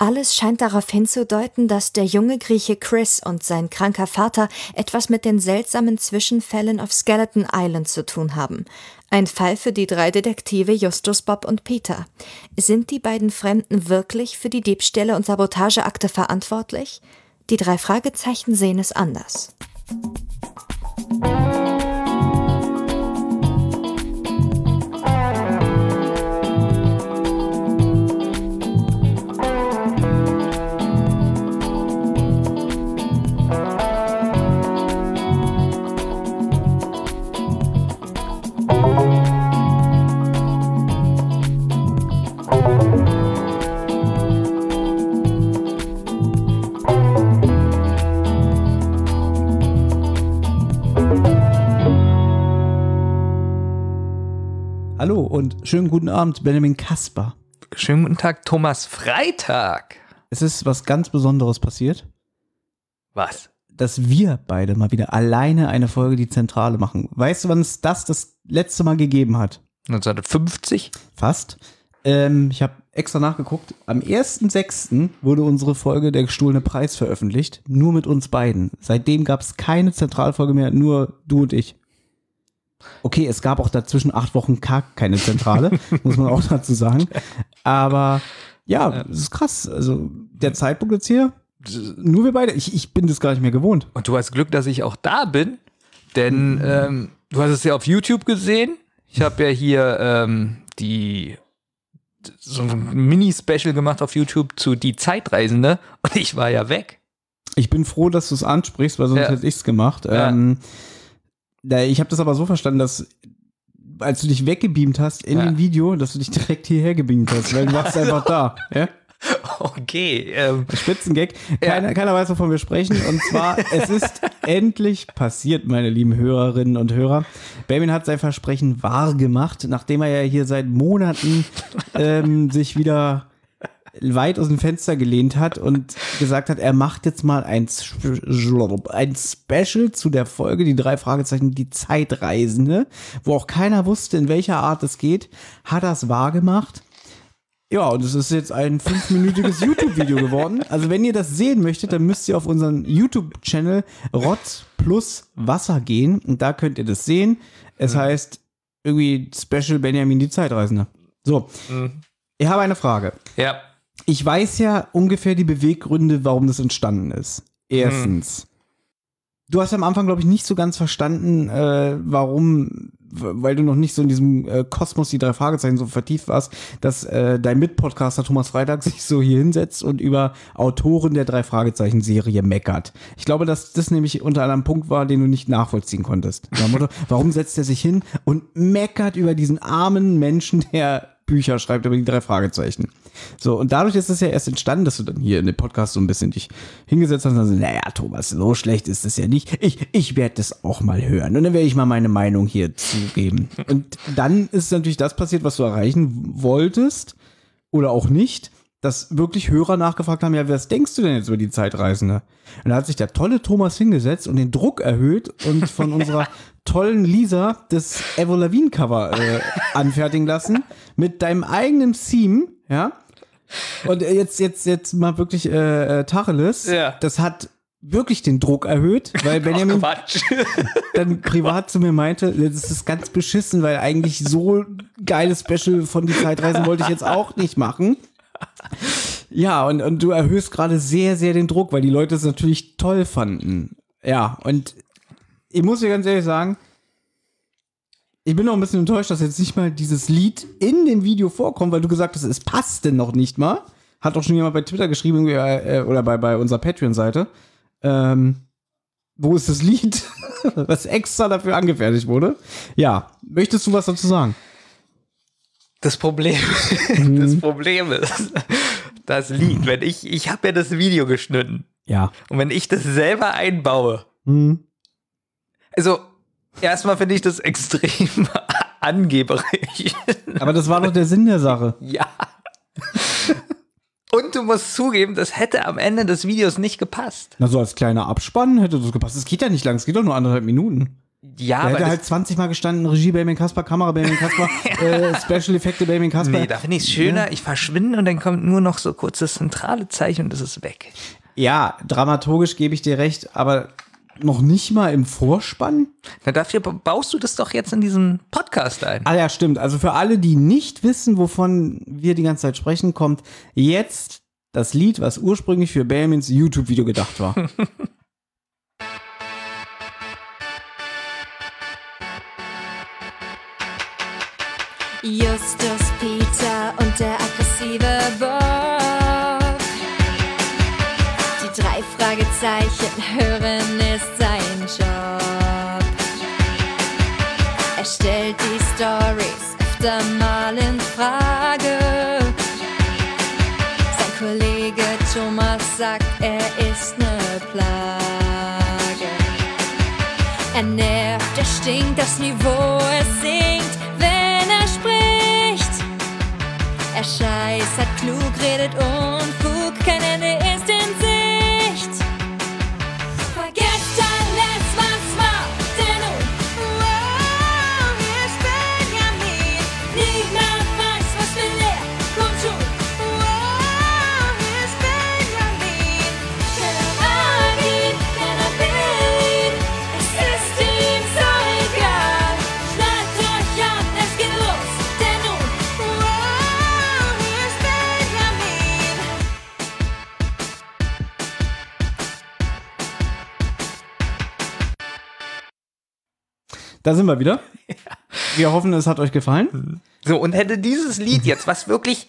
Alles scheint darauf hinzudeuten, dass der junge Grieche Chris und sein kranker Vater etwas mit den seltsamen Zwischenfällen auf Skeleton Island zu tun haben. Ein Fall für die drei Detektive Justus, Bob und Peter. Sind die beiden Fremden wirklich für die Diebstähle und Sabotageakte verantwortlich? Die drei Fragezeichen sehen es anders. Hallo und schönen guten Abend, Benjamin Kasper. Schönen guten Tag, Thomas Freitag. Es ist was ganz Besonderes passiert, Was? dass wir beide mal wieder alleine eine Folge die Zentrale machen. Weißt du, wann es das das letzte Mal gegeben hat? 1950? Fast. Ähm, ich habe extra nachgeguckt. Am 1.6. wurde unsere Folge Der gestohlene Preis veröffentlicht. Nur mit uns beiden. Seitdem gab es keine Zentralfolge mehr, nur du und ich. Okay, es gab auch dazwischen acht Wochen gar keine Zentrale, muss man auch dazu sagen. Aber ja, es ist krass. Also der Zeitpunkt jetzt hier, nur wir beide. Ich, ich bin das gar nicht mehr gewohnt. Und du hast Glück, dass ich auch da bin, denn ähm, du hast es ja auf YouTube gesehen. Ich habe ja hier ähm, die so ein Mini-Special gemacht auf YouTube zu Die Zeitreisende und ich war ja weg. Ich bin froh, dass du es ansprichst, weil sonst Ja. hätte ich es gemacht. Ja. Ähm, ich habe das aber so verstanden, dass als du dich weggebeamt hast in Ja. dem Video, dass du dich direkt hierher gebeamt hast, weil du warst einfach da. Ja? Okay. Ähm, Spitzengag. Keiner, keiner weiß, wovon wir sprechen. Und zwar, es ist endlich passiert, meine lieben Hörerinnen und Hörer. Benjamin hat sein Versprechen wahr gemacht, nachdem er ja hier seit Monaten ähm, sich wieder weit aus dem Fenster gelehnt hat und gesagt hat, er macht jetzt mal ein, ein Special zu der Folge, die drei Fragezeichen, die Zeitreisende, wo auch keiner wusste, in welcher Art es geht, hat er es wahr gemacht. Ja, und es ist jetzt ein fünfminütiges YouTube-Video geworden. Also wenn ihr das sehen möchtet, dann müsst ihr auf unseren YouTube-Channel Rotz plus Wasser gehen und da könnt ihr das sehen. Es heißt irgendwie Special Benjamin die Zeitreisende. So, ich habe eine Frage. ja. Ich weiß ja ungefähr die Beweggründe, warum das entstanden ist. Erstens. Du hast am Anfang, glaube ich, nicht so ganz verstanden, äh, warum, weil du noch nicht so in diesem äh, Kosmos, die drei Fragezeichen so vertieft warst, dass äh, dein Mitpodcaster Thomas Freitag sich so hier hinsetzt und über Autoren der drei Fragezeichen-Serie meckert. Ich glaube, dass das nämlich unter anderem Punkt war, den du nicht nachvollziehen konntest. Motto, warum setzt er sich hin und meckert über diesen armen Menschen, der Bücher schreibt über die drei Fragezeichen. So, und dadurch ist es ja erst entstanden, dass du dann hier in dem Podcast so ein bisschen dich hingesetzt hast und so, naja, Thomas, so schlecht ist es ja nicht. Ich, ich werde das auch mal hören und dann werde ich mal meine Meinung hier zugeben. Und dann ist natürlich das passiert, was du erreichen wolltest oder auch nicht, dass wirklich Hörer nachgefragt haben, ja, was denkst du denn jetzt über die Zeitreisende? Und da hat sich der tolle Thomas hingesetzt und den Druck erhöht und von unserer tollen Lisa das Avril Lavigne Cover äh, anfertigen lassen mit deinem eigenen Theme, ja? Und äh, jetzt, jetzt, jetzt mal wirklich äh, äh, Tacheles. Ja. Das hat wirklich den Druck erhöht, weil Benjamin dann privat zu mir meinte, das ist ganz beschissen, weil eigentlich so geiles Special von die Zeitreisen wollte ich jetzt auch nicht machen. Ja, und, und du erhöhst gerade sehr, sehr den Druck, weil die Leute es natürlich toll fanden. Ja, und ich muss dir ganz ehrlich sagen, ich bin noch ein bisschen enttäuscht, dass jetzt nicht mal dieses Lied in dem Video vorkommt, weil du gesagt hast, es passt denn noch nicht mal. Hat auch schon jemand bei Twitter geschrieben äh, oder bei, bei unserer Patreon-Seite. Ähm, wo ist das Lied, was extra dafür angefertigt wurde? Ja, möchtest du was dazu sagen? Das Problem, das Problem ist, das Lied, wenn ich, ich habe ja das Video geschnitten Ja. und wenn ich das selber einbaue, Hm. Also erstmal finde ich das extrem angeberisch. Aber das war doch der Sinn der Sache. ja. Und du musst zugeben, das hätte am Ende des Videos nicht gepasst. Na, so als kleiner Abspann hätte das gepasst. Es geht ja nicht lang, es geht doch nur anderthalb Minuten. Ja, Da hätte halt 20 Mal gestanden, Regie Benjamin Kasper, Kamera Benjamin Kasper, äh, Special Effekte Benjamin Kasper. nee, da finde ich es schöner, ich verschwinde und dann kommt nur noch so kurz das zentrale Zeichen und es ist weg. Ja, dramaturgisch gebe ich dir recht, aber noch nicht mal im Vorspann? Na, dafür ba- baust du das doch jetzt in diesen Podcast ein. Ah ja, stimmt. Also für alle, die nicht wissen, wovon wir die ganze Zeit sprechen, kommt jetzt das Lied, was ursprünglich für Benjamins YouTube-Video gedacht war. Justus Peter und der aggressive Bob. Die drei Fragezeichen hören öfter mal in Frage. Sein Kollege Thomas sagt, er ist ne Plage. Er nervt, er stinkt, das Niveau, es sinkt, wenn er spricht. Er scheißert klug, redet Unfug, Da sind wir wieder. Wir hoffen, es hat euch gefallen. So, und hätte dieses Lied jetzt, was wirklich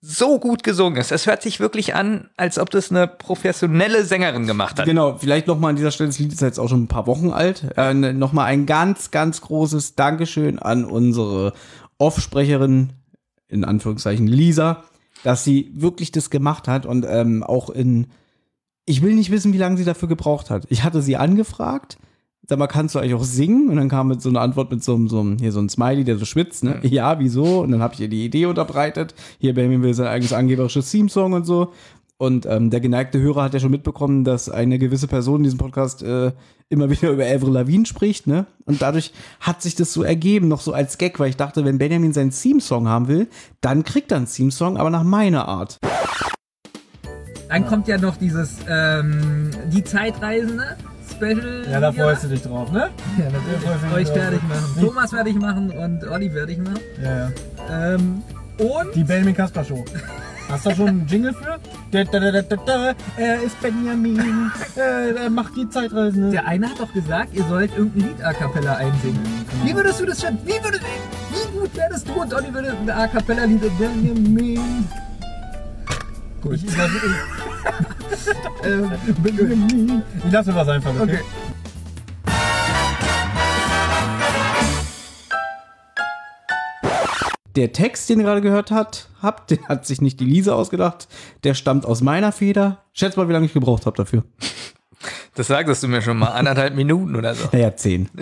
so gut gesungen ist, es hört sich wirklich an, als ob das eine professionelle Sängerin gemacht hat. Genau, vielleicht nochmal an dieser Stelle, das Lied ist jetzt auch schon ein paar Wochen alt. Äh, nochmal ein ganz, ganz großes Dankeschön an unsere Offsprecherin, in Anführungszeichen Lisa, dass sie wirklich das gemacht hat und ähm, auch in. Ich will nicht wissen, wie lange sie dafür gebraucht hat. Ich hatte sie angefragt. Sag mal, kannst du eigentlich auch singen? Und dann kam mit so eine Antwort mit so einem, so einem, hier so ein Smiley, der so schwitzt, ne? Ja, wieso? Und dann habe ich ihr die Idee unterbreitet. Hier, Benjamin will sein eigenes angeberisches Theme-Song und so. Und ähm, der geneigte Hörer hat ja schon mitbekommen, dass eine gewisse Person in diesem Podcast äh, immer wieder über Avril Lavigne spricht, ne? Und dadurch hat sich das so ergeben, noch so als Gag, weil ich dachte, wenn Benjamin seinen Theme-Song haben will, dann kriegt er einen Theme-Song, aber nach meiner Art. Dann kommt ja noch dieses, ähm, die Zeitreisende Special. Ja, da freust du dich drauf, ne? Ja, natürlich. Euch fertig machen. Thomas fertig machen und Olli fertig machen. Ja, ja. Ähm, und Die Benjamin Kasper Show. Hast du da schon einen Jingle für? Da, da, da, da, da, da. Er ist Benjamin. Er macht die Zeitreisende. der eine hat doch gesagt, ihr sollt irgendein Lied a cappella einsingen. Wie würdest du das schon? Wie, würdest, wie gut wärst du und Olli würde ein a cappella Lied Benjamin. Gut. Ich, ich, lasse, Ähm, ich, Benjamin. Ich lasse mir was einfallen, okay? Okay. Der Text, den ihr gerade gehört hat, habt, den hat sich nicht die Lisa ausgedacht. Der stammt aus meiner Feder. Schätz mal, wie lange ich gebraucht habe dafür. Das sagtest du mir schon mal, anderthalb Minuten oder so. Naja, zehn.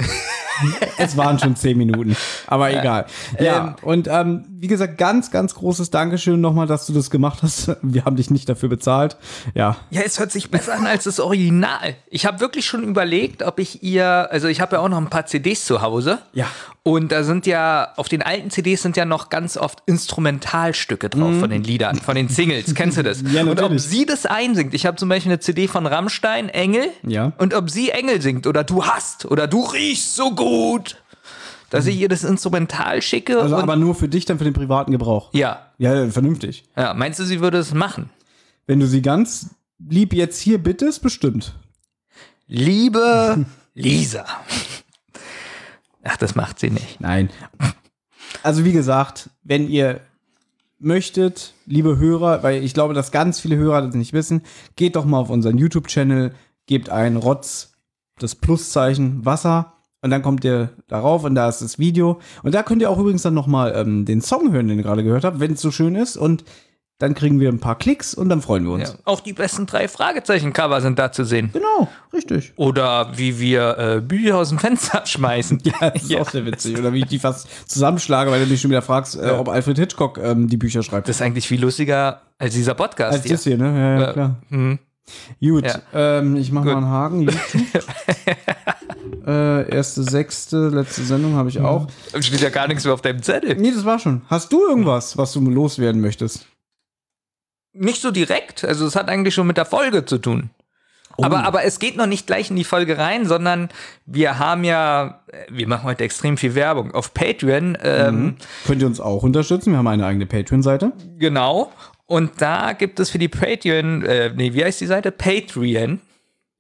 es waren schon zehn Minuten, aber egal. Ja, und ähm, wie gesagt, ganz, ganz großes Dankeschön nochmal, dass du das gemacht hast. Wir haben dich nicht dafür bezahlt. Ja, Ja, es hört sich besser an als das Original. Ich habe wirklich schon überlegt, ob ich ihr, also ich habe ja auch noch ein paar CDs zu Hause. Ja. Und da sind ja, auf den alten CDs sind ja noch ganz oft Instrumentalstücke drauf von den Liedern, von den Singles. Kennst du das? Ja, und ob sie das einsingt. Ich habe zum Beispiel eine CD von Rammstein, Engel. Ja. Und ob sie Engel singt oder du hast oder du riechst so gut, dass ich ihr das Instrumental schicke. also aber nur für dich dann für den privaten Gebrauch. ja. Ja, vernünftig. ja. Meinst du, sie würde es machen? Wenn du sie ganz lieb jetzt hier bittest, bestimmt. Liebe Lisa. Ach, das macht sie nicht. Nein. Also wie gesagt, wenn ihr möchtet, liebe Hörer, weil ich glaube, dass ganz viele Hörer das nicht wissen, geht doch mal auf unseren YouTube-Channel, gebt ein Rotz, das Pluszeichen Wasser und dann kommt ihr darauf und da ist das Video und da könnt ihr auch übrigens dann noch mal ähm, den Song hören, den ihr gerade gehört habt, wenn es so schön ist und dann kriegen wir ein paar Klicks und dann freuen wir uns. Ja. Auch die besten drei Fragezeichen-Cover sind da zu sehen. Genau, richtig. Oder wie wir äh, Bücher aus dem Fenster schmeißen. Ja, das ist auch sehr witzig. Oder wie ich die fast zusammenschlage, weil du mich schon wieder fragst, äh, ob Alfred Hitchcock ähm, die Bücher schreibt. Das ist eigentlich viel lustiger als dieser Podcast Als hier. das hier, ne? Ja, ja, Äh, klar. hm. Gut, Ja. ähm, ich mache mal einen Haken. Äh, erste, sechste, letzte Sendung habe ich auch. Da steht ja gar nichts mehr auf deinem Zettel. Nee, das war schon. Hast du irgendwas, was du loswerden möchtest? Nicht so direkt. Also es hat eigentlich schon mit der Folge zu tun. Aber, aber es geht noch nicht gleich in die Folge rein, sondern wir haben ja, äh, wir machen heute extrem viel Werbung auf Patreon. Ähm, Könnt ihr uns auch unterstützen? Wir haben eine eigene Patreon-Seite. Genau. Und da gibt es für die Patreon, äh, nee, wie heißt die Seite? Patreon.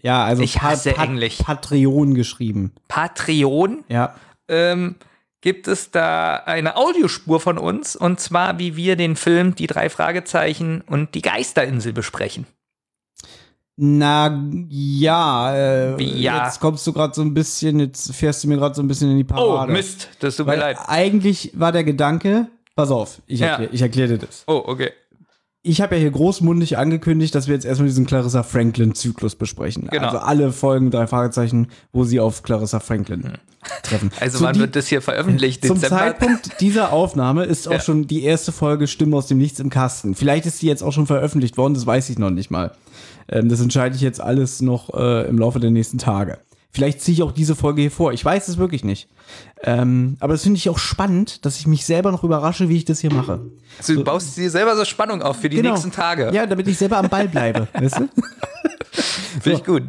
Ja, also Ich hasse Englisch. Patreon geschrieben. Patreon. Ja. ähm, gibt es da eine Audiospur von uns und zwar wie wir den Film Die drei Fragezeichen und die Geisterinsel besprechen. Na ja, äh, ja? jetzt kommst du gerade so ein bisschen, jetzt fährst du mir gerade so ein bisschen in die Oh, Parade. Mist, das tut mir Weil leid. eigentlich war der Gedanke, pass auf, ich, Ja. erklär, ich erkläre dir das. Oh, okay. Ich habe ja hier großmundig angekündigt, dass wir jetzt erstmal diesen Clarissa Franklin-Zyklus besprechen. Genau. Also alle Folgen, drei Fragezeichen, wo sie auf Clarissa Franklin treffen. Also Zu wann die- wird das hier veröffentlicht? Zum Dezember? Zeitpunkt dieser Aufnahme ist auch Ja. schon die erste Folge Stimme aus dem Nichts im Kasten. Vielleicht ist die jetzt auch schon veröffentlicht worden, das weiß ich noch nicht mal. Ähm, das entscheide ich jetzt alles noch äh, im Laufe der nächsten Tage. Vielleicht ziehe ich auch diese Folge hier vor. Ich weiß es wirklich nicht. Ähm, aber das finde ich auch spannend, dass ich mich selber noch überrasche, wie ich das hier mache. Also, du baust dir selber so Spannung auf für die Genau. nächsten Tage. Ja, damit ich selber am Ball bleibe. weißt du? Finde ich gut.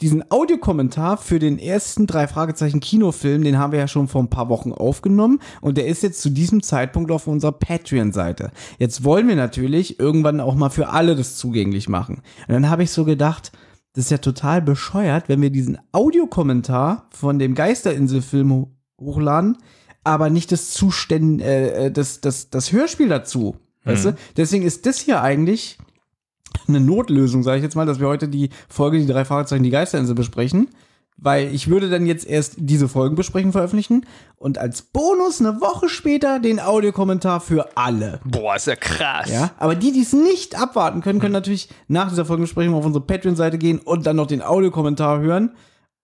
diesen Audiokommentar für den ersten drei Fragezeichen Kinofilm, den haben wir ja schon vor ein paar Wochen aufgenommen und der ist jetzt zu diesem Zeitpunkt auf unserer Patreon-Seite. Jetzt wollen wir natürlich irgendwann auch mal für alle das zugänglich machen. Und dann habe ich so gedacht, das ist ja total bescheuert, wenn wir diesen Audiokommentar von dem Geisterinsel-Film hochladen, aber nicht das Zuständ, äh, das, das, das Hörspiel dazu. Weißt du? Deswegen ist das hier eigentlich eine Notlösung, sage ich jetzt mal, dass wir heute die Folge, die drei Fragezeichen, die Geisterinsel besprechen. Weil ich würde dann jetzt erst diese Folgen besprechen, veröffentlichen und als Bonus eine Woche später den Audiokommentar für alle. Boah, ist ja krass. Ja, aber die, die es nicht abwarten können, können natürlich nach dieser Folgenbesprechung auf unsere Patreon-Seite gehen und dann noch den Audiokommentar hören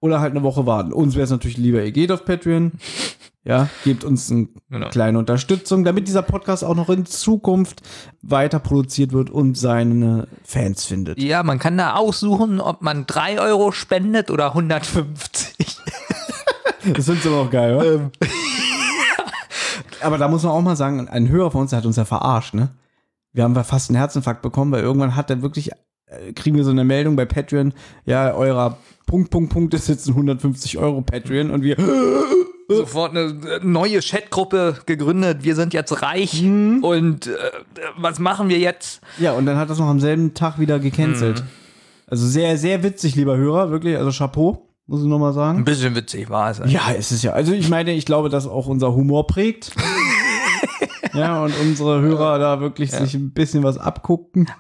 oder halt eine Woche warten. Uns wäre es natürlich lieber, ihr geht auf Patreon. Ja, gebt uns eine Genau. kleine Unterstützung, damit dieser Podcast auch noch in Zukunft weiter produziert wird und seine Fans findet. Ja, man kann da aussuchen, ob man 3 Euro spendet oder 150. Das sind aber auch geil, oder? Ähm. Aber da muss man auch mal sagen, ein Hörer von uns, der hat uns ja verarscht, ne? Wir haben fast einen Herzinfarkt bekommen, weil irgendwann hat er wirklich, kriegen wir so eine Meldung bei Patreon, ja, eurer Punkt, Punkt, Punkt ist jetzt ein 150 Euro Patreon und wir, Sofort eine neue Chatgruppe gegründet. Wir sind jetzt reich. Mhm. Und äh, was machen wir jetzt? ja, und dann hat das noch am selben Tag wieder gecancelt. Mhm. Also sehr, sehr witzig, lieber Hörer, wirklich, also Chapeau, muss ich nochmal sagen. Ein bisschen witzig war es. eigentlich. Ja, es ist ja. Also ich meine, ich glaube, dass auch unser Humor prägt. ja, und unsere Hörer da wirklich sich ein bisschen was abgucken.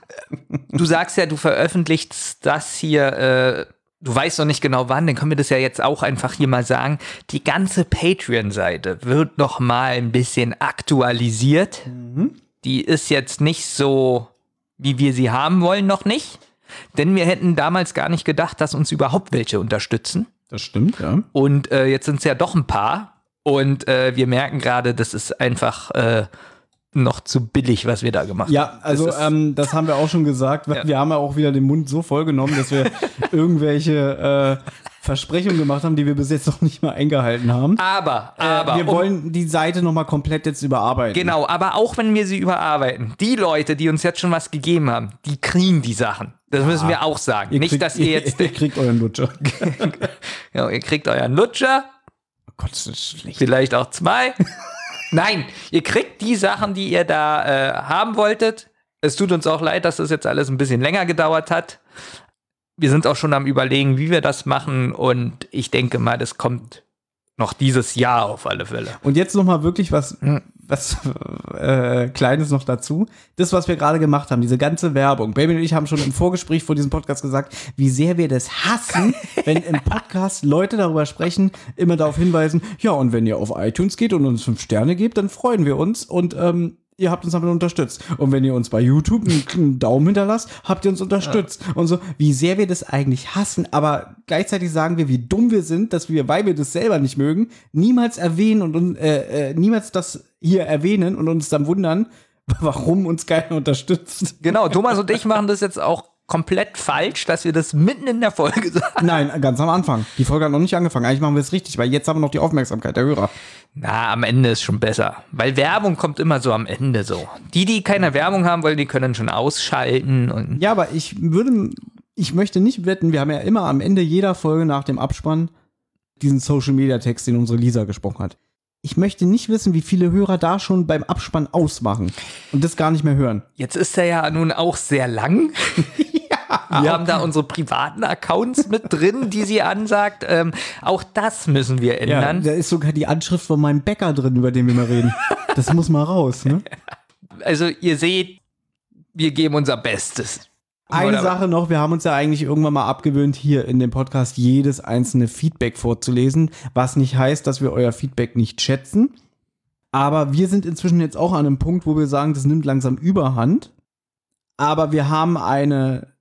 Du sagst ja, du veröffentlichst das hier, äh, du weißt noch nicht genau wann, dann können wir das ja jetzt auch einfach hier mal sagen. Die ganze Patreon-Seite wird noch mal ein bisschen aktualisiert. Die ist jetzt nicht so, wie wir sie haben wollen, noch nicht. Denn wir hätten damals gar nicht gedacht, dass uns überhaupt welche unterstützen. Das stimmt, ja. Und äh, jetzt sind es ja doch ein paar. Und äh, wir merken gerade, das ist einfach äh, noch zu billig, was wir da gemacht haben. Ja, also Das ähm, das haben wir auch schon gesagt. Ja. Wir haben ja auch wieder den Mund so voll genommen, dass wir irgendwelche äh, Versprechungen gemacht haben, die wir bis jetzt noch nicht mal eingehalten haben. Aber, aber. äh, wir um- wollen die Seite noch mal komplett jetzt überarbeiten. Genau, aber auch wenn wir sie überarbeiten, die Leute, die uns jetzt schon was gegeben haben, die kriegen die Sachen. Das müssen wir auch sagen. Ihr Nicht, kriegt, dass ihr jetzt, ihr kriegt euren Lutscher. ja, ihr kriegt euren Lutscher, Oh Gott, das ist schlecht. vielleicht auch zwei. Nein, ihr kriegt die Sachen, die ihr da äh, haben wolltet. Es tut uns auch leid, dass das jetzt alles ein bisschen länger gedauert hat. Wir sind auch schon am Überlegen, wie wir das machen. Und ich denke mal, das kommt noch dieses Jahr auf alle Fälle. Und jetzt noch mal wirklich was, Hm. Was äh, Kleines noch dazu. Das, was wir gerade gemacht haben, diese ganze Werbung. Baby und ich haben schon im Vorgespräch vor diesem Podcast gesagt, wie sehr wir das hassen, wenn im Podcast Leute darüber sprechen, immer darauf hinweisen, ja, und wenn ihr auf iTunes geht und uns fünf Sterne gebt, dann freuen wir uns und ähm, ihr habt uns damit unterstützt. Und wenn ihr uns bei YouTube einen, Daumen hinterlasst, habt ihr uns unterstützt. Und so, wie sehr wir das eigentlich hassen, aber gleichzeitig sagen wir, wie dumm wir sind, dass wir, weil wir das selber nicht mögen, niemals erwähnen und äh, äh, niemals das hier erwähnen und uns dann wundern, warum uns keiner unterstützt. Genau, Thomas und ich machen das jetzt auch komplett falsch, dass wir das mitten in der Folge sagen. Nein, ganz am Anfang. Die Folge hat noch nicht angefangen. Eigentlich machen wir es richtig, weil jetzt haben wir noch die Aufmerksamkeit der Hörer. Na, am Ende ist schon besser. Weil Werbung kommt immer so am Ende so. Die, die keine Werbung haben wollen, die können schon ausschalten und. Ja, aber ich würde, ich möchte nicht wetten, wir haben ja immer am Ende jeder Folge nach dem Abspann diesen Social Media Text, den unsere Lisa gesprochen hat. Ich möchte nicht wissen, wie viele Hörer da schon beim Abspann ausmachen und das gar nicht mehr hören. Jetzt ist er ja nun auch sehr lang. Wir haben da unsere privaten Accounts mit drin, die sie ansagt. Ähm, auch das müssen wir ändern. da ist sogar die Anschrift von meinem Bäcker drin, über den wir mal reden. Das muss mal raus, ne? Also ihr seht, wir geben unser Bestes. Eine Oder- Sache noch, wir haben uns ja eigentlich irgendwann mal abgewöhnt, hier in dem Podcast jedes einzelne Feedback vorzulesen, was nicht heißt, dass wir euer Feedback nicht schätzen. Aber wir sind inzwischen jetzt auch an einem Punkt, wo wir sagen, das nimmt langsam überhand. Aber wir haben eine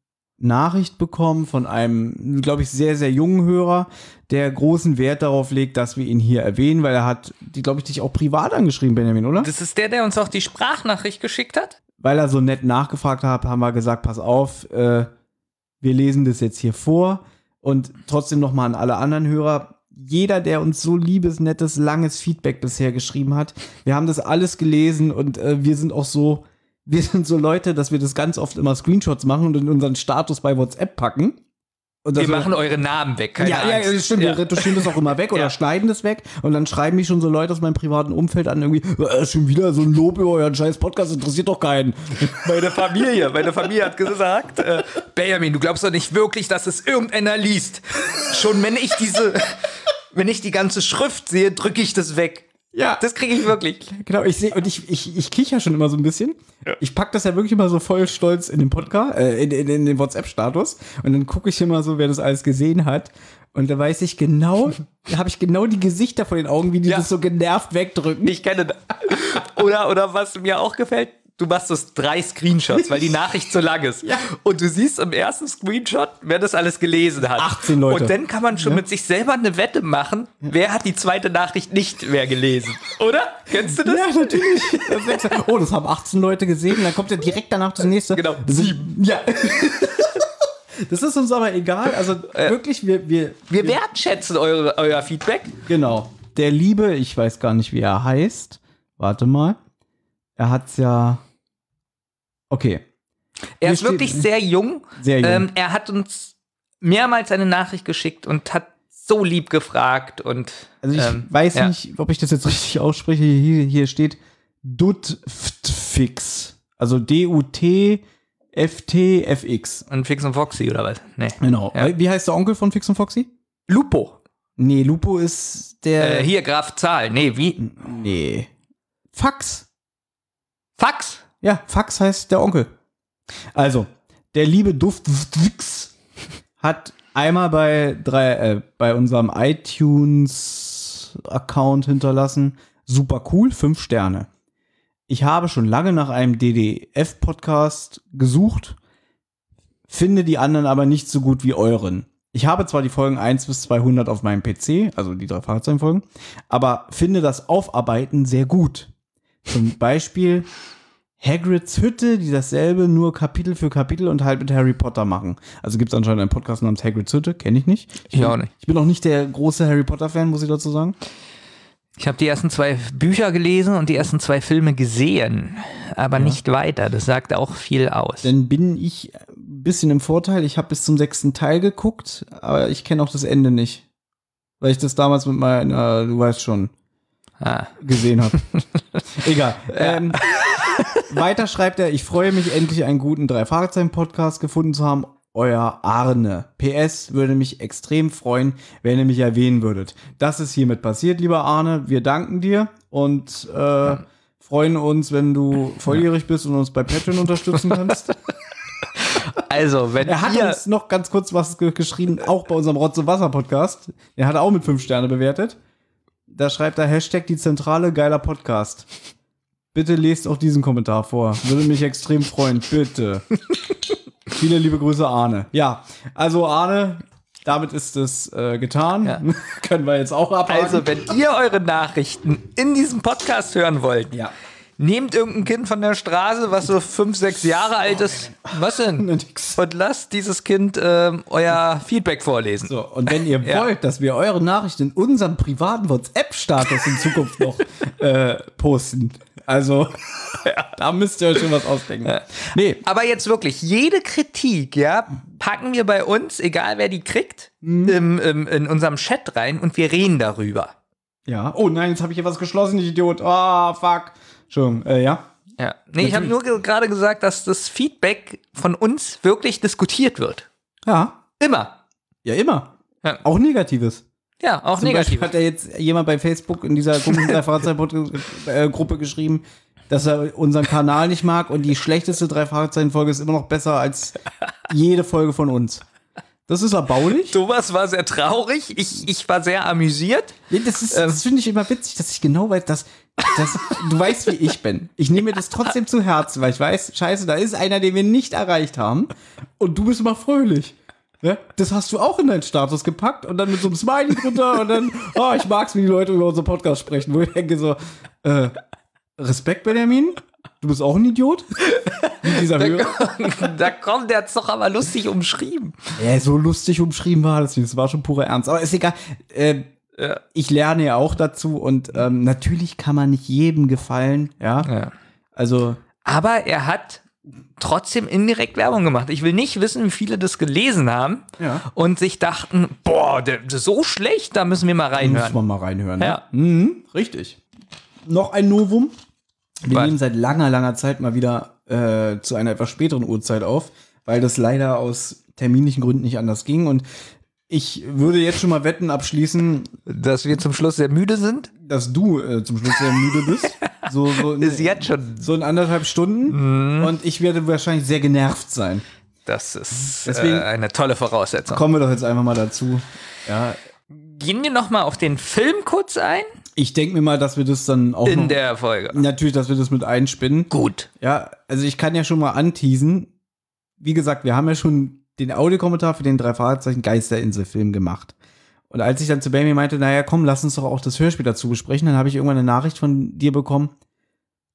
Nachricht bekommen von einem, glaube ich, sehr, sehr jungen Hörer, der großen Wert darauf legt, dass wir ihn hier erwähnen, weil er hat, die, glaube ich, dich auch privat angeschrieben, Benjamin, oder? Das ist der, der uns auch die Sprachnachricht geschickt hat? weil er so nett nachgefragt hat, haben wir gesagt, pass auf, äh, wir lesen das jetzt hier vor und trotzdem nochmal an alle anderen Hörer. Jeder, der uns so liebes, nettes, langes Feedback bisher geschrieben hat, wir haben das alles gelesen und äh, wir sind auch so, wir sind so Leute, dass wir das ganz oft immer Screenshots machen und in unseren Status bei WhatsApp packen. Und Wir machen eure Namen weg. Keine ja, ja, Angst. das stimmt. Ja. Wir retuschieren das auch immer weg oder Ja. schneiden das weg. Und dann schreiben mich schon so Leute aus meinem privaten Umfeld an, irgendwie, äh, schon wieder so ein Lob über euren scheiß Podcast, interessiert doch keinen. Meine Familie, meine Familie hat gesagt, äh, Benjamin, du glaubst doch nicht wirklich, dass es irgendeiner liest. Schon wenn ich diese, wenn ich die ganze Schrift sehe, drücke ich das weg. Ja. Das kriege ich wirklich. Genau, ich sehe, und ich, ich, ich kicher schon immer so ein bisschen. Ich pack das ja wirklich immer so voll stolz in den Podcast, äh, in, in, in den WhatsApp-Status. Und dann gucke ich immer so, wer das alles gesehen hat. Und da weiß ich genau, da habe ich genau die Gesichter vor den Augen, wie die Ja. das so genervt wegdrücken. Ich kenne das. Oder, oder was mir auch gefällt, du machst das drei Screenshots, weil die Nachricht so lang ist. Ja. Und du siehst im ersten Screenshot, wer das alles gelesen hat. 18 Leute. Und dann kann man schon mit sich selber eine Wette machen, wer hat die zweite Nachricht nicht mehr gelesen. Oder? Kennst du das? Ja, natürlich. Das oh, das haben 18 Leute gesehen. Dann kommt ja direkt danach das nächste. Genau, ist, ja. Das ist uns aber egal. Also wirklich, wir, wir, Wir wertschätzen eure, euer Feedback. Genau. Der Liebe, ich weiß gar nicht, wie er heißt. Warte mal. Er hat's ja. Okay. Er Hier ist wirklich sehr jung. Sehr jung. Ähm, er hat uns mehrmals eine Nachricht geschickt und hat so lieb gefragt und Also ich ähm, weiß ja. nicht, ob ich das jetzt richtig ausspreche. Hier, hier steht Dutfix. Also D-U-T-F-T-F-X. Und Fix und Foxy oder was? Nee. Genau. Ja. Wie heißt der Onkel von Fix und Foxy? Lupo. Nee, Lupo ist der. Äh, hier, Graf Zahl. Nee, wie? Nee. Fax. Fax. Ja, Fax heißt der Onkel. Also, der liebe Duftwix hat einmal bei drei, äh, bei unserem iTunes-Account hinterlassen. Super cool, fünf Sterne. Ich habe schon lange nach einem DDF-Podcast gesucht, finde die anderen aber nicht so gut wie euren. Ich habe zwar die Folgen 1 bis 200 auf meinem PC, also die drei Fahrzeugfolgen, aber finde das Aufarbeiten sehr gut. Zum Beispiel Hagrids Hütte, die dasselbe nur Kapitel für Kapitel und halt mit Harry Potter machen. Also gibt es anscheinend einen Podcast namens Hagrids Hütte, kenne ich nicht. Ich bin, auch nicht. Ich bin auch nicht der große Harry Potter-Fan, muss ich dazu sagen. Ich habe die ersten zwei Bücher gelesen und die ersten zwei Filme gesehen, aber nicht weiter. Das sagt auch viel aus. Dann bin ich ein bisschen im Vorteil. Ich habe bis zum sechsten Teil geguckt, aber ich kenne auch das Ende nicht. Weil ich das damals mit meiner, du weißt schon, Ah. gesehen habe. Egal. Ähm, weiter schreibt er, ich freue mich endlich einen guten Drei-Fragezeichen-Podcast gefunden zu haben. Euer Arne. PS würde mich extrem freuen, wenn ihr mich erwähnen würdet. Das ist hiermit passiert, lieber Arne. Wir danken dir und äh, freuen uns, wenn du volljährig bist und uns bei Patreon unterstützen kannst. Also, wenn Er hat ihr uns noch ganz kurz was ge geschrieben, auch bei unserem Rotze Wasser Podcast. Der hat er auch mit fünf Sterne bewertet. Da schreibt er Hashtag die Zentrale geiler Podcast. Bitte lest auch diesen Kommentar vor. Würde mich extrem freuen. Bitte. Viele liebe Grüße, Arne. Ja, also Arne, damit ist es äh, getan. Ja. Können wir jetzt auch abhaken. Also, wenn ihr eure Nachrichten in diesem Podcast hören wollt, ja. Nehmt irgendein Kind von der Straße, was so fünf, sechs Jahre alt ist. Was denn? Nix. Und lasst dieses Kind ähm, euer Feedback vorlesen. So, und wenn ihr Ja. wollt, dass wir eure Nachrichten in unserem privaten WhatsApp-Status in Zukunft noch äh, posten, also da müsst ihr euch schon was ausdenken. Nee, Aber jetzt wirklich, jede Kritik, ja, packen wir bei uns, egal wer die kriegt, im, im, in unserem Chat rein und wir reden darüber. ja. Oh nein, jetzt habe ich hier was geschlossen, ich Idiot. Ah, fuck. Entschuldigung, äh, ja. Ja. Nee, ich habe nur ge gerade gesagt, dass das Feedback von uns wirklich diskutiert wird. Ja. Immer. Ja, immer. Ja. Auch Negatives. Ja, auch Zum negativ. Beispiel hat ja jetzt jemand bei Facebook in dieser komischen Drei-Fragezeichen-Gruppe geschrieben, dass er unseren Kanal nicht mag und die schlechteste Drei-Fragezeichen-Folge ist immer noch besser als jede Folge von uns. Das ist erbaulich. Thomas war sehr traurig, ich, ich war sehr amüsiert. Ja, das ist, das finde ich immer witzig, dass ich genau weiß, dass, dass du weißt, wie ich bin. Ich nehme mir das trotzdem zu Herzen, weil ich weiß, scheiße, da ist einer, den wir nicht erreicht haben und du bist immer fröhlich. Ja, das hast du auch in deinen Status gepackt und dann mit so einem Smiley drunter und dann, oh, ich mag's, wie die Leute über unseren Podcast sprechen, wo ich denke so, äh, Respekt, Benjamin, du bist auch ein Idiot. Wie dieser Hörer. da kommt der hat's doch aber lustig umschrieben. Ja, so lustig umschrieben war das nicht. Das war schon purer Ernst. Aber ist egal. Äh, Ich lerne ja auch dazu und ähm, natürlich kann man nicht jedem gefallen. Ja. Ja. Also, Aber er hat trotzdem indirekt Werbung gemacht. Ich will nicht wissen, wie viele das gelesen haben Ja. und sich dachten, boah, der, der ist so schlecht, da müssen wir mal reinhören. man mal reinhören. ne? Ja. Mhm, richtig. Noch ein Novum. Wir Was? nehmen seit langer, langer Zeit mal wieder äh, zu einer etwas späteren Uhrzeit auf, weil das leider aus terminlichen Gründen nicht anders ging. Und ich würde jetzt schon mal Wetten abschließen, Dass wir zum Schluss sehr müde sind, dass du äh, zum Schluss sehr müde bist. So, so, ist jetzt schon. so in anderthalb Stunden. Mhm. Und ich werde wahrscheinlich sehr genervt sein. Das ist Deswegen- äh, eine tolle Voraussetzung. Kommen wir doch jetzt einfach mal dazu. Ja, Gehen wir noch mal auf den Film kurz ein ich denke mir mal, dass wir das dann auch in noch, der Folge. natürlich, dass wir das mit einspinnen. Gut. Ja, also ich kann ja schon mal anteasen. Wie gesagt, wir haben ja schon den Audiokommentar für den drei Fragezeichen Geisterinsel-Film gemacht. Und als ich dann zu Baby meinte, naja, komm, lass uns doch auch das Hörspiel dazu besprechen, dann habe ich irgendwann eine Nachricht von dir bekommen.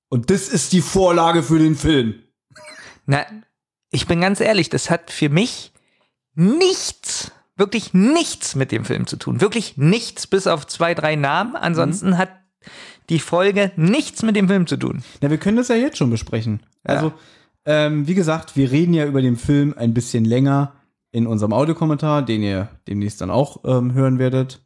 Und das ist die Vorlage für den Film. Na, ich bin ganz ehrlich, das hat für mich nichts, wirklich nichts mit dem Film zu tun. Wirklich nichts, bis auf zwei, drei Namen. Ansonsten hat die Folge nichts mit dem Film zu tun. Na, wir können das ja jetzt schon besprechen. Also, ähm, wie gesagt, wir reden ja über den Film ein bisschen länger in unserem Audiokommentar, den ihr demnächst dann auch ähm, hören werdet.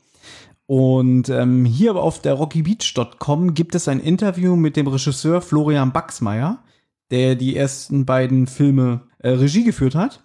Und ähm, hier auf der rockybeach.com gibt es ein Interview mit dem Regisseur Florian Baxmeier, der die ersten beiden Filme äh, Regie geführt hat.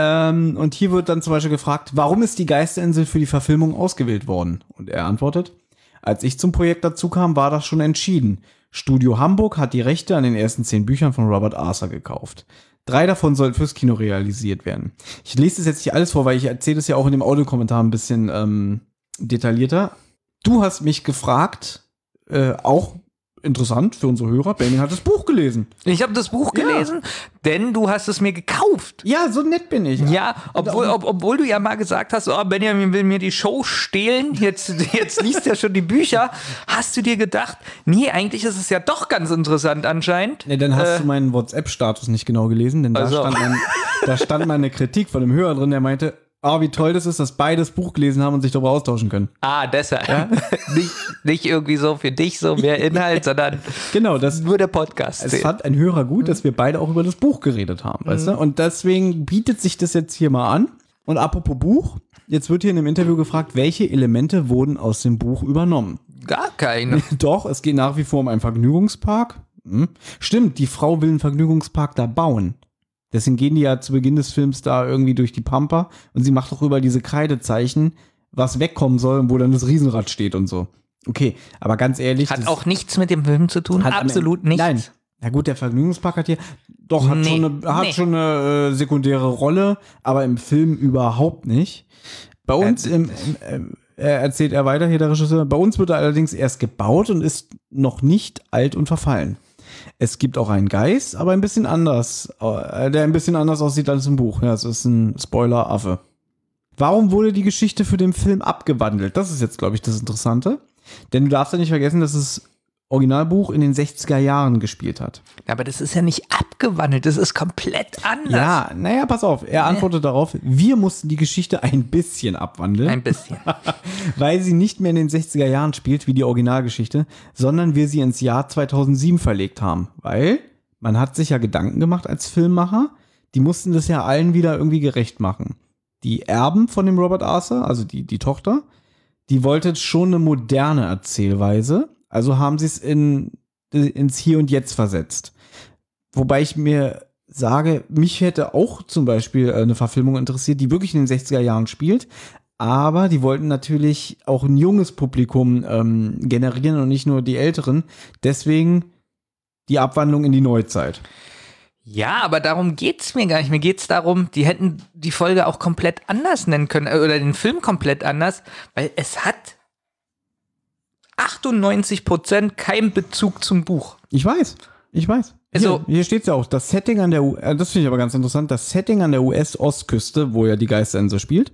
Ähm, und hier wird dann zum Beispiel gefragt, warum ist die Geisterinsel für die Verfilmung ausgewählt worden? Und er antwortet, als ich zum Projekt dazu kam, war das schon entschieden. Studio Hamburg hat die Rechte an den ersten zehn Büchern von Robert Arthur gekauft. Drei davon sollten fürs Kino realisiert werden. Ich lese das jetzt nicht alles vor, weil ich erzähle das ja auch in dem Audiokommentar ein bisschen ähm, detaillierter. Du hast mich gefragt, äh, auch interessant für unsere Hörer, Benjamin hat das Buch gelesen. Ich habe das Buch Ja. gelesen, denn du hast es mir gekauft. Ja, so nett bin ich. Ja, obwohl, ob, obwohl du ja mal gesagt hast, oh, Benjamin will mir die Show stehlen, jetzt, jetzt liest er schon die Bücher, hast du dir gedacht, nee, eigentlich ist es ja doch ganz interessant anscheinend. Ja, dann hast du meinen WhatsApp-Status nicht genau gelesen, denn da, Also. stand mein, da stand mal eine Kritik von einem Hörer drin, der meinte, ah, wie toll das ist, dass beide das Buch gelesen haben und sich darüber austauschen können. Ah, deshalb. nicht, nicht irgendwie so für dich so mehr Inhalt, sondern Genau, das nur der Podcast. es fand ein Hörer gut, dass wir beide auch über das Buch geredet haben, weißt du? Und deswegen bietet sich das jetzt hier mal an. Und apropos Buch, jetzt wird hier in dem Interview gefragt, welche Elemente wurden aus dem Buch übernommen. Gar keine. Doch, es geht nach wie vor um einen Vergnügungspark. Hm. Stimmt, die Frau will einen Vergnügungspark da bauen. Deswegen gehen die ja zu Beginn des Films da irgendwie durch die Pampa und sie macht auch überall diese Kreidezeichen, was wegkommen soll und wo dann das Riesenrad steht und so. Okay, aber ganz ehrlich. Hat auch nichts mit dem Film zu tun. Absolut nichts. Nein. Na gut, der Vergnügungspark hat hier doch hat Nee, schon eine, hat nee. schon eine äh, sekundäre Rolle, aber im Film überhaupt nicht. Bei uns Äh, im, im, erzählt er weiter hier der Regisseur. Bei uns wird er allerdings erst gebaut und ist noch nicht alt und verfallen. Es gibt auch einen Geist, aber ein bisschen anders, äh, der ein bisschen anders aussieht als im Buch. Ja, es ist ein Spoiler-Affe. Warum wurde die Geschichte für den Film abgewandelt? Das ist jetzt, glaube ich, das Interessante. Denn du darfst ja nicht vergessen, dass es Originalbuch in den 60er Jahren gespielt hat. Aber das ist ja nicht abgewandelt, das ist komplett anders. Ja, naja, pass auf. Er antwortet darauf, wir mussten die Geschichte ein bisschen abwandeln. Ein bisschen. weil sie nicht mehr in den 60er Jahren spielt, wie die Originalgeschichte, sondern wir sie ins Jahr 2007 verlegt haben. Weil man hat sich ja Gedanken gemacht als Filmmacher, die mussten das ja allen wieder irgendwie gerecht machen. Die Erben von dem Robert Arthur, also die, die Tochter, die wollte schon eine moderne Erzählweise, also haben sie es in, ins Hier und Jetzt versetzt. Wobei ich mir sage, mich hätte auch zum Beispiel eine Verfilmung interessiert, die wirklich in den 60er Jahren spielt, aber die wollten natürlich auch ein junges Publikum ähm, generieren und nicht nur die Älteren. Deswegen die Abwandlung in die Neuzeit. Ja, aber darum geht's mir gar nicht. Mir geht's darum, die hätten die Folge auch komplett anders nennen können äh, oder den Film komplett anders, weil es hat 98 Prozent keinen Bezug zum Buch. Ich weiß, ich weiß. Also- hier, hier steht ja auch, das Setting an der, U äh, das finde ich aber ganz interessant, das Setting an der US-Ostküste, wo ja die Geisterinsel spielt,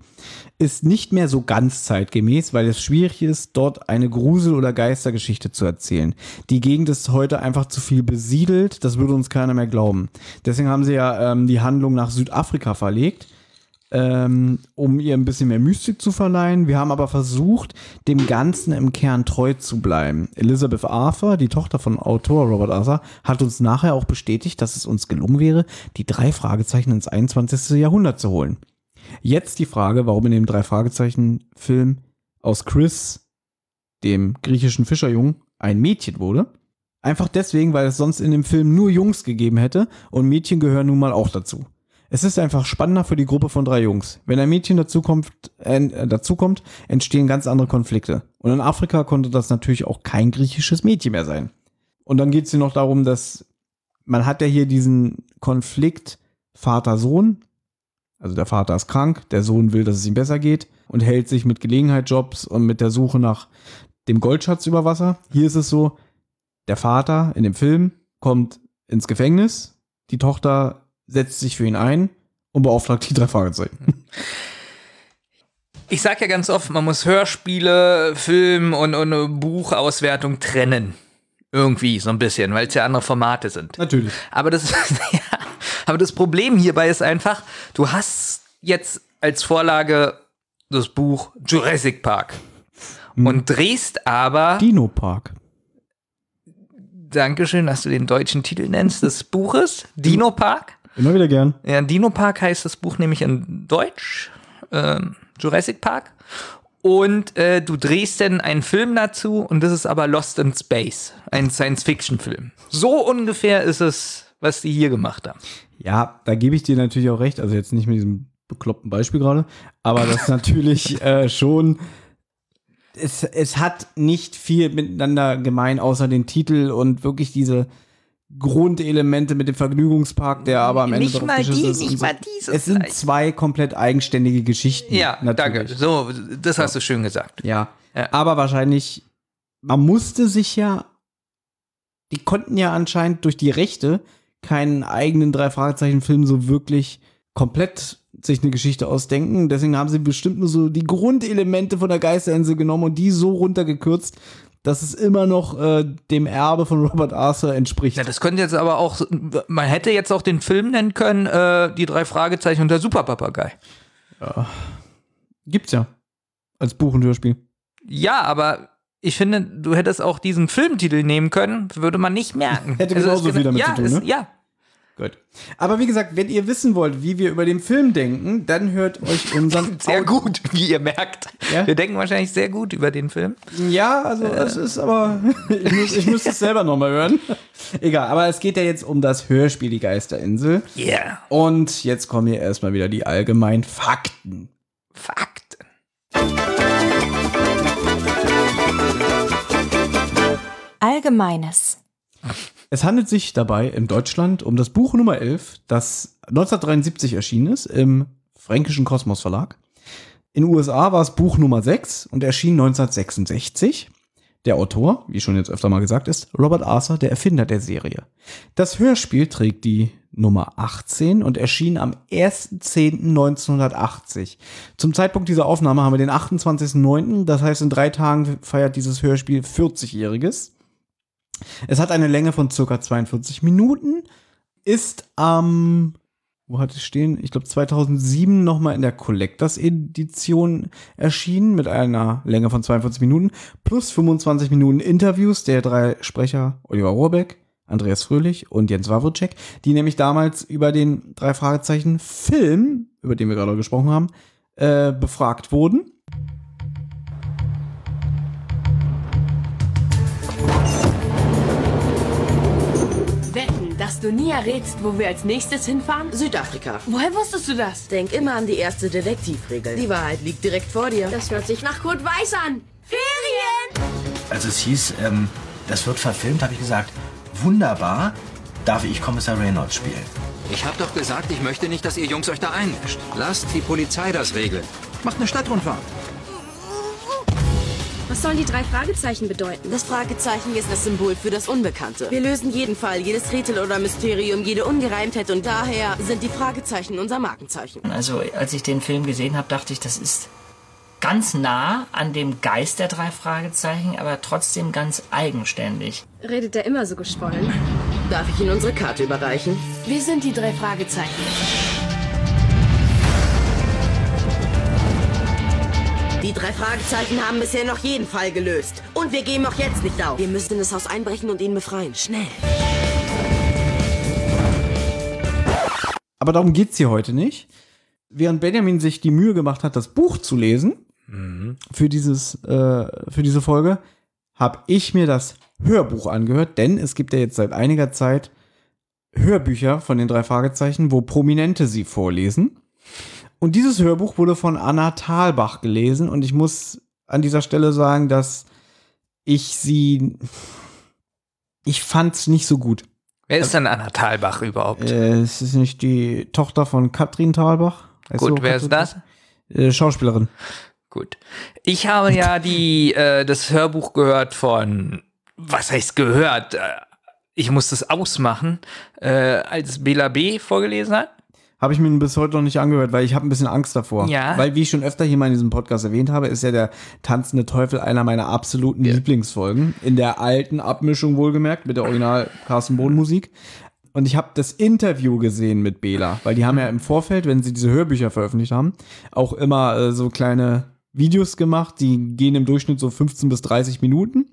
ist nicht mehr so ganz zeitgemäß, weil es schwierig ist, dort eine Grusel- oder Geistergeschichte zu erzählen. Die Gegend ist heute einfach zu viel besiedelt, das würde uns keiner mehr glauben. Deswegen haben sie ja ähm, die Handlung nach Südafrika verlegt ähm, um ihr ein bisschen mehr Mystik zu verleihen. Wir haben aber versucht, dem Ganzen im Kern treu zu bleiben. Elizabeth Arthur, die Tochter von Autor Robert Arthur, hat uns nachher auch bestätigt, dass es uns gelungen wäre, die drei Fragezeichen ins 21. Jahrhundert zu holen. Jetzt die Frage, warum in dem drei Fragezeichen Film aus Chris, dem griechischen Fischerjungen, ein Mädchen wurde. Einfach deswegen, weil es sonst in dem Film nur Jungs gegeben hätte und Mädchen gehören nun mal auch dazu. Es ist einfach spannender für die Gruppe von drei Jungs. Wenn ein Mädchen dazukommt, äh, dazukommt, entstehen ganz andere Konflikte. Und in Afrika konnte das natürlich auch kein griechisches Mädchen mehr sein. Und dann geht es hier noch darum, dass man hat ja hier diesen Konflikt Vater-Sohn. Also der Vater ist krank, der Sohn will, dass es ihm besser geht und hält sich mit Gelegenheitsjobs und mit der Suche nach dem Goldschatz über Wasser. Hier ist es so, der Vater in dem Film kommt ins Gefängnis, die Tochter setzt sich für ihn ein und beauftragt die drei Fragezeichen. Ich sag ja ganz oft, man muss Hörspiele, Film und, und Buchauswertung trennen. Irgendwie so ein bisschen, weil es ja andere Formate sind. Natürlich. Aber das, ja, aber das Problem hierbei ist einfach, du hast jetzt als Vorlage das Buch Jurassic Park und drehst aber, Dino Park. Dankeschön, dass du den deutschen Titel nennst, des Buches, Dino Park. Immer wieder gern. Ja, Dino Park heißt das Buch nämlich in Deutsch, ähm, Jurassic Park. Und äh, du drehst dann einen Film dazu und das ist aber Lost in Space, ein Science-Fiction-Film. So ungefähr ist es, was die hier gemacht haben. Ja, da gebe ich dir natürlich auch recht. Also jetzt nicht mit diesem bekloppten Beispiel gerade, aber das ist natürlich äh, schon. Es, es hat nicht viel miteinander gemein, außer den Titel und wirklich diese Grundelemente mit dem Vergnügungspark, der aber am Ende Nicht mal die, ist nicht so. mal dieses Es sind zwei komplett eigenständige Geschichten. Ja, danke. So, das hast du schön gesagt. Ja. Ja. Aber wahrscheinlich, man musste sich ja, die konnten ja anscheinend durch die Rechte keinen eigenen drei Fragezeichen Film so wirklich komplett sich eine Geschichte ausdenken. Deswegen haben sie bestimmt nur so die Grundelemente von der Geisterinsel genommen und die so runtergekürzt, dass es immer noch äh, dem Erbe von Robert Arthur entspricht. Ja, das könnte jetzt aber auch, man hätte jetzt auch den Film nennen können, äh, die drei Fragezeichen und der Superpapagei. Gibt's ja. Als Buch und Hörspiel. Ja, aber ich finde, du hättest auch diesen Filmtitel nehmen können, würde man nicht merken. Hätte es genauso ist viel damit ja, zu tun, ne? Ja, Gut. Aber wie gesagt, wenn ihr wissen wollt, wie wir über den Film denken, dann hört euch unseren sehr Audio- gut, wie ihr merkt. Ja? Wir denken wahrscheinlich sehr gut über den Film. Ja, also es ist aber, ich, muss, ich müsste es selber nochmal hören. Egal, aber es geht ja jetzt um das Hörspiel Die Geisterinsel. Yeah. Und jetzt kommen hier erstmal wieder die allgemeinen Fakten. Fakten. Allgemeines. Es handelt sich dabei in Deutschland um das Buch Nummer 11, das 1973 erschienen ist im Fränkischen Kosmos Verlag. In den USA war es Buch Nummer 6 und erschien 1966. Der Autor, wie schon jetzt öfter mal gesagt ist, Robert Arthur, der Erfinder der Serie. Das Hörspiel trägt die Nummer 18 und erschien am 1.10.1980. Zum Zeitpunkt dieser Aufnahme haben wir den 28.09., das heißt in drei Tagen feiert dieses Hörspiel 40-jähriges. Es hat eine Länge von circa 42 Minuten, ist am, wo hat es stehen? Ich glaube 2007 nochmal in der Collectors Edition erschienen mit einer Länge von 42 Minuten plus 25 Minuten Interviews der drei Sprecher Oliver Rohrbeck, Andreas Fröhlich und Jens Wawrczyk, die nämlich damals über den drei Fragezeichen Film, über den wir gerade gesprochen haben, äh, befragt wurden. Du nie errätst, wo wir als nächstes hinfahren? Südafrika. Woher wusstest du das? Denk immer an die erste Detektivregel. Die Wahrheit liegt direkt vor dir. Das hört sich nach Kurt Weiß an. Ferien! Als es hieß, ähm, das wird verfilmt, habe ich gesagt, wunderbar, darf ich Kommissar Reynolds spielen. Ich hab doch gesagt, ich möchte nicht, dass ihr Jungs euch da einmischt. Lasst die Polizei das regeln. Macht eine Stadtrundfahrt. Was sollen die drei Fragezeichen bedeuten? Das Fragezeichen ist das Symbol für das Unbekannte. Wir lösen jeden Fall, jedes Rätsel oder Mysterium, jede Ungereimtheit und daher sind die Fragezeichen unser Markenzeichen. Also, als ich den Film gesehen habe, dachte ich, das ist ganz nah an dem Geist der drei Fragezeichen, aber trotzdem ganz eigenständig. Redet er immer so geschwollen? Darf ich Ihnen unsere Karte überreichen? Wir sind die drei Fragezeichen. Die drei Fragezeichen haben bisher noch jeden Fall gelöst. Und wir geben auch jetzt nicht auf. Wir müssen in das Haus einbrechen und ihn befreien. Schnell. Aber darum geht's hier heute nicht. Während Benjamin sich die Mühe gemacht hat, das Buch zu lesen für dieses äh, für diese Folge, habe ich mir das Hörbuch angehört, denn es gibt ja jetzt seit einiger Zeit Hörbücher von den drei Fragezeichen, wo Prominente sie vorlesen. Und dieses Hörbuch wurde von Anna Thalbach gelesen und ich muss an dieser Stelle sagen, dass ich sie ich fand's nicht so gut. Wer ist denn Anna Thalbach überhaupt? Äh, es ist nicht die Tochter von Katrin Thalbach. Heißt Gut, so, wer ist das? Äh, Schauspielerin. Gut. Ich habe ja die, äh, das Hörbuch gehört von, was heißt gehört? Äh, Ich musste es ausmachen, äh, als Bela B. vorgelesen hat. Habe ich mir bis heute noch nicht angehört, weil ich habe ein bisschen Angst davor. Ja. Weil, wie ich schon öfter hier mal in diesem Podcast erwähnt habe, ist ja der tanzende Teufel einer meiner absoluten Lieblingsfolgen. In der alten Abmischung wohlgemerkt, mit der Original Carsten Bohn Musik. Und ich habe das Interview gesehen mit Bela, weil die haben ja im Vorfeld, wenn sie diese Hörbücher veröffentlicht haben, auch immer äh, so kleine Videos gemacht, die gehen im Durchschnitt so 15 bis 30 Minuten.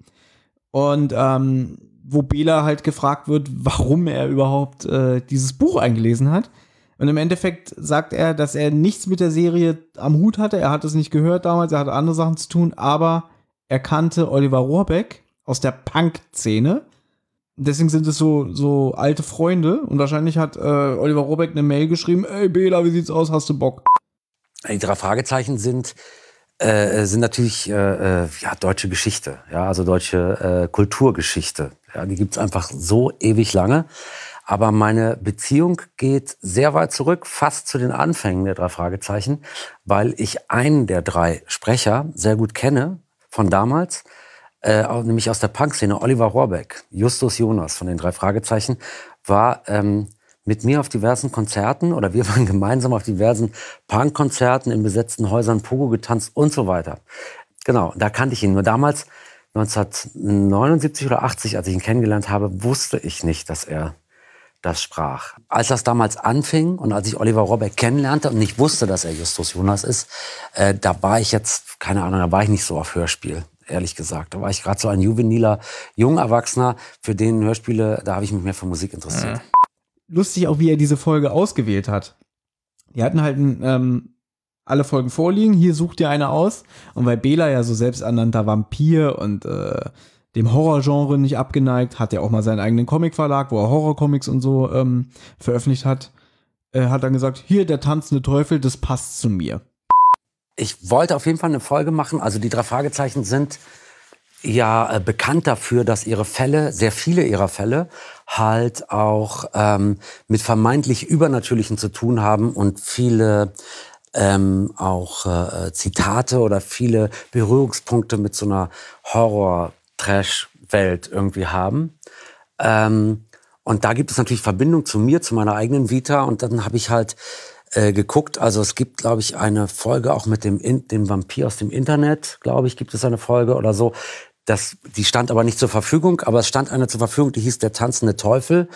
Und ähm, wo Bela halt gefragt wird, warum er überhaupt äh, dieses Buch eingelesen hat. Und im Endeffekt sagt er, dass er nichts mit der Serie am Hut hatte. Er hat es nicht gehört damals, er hatte andere Sachen zu tun, aber er kannte Oliver Rohrbeck aus der Punk-Szene. Deswegen sind es so, so alte Freunde. Und wahrscheinlich hat äh, Oliver Rohrbeck eine Mail geschrieben: Ey, Bela, wie sieht's aus? Hast du Bock? Die drei Fragezeichen sind äh, sind natürlich äh, äh, ja deutsche Geschichte, ja also deutsche äh, Kulturgeschichte. Ja, die gibt's einfach so ewig lange. Aber meine Beziehung geht sehr weit zurück, fast zu den Anfängen der drei Fragezeichen, weil ich einen der drei Sprecher sehr gut kenne von damals, äh, nämlich aus der Punk-Szene, Oliver Rohrbeck, Justus Jonas von den drei Fragezeichen, war ähm, mit mir auf diversen Konzerten oder wir waren gemeinsam auf diversen Punk-Konzerten in besetzten Häusern Pogo getanzt und so weiter. Genau, da kannte ich ihn. Nur damals, 1979 oder 80, als ich ihn kennengelernt habe, wusste ich nicht, dass er das sprach. Als das damals anfing und als ich Oliver Rohrbeck kennenlernte und nicht wusste, dass er Justus Jonas ist, äh, da war ich jetzt, keine Ahnung, da war ich nicht so auf Hörspiel, ehrlich gesagt. Da war ich gerade so ein juveniler Jungerwachsener, für den Hörspiele, da habe ich mich mehr für Musik interessiert. lustig auch, wie er diese Folge ausgewählt hat. Die hatten halt ähm, alle Folgen vorliegen, hier sucht ihr eine aus. Und weil Bela ja so selbsternannter Vampir und äh, dem Horrorgenre nicht abgeneigt, hat er auch mal seinen eigenen Comicverlag, wo er Horrorcomics und so ähm, veröffentlicht hat, äh, hat dann gesagt, hier der tanzende Teufel, das passt zu mir. Ich wollte auf jeden Fall eine Folge machen. Also die drei Fragezeichen sind ja äh, bekannt dafür, dass ihre Fälle, sehr viele ihrer Fälle, halt auch ähm, mit vermeintlich Übernatürlichen zu tun haben und viele ähm, auch äh, Zitate oder viele Berührungspunkte mit so einer Horror-Trash-Welt irgendwie haben. Ähm, und da gibt es natürlich Verbindung zu mir, zu meiner eigenen Vita. Und dann habe ich halt äh, geguckt. Also es gibt, glaube ich, eine Folge auch mit dem, In dem Vampir aus dem Internet, glaube ich, gibt es eine Folge oder so. Das, die stand aber nicht zur Verfügung, aber es stand eine zur Verfügung, die hieß Der tanzende Teufel.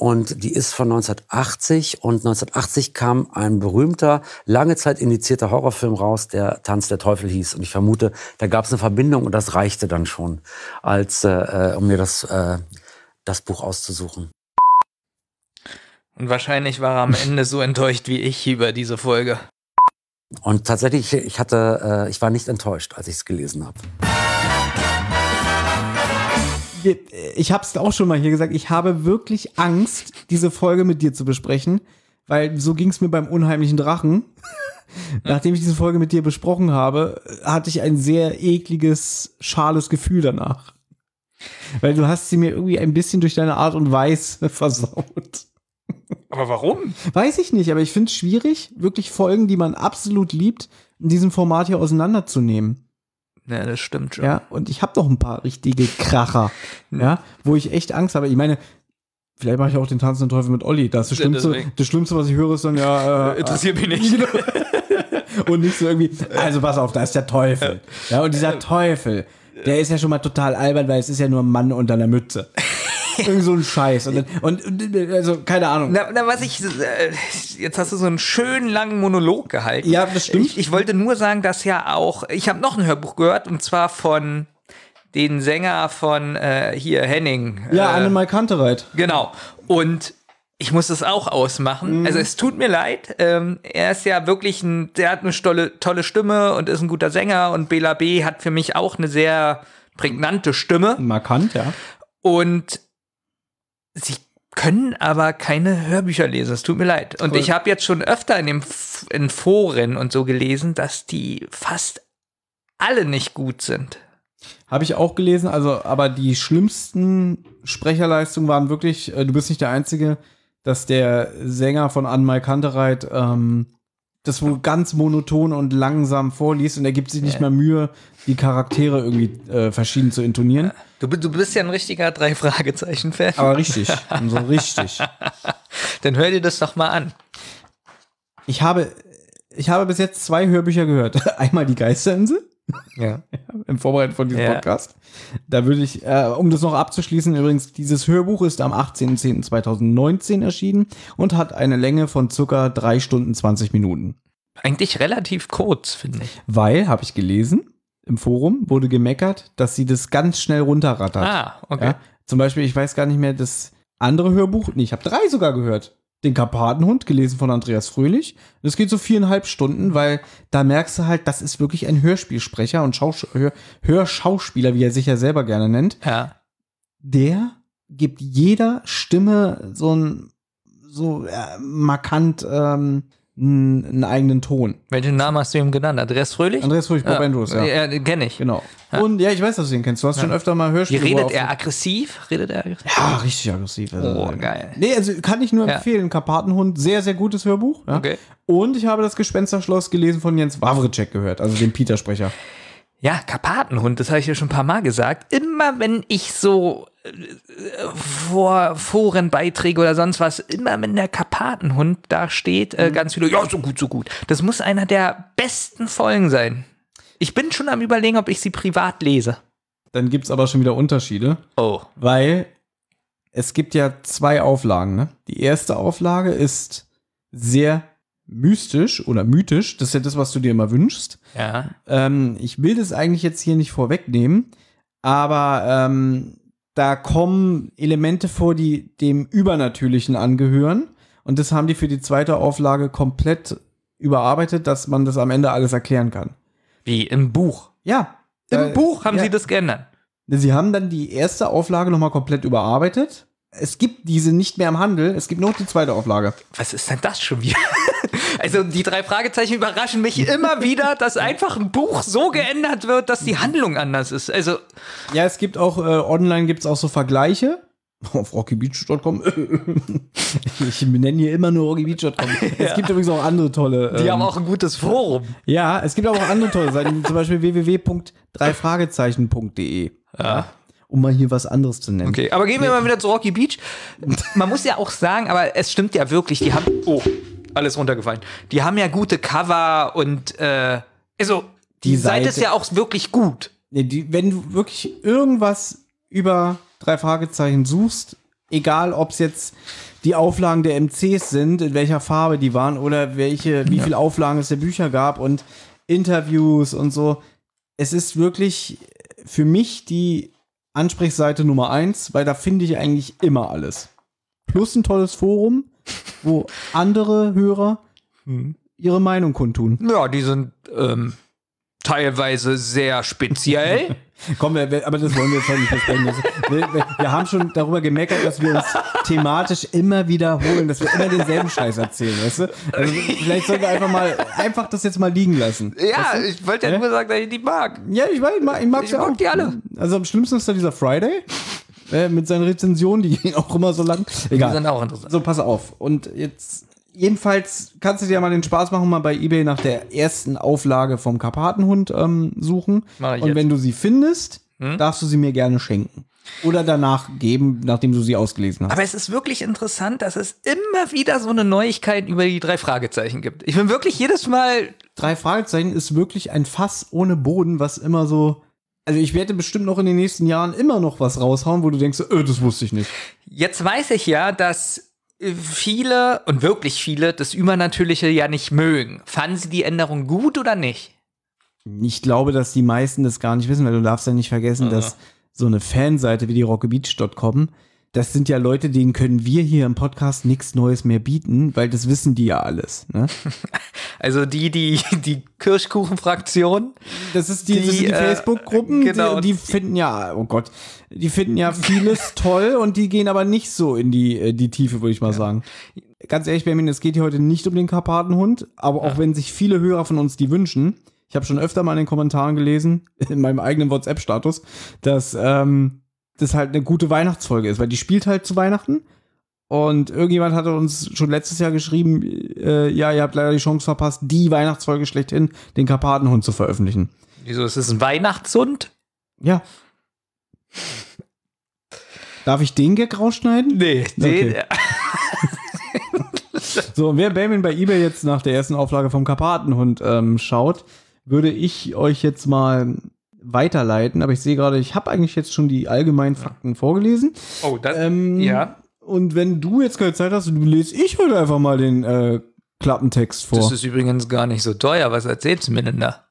Und die ist von 1980 und 1980 kam ein berühmter, lange Zeit indizierter Horrorfilm raus, der Tanz der Teufel hieß. Und ich vermute, da gab es eine Verbindung und das reichte dann schon, als äh, um mir das, äh, das Buch auszusuchen. Und wahrscheinlich war er am Ende so enttäuscht wie ich über diese Folge. Und tatsächlich, ich hatte, äh, ich war nicht enttäuscht, als ich es gelesen habe. Ich habe es auch schon mal hier gesagt, ich habe wirklich Angst, diese Folge mit dir zu besprechen, weil so ging es mir beim unheimlichen Drachen. Nachdem ich diese Folge mit dir besprochen habe, hatte ich ein sehr ekliges, schales Gefühl danach. Weil du hast sie mir irgendwie ein bisschen durch deine Art und Weise versaut. Aber warum? Weiß ich nicht, aber ich finde es schwierig, wirklich Folgen, die man absolut liebt, in diesem Format hier auseinanderzunehmen. Ja, das stimmt schon. Ja, und ich habe doch ein paar richtige Kracher, ja, wo ich echt Angst habe. Ich meine, vielleicht mache ich auch den tanzenden Teufel mit Olli. Das, ist das, Ja, Schlimmste, deswegen. das Schlimmste, was ich höre, ist dann ja. Äh, Interessiert mich nicht. und nicht so irgendwie, also pass auf, da ist der Teufel. Ja, und dieser Teufel, der ist ja schon mal total albern, weil es ist ja nur ein Mann unter einer Mütze. Irgend so ein Scheiß. Und, dann, und, und also, keine Ahnung. Na, na, was ich, äh, jetzt hast du so einen schönen langen Monolog gehalten. Ja, das stimmt. Ich, ich wollte nur sagen, dass ja auch, ich habe noch ein Hörbuch gehört und zwar von den Sänger von äh, hier Henning. Ja, äh, Annemal Kantereit. Genau. Und ich muss das auch ausmachen. Mhm. Also es tut mir leid. Ähm, er ist ja wirklich ein, der hat eine tolle, tolle Stimme und ist ein guter Sänger und Bela B hat für mich auch eine sehr prägnante Stimme. Markant, ja. Und sie können aber keine Hörbücher lesen. Es tut mir leid. Und Cool. ich habe jetzt schon öfter in, dem, F- in Foren und so gelesen, dass die fast alle nicht gut sind. Habe ich auch gelesen, also, aber die schlimmsten Sprecherleistungen waren wirklich, äh, du bist nicht der Einzige, dass der Sänger von Anmal Kantereit ähm, das wohl ganz monoton und langsam vorliest und er gibt sich nicht mal Mühe, die Charaktere irgendwie äh, verschieden zu intonieren. Du, du bist ja ein richtiger Drei-Fragezeichen-Fan. Aber richtig, so richtig. Dann hör dir das doch mal an. Ich habe, ich habe bis jetzt zwei Hörbücher gehört. Einmal die Geisterinsel. Ja. Im Vorbereiten von diesem Ja. Podcast. Da würde ich, äh, um das noch abzuschließen, übrigens, dieses Hörbuch ist am 18.10.2019 erschienen und hat eine Länge von circa drei Stunden 20 Minuten. Eigentlich relativ kurz, finde ich. Weil, habe ich gelesen, im Forum wurde gemeckert, dass sie das ganz schnell runterrattert. Ah, okay. Ja? Zum Beispiel, ich weiß gar nicht mehr, das andere Hörbuch, nee, ich habe drei sogar gehört. Den Karpatenhund, gelesen von Andreas Fröhlich. Das geht so viereinhalb Stunden, weil da merkst du halt, das ist wirklich ein Hörspielsprecher und Schaus Hör Hörschauspieler, wie er sich ja selber gerne nennt. Ja. Der gibt jeder Stimme so ein so äh, markant ähm, einen eigenen Ton. Welchen Namen hast du ihm genannt? Andreas Fröhlich? Andreas Fröhlich, Bob Andrews, ja. Ja, kenne ich. Genau. Und ja, ich weiß, dass du ihn kennst. Du hast schon öfter mal Hörspiele. redet er aggressiv? Redet er aggressiv? Ja, richtig aggressiv. Also, Oh, geil. Nee, also kann ich nur Ja. empfehlen. Karpatenhund, sehr, sehr gutes Hörbuch. Ja? Okay. Und ich habe das Gespensterschloss gelesen von Jens Wawritschek gehört, also dem Peter-Sprecher. Ja, Karpatenhund, das habe ich ja schon ein paar Mal gesagt. Immer wenn ich so äh, vor Forenbeiträge oder sonst was, immer wenn der Karpatenhund da steht, Mhm. äh, ganz viele, ja, so gut, so gut. Das muss einer der besten Folgen sein. Ich bin schon am überlegen, ob ich sie privat lese. Dann gibt's aber schon wieder Unterschiede, Oh. weil es gibt ja zwei Auflagen. Ne? Die erste Auflage ist sehr mystisch oder mythisch. Das ist ja das, was du dir immer wünschst. Ja. Ähm, ich will das eigentlich jetzt hier nicht vorwegnehmen, aber ähm, da kommen Elemente vor, die dem Übernatürlichen angehören. Und das haben die für die zweite Auflage komplett überarbeitet, dass man das am Ende alles erklären kann. Wie im Buch. Ja. Im Äh, Buch haben ja. sie das geändert. Sie haben dann die erste Auflage nochmal komplett überarbeitet. Es gibt diese nicht mehr im Handel, es gibt nur noch die zweite Auflage. Was ist denn das schon wieder? Also die drei Fragezeichen überraschen mich immer wieder, dass einfach ein Buch so geändert wird, dass die Handlung anders ist. Also Ja, es gibt auch, äh, online gibt es auch so Vergleiche. Auf rockybeach.com. ich nenne hier immer nur rockybeach.com. Es gibt übrigens auch andere tolle. die ähm, haben auch ein gutes Forum. Ja, es gibt aber auch andere tolle Seiten, zum Beispiel www.dreifragezeichen.de. Ja. Um mal hier was anderes zu nennen. Okay, aber gehen wir mal wieder zu Rocky Beach. Man muss ja auch sagen, aber es stimmt ja wirklich, die haben. Oh, alles runtergefallen. Die haben ja gute Cover und äh, also die, Die Seite, Seite- ist ja auch wirklich gut. Nee, die, wenn du wirklich irgendwas über drei Fragezeichen suchst, egal ob es jetzt die Auflagen der MCs sind, in welcher Farbe die waren oder welche, wie viele Auflagen es der Bücher gab und Interviews und so. Es ist wirklich für mich die Ansprechseite Nummer eins, weil da finde ich eigentlich immer alles. Plus ein tolles Forum, wo andere Hörer ihre Meinung kundtun. Ja, die sind ähm, teilweise sehr speziell. Komm, wir, aber das wollen wir jetzt heute nicht besprechen. Das- Wir, wir, wir haben schon darüber gemeckert, dass wir uns thematisch immer wiederholen, dass wir immer denselben Scheiß erzählen, weißt du? Also, vielleicht sollten wir einfach mal, einfach das jetzt mal liegen lassen. ja, Weißt du? ich wollte ja nur sagen, dass ich die mag. Ja, ich mag, ich mag, ich mag's Ich ja mag auch. die alle. Also am schlimmsten ist da dieser Friday äh, mit seinen Rezensionen, die gehen auch immer so lang. Egal. Die sind auch interessant. So, pass auf. Und jetzt, jedenfalls kannst du dir ja mal den Spaß machen, mal bei Ebay nach der ersten Auflage vom Karpatenhund ähm, suchen. Mach ich Und jetzt. wenn du sie findest, Hm? darfst du sie mir gerne schenken. Oder danach geben, nachdem du sie ausgelesen hast. Aber es ist wirklich interessant, dass es immer wieder so eine Neuigkeit über die drei Fragezeichen gibt. Ich bin wirklich jedes Mal. Drei Fragezeichen ist wirklich ein Fass ohne Boden, was immer so. Also ich werde bestimmt noch in den nächsten Jahren immer noch was raushauen, wo du denkst, äh, das wusste ich nicht. Jetzt weiß ich ja, dass äh, viele und wirklich viele das Übernatürliche ja nicht mögen. Fanden sie die Änderung gut oder nicht? Ich glaube, dass die meisten das gar nicht wissen, weil du darfst ja nicht vergessen, Ah. dass so eine Fanseite wie die rockebeach.com, das sind ja Leute, denen können wir hier im Podcast nichts Neues mehr bieten, weil das wissen die ja alles. Ne? Also die, die, die Kirschkuchenfraktion. Das ist die, die äh, Facebook-Gruppen, genau. die, die finden ja, oh Gott, die finden ja vieles toll und die gehen aber nicht so in die, äh, die Tiefe, würde ich mal sagen. Ganz ehrlich, Benjamin, es geht hier heute nicht um den Karpatenhund, aber auch wenn sich viele Hörer von uns die wünschen, ich habe schon öfter mal in den Kommentaren gelesen, in meinem eigenen WhatsApp-Status, dass ähm, das halt eine gute Weihnachtsfolge ist, weil die spielt halt zu Weihnachten. Und irgendjemand hatte uns schon letztes Jahr geschrieben, äh, ja, ihr habt leider die Chance verpasst, die Weihnachtsfolge schlechthin, den Karpatenhund zu veröffentlichen. Wieso ist es ein Weihnachtshund? Ja. Darf ich den Gag rausschneiden? Nee, den, Okay. So, und wer Benjamin bei eBay jetzt nach der ersten Auflage vom Karpatenhund ähm, schaut, würde ich euch jetzt mal weiterleiten. Aber ich sehe gerade, ich habe eigentlich jetzt schon die allgemeinen Fakten vorgelesen. Oh, das, Ähm, ja. Und wenn du jetzt keine Zeit hast, du lese ich heute einfach mal den äh, Klappentext vor. Das ist übrigens gar nicht so teuer. Was erzählst du mir denn da?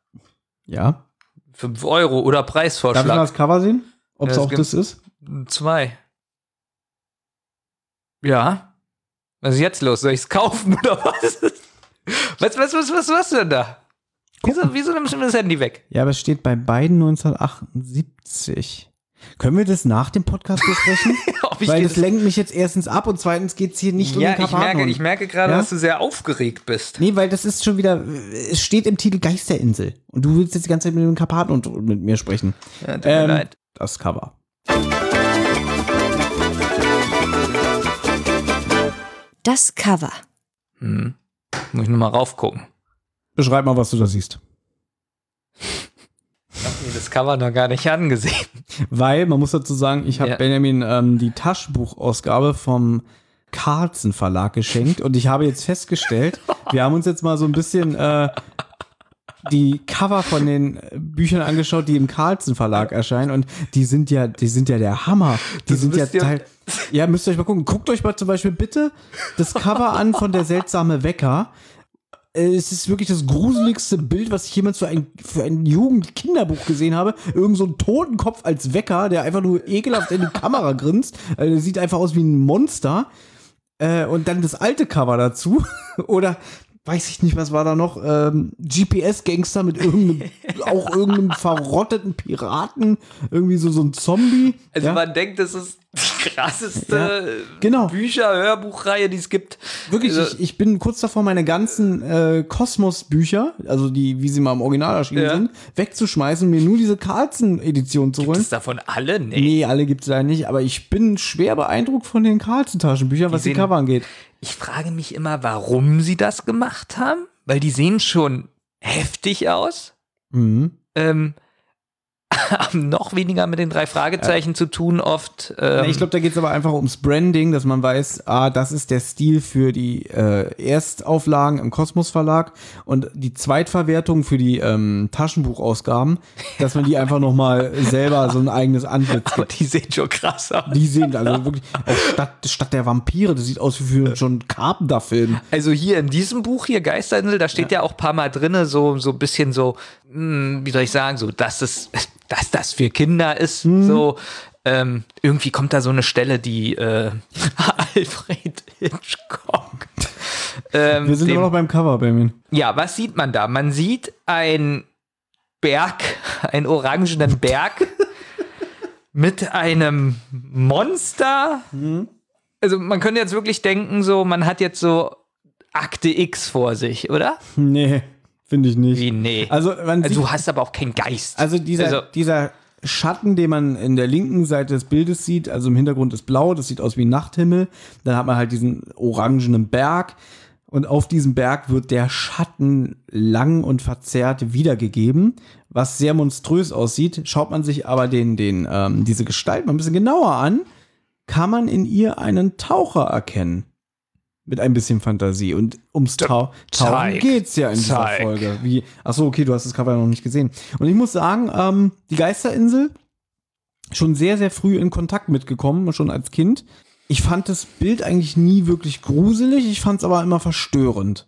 ja. 5 Euro oder Darf ich mal Preisvorschlag? das Cover sehen? Ob es Ja, auch das ist? Zwei. Ja. Was ist jetzt los? Soll ich es kaufen oder was? Was, was, was, was, was denn da? Wieso, wieso nimmst du mir das Handy weg? Ja, aber es steht bei beiden 1978. Können wir das nach dem Podcast besprechen? Weil das lenkt mich jetzt erstens ab und zweitens geht es hier nicht um ja, den ich merke, ich merke gerade, Ja? dass du sehr aufgeregt bist. Nee, weil das ist schon wieder, es steht im Titel Geisterinsel. Und du willst jetzt die ganze Zeit mit dem Karpaten und mit mir sprechen. Ja, tut mir leid. Das Cover. Das Cover. Hm. Muss ich nur mal raufgucken. Beschreib mal, was du da siehst. Ich habe mir das Cover noch gar nicht angesehen. Weil, man muss dazu sagen, ich habe Ja. Benjamin ähm, die Taschenbuchausgabe vom Carlsen Verlag geschenkt und ich habe jetzt festgestellt, wir haben uns jetzt mal so ein bisschen äh, die Cover von den Büchern angeschaut, die im Carlsen Verlag erscheinen und die sind ja, die sind ja der Hammer. Die Das sind ja Teil. Ja, müsst ihr euch mal gucken. Guckt euch mal zum Beispiel bitte das Cover an von der seltsame Wecker. Äh, Es ist wirklich das gruseligste Bild, was ich jemals für ein, für ein Jugend-Kinderbuch gesehen habe. Irgend so ein Totenkopf als Wecker, der einfach nur ekelhaft in die Kamera grinst. Also, sieht einfach aus wie ein Monster. Äh, und dann das alte Cover dazu. Oder weiß ich nicht, was war da noch? Ähm, GPS-Gangster mit irgendeinem, auch irgendeinem verrotteten Piraten. Irgendwie so, so ein Zombie. Also ja? man denkt, das ist die krasseste Ja, genau. Bücher, Hörbuchreihe, die es gibt. Wirklich, Also- ich, ich bin kurz davor, meine ganzen äh, Kosmos-Bücher, also die, wie sie mal im Original erschienen Ja. sind, wegzuschmeißen mir nur diese Carlsen-Edition zu holen. Ist davon alle? Nee. Nee, alle gibt's leider nicht, aber ich bin schwer beeindruckt von den Carlsen-Taschenbüchern, was die Cover angeht. Ich frage mich immer, warum sie das gemacht haben, weil die sehen schon heftig aus. Mhm. Ähm, haben noch weniger mit den drei Fragezeichen zu tun, oft. Ähm, Nee, ich glaube, da geht es aber einfach ums Branding, dass man weiß, ah, das ist der Stil für die äh, Erstauflagen im Kosmos Verlag und die Zweitverwertung für die ähm, Taschenbuchausgaben, dass man die einfach noch mal selber so ein eigenes Antlitz gibt. die sehen schon krass aus. Die sehen also wirklich statt, statt der Vampire, das sieht aus wie für schon ein Carpenter-Film. Also hier in diesem Buch hier, Geisterinsel, da steht ja, auch ein paar Mal drinne, so, so ein bisschen so, hm, wie soll ich sagen, so, dass es, dass das für Kinder ist, Mhm. so. Ähm, irgendwie kommt da so eine Stelle, die äh, Alfred Hitchcock. Ähm, Wir sind dem- immer noch beim Cover, Benjamin. Ja, was sieht man da? Man sieht ein Berg, einen orangenen Berg mit einem Monster. Also man könnte jetzt wirklich denken, so man hat jetzt so Akte X vor sich, oder? Nee, finde ich nicht. Wie nee? Also, man Also sieht, du hast aber auch keinen Geist. Also dieser, Also- dieser Schatten, den man in der linken Seite des Bildes sieht, also im Hintergrund ist blau, das sieht aus wie ein Nachthimmel. Dann hat man halt diesen orangenen Berg und auf diesem Berg wird der Schatten lang und verzerrt wiedergegeben, was sehr monströs aussieht. Schaut man sich aber den, den, ähm, diese Gestalt mal ein bisschen genauer an, kann man in ihr einen Taucher erkennen. Mit ein bisschen Fantasie. Und ums Tau Tauchen geht's ja in dieser zeig. Folge. Wie, ach so, okay, du hast das Cover noch nicht gesehen. Und ich muss sagen, ähm, die Geisterinsel schon sehr, sehr früh in Kontakt mitgekommen, schon als Kind. Ich fand das Bild eigentlich nie wirklich gruselig, ich fand es aber immer verstörend.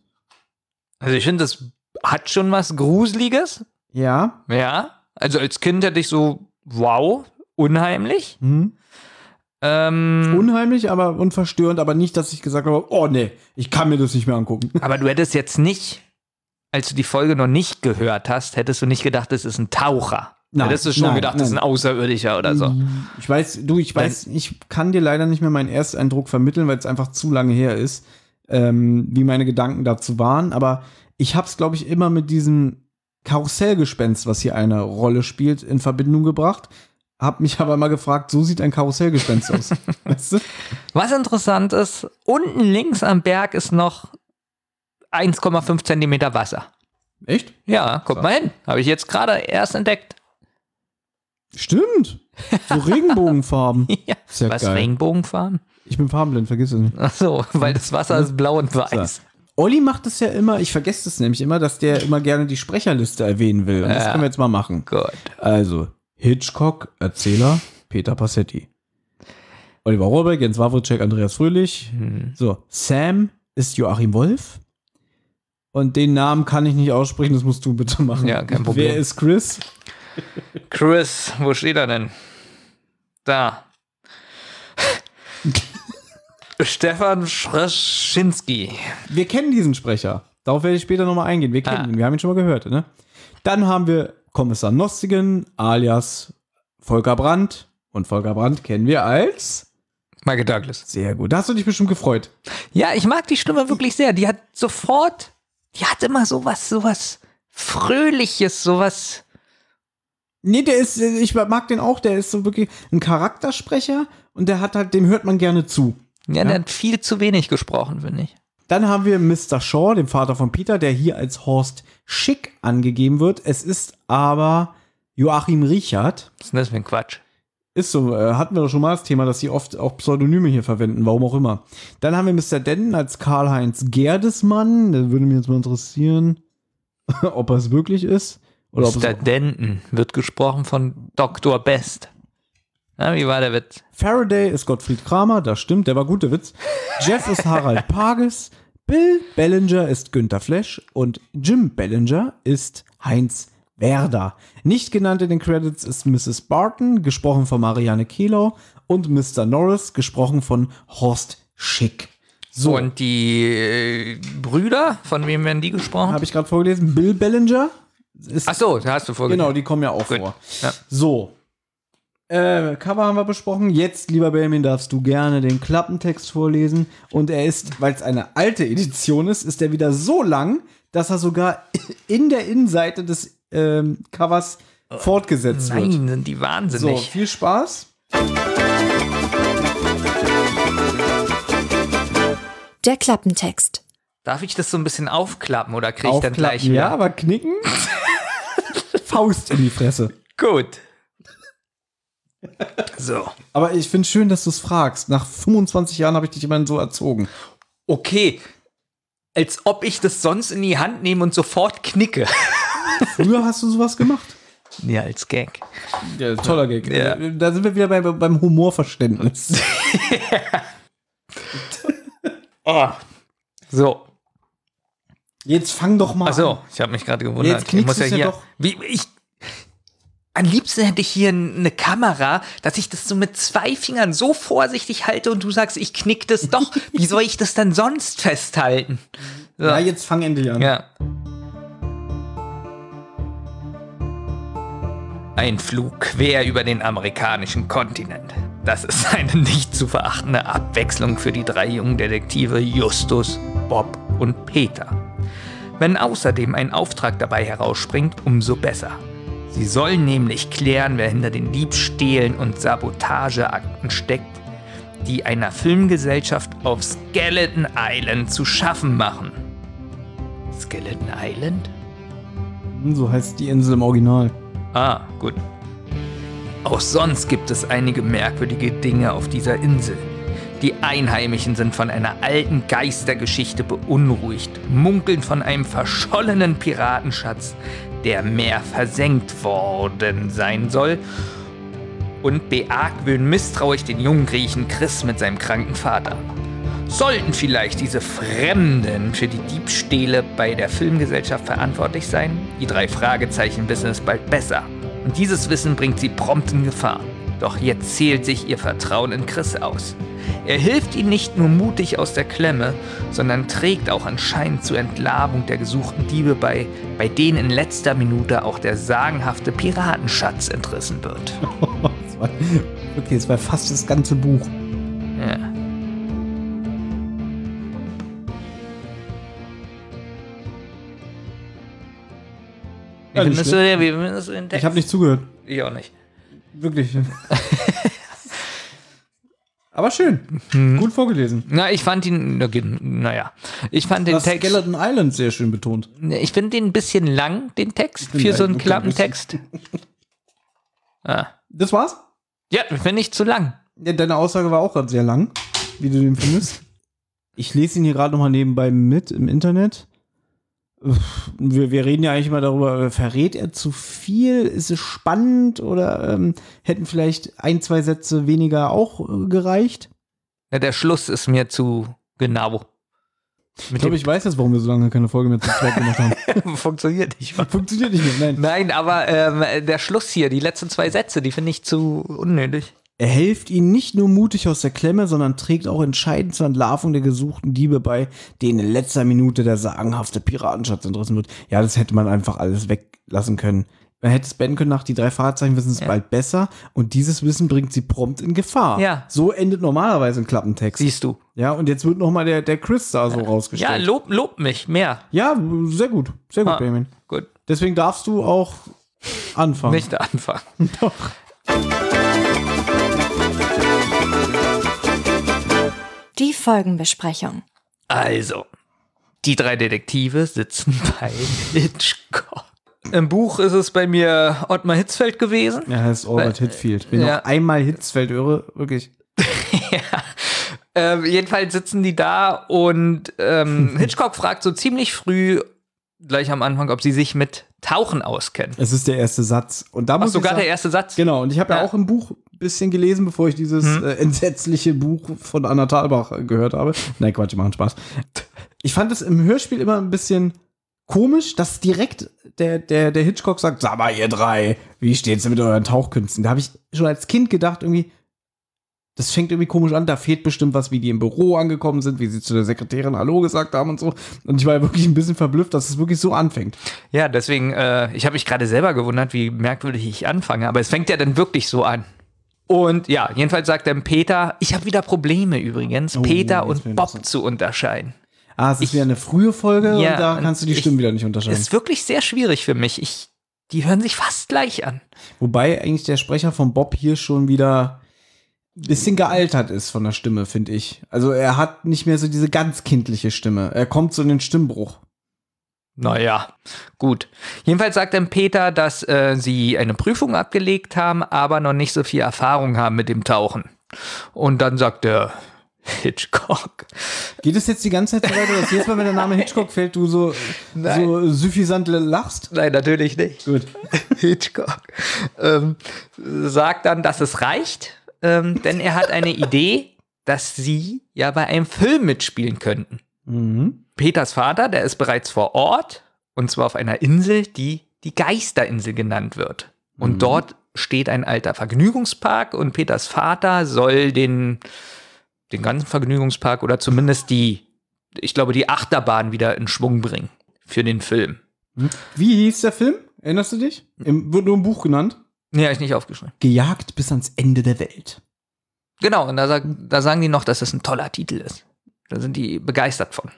Also ich finde, das hat schon was Gruseliges. Ja. Ja. Also als Kind hätte ich so, wow, unheimlich. Hm. Ähm, Unheimlich, aber und verstörend, aber nicht, dass ich gesagt habe, oh nee, ich kann mir das nicht mehr angucken. aber du hättest jetzt nicht, als du die Folge noch nicht gehört hast, hättest du nicht gedacht, das ist ein Taucher. Nein, hättest du schon nein, gedacht, das ist ein nein. Außerirdischer oder so. Ich weiß, du, ich weiß, ich kann dir leider nicht mehr meinen Ersteindruck vermitteln, weil es einfach zu lange her ist, ähm, wie meine Gedanken dazu waren. Aber ich habe es, glaube ich, immer mit diesem Karussellgespenst, was hier eine Rolle spielt, in Verbindung gebracht. Hab mich aber mal gefragt, so sieht ein Karussellgespenst aus. weißt du? Was interessant ist, unten links am Berg ist noch 1,5 Zentimeter Wasser. Echt? Ja, guck mal hin. Habe ich jetzt gerade erst entdeckt. Stimmt. So Regenbogenfarben. ja. Ja Was, geil. Regenbogenfarben? Ich bin farbenblind, vergiss es nicht. Ach so, weil das Wasser ist blau und weiß. So. Olli macht es ja immer, ich vergesse es nämlich immer, dass der immer gerne die Sprecherliste erwähnen will. Und das Ja. können wir jetzt mal machen. Gut. Also, Hitchcock, Erzähler, Peter Passetti. Oliver Rohrbeck, Jens Wawritschek, Andreas Fröhlich. Hm. So, Sam ist Joachim Wolf. Und den Namen kann ich nicht aussprechen, das musst du bitte machen. Ja, kein Problem. Wer ist Chris? Chris, wo steht er denn? Da. Stefan Schraschinski. Wir kennen diesen Sprecher. Darauf werde ich später nochmal eingehen. Wir kennen Ah. ihn, wir haben ihn schon mal gehört. Ne? Dann haben wir Kommissar Nostigen alias Volker Brandt. Und Volker Brandt kennen wir als Michael Douglas. Sehr gut. Da hast du dich bestimmt gefreut. Ja, ich mag die Stimme wirklich sehr. Die hat sofort, die hat immer sowas, sowas Fröhliches, sowas. Nee, der ist, ich mag den auch, der ist so wirklich ein Charaktersprecher und der hat halt, dem hört man gerne zu. Ja, der hat viel zu wenig gesprochen, finde ich. Dann haben wir Mr. Shaw, den Vater von Peter, der hier als Horst Schick angegeben wird. Es ist aber Joachim Richard. Was ist denn das für ein Quatsch? Ist so, äh, hatten wir doch schon mal das Thema, dass sie oft auch Pseudonyme hier verwenden, warum auch immer. Dann haben wir Mr. Denton als Karl-Heinz Gerdesmann. Da würde mich jetzt mal interessieren, ob er es wirklich ist. Oder ob es Mr. Denton wird gesprochen von Dr. Best. Ja, wie war der Witz? Faraday ist Gottfried Kramer, das stimmt, der war gut, der Witz. Jeff ist Harald Pages, Bill Bellinger ist Günther Flesch und Jim Bellinger ist Heinz Werder. Nicht genannt in den Credits ist Mrs. Barton, gesprochen von Marianne Kehlau und Mr. Norris, gesprochen von Horst Schick. So, Und die äh, Brüder, von wem werden die gesprochen? habe ich gerade vorgelesen, Bill Bellinger. Ist, Ach so, da hast du vorgelesen. Genau, die kommen ja auch Gut. vor. Ja. So. Äh, Cover haben wir besprochen. Jetzt, lieber Benjamin, darfst du gerne den Klappentext vorlesen. Und er ist, weil es eine alte Edition ist, ist er wieder so lang, dass er sogar in der Innenseite des ähm, Covers fortgesetzt wird. Nein, sind die So, wahnsinnig. viel Spaß. Der Klappentext. Darf ich das so ein bisschen aufklappen oder kriege ich dann gleich wieder? ja, aber knicken. Faust in die Fresse. Gut. So. Aber ich finde schön, dass du es fragst. Nach 25 Jahren habe ich dich immerhin so erzogen. Okay. Als ob ich das sonst in die Hand nehme und sofort knicke. Früher hast du sowas gemacht? Ja, als Gag. Ja, toller Gag. Ja. Da sind wir wieder bei, beim Humorverständnis. oh. So. Jetzt fang doch mal Achso, an. ich habe mich gerade gewundert. Jetzt ich muss ja ja hier. doch. Wie, ich, am liebsten hätte ich hier eine Kamera, dass ich das so mit zwei Fingern so vorsichtig halte und du sagst, ich knick das doch. Wie soll ich das dann sonst festhalten? So. Ja, jetzt fang endlich an. Ja. Ein Flug quer über den amerikanischen Kontinent. Das ist eine nicht zu verachtende Abwechslung für die drei jungen Detektive Justus, Bob und Peter. Wenn außerdem ein Auftrag dabei herausspringt, umso besser. Sie sollen nämlich klären, wer hinter den Diebstählen und Sabotageakten steckt, die einer Filmgesellschaft auf Skeleton Island zu schaffen machen. Skeleton Island? So heißt die Insel im Original. Ah, gut. Auch sonst gibt es einige merkwürdige Dinge auf dieser Insel. Die Einheimischen sind von einer alten Geistergeschichte beunruhigt, munkeln von einem verschollenen Piratenschatz, der im Meer versenkt worden sein soll, und beargwöhnen misstrauisch den jungen Griechen Chris mit seinem kranken Vater. Sollten vielleicht diese Fremden für die Diebstähle bei der Filmgesellschaft verantwortlich sein? Die drei Fragezeichen wissen es bald besser. Und dieses Wissen bringt sie prompt in Gefahr. Doch jetzt zählt sich ihr Vertrauen in Chris aus. Er hilft ihnen nicht nur mutig aus der Klemme, sondern trägt auch anscheinend zur Entlarvung der gesuchten Diebe bei, bei denen in letzter Minute auch der sagenhafte Piratenschatz entrissen wird. Okay, es war fast das ganze Buch. Ja. Wie findest du den Text? Ich habe nicht zugehört. Ich auch nicht. Wirklich. Aber schön. Gut vorgelesen. Na, ich fand ihn, naja, ich fand den Das Text, Skeleton Island sehr schön betont. ich finde den ein bisschen lang, den Text, für so einen Okay, Klappentext. Ah. Das war's? Ja, finde ich zu lang. Ja, deine Aussage war auch gerade sehr lang, wie du den findest. Ich lese ihn hier gerade nochmal nebenbei mit im Internet. Wir, wir reden ja eigentlich immer darüber, verrät er zu viel? Ist es spannend oder ähm, hätten vielleicht ein, zwei Sätze weniger auch äh, gereicht? Ja, der Schluss ist mir zu genau. Ich glaube, ich weiß jetzt, warum wir so lange keine Folge mehr zu zweit gemacht haben. Funktioniert nicht. Funktioniert nicht mehr, nein. Nein, aber ähm, der Schluss hier, die letzten zwei Sätze, die finde ich zu unnötig. Er hilft ihnen nicht nur mutig aus der Klemme, sondern trägt auch entscheidend zur Entlarvung der gesuchten Diebe bei, denen in letzter Minute der sagenhafte Piratenschatz entrissen wird. Ja, das hätte man einfach alles weglassen können. Man hätte es beenden können nach die drei Fahrzeichen wissen es Ja. bald besser und dieses Wissen bringt sie prompt in Gefahr. Ja. So endet normalerweise ein Klappentext. Siehst du. Ja, und jetzt wird noch mal der, der Chris da so Ja, rausgestellt. lob, lob mich mehr. Ja, sehr gut. Sehr gut, Ah, Benjamin. Gut, Deswegen darfst du auch anfangen. nicht anfangen. Doch. Die Folgenbesprechung. Also, die drei Detektive sitzen bei Hitchcock. Im Buch ist es bei mir Ottmar Hitzfeld gewesen. Er heißt Albert Hitfield. Wenn ja. noch einmal Hitzfeld höre, wirklich. Ähm, jedenfalls sitzen die da und ähm, Hitchcock fragt so ziemlich früh, gleich am Anfang, ob sie sich mit Tauchen auskennen. Es ist der erste Satz. Und da Ach, muss ich sogar sagen, der erste Satz. Genau, und ich habe ja. Ja. auch im Buch bisschen gelesen, bevor ich dieses Hm. äh, entsetzliche Buch von Anna Thalbach äh, gehört habe. Nein, Quatsch, machen Spaß. Ich fand es im Hörspiel immer ein bisschen komisch, dass direkt der, der, der Hitchcock sagt, sag mal, ihr drei, wie steht's denn mit euren Tauchkünsten? Da habe ich schon als Kind gedacht, irgendwie, das fängt irgendwie komisch an, da fehlt bestimmt was, wie die im Büro angekommen sind, wie sie zu der Sekretärin Hallo gesagt haben und so. Und ich war wirklich ein bisschen verblüfft, dass es wirklich so anfängt. Ja, deswegen, äh, ich habe mich gerade selber gewundert, wie merkwürdig ich anfange, aber es fängt ja dann wirklich so an. Und ja, jedenfalls sagt dann Peter, ich habe wieder Probleme übrigens, Oh, Peter und ich Bob zu unterscheiden. Ah, es ist wieder eine frühe Folge Ja, und da kannst du die ich- Stimmen wieder nicht unterscheiden. Ist wirklich sehr schwierig für mich. Ich, die hören sich fast gleich an. Wobei eigentlich der Sprecher von Bob hier schon wieder ein bisschen gealtert ist von der Stimme, finde ich. Also er hat nicht mehr so diese ganz kindliche Stimme. Er kommt so in den Stimmbruch. Naja, gut. Jedenfalls sagt dann Peter, dass äh, sie eine Prüfung abgelegt haben, aber noch nicht so viel Erfahrung haben mit dem Tauchen. Und dann sagt der Hitchcock. Geht es jetzt die ganze Zeit so weiter, dass jedes Mal, wenn der Name Hitchcock fällt, du so, so suffisant lachst? Nein, natürlich nicht. Gut. Hitchcock ähm, sagt dann, dass es reicht, ähm, denn er hat eine Idee, dass sie ja bei einem Film mitspielen könnten. Mhm. Peters Vater, der ist bereits vor Ort, und zwar auf einer Insel, die die Geisterinsel genannt wird. Und Mhm. dort steht ein alter Vergnügungspark und Peters Vater soll den, den ganzen Vergnügungspark oder zumindest die, ich glaube, die Achterbahn wieder in Schwung bringen für den Film. Wie hieß der Film? Erinnerst du dich? Im, wird nur im Buch genannt. Nee, ich nicht aufgeschrieben. Gejagt bis ans Ende der Welt. Genau, und da, da sagen die noch, dass es ein toller Titel ist. Da sind die begeistert von.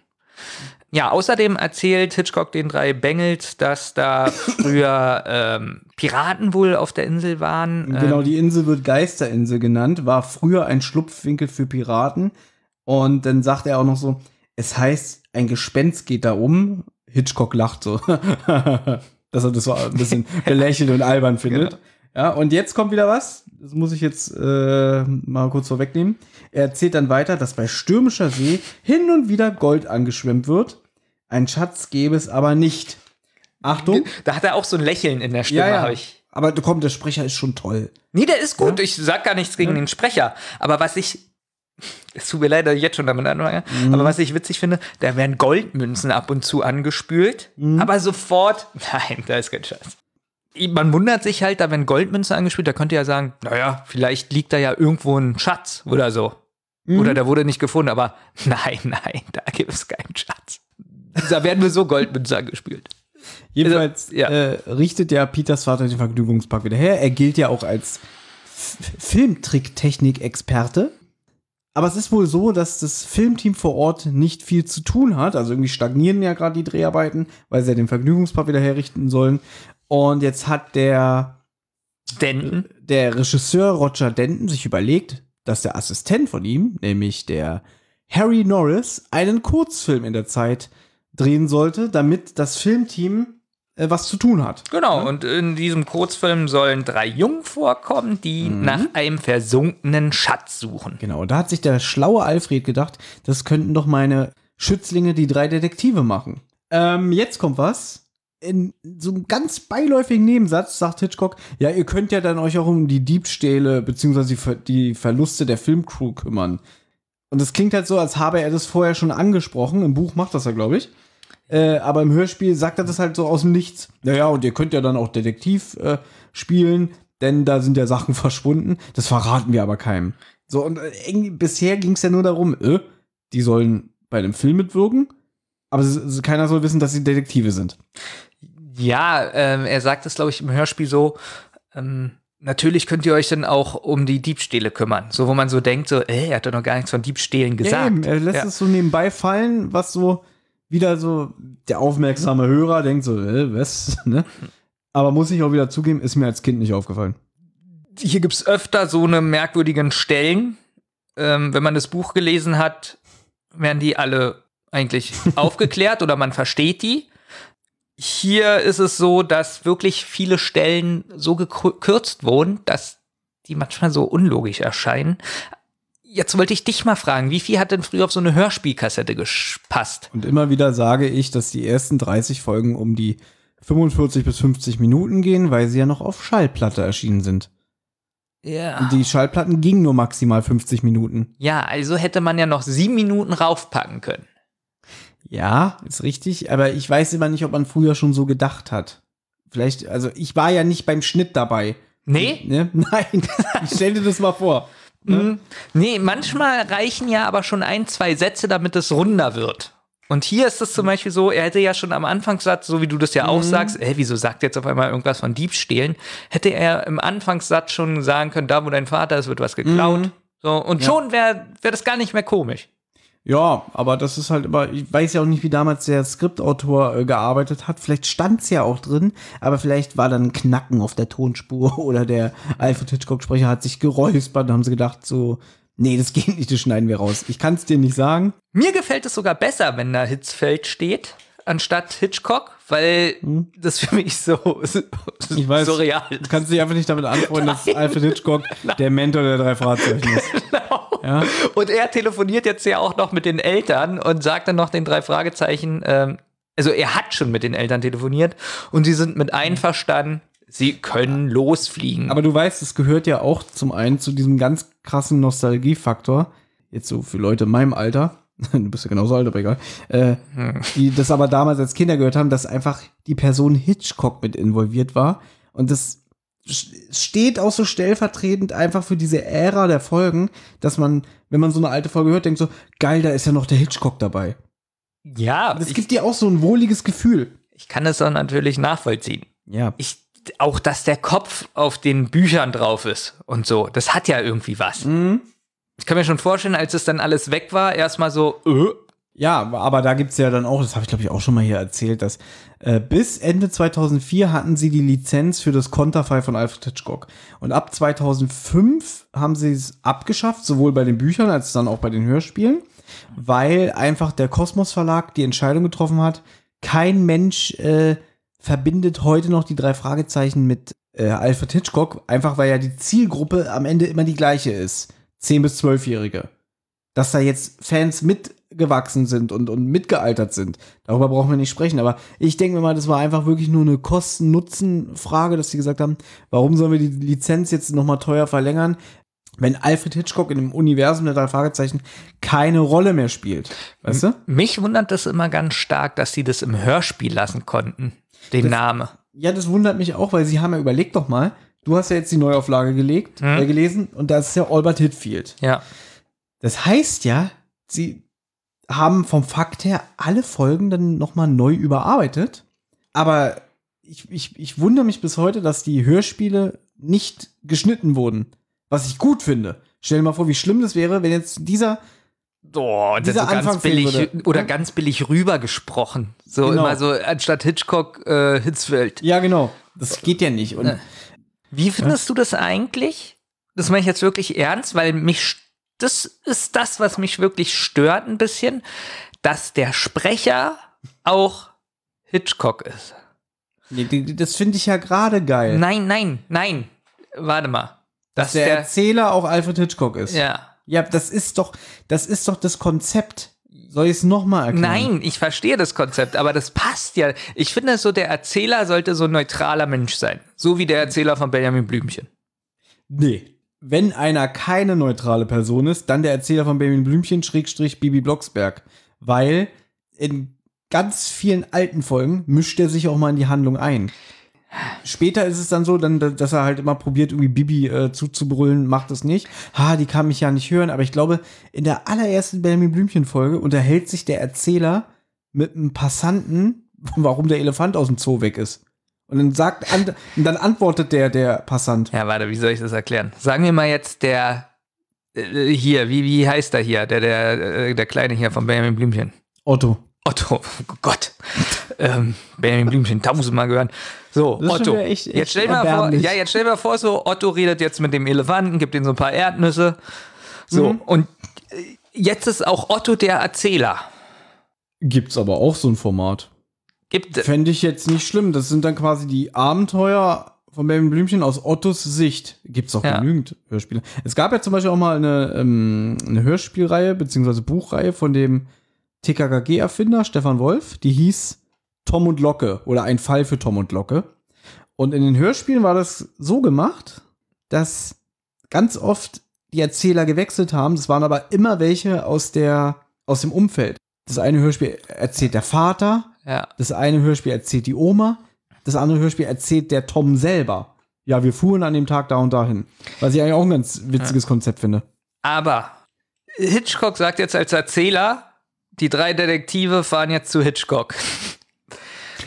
Ja, außerdem erzählt Hitchcock den drei Bengels, dass da früher ähm, Piraten wohl auf der Insel waren. Genau, Ähm, die Insel wird Geisterinsel genannt, war früher ein Schlupfwinkel für Piraten. Und dann sagt er auch noch so, es heißt, ein Gespenst geht da um. Hitchcock lacht so. Dass er das so ein bisschen belächelt und albern findet. Genau. Ja, und jetzt kommt wieder was. Das muss ich jetzt äh, mal kurz vorwegnehmen. Er erzählt dann weiter, dass bei stürmischer See hin und wieder Gold angeschwemmt wird. Ein Schatz gäbe es aber nicht. Achtung. Da hat er auch so ein Lächeln in der Stimme, Ja, ja. habe ich. Aber komm, der Sprecher ist schon toll. Nee, der ist gut. Ich sag gar nichts gegen den Sprecher. Aber was ich. Es tut mir leid, dass ich jetzt schon damit anfange. Mhm. Aber was ich witzig finde, da werden Goldmünzen ab und zu angespült. Mhm. Aber sofort. Nein, da ist kein Scheiß. Man wundert sich halt, da werden Goldmünzen angespült, da könnte ja sagen, naja, vielleicht liegt da ja irgendwo ein Schatz oder so. Mhm. Oder der wurde nicht gefunden, aber nein, nein, da gibt es keinen Schatz. Da werden nur so Goldmünzen angespült. Jedenfalls Also, ja. äh, richtet ja Peters Vater den Vergnügungspark wieder her. Er gilt ja auch als Filmtricktechnik-Experte. Aber es ist wohl so, dass das Filmteam vor Ort nicht viel zu tun hat. Also irgendwie stagnieren ja gerade die Dreharbeiten, weil sie ja den Vergnügungspark wieder herrichten sollen. Und jetzt hat der, Denton, der Regisseur Roger Denton sich überlegt, dass der Assistent von ihm, nämlich der Harry Norris, einen Kurzfilm in der Zeit drehen sollte, damit das Filmteam äh, was zu tun hat. Genau, und in diesem Kurzfilm sollen drei Jungen vorkommen, die nach einem versunkenen Schatz suchen. Genau, da hat sich der schlaue Alfred gedacht, das könnten doch meine Schützlinge, die drei Detektive, machen. Ähm, jetzt kommt was. In so einem ganz beiläufigen Nebensatz sagt Hitchcock, ja, ihr könnt ja dann euch auch um die Diebstähle beziehungsweise die, Ver die Verluste der Filmcrew kümmern. Und das klingt halt so, als habe er das vorher schon angesprochen. Im Buch macht das er, glaube ich. Äh, aber im Hörspiel sagt er das halt so aus dem Nichts. Naja, und ihr könnt ja dann auch Detektiv äh, spielen, denn da sind ja Sachen verschwunden. Das verraten wir aber keinem. So, und äh, bisher ging es ja nur darum, äh, die sollen bei einem Film mitwirken, aber es, es, keiner soll wissen, dass sie Detektive sind. Ja, ähm, er sagt es, glaube ich, im Hörspiel so, ähm, natürlich könnt ihr euch dann auch um die Diebstähle kümmern. So, wo man so denkt, so, ey, er hat doch noch gar nichts von Diebstählen gesagt. Ja, eben, er lässt Ja. es so nebenbei fallen, was so wieder so der aufmerksame Hörer denkt so, äh, was, ne? Aber muss ich auch wieder zugeben, ist mir als Kind nicht aufgefallen. Hier gibt's öfter so eine merkwürdigen Stellen. Ähm, wenn man das Buch gelesen hat, werden die alle eigentlich aufgeklärt oder man versteht die. Hier ist es so, dass wirklich viele Stellen so gekürzt wurden, dass die manchmal so unlogisch erscheinen. Jetzt wollte ich dich mal fragen, wie viel hat denn früher auf so eine Hörspielkassette gepasst? Und immer wieder sage ich, dass die ersten 30 Folgen um die 45 bis 50 Minuten gehen, weil sie ja noch auf Schallplatte erschienen sind. Ja. Und die Schallplatten gingen nur maximal 50 Minuten. Ja, also hätte man ja noch sieben Minuten raufpacken können. Ja, ist richtig, aber ich weiß immer nicht, ob man früher schon so gedacht hat. Vielleicht, also ich war ja nicht beim Schnitt dabei. Nee? Ne? Nein, ich stell dir das mal vor. Mhm. Nee, manchmal reichen ja aber schon ein, zwei Sätze, damit es runder wird. Und hier ist es zum Beispiel so, er hätte ja schon am Anfangssatz, so wie du das ja auch Mhm. sagst, ey, wieso sagt jetzt auf einmal irgendwas von Diebstählen? Hätte er im Anfangssatz schon sagen können, da wo dein Vater ist, wird was geklaut. Mhm. So, und Ja. schon wäre wär das gar nicht mehr komisch. Ja, aber das ist halt immer, ich weiß ja auch nicht, wie damals der Skriptautor äh, gearbeitet hat. Vielleicht stand's ja auch drin, aber vielleicht war dann ein Knacken auf der Tonspur oder der Alfred Hitchcock-Sprecher hat sich geräuspert. Da haben sie gedacht so, nee, das geht nicht, das schneiden wir raus. Ich kann's dir nicht sagen. Mir gefällt es sogar besser, wenn da Hitzfeld steht, anstatt Hitchcock, weil das für mich so, Hm? Ich weiß, surreal du kannst dich einfach nicht damit anfreunden, dass Alfred Hitchcock der Mentor der drei Fragezeichen ist. Ja? Und er telefoniert jetzt ja auch noch mit den Eltern und sagt dann noch den drei Fragezeichen, ähm, also er hat schon mit den Eltern telefoniert und sie sind mit einverstanden, sie können losfliegen. Aber du weißt, es gehört ja auch zum einen zu diesem ganz krassen Nostalgiefaktor, jetzt so für Leute in meinem Alter, du bist ja genauso alt, aber egal, äh, die das aber damals als Kinder gehört haben, dass einfach die Person Hitchcock mit involviert war. Und das steht auch so stellvertretend einfach für diese Ära der Folgen, dass man, wenn man so eine alte Folge hört, denkt so, geil, da ist ja noch der Hitchcock dabei. ja, Das ich, gibt dir auch so ein wohliges Gefühl. ich kann das auch natürlich nachvollziehen. Ja. Ich, auch, dass der Kopf auf den Büchern drauf ist und so, das hat ja irgendwie was. Mhm. Ich kann mir schon vorstellen, als es dann alles weg war, erstmal so, äh, Ja, aber da gibt's ja dann auch, das habe ich glaube ich auch schon mal hier erzählt, dass äh, bis Ende 2004 hatten sie die Lizenz für das Konterfei von Alfred Hitchcock. Und ab 2005 haben sie es abgeschafft, sowohl bei den Büchern als dann auch bei den Hörspielen, weil einfach der Kosmos Verlag die Entscheidung getroffen hat, kein Mensch äh, verbindet heute noch die drei Fragezeichen mit äh, Alfred Hitchcock, einfach weil ja die Zielgruppe am Ende immer die gleiche ist. 10- bis 12-Jährige dass da jetzt Fans mitgewachsen sind und, und mitgealtert sind. Darüber brauchen wir nicht sprechen. Aber ich denke mir mal, das war einfach wirklich nur eine Kosten-Nutzen-Frage, dass sie gesagt haben, warum sollen wir die Lizenz jetzt nochmal teuer verlängern, wenn Alfred Hitchcock in dem Universum der drei Fragezeichen keine Rolle mehr spielt. Weißt du? mich wundert das immer ganz stark, dass sie das im Hörspiel lassen konnten, den Das- Namen. Ja, das wundert mich auch, weil sie haben ja überlegt doch mal, du hast ja jetzt die Neuauflage gelegt, Hm. äh, gelesen und das ist ja Albert Hitfield. Ja. Das heißt ja, sie haben vom Fakt her alle Folgen dann nochmal neu überarbeitet. Aber ich, ich, ich wundere mich bis heute, dass die Hörspiele nicht geschnitten wurden. Was ich gut finde. Stell dir mal vor, wie schlimm das wäre, wenn jetzt dieser. Oh, das Dieser so ganz Anfang billig würde. oder ganz billig rübergesprochen. So Genau. immer so anstatt Hitchcock äh, Hitzfeld. Ja, genau. Das geht ja nicht. Und Äh. Wie findest du das eigentlich? Das meine ich jetzt wirklich ernst, weil mich das ist das, was mich wirklich stört ein bisschen, dass der Sprecher auch Hitchcock ist. Nee, das finde ich ja gerade geil. Nein, nein, nein. Warte mal. dass der, Erzähler auch Alfred Hitchcock ist. Ja. Ja, das ist doch, das ist doch das Konzept. Soll ich es nochmal erklären? Nein, ich verstehe das Konzept, aber das passt ja. Ich finde so, der Erzähler sollte so ein neutraler Mensch sein. So wie der Erzähler von Benjamin Blümchen. Nee. Wenn einer keine neutrale Person ist, dann der Erzähler von Benjamin Blümchen, Schrägstrich Bibi Blocksberg. Weil in ganz vielen alten Folgen mischt er sich auch mal in die Handlung ein. Später ist es dann so, dann, dass er halt immer probiert, irgendwie Bibi äh, zuzubrüllen, macht es nicht. Ha, die kann mich ja nicht hören, aber ich glaube, in der allerersten Benjamin Blümchen-Folge unterhält sich der Erzähler mit einem Passanten, warum der Elefant aus dem Zoo weg ist. Und dann sagt, an, und dann antwortet der, der Passant. Ja, warte, wie soll ich das erklären? Sagen wir mal jetzt der äh, hier, wie, wie heißt der hier? Der, der, äh, der Kleine hier von Benjamin Blümchen. Otto. Otto, oh Gott. ähm, Benjamin Blümchen, tausendmal gehört. So, Das ist schon Otto. echt- echt jetzt stell dir mal vor, ja, jetzt stell dir mal vor, so, Otto redet jetzt mit dem Elefanten, gibt ihm so ein paar Erdnüsse. So, Mhm. und äh, jetzt ist auch Otto der Erzähler. Gibt's aber auch so ein Format. Gibt Fände ich jetzt nicht schlimm. Das sind dann quasi die Abenteuer von Benjamin Blümchen aus Ottos Sicht. Gibt's auch Ja. genügend Hörspiele. Es gab ja zum Beispiel auch mal eine, ähm, eine Hörspielreihe beziehungsweise Buchreihe von dem TKKG-Erfinder Stefan Wolf. Die hieß Tom und Locke oder ein Fall für Tom und Locke. Und in den Hörspielen war das so gemacht, dass ganz oft die Erzähler gewechselt haben. Das waren aber immer welche aus der aus dem Umfeld. Das eine Hörspiel erzählt der Vater, Ja. das eine Hörspiel erzählt die Oma, das andere Hörspiel erzählt der Tom selber. Ja, wir fuhren an dem Tag da und dahin. Was ich eigentlich auch ein ganz witziges Konzept finde. Aber Hitchcock sagt jetzt als Erzähler, die drei Detektive fahren jetzt zu Hitchcock.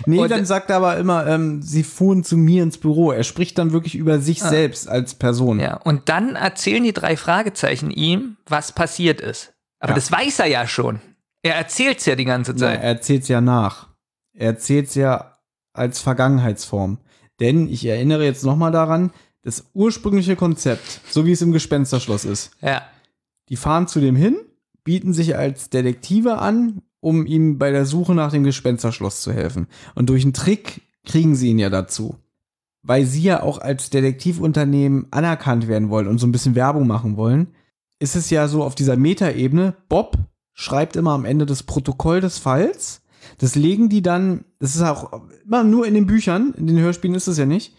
Nee, Und- dann sagt er aber immer, ähm, sie fuhren zu mir ins Büro. Er spricht dann wirklich über sich Ah. selbst als Person. Ja, und dann erzählen die drei Fragezeichen ihm, was passiert ist. Aber Ja. das weiß er ja schon. Er erzählt's ja die ganze Zeit. er erzählt's ja nach. Er erzählt's ja als Vergangenheitsform. Denn ich erinnere jetzt nochmal daran, das ursprüngliche Konzept, so wie es im Gespensterschloss ist. Ja. Die fahren zu dem hin, bieten sich als Detektive an, um ihm bei der Suche nach dem Gespensterschloss zu helfen. Und durch einen Trick kriegen sie ihn ja dazu. Weil sie ja auch als Detektivunternehmen anerkannt werden wollen und so ein bisschen Werbung machen wollen, ist es ja so auf dieser Metaebene, Bob schreibt immer am Ende das Protokoll des Falls. Das legen die dann, das ist auch immer nur in den Büchern, in den Hörspielen ist es ja nicht.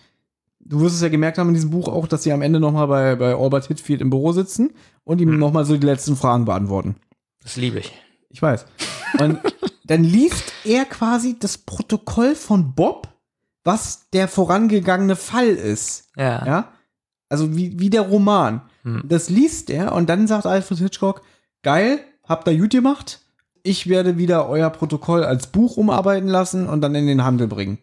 Du wirst es ja gemerkt haben in diesem Buch auch, dass sie am Ende nochmal bei, bei Albert Hitfield im Büro sitzen und ihm nochmal so die letzten Fragen beantworten. Das liebe ich. Ich weiß. Und dann liest er quasi das Protokoll von Bob, was der vorangegangene Fall ist. Ja. Ja. Also wie, wie der Roman. Hm. Das liest er und dann sagt Alfred Hitchcock, geil, habt ihr gut gemacht. Ich werde wieder euer Protokoll als Buch umarbeiten lassen und dann in den Handel bringen.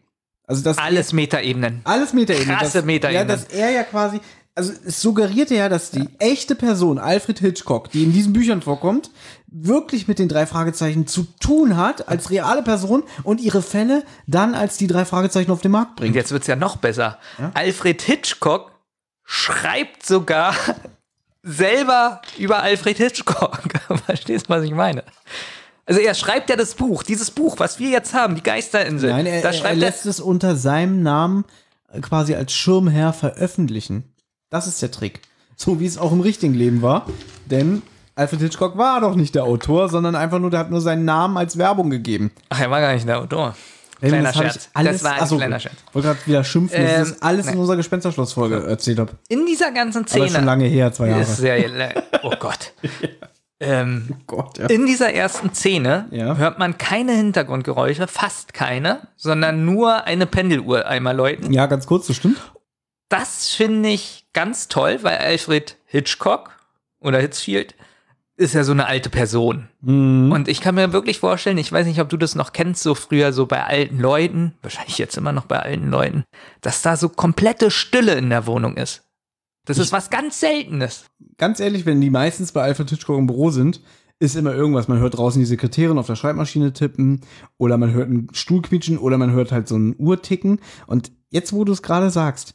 Also das Alles Metaebenen. alles Metaebene. Krasse Metaebenen. Ja, dass er ja quasi, also es suggerierte ja, dass die echte Person, Alfred Hitchcock, die in diesen Büchern vorkommt, wirklich mit den drei Fragezeichen zu tun hat, als reale Person und ihre Fälle dann als die drei Fragezeichen auf den Markt Und bringt. jetzt wird's ja noch besser. Alfred Hitchcock schreibt sogar selber über Alfred Hitchcock. Verstehst du, was ich meine? Also er schreibt ja das Buch, dieses Buch, was wir jetzt haben, die Geisterinsel. Nein, er, da schreibt er, lässt es unter seinem Namen äh, quasi als Schirmherr veröffentlichen. Das ist der Trick. So wie es auch im richtigen Leben war. Denn Alfred Hitchcock war doch nicht der Autor, sondern einfach nur, der hat nur seinen Namen als Werbung gegeben. Ach, er war gar nicht der Autor. Kleiner das Scherz. Alles, das war ein achso, kleiner Scherz. wollte gerade wieder schimpfen, dass Ähm, ich das alles in nein. unserer Gespensterschlossfolge erzählt habe. In dieser ganzen Aber Szene. schon lange her, zwei Jahre. Ist sehr, oh Gott. ähm, Gott, ja. In dieser ersten Szene Ja. hört man keine Hintergrundgeräusche, fast keine, sondern nur eine Pendeluhr einmal läuten. Ja, ganz kurz, das stimmt. Das finde ich ganz toll, weil Alfred Hitchcock oder Hitzfield ist ja so eine alte Person. Mhm. Und ich kann mir wirklich vorstellen, ich weiß nicht, ob du das noch kennst, so früher so bei alten Leuten, wahrscheinlich jetzt immer noch bei alten Leuten, dass da so komplette Stille in der Wohnung ist. Das ist was ganz Seltenes. Ganz ehrlich, wenn die meistens bei Alfred Hitchcock im Büro sind, ist immer irgendwas. Man hört draußen die Sekretärin auf der Schreibmaschine tippen oder man hört einen Stuhl quietschen oder man hört halt so ein Uhr ticken. Und jetzt, wo du es gerade sagst,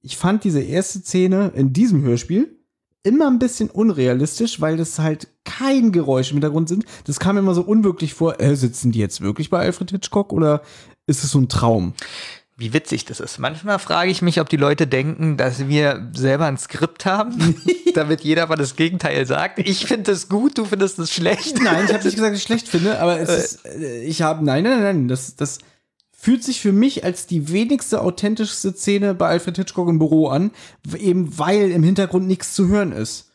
ich fand diese erste Szene in diesem Hörspiel immer ein bisschen unrealistisch, weil das halt kein Geräusch im Hintergrund sind. Das kam mir immer so unwirklich vor. Äh, sitzen die jetzt wirklich bei Alfred Hitchcock oder ist es so ein Traum? Wie witzig das ist. Manchmal frage ich mich, ob die Leute denken, dass wir selber ein Skript haben, damit jeder mal das Gegenteil sagt. Ich finde es gut, du findest es schlecht. Nein, ich habe nicht gesagt, dass ich schlecht finde, aber es ist, äh, ich habe, nein, nein, nein, das, das fühlt sich für mich als die wenigste authentischste Szene bei Alfred Hitchcock im Büro an, eben weil im Hintergrund nichts zu hören ist.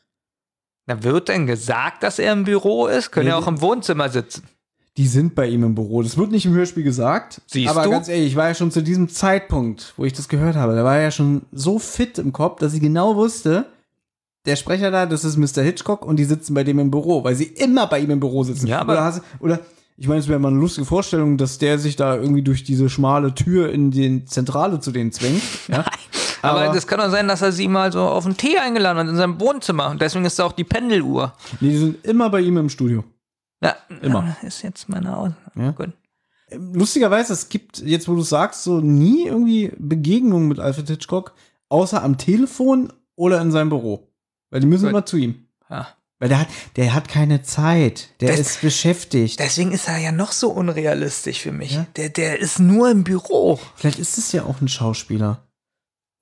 Da wird denn gesagt, dass er im Büro ist, können Nee, ja auch im Wohnzimmer sitzen. Die sind bei ihm im Büro. Das wird nicht im Hörspiel gesagt. Siehst aber du? ganz ehrlich, ich war ja schon zu diesem Zeitpunkt, wo ich das gehört habe, da war er ja schon so fit im Kopf, dass ich genau wusste, der Sprecher da, das ist Mr. Hitchcock und die sitzen bei dem im Büro, weil sie immer bei ihm im Büro sitzen. Ja, aber- oder, hast, oder ich meine, es wäre mal eine lustige Vorstellung, dass der sich da irgendwie durch diese schmale Tür in die Zentrale zu denen zwängt. Ja? Aber, Aber- das kann doch sein, dass er sie mal so auf einen Tee eingeladen hat in seinem Wohnzimmer. Und deswegen ist da auch die Pendeluhr. Nee, die sind immer bei ihm im Studio. Ja, Immer. Ist jetzt meine Aus. Ja. Gut. Lustigerweise, es gibt, jetzt wo du sagst, so nie irgendwie Begegnungen mit Alfred Hitchcock, außer am Telefon oder in seinem Büro. Weil die müssen Gut. immer zu ihm. Ja. Weil der hat, der hat keine Zeit. Der Das- ist beschäftigt. Deswegen ist er ja noch so unrealistisch für mich. Ja. Der, der ist nur im Büro. Vielleicht ist es ja auch ein Schauspieler.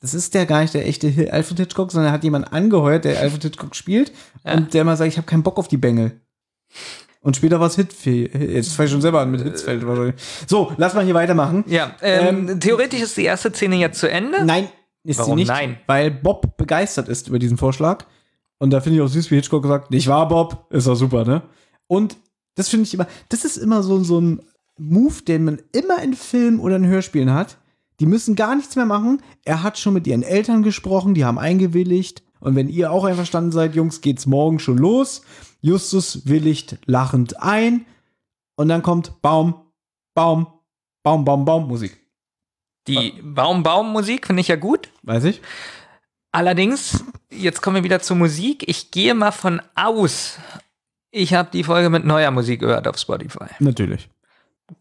Das ist der gar nicht der echte Alfred Hitchcock, sondern er hat jemand angeheuert, der Alfred Hitchcock spielt Ja. und der mal sagt, ich habe keinen Bock auf die Bengel. Und später war es Hitfeld. Jetzt fange ich schon selber an mit Hitzfeld. wahrscheinlich. So, lass mal hier weitermachen. Ja, ähm, theoretisch ist die erste Szene jetzt zu Ende. Nein, ist Warum sie nicht. nein? Weil Bob begeistert ist über diesen Vorschlag. Und da finde ich auch süß, wie Hitchcock gesagt, nicht wahr, Bob? Ist doch super, ne? Und das finde ich immer, das ist immer so, so ein Move, den man immer in Filmen oder in Hörspielen hat. Die müssen gar nichts mehr machen. Er hat schon mit ihren Eltern gesprochen, die haben eingewilligt. Und wenn ihr auch einverstanden seid, Jungs, geht's morgen schon los. Justus willigt lachend ein. Und dann kommt Baum, Baum, Baum, Baum, Baum, Musik. Die Baum-Baum-Musik finde ich ja gut. Weiß ich? Allerdings, jetzt kommen wir wieder zur Musik. Ich gehe mal von aus, ich habe die Folge mit neuer Musik gehört auf Spotify. Natürlich.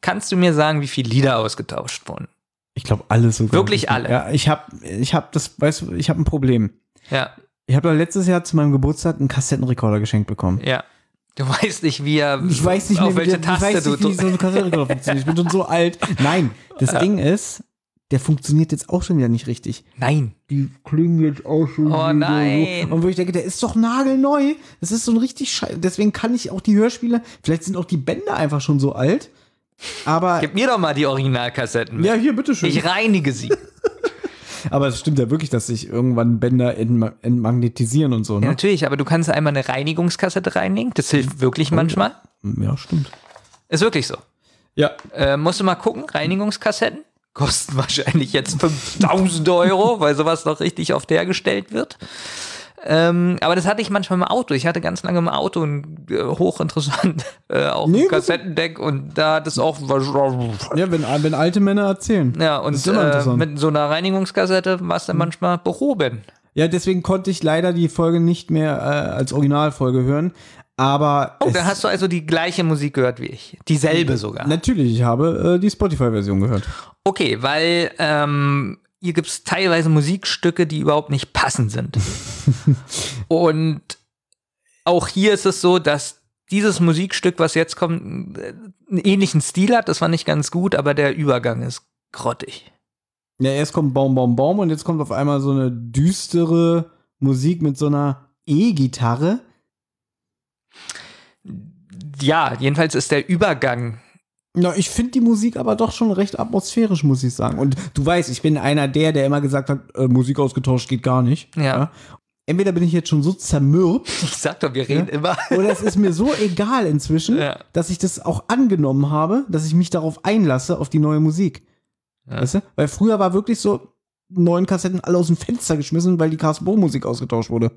Kannst du mir sagen, wie viele Lieder ausgetauscht wurden? Ich glaube, alles sogar. Wirklich alle? Ja, ich habe ich hab das, weißt du, ich habe ein Problem. Ja, Ich habe letztes Jahr zu meinem Geburtstag einen Kassettenrekorder geschenkt bekommen. ja. Du weißt nicht, wie er Ich weiß nicht auf mehr, wie, welche ich Taste weiß nicht, du wie so ein Kassettenrekorder funktioniert. Ich bin schon so alt. Nein, das Ding ist, der funktioniert jetzt auch schon wieder nicht richtig. Nein. Die klingen jetzt auch schon Oh wieder nein. so. Und wo ich denke, der ist doch nagelneu. Das ist so ein richtig Scheiß. Deswegen kann ich auch die Hörspiele, vielleicht sind auch die Bänder einfach schon so alt. Aber Gib mir doch mal die Originalkassetten. ja, hier, bitteschön. Ich reinige sie. Aber es stimmt ja wirklich, dass sich irgendwann Bänder entma entmagnetisieren und so, Ja, ne? natürlich, aber du kannst einmal eine Reinigungskassette reinigen. Das hilft wirklich manchmal. Ja, stimmt. Ist wirklich so. Ja. Äh, musst du mal gucken, Reinigungskassetten kosten wahrscheinlich jetzt 5000 Euro, weil sowas noch richtig oft hergestellt wird. Ähm, aber das hatte ich manchmal im Auto. Ich hatte ganz lange im Auto ein äh, hochinteressant äh, auch Nee, ein. Kassettendeck und da hat es auch Ja, wenn, wenn alte Männer erzählen. ja und äh, mit so einer Reinigungskassette war es dann manchmal behoben. Ja, deswegen konnte ich leider die Folge nicht mehr äh, als Originalfolge hören. Aber Oh, es- da hast du also die gleiche Musik gehört wie ich. Dieselbe sogar. natürlich, ich habe äh, die Spotify-Version gehört. Okay, weil ähm, hier gibt es teilweise Musikstücke, die überhaupt nicht passend sind. Und auch hier ist es so, dass dieses Musikstück, was jetzt kommt, einen ähnlichen Stil hat. Das war nicht ganz gut, aber der Übergang ist grottig. Ja, erst kommt Baum, Baum, Baum und jetzt kommt auf einmal so eine düstere Musik mit so einer E-Gitarre. Ja, jedenfalls ist der Übergang. Ja, ich finde die Musik aber doch schon recht atmosphärisch, muss ich sagen. Und du weißt, ich bin einer der, der immer gesagt hat, äh, Musik ausgetauscht geht gar nicht. Ja. Entweder bin ich jetzt schon so zermürbt, Ich sag doch, wir reden immer. oder es ist mir so egal inzwischen, Ja. dass ich das auch angenommen habe, dass ich mich darauf einlasse, auf die neue Musik. Ja. Weißt du? Weil früher war wirklich so, neuen Kassetten alle aus dem Fenster geschmissen, weil die Carsten Bohr Musik ausgetauscht wurde.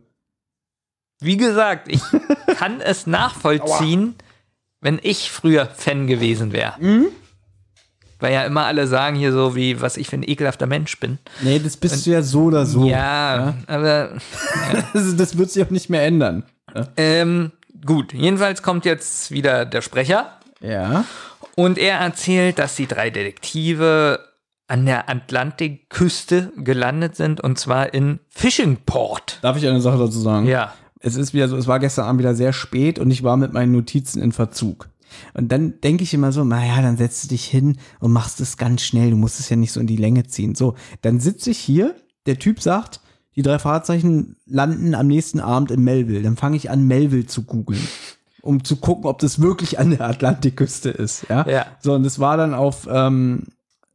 Wie gesagt, ich kann es nachvollziehen, wenn ich früher Fan gewesen wäre. Mhm. Weil ja immer alle sagen hier so, wie, was ich für ein ekelhafter Mensch bin. Nee, das bist du ja so oder so. Ja, aber Also, das wird sich auch nicht mehr ändern. ähm, gut. Jedenfalls kommt jetzt wieder der Sprecher Ja. und er erzählt, dass die drei Detektive an der Atlantikküste gelandet sind und zwar in Fishingport. Darf ich eine Sache dazu sagen? Ja. Es ist wieder so, es war gestern Abend wieder sehr spät und ich war mit meinen Notizen in Verzug. Und dann denke ich immer so, naja, dann setzt du dich hin und machst es ganz schnell. Du musst es ja nicht so in die Länge ziehen. So, dann sitze ich hier, der Typ sagt, die drei Fahrzeichen landen am nächsten Abend in Melville. Dann fange ich an, Melville zu googeln, um zu gucken, ob das wirklich an der Atlantikküste ist. Ja. Ja. So, und das war dann auf ähm,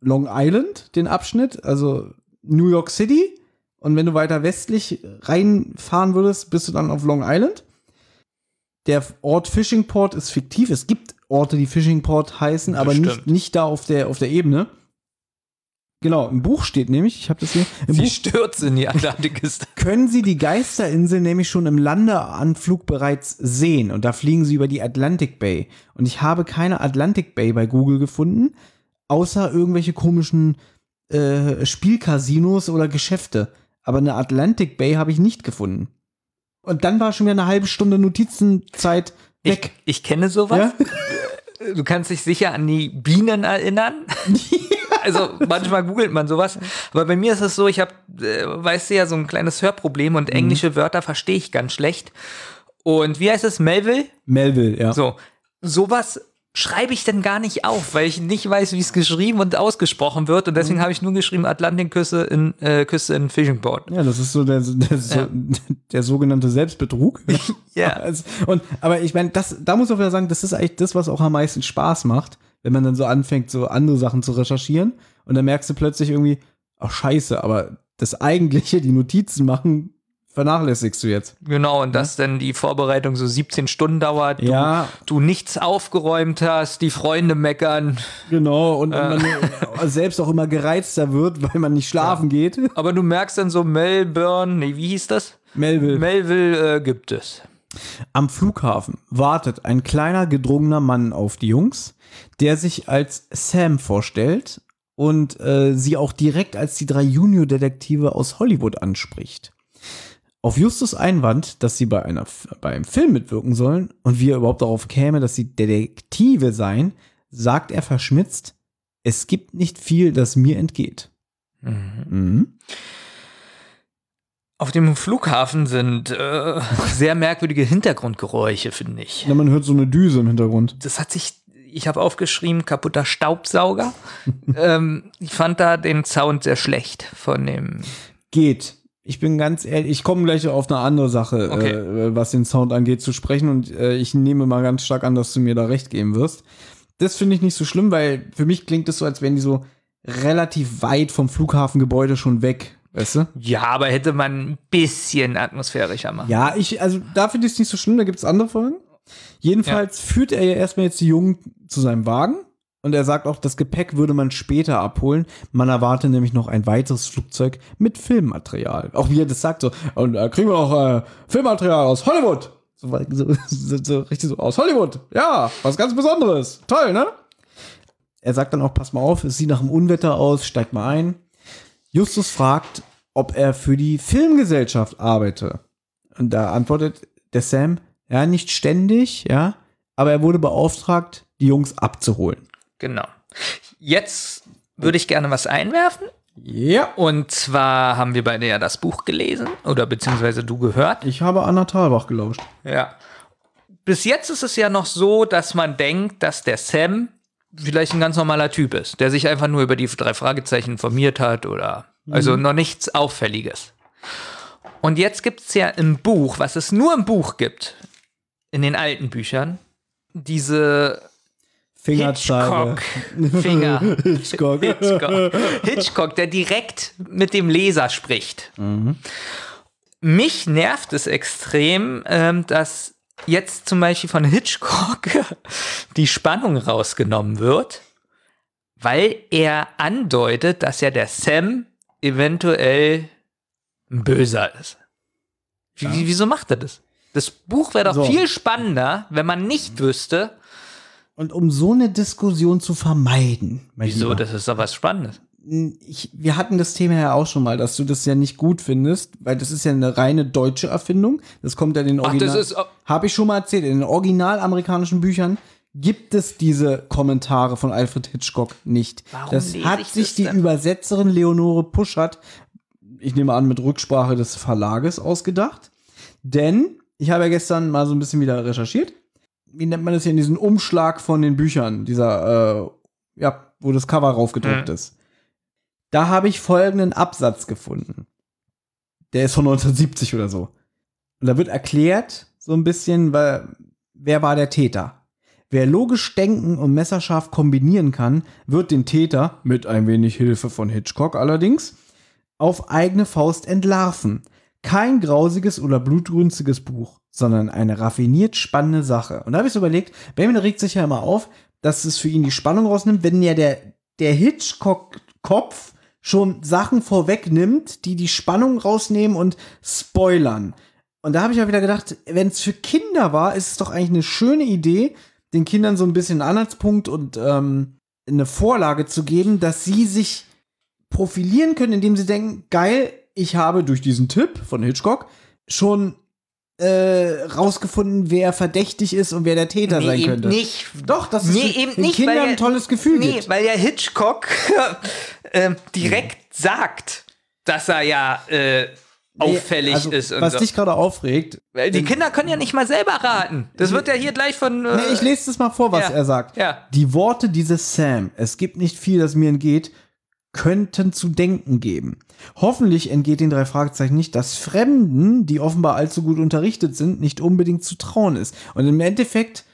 Long Island, den Abschnitt, also New York City. Und wenn du weiter westlich reinfahren würdest, bist du dann auf Long Island. Der Ort Fishingport ist fiktiv. Es gibt Orte, die Fishingport heißen, aber nicht, stimmt. nicht da auf der, auf der Ebene. Genau, im Buch steht nämlich, ich habe das hier, im Sie Buch stürzt in die Atlantikküste. können Sie die Geisterinsel nämlich schon im Landeanflug bereits sehen. Und da fliegen Sie über die Atlantic Bay. Und ich habe keine Atlantic Bay bei Google gefunden, außer irgendwelche komischen äh, Spielcasinos oder Geschäfte. Aber eine Atlantic Bay habe ich nicht gefunden. Und dann war schon wieder eine halbe Stunde Notizenzeit weg. Ich, ich kenne sowas. Du kannst dich sicher an die Bienen erinnern. Also manchmal googelt man sowas. Aber bei mir ist es so, ich habe, äh, weißt du ja, so ein kleines Hörproblem und englische Wörter verstehe ich ganz schlecht. Und wie heißt es? Melville? Melville, ja. So, sowas schreibe ich denn gar nicht auf, weil ich nicht weiß, wie es geschrieben und ausgesprochen wird. Und deswegen habe ich nur geschrieben Atlantikküste in, äh, Küste in Fishingport. Ja, das ist so der, der, so, der sogenannte Selbstbetrug. Ja. Und, aber ich meine, das, da muss auch wieder sagen, das ist eigentlich das, was auch am meisten Spaß macht, wenn man dann so anfängt, so andere Sachen zu recherchieren und dann merkst du plötzlich irgendwie, ach scheiße, aber das eigentliche, die Notizen machen, vernachlässigst du jetzt. Genau, und dass dann die Vorbereitung so 17 Stunden dauert, du, Ja. du nichts aufgeräumt hast, die Freunde meckern. Genau, und, und man selbst auch immer gereizter wird, weil man nicht schlafen geht. Aber du merkst dann so Melbourne, nee, wie hieß das? Melville. Melville äh, gibt es. Am Flughafen wartet ein kleiner gedrungener Mann auf die Jungs, der sich als Sam vorstellt und äh, sie auch direkt als die drei Junior-Detektive aus Hollywood anspricht. Auf Justus Einwand, dass sie bei, einer, bei einem Film mitwirken sollen und wie er überhaupt darauf käme, dass sie Detektive seien, sagt er verschmitzt, es gibt nicht viel, das mir entgeht. Mhm. Auf dem Flughafen sind äh, sehr merkwürdige Hintergrundgeräusche, finde ich. Ja, man hört so eine Düse im Hintergrund. Das hat sich, ich habe aufgeschrieben, kaputter Staubsauger. ähm, ich fand da den Sound sehr schlecht von dem. Geht. Ich bin ganz ehrlich, ich komme gleich auf eine andere Sache, Okay. äh, was den Sound angeht, zu sprechen und äh, ich nehme mal ganz stark an, dass du mir da recht geben wirst. Das finde ich nicht so schlimm, weil für mich klingt es so, als wären die so relativ weit vom Flughafengebäude schon weg, weißt du? Ja, aber hätte man ein bisschen atmosphärischer machen. Ja, ich, also da finde ich es nicht so schlimm, da gibt es andere Folgen. Jedenfalls führt er ja erstmal jetzt die Jungen zu seinem Wagen und er sagt auch, das Gepäck würde man später abholen. Man erwarte nämlich noch ein weiteres Flugzeug mit Filmmaterial. Auch wie er das sagt, so, und da kriegen wir auch äh, Filmmaterial aus Hollywood. So, so, so, so richtig so, aus Hollywood. Ja, was ganz Besonderes. Toll, ne? Er sagt dann auch, pass mal auf, es sieht nach einem Unwetter aus, steigt mal ein. Justus fragt, ob er für die Filmgesellschaft arbeite. Und da antwortet der Sam, ja, nicht ständig, ja, aber er wurde beauftragt, die Jungs abzuholen. Genau. Jetzt würde ich gerne was einwerfen. Ja. Und zwar haben wir beide ja das Buch gelesen oder beziehungsweise du gehört. Ich habe Anna Thalbach gelauscht. Ja. Bis jetzt ist es ja noch so, dass man denkt, dass der Sam vielleicht ein ganz normaler Typ ist, der sich einfach nur über die drei Fragezeichen informiert hat oder also Mhm. noch nichts Auffälliges. Und jetzt gibt es ja im Buch, was es nur im Buch gibt, in den alten Büchern, diese Fingerzeige. Hitchcock. Finger. Hitchcock. Hitchcock. Hitchcock, der direkt mit dem Leser spricht. Mhm. Mich nervt es extrem, ähm, dass jetzt zum Beispiel von Hitchcock die Spannung rausgenommen wird, weil er andeutet, dass ja der Sam eventuell ein Böser ist. Wie, wie- Wieso macht er das? Das Buch wäre doch So. viel spannender, wenn man nicht wüsste. Und um so eine Diskussion zu vermeiden, Wieso? Lieber, Das ist doch was Spannendes. ich, wir hatten das Thema ja auch schon mal, dass du das ja nicht gut findest, weil das ist ja eine reine deutsche Erfindung. Das kommt ja in den Ach, das Original. ist- Habe ich schon mal erzählt. In den original amerikanischen Büchern gibt es diese Kommentare von Alfred Hitchcock nicht. Warum das hat ich sich das die denn? Übersetzerin Leonore Puschert, ich nehme an, mit Rücksprache des Verlages ausgedacht. Denn ich habe ja gestern mal so ein bisschen wieder recherchiert. Wie nennt man das hier in diesem Umschlag von den Büchern? Dieser, äh, ja, wo das Cover raufgedruckt Mhm. ist. Da habe ich folgenden Absatz gefunden. Der ist von 1970 oder so. Und da wird erklärt, so ein bisschen, weil, wer war der Täter? Wer logisch denken und messerscharf kombinieren kann, wird den Täter, mit ein wenig Hilfe von Hitchcock allerdings, auf eigene Faust entlarven. Kein grausiges oder blutrünstiges Buch, sondern eine raffiniert spannende Sache. Und da habe ich so überlegt, Benjamin regt sich ja immer auf, dass es für ihn die Spannung rausnimmt, wenn ja der, der Hitchcock-Kopf schon Sachen vorwegnimmt, die die Spannung rausnehmen und spoilern. Und da habe ich auch wieder gedacht, wenn es für Kinder war, ist es doch eigentlich eine schöne Idee, den Kindern so ein bisschen einen Anhaltspunkt und ähm, eine Vorlage zu geben, dass sie sich profilieren können, indem sie denken, geil, ich habe durch diesen Tipp von Hitchcock schon äh, rausgefunden, wer verdächtig ist und wer der Täter Nee, sein eben könnte. nicht. Doch, das ist nee, für eben den nicht, Kindern weil ein tolles Gefühl nee, gibt. weil ja Hitchcock ähm, direkt sagt, dass er ja äh, auffällig also, ist. Und was so. dich gerade aufregt. Weil die denn- Kinder können ja nicht mal selber raten. Das wird ja hier gleich von. Äh, Nee, ich lese das mal vor, was ja, er sagt. ja. Die Worte dieses Sam, es gibt nicht viel, das mir entgeht, könnten zu denken geben. Hoffentlich entgeht den drei Fragezeichen nicht, dass Fremden, die offenbar allzu gut unterrichtet sind, nicht unbedingt zu trauen ist. Und im Endeffekt,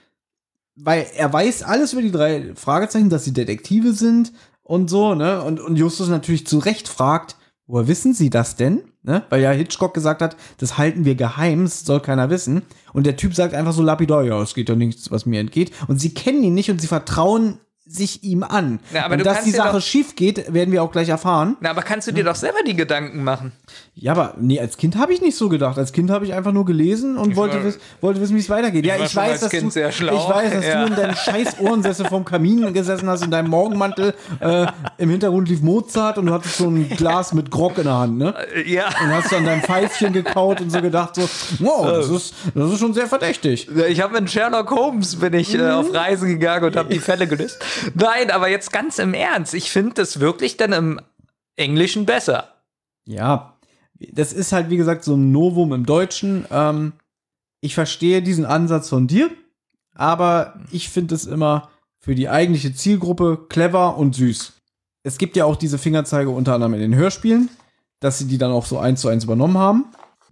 weil er weiß alles über die drei Fragezeichen, dass sie Detektive sind und so, ne? Und, und Justus natürlich zu Recht fragt, woher wissen sie das denn? Ne? Weil ja Hitchcock gesagt hat, das halten wir geheim, das soll keiner wissen. Und der Typ sagt einfach so lapidar, ja, es geht doch nichts, was mir entgeht. Und sie kennen ihn nicht und sie vertrauen sich ihm an. Ja, aber und dass die Sache doch- schief geht, werden wir auch gleich erfahren. Na, aber kannst du dir doch selber die Gedanken machen? Ja, aber nee, als Kind habe ich nicht so gedacht. Als Kind habe ich einfach nur gelesen und wollte, war- wiss, wollte wissen, wie es weitergeht. Ja, war ich weiß, dass Kind du, sehr schlau. ich weiß, dass Ja. du in deinem scheiß Ohrensessel vom Kamin gesessen hast, in deinem Morgenmantel. Äh, Im Hintergrund lief Mozart und du hattest so ein Glas mit Grog in der Hand, ne? Ja. Und hast dann dein Pfeifchen gekaut und so gedacht so, wow, das ist, das ist schon sehr verdächtig. Ich habe mit Sherlock Holmes bin ich Mhm. äh, auf Reisen gegangen und habe die Fälle gelöst. Nein, aber jetzt ganz im Ernst. Ich finde das wirklich dann im Englischen besser. Ja, das ist halt, wie gesagt, so ein Novum im Deutschen. Ähm, ich verstehe diesen Ansatz von dir, aber ich finde es immer für die eigentliche Zielgruppe clever und süß. Es gibt ja auch diese Fingerzeige unter anderem in den Hörspielen, dass sie die dann auch so eins zu eins übernommen haben.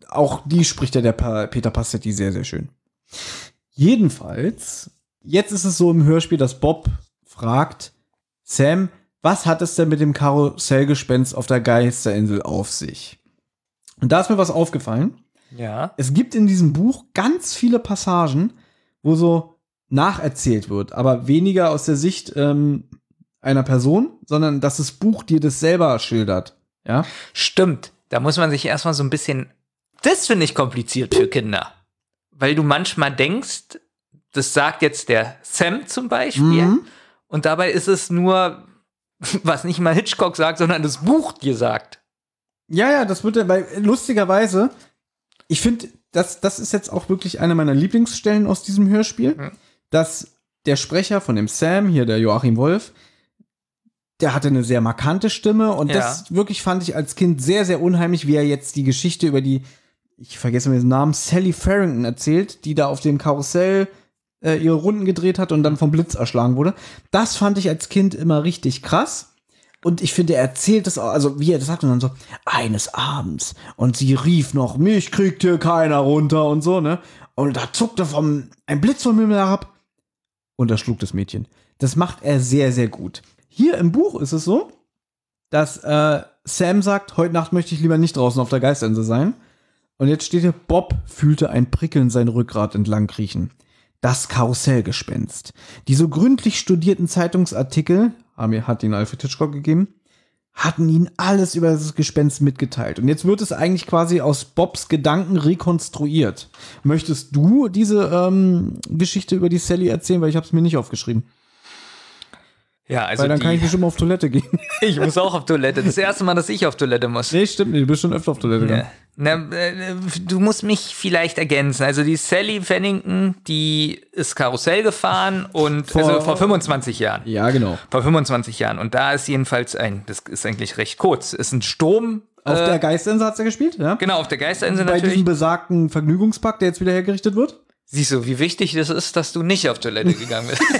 Auch die spricht ja der Peter Passetti sehr, sehr schön. Jedenfalls, jetzt ist es so im Hörspiel, dass Bob fragt, Sam, was hat es denn mit dem Karussellgespenst auf der Geisterinsel auf sich? Und da ist mir was aufgefallen. Ja. Es gibt in diesem Buch ganz viele Passagen, wo so nacherzählt wird, aber weniger aus der Sicht ähm, einer Person, sondern dass das Buch dir das selber schildert. Ja. Stimmt. Da muss man sich erstmal so ein bisschen. Das finde ich kompliziert für Kinder. Weil du manchmal denkst, das sagt jetzt der Sam zum Beispiel. Mhm. Und dabei ist es nur, was nicht mal Hitchcock sagt, sondern das Buch dir sagt. Ja, ja, das wird ja, weil lustigerweise, ich finde, das, das ist jetzt auch wirklich eine meiner Lieblingsstellen aus diesem Hörspiel, Mhm. dass der Sprecher von dem Sam, hier der Joachim Wolf, der hatte eine sehr markante Stimme und Ja. das wirklich fand ich als Kind sehr, sehr unheimlich, wie er jetzt die Geschichte über die, ich vergesse mir den Namen, Sally Farrington erzählt, die da auf dem Karussell äh, ihre Runden gedreht hat und dann vom Blitz erschlagen wurde. Das fand ich als Kind immer richtig krass. Und ich finde, er erzählt das auch, also wie er das sagt und dann so, eines Abends. Und sie rief noch, mich kriegt hier keiner runter und so, ne? Und da zuckte vom, ein Blitz vom Himmel herab und erschlug das Mädchen. Das macht er sehr, sehr gut. Hier im Buch ist es so, dass äh, Sam sagt, heute Nacht möchte ich lieber nicht draußen auf der Geisterinsel sein. Und jetzt steht hier, Bob fühlte ein Prickeln sein Rückgrat entlang kriechen. Das Karussellgespenst. Die so gründlich studierten Zeitungsartikel, hat ihn Alfred Hitchcock gegeben, hatten ihnen alles über das Gespenst mitgeteilt. Und jetzt wird es eigentlich quasi aus Bobs Gedanken rekonstruiert. Möchtest du diese ähm, Geschichte über die Sally erzählen? Weil ich habe es mir nicht aufgeschrieben. Ja, also Weil dann die, kann ich bestimmt auf Toilette gehen. ich muss auch auf Toilette. Das erste Mal, dass ich auf Toilette muss. nee, stimmt nicht. Du bist schon öfter auf Toilette gegangen. Ja. Na, äh, du musst mich vielleicht ergänzen. Also die Sally Fennington, die ist Karussell gefahren und Vor- also vor 25 Jahren. Ja, genau. Vor 25 Jahren. Und da ist jedenfalls ein, das ist eigentlich recht kurz, ist ein Sturm. Auf äh, der Geisterinsel hat er gespielt, ja? Genau, auf der Geisterinsel Bei natürlich. diesem besagten Vergnügungspark, der jetzt wieder hergerichtet wird. Siehst du, wie wichtig das ist, dass du nicht auf Toilette gegangen bist.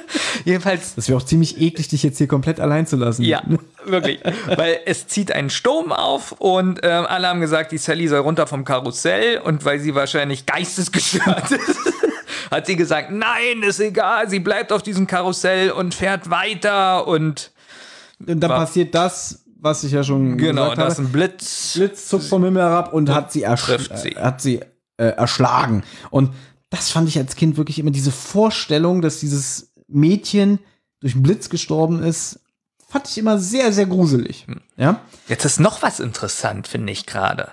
Jedenfalls Das wäre auch ziemlich eklig, dich jetzt hier komplett allein zu lassen. Ja, wirklich. Weil es zieht einen Sturm auf und ähm, alle haben gesagt, die Sally soll runter vom Karussell und weil sie wahrscheinlich geistesgestört ist, hat sie gesagt, nein, ist egal, sie bleibt auf diesem Karussell und fährt weiter und Und dann passiert das, was ich ja schon genau, gesagt da habe. ist ein Blitz. Blitz zuckt vom Himmel herab und hat sie, ersch sie. äh, hat sie äh, erschlagen. Und das fand ich als Kind wirklich immer diese Vorstellung, dass dieses Mädchen durch einen Blitz gestorben ist, fand ich immer sehr, sehr gruselig. Hm. Ja? Jetzt ist noch was interessant, finde ich gerade.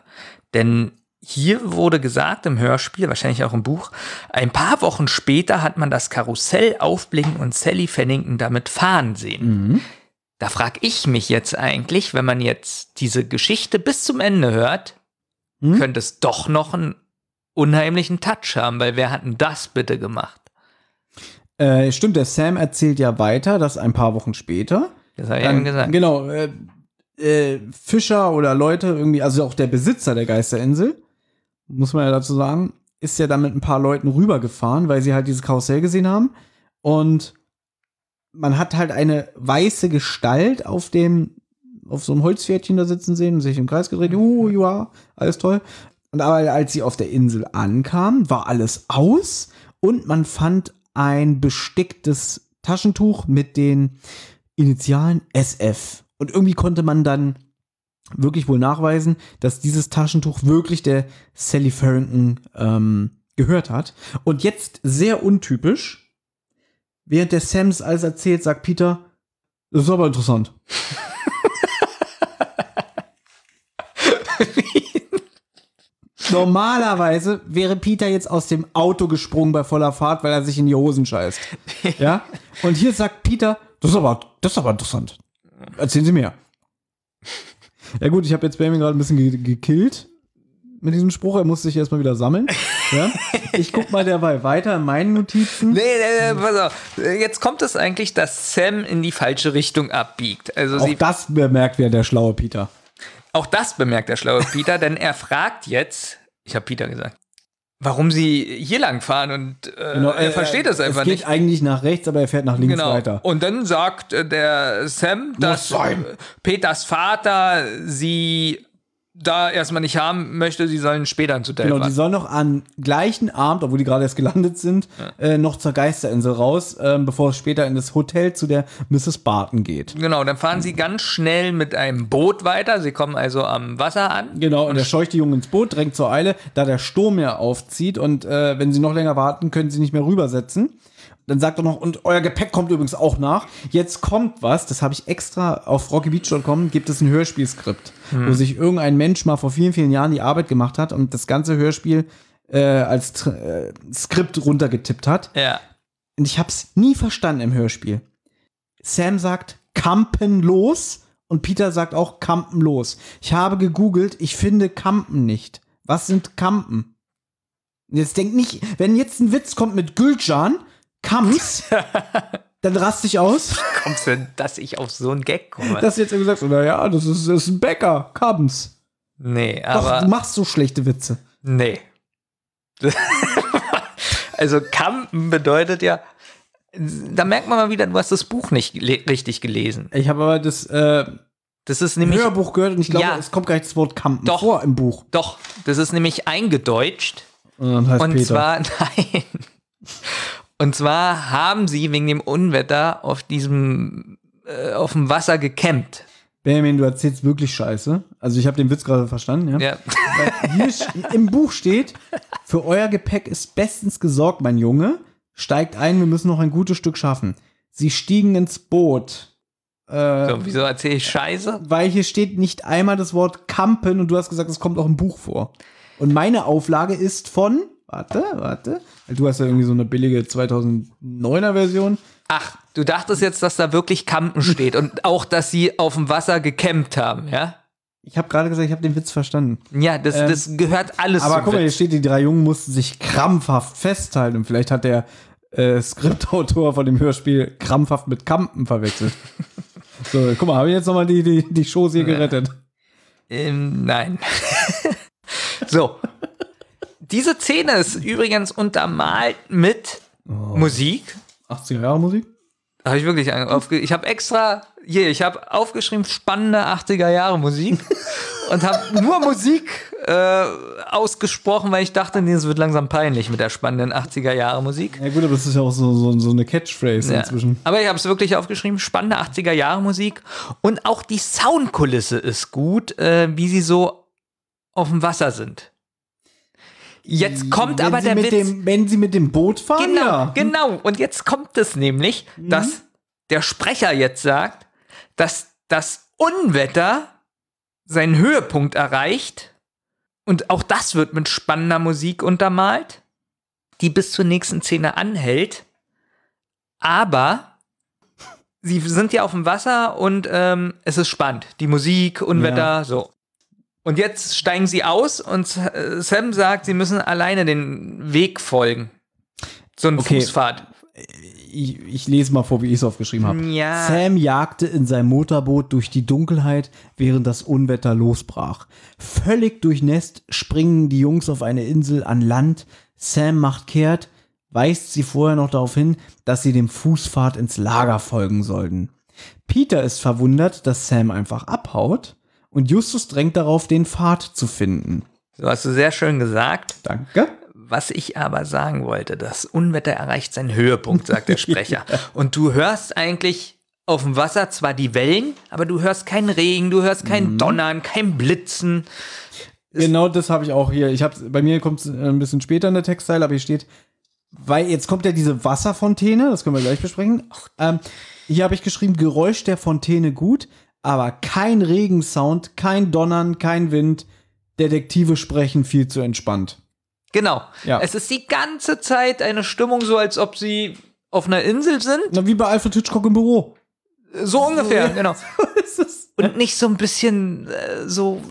Denn hier wurde gesagt im Hörspiel, wahrscheinlich auch im Buch, ein paar Wochen später hat man das Karussell aufblinken und Sally Fennington damit fahren sehen. Da frage ich mich jetzt eigentlich, wenn man jetzt diese Geschichte bis zum Ende hört, Hm? könnte es doch noch einen unheimlichen Touch haben, weil wer hat denn das bitte gemacht? Äh, stimmt, der Sam erzählt ja weiter, dass ein paar Wochen später Das habe ich eben gesagt. Genau, äh, äh, Fischer oder Leute irgendwie, also auch der Besitzer der Geisterinsel, muss man ja dazu sagen, ist ja dann mit ein paar Leuten rübergefahren, weil sie halt dieses Karussell gesehen haben. Und man hat halt eine weiße Gestalt auf dem, auf so einem Holzpferdchen da sitzen sehen und sich im Kreis gedreht. Uh, ja, alles toll. Und aber als sie auf der Insel ankam, war alles aus und man fand ein besticktes Taschentuch mit den Initialen SF. Und irgendwie konnte man dann wirklich wohl nachweisen, dass dieses Taschentuch wirklich der Sally Farrington ähm, gehört hat. Und jetzt sehr untypisch, während der Sams alles erzählt, sagt Peter, das ist aber interessant. Normalerweise wäre Peter jetzt aus dem Auto gesprungen bei voller Fahrt, weil er sich in die Hosen scheißt. Ja? Und hier sagt Peter, das ist aber, das ist aber interessant. Erzählen Sie mir. Ja gut, ich habe jetzt Benjamin gerade ein bisschen ge gekillt mit diesem Spruch. Er musste sich erstmal wieder sammeln. Ja? Ich guck mal derweil weiter in meinen Notizen. Nee, nee, nee, pass auf. Jetzt kommt es eigentlich, dass Sam in die falsche Richtung abbiegt. Also Auch das bemerkt wer der schlaue Peter. Auch das bemerkt der schlaue Peter, denn er fragt jetzt, ich habe Peter gesagt, warum sie hier lang fahren und äh, Genau, er äh, versteht das einfach es geht nicht. eigentlich nach rechts, aber er fährt nach links Genau. weiter. Und dann sagt äh, der Sam, dass äh, Peters Vater sie da erstmal nicht haben möchte, sie sollen später ins Hotel Genau, die sollen noch am gleichen Abend, obwohl die gerade erst gelandet sind, äh, noch zur Geisterinsel raus, ähm, bevor es später in das Hotel zu der Mrs. Barton geht. Genau, dann fahren sie ganz schnell mit einem Boot weiter. Sie kommen also am Wasser an. Genau, und er scheucht die Jungen ins Boot, drängt zur Eile, da der Sturm ja aufzieht und äh, wenn sie noch länger warten, können sie nicht mehr rübersetzen. Dann sagt er noch, und euer Gepäck kommt übrigens auch nach. Jetzt kommt was, das habe ich extra auf rockybeach.com, gibt es ein Hörspielskript, Hm. wo sich irgendein Mensch mal vor vielen, vielen Jahren die Arbeit gemacht hat und das ganze Hörspiel äh, als äh, Skript runtergetippt hat. Ja. Und ich habe es nie verstanden im Hörspiel. Sam sagt Kampen los und Peter sagt auch Kampen los. Ich habe gegoogelt, ich finde Kampen nicht. Was sind Kampen? Jetzt denk nicht, wenn jetzt ein Witz kommt mit Gülcan, Kams, dann raste ich aus. Kommst du, dass ich auf so einen Gag komme? Dass du jetzt irgendwie sagst, oder ja, das ist, das ist ein Bäcker, Kams. nee, Doch, aber. du machst so schlechte Witze. Nee. also Kampen bedeutet ja, da merkt man mal wieder, du hast das Buch nicht le- richtig gelesen. Ich habe aber das äh, Das ist nämlich Hörbuch gehört und ich glaube, Ja. es kommt gar nicht das Wort Kampen Doch. vor im Buch. doch, das ist nämlich eingedeutscht Und und zwar nein. Und zwar haben sie wegen dem Unwetter auf diesem äh, auf dem Wasser gecampt. Benjamin, du erzählst wirklich Scheiße. Also ich habe den Witz gerade verstanden, ja. Ja. Weil hier im Buch steht, für euer Gepäck ist bestens gesorgt, mein Junge. Steigt ein, wir müssen noch ein gutes Stück schaffen. Sie stiegen ins Boot. Äh, So, wieso erzähle ich Scheiße? Weil hier steht nicht einmal das Wort Kampen und du hast gesagt, es kommt auch im Buch vor. Und meine Auflage ist von, warte, warte, du hast ja irgendwie so eine billige 2009er Version. Ach, du dachtest jetzt, dass da wirklich Campen steht und auch, dass sie auf dem Wasser gecampt haben, ja? Ich habe gerade gesagt, ich habe den Witz verstanden. Ja, das, Ähm, das gehört alles Aber guck mal, hier steht, die drei Jungen mussten sich krampfhaft festhalten. Und vielleicht hat der äh, Skriptautor von dem Hörspiel krampfhaft mit Kampen verwechselt. so, guck mal, habe ich jetzt nochmal die, die, die Shows hier gerettet. Ähm, nein. so. Diese Szene ist übrigens untermalt mit Oh. Musik. 80er Jahre Musik? Habe ich wirklich ange- aufge Ich habe extra hier, ich habe aufgeschrieben spannende 80er Jahre Musik und habe nur Musik äh, ausgesprochen, weil ich dachte, nee, es wird langsam peinlich mit der spannenden 80er Jahre Musik. Ja gut, aber das ist ja auch so, so, so eine Catchphrase Ja. inzwischen. Aber ich habe es wirklich aufgeschrieben, spannende 80er Jahre Musik und auch die Soundkulisse ist gut, äh, wie sie so auf dem Wasser sind. Jetzt kommt wenn aber der mit Witz. Dem, wenn sie mit dem Boot fahren, Genau, ja. Mhm. genau. Und jetzt kommt es nämlich, dass der Sprecher jetzt sagt, dass das Unwetter seinen Höhepunkt erreicht. Und auch das wird mit spannender Musik untermalt, die bis zur nächsten Szene anhält. Aber sie sind ja auf dem Wasser und ähm, es ist spannend. Die Musik, Unwetter, Ja. so. Und jetzt steigen sie aus und äh, Sam sagt, sie müssen alleine den Weg folgen. So eine Okay. Fußfahrt. Ich, ich lese mal vor, wie ich es aufgeschrieben habe. Ja. Sam jagte in sein Motorboot durch die Dunkelheit, während das Unwetter losbrach. Völlig durchnässt springen die Jungs auf eine Insel an Land. Sam macht kehrt, weist sie vorher noch darauf hin, dass sie dem Fußpfad ins Lager folgen sollten. Peter ist verwundert, dass Sam einfach abhaut und Justus drängt darauf, den Pfad zu finden. So hast du sehr schön gesagt. Danke. Was ich aber sagen wollte, das Unwetter erreicht seinen Höhepunkt, sagt der Sprecher. Und du hörst eigentlich auf dem Wasser zwar die Wellen, aber du hörst keinen Regen, du hörst kein Mhm. Donnern, kein Blitzen. Genau das habe ich auch hier. Ich hab's, bei mir kommt es ein bisschen später in der Textteil, aber hier steht, weil jetzt kommt ja diese Wasserfontäne, das können wir gleich besprechen. Ähm, hier habe ich geschrieben, Geräusch der Fontäne gut, aber kein Regensound, kein Donnern, kein Wind. Detektive sprechen viel zu entspannt. Genau. Ja. Es ist die ganze Zeit eine Stimmung so, als ob sie auf einer Insel sind. Na, wie bei Alfred Hitchcock im Büro. So ungefähr, ja. genau. Und nicht so ein bisschen äh, so.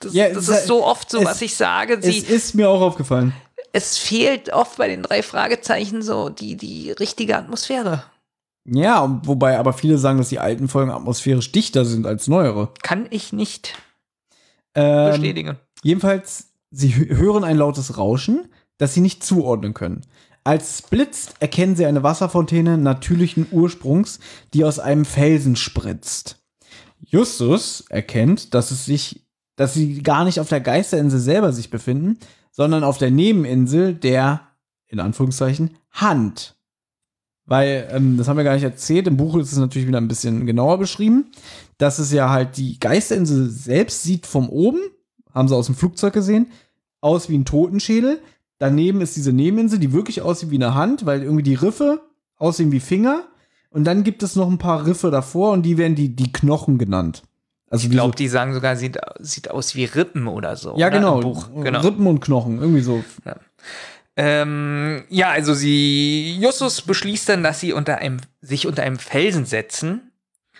Das, Ja, das es- ist so oft so, es- was ich sage. Es Sie, ist mir auch aufgefallen. es fehlt oft bei den drei Fragezeichen so die, die richtige Atmosphäre. Ja, wobei aber viele sagen, dass die alten Folgen atmosphärisch dichter sind als neuere. Kann ich nicht Ähm, Bestätigen. Jedenfalls, sie hö- hören ein lautes Rauschen, das sie nicht zuordnen können. Als es blitzt, erkennen sie eine Wasserfontäne natürlichen Ursprungs, die aus einem Felsen spritzt. Justus erkennt, dass es sich, dass sie gar nicht auf der Geisterinsel selber sich befinden, sondern auf der Nebeninsel der, in Anführungszeichen, Hand. Weil, ähm, das haben wir gar nicht erzählt, im Buch ist es natürlich wieder ein bisschen genauer beschrieben, dass es ja halt die Geisterinsel selbst sieht vom oben, haben sie aus dem Flugzeug gesehen, aus wie ein Totenschädel. Daneben ist diese Nebeninsel, die wirklich aussieht wie eine Hand, weil irgendwie die Riffe aussehen wie Finger. Und dann gibt es noch ein paar Riffe davor und die werden die, die Knochen genannt. Also Ich glaube, die sagen sogar, sieht, sieht aus wie Rippen oder so. ja, ne, genau. Genau. Rippen und Knochen, irgendwie so. Ja. Ähm, ja, also sie, Justus beschließt dann, dass sie unter einem, sich unter einem Felsen setzen.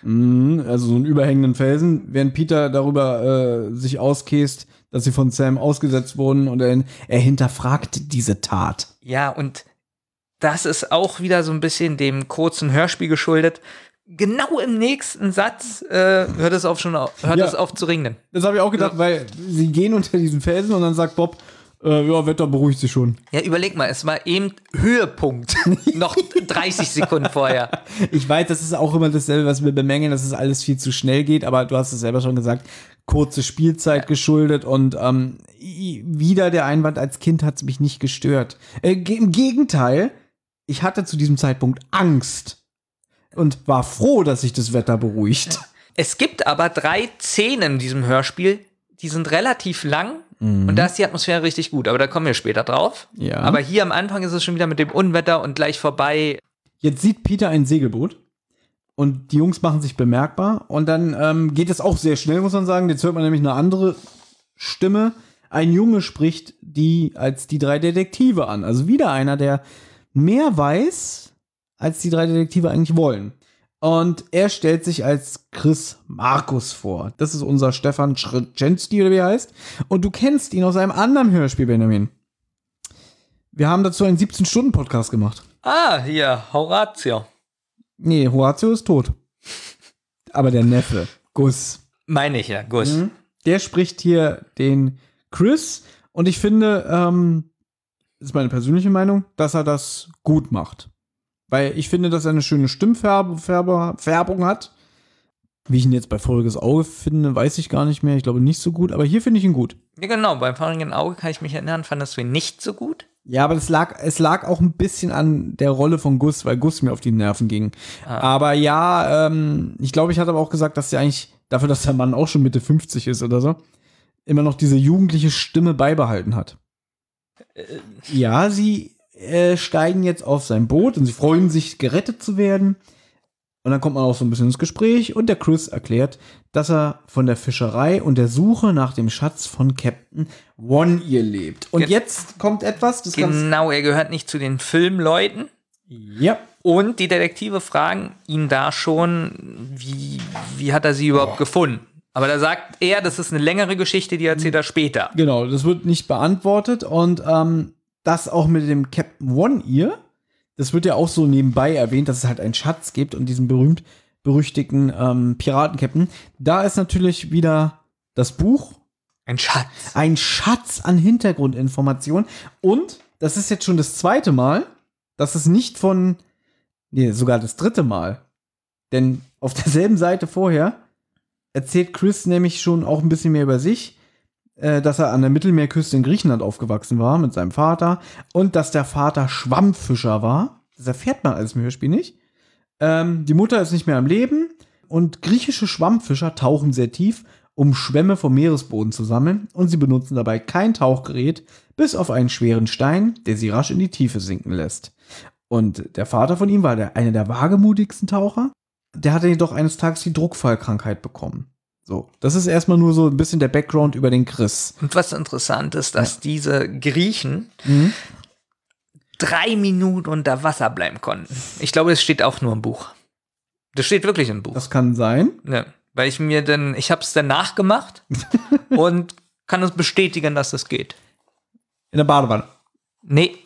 Mhm, also so einen überhängenden Felsen, während Peter darüber äh, sich auskäst, dass sie von Sam ausgesetzt wurden und er, er hinterfragt diese Tat. Ja, und das ist auch wieder so ein bisschen dem kurzen Hörspiel geschuldet. Genau im nächsten Satz äh, hört es auf schon auf, hört Ja. es auf zu regnen. Das habe ich auch gedacht, weil sie gehen unter diesen Felsen und dann sagt Bob, äh, ja, Wetter beruhigt sich schon. Ja, überleg mal, es war eben Höhepunkt. Noch 30 Sekunden vorher. Ich weiß, das ist auch immer dasselbe, was wir bemängeln, dass es alles viel zu schnell geht, aber du hast es selber schon gesagt, kurze Spielzeit geschuldet und ähm, wieder der Einwand, als Kind hat es mich nicht gestört. Äh, Im Gegenteil, ich hatte zu diesem Zeitpunkt Angst und war froh, dass sich das Wetter beruhigt. Es gibt aber drei Szenen in diesem Hörspiel, die sind relativ lang Mhm. und da ist die Atmosphäre richtig gut, aber da kommen wir später drauf. Ja. Aber hier am Anfang ist es schon wieder mit dem Unwetter und gleich vorbei. Jetzt sieht Peter ein Segelboot und die Jungs machen sich bemerkbar und dann ähm, geht es auch sehr schnell, muss man sagen. Jetzt hört man nämlich eine andere Stimme. Ein Junge spricht die als die drei Detektive an. Also wieder einer, der mehr weiß, als die drei Detektive eigentlich wollen. Und er stellt sich als Chris Markus vor. Das ist unser Stefan Schrzenzki, oder wie er heißt. Und du kennst ihn aus einem anderen Hörspiel, Benjamin. Wir haben dazu einen 17-Stunden-Podcast gemacht. Ah, hier, Horatio. Nee, Horatio ist tot. Aber der Neffe, Gus. Meine ich ja, Gus. Mhm. Der spricht hier den Chris und ich finde, ähm, ist meine persönliche Meinung, dass er das gut macht. Weil ich finde, dass er eine schöne Stimmfärbung Färbung hat. Wie ich ihn jetzt bei Voriges Auge finde, weiß ich gar nicht mehr. Ich glaube nicht so gut, aber hier finde ich ihn gut. Ja, genau, beim vorigen Auge kann ich mich erinnern, fandest du ihn nicht so gut. Ja, aber es lag, es lag auch ein bisschen an der Rolle von Gus, weil Gus mir auf die Nerven ging. Ah. Aber ja, ähm, ich glaube, ich hatte aber auch gesagt, dass er eigentlich, dafür, dass der Mann auch schon Mitte 50 ist oder so, immer noch diese jugendliche Stimme beibehalten hat. Ja, sie äh, steigen jetzt auf sein Boot und sie freuen sich, gerettet zu werden. Und dann kommt man auch so ein bisschen ins Gespräch und der Chris erklärt, dass er von der Fischerei und der Suche nach dem Schatz von Captain One Ear lebt. Und Ge- jetzt kommt etwas, das Genau, er gehört nicht zu den Filmleuten. Ja. Und die Detektive fragen ihn da schon, wie, wie hat er sie überhaupt gefunden? Aber da sagt er, das ist eine längere Geschichte, die erzählt er später. Genau, das wird nicht beantwortet und ähm, das auch mit dem Captain One Ear, das wird ja auch so nebenbei erwähnt, dass es halt einen Schatz gibt und diesen berühmt berüchtigten ähm, Piratencaptain. Da ist natürlich wieder das Buch. Ein Schatz. Ein Schatz an Hintergrundinformationen. Und das ist jetzt schon das zweite Mal, dass es nicht von, nee, sogar das dritte Mal. Denn auf derselben Seite vorher erzählt Chris nämlich schon auch ein bisschen mehr über sich, dass er an der Mittelmeerküste in Griechenland aufgewachsen war mit seinem Vater und dass der Vater Schwammfischer war. Das erfährt man alles im Hörspiel nicht. Ähm, die Mutter ist nicht mehr am Leben und griechische Schwammfischer tauchen sehr tief, um Schwämme vom Meeresboden zu sammeln und sie benutzen dabei kein Tauchgerät, bis auf einen schweren Stein, der sie rasch in die Tiefe sinken lässt. Und der Vater von ihm war der, einer der wagemutigsten Taucher. Der hatte jedoch eines Tages die Druckfallkrankheit bekommen. So, das ist erstmal nur so ein bisschen der Background über den Chris. Und was interessant ist, dass diese Griechen Mhm. drei Minuten unter Wasser bleiben konnten. Ich glaube, das steht auch nur im Buch. Das steht wirklich im Buch. Das kann sein. Ne, weil ich mir dann, ich habe es dann nachgemacht und kann es bestätigen, dass das geht. In der Badewanne. Nee.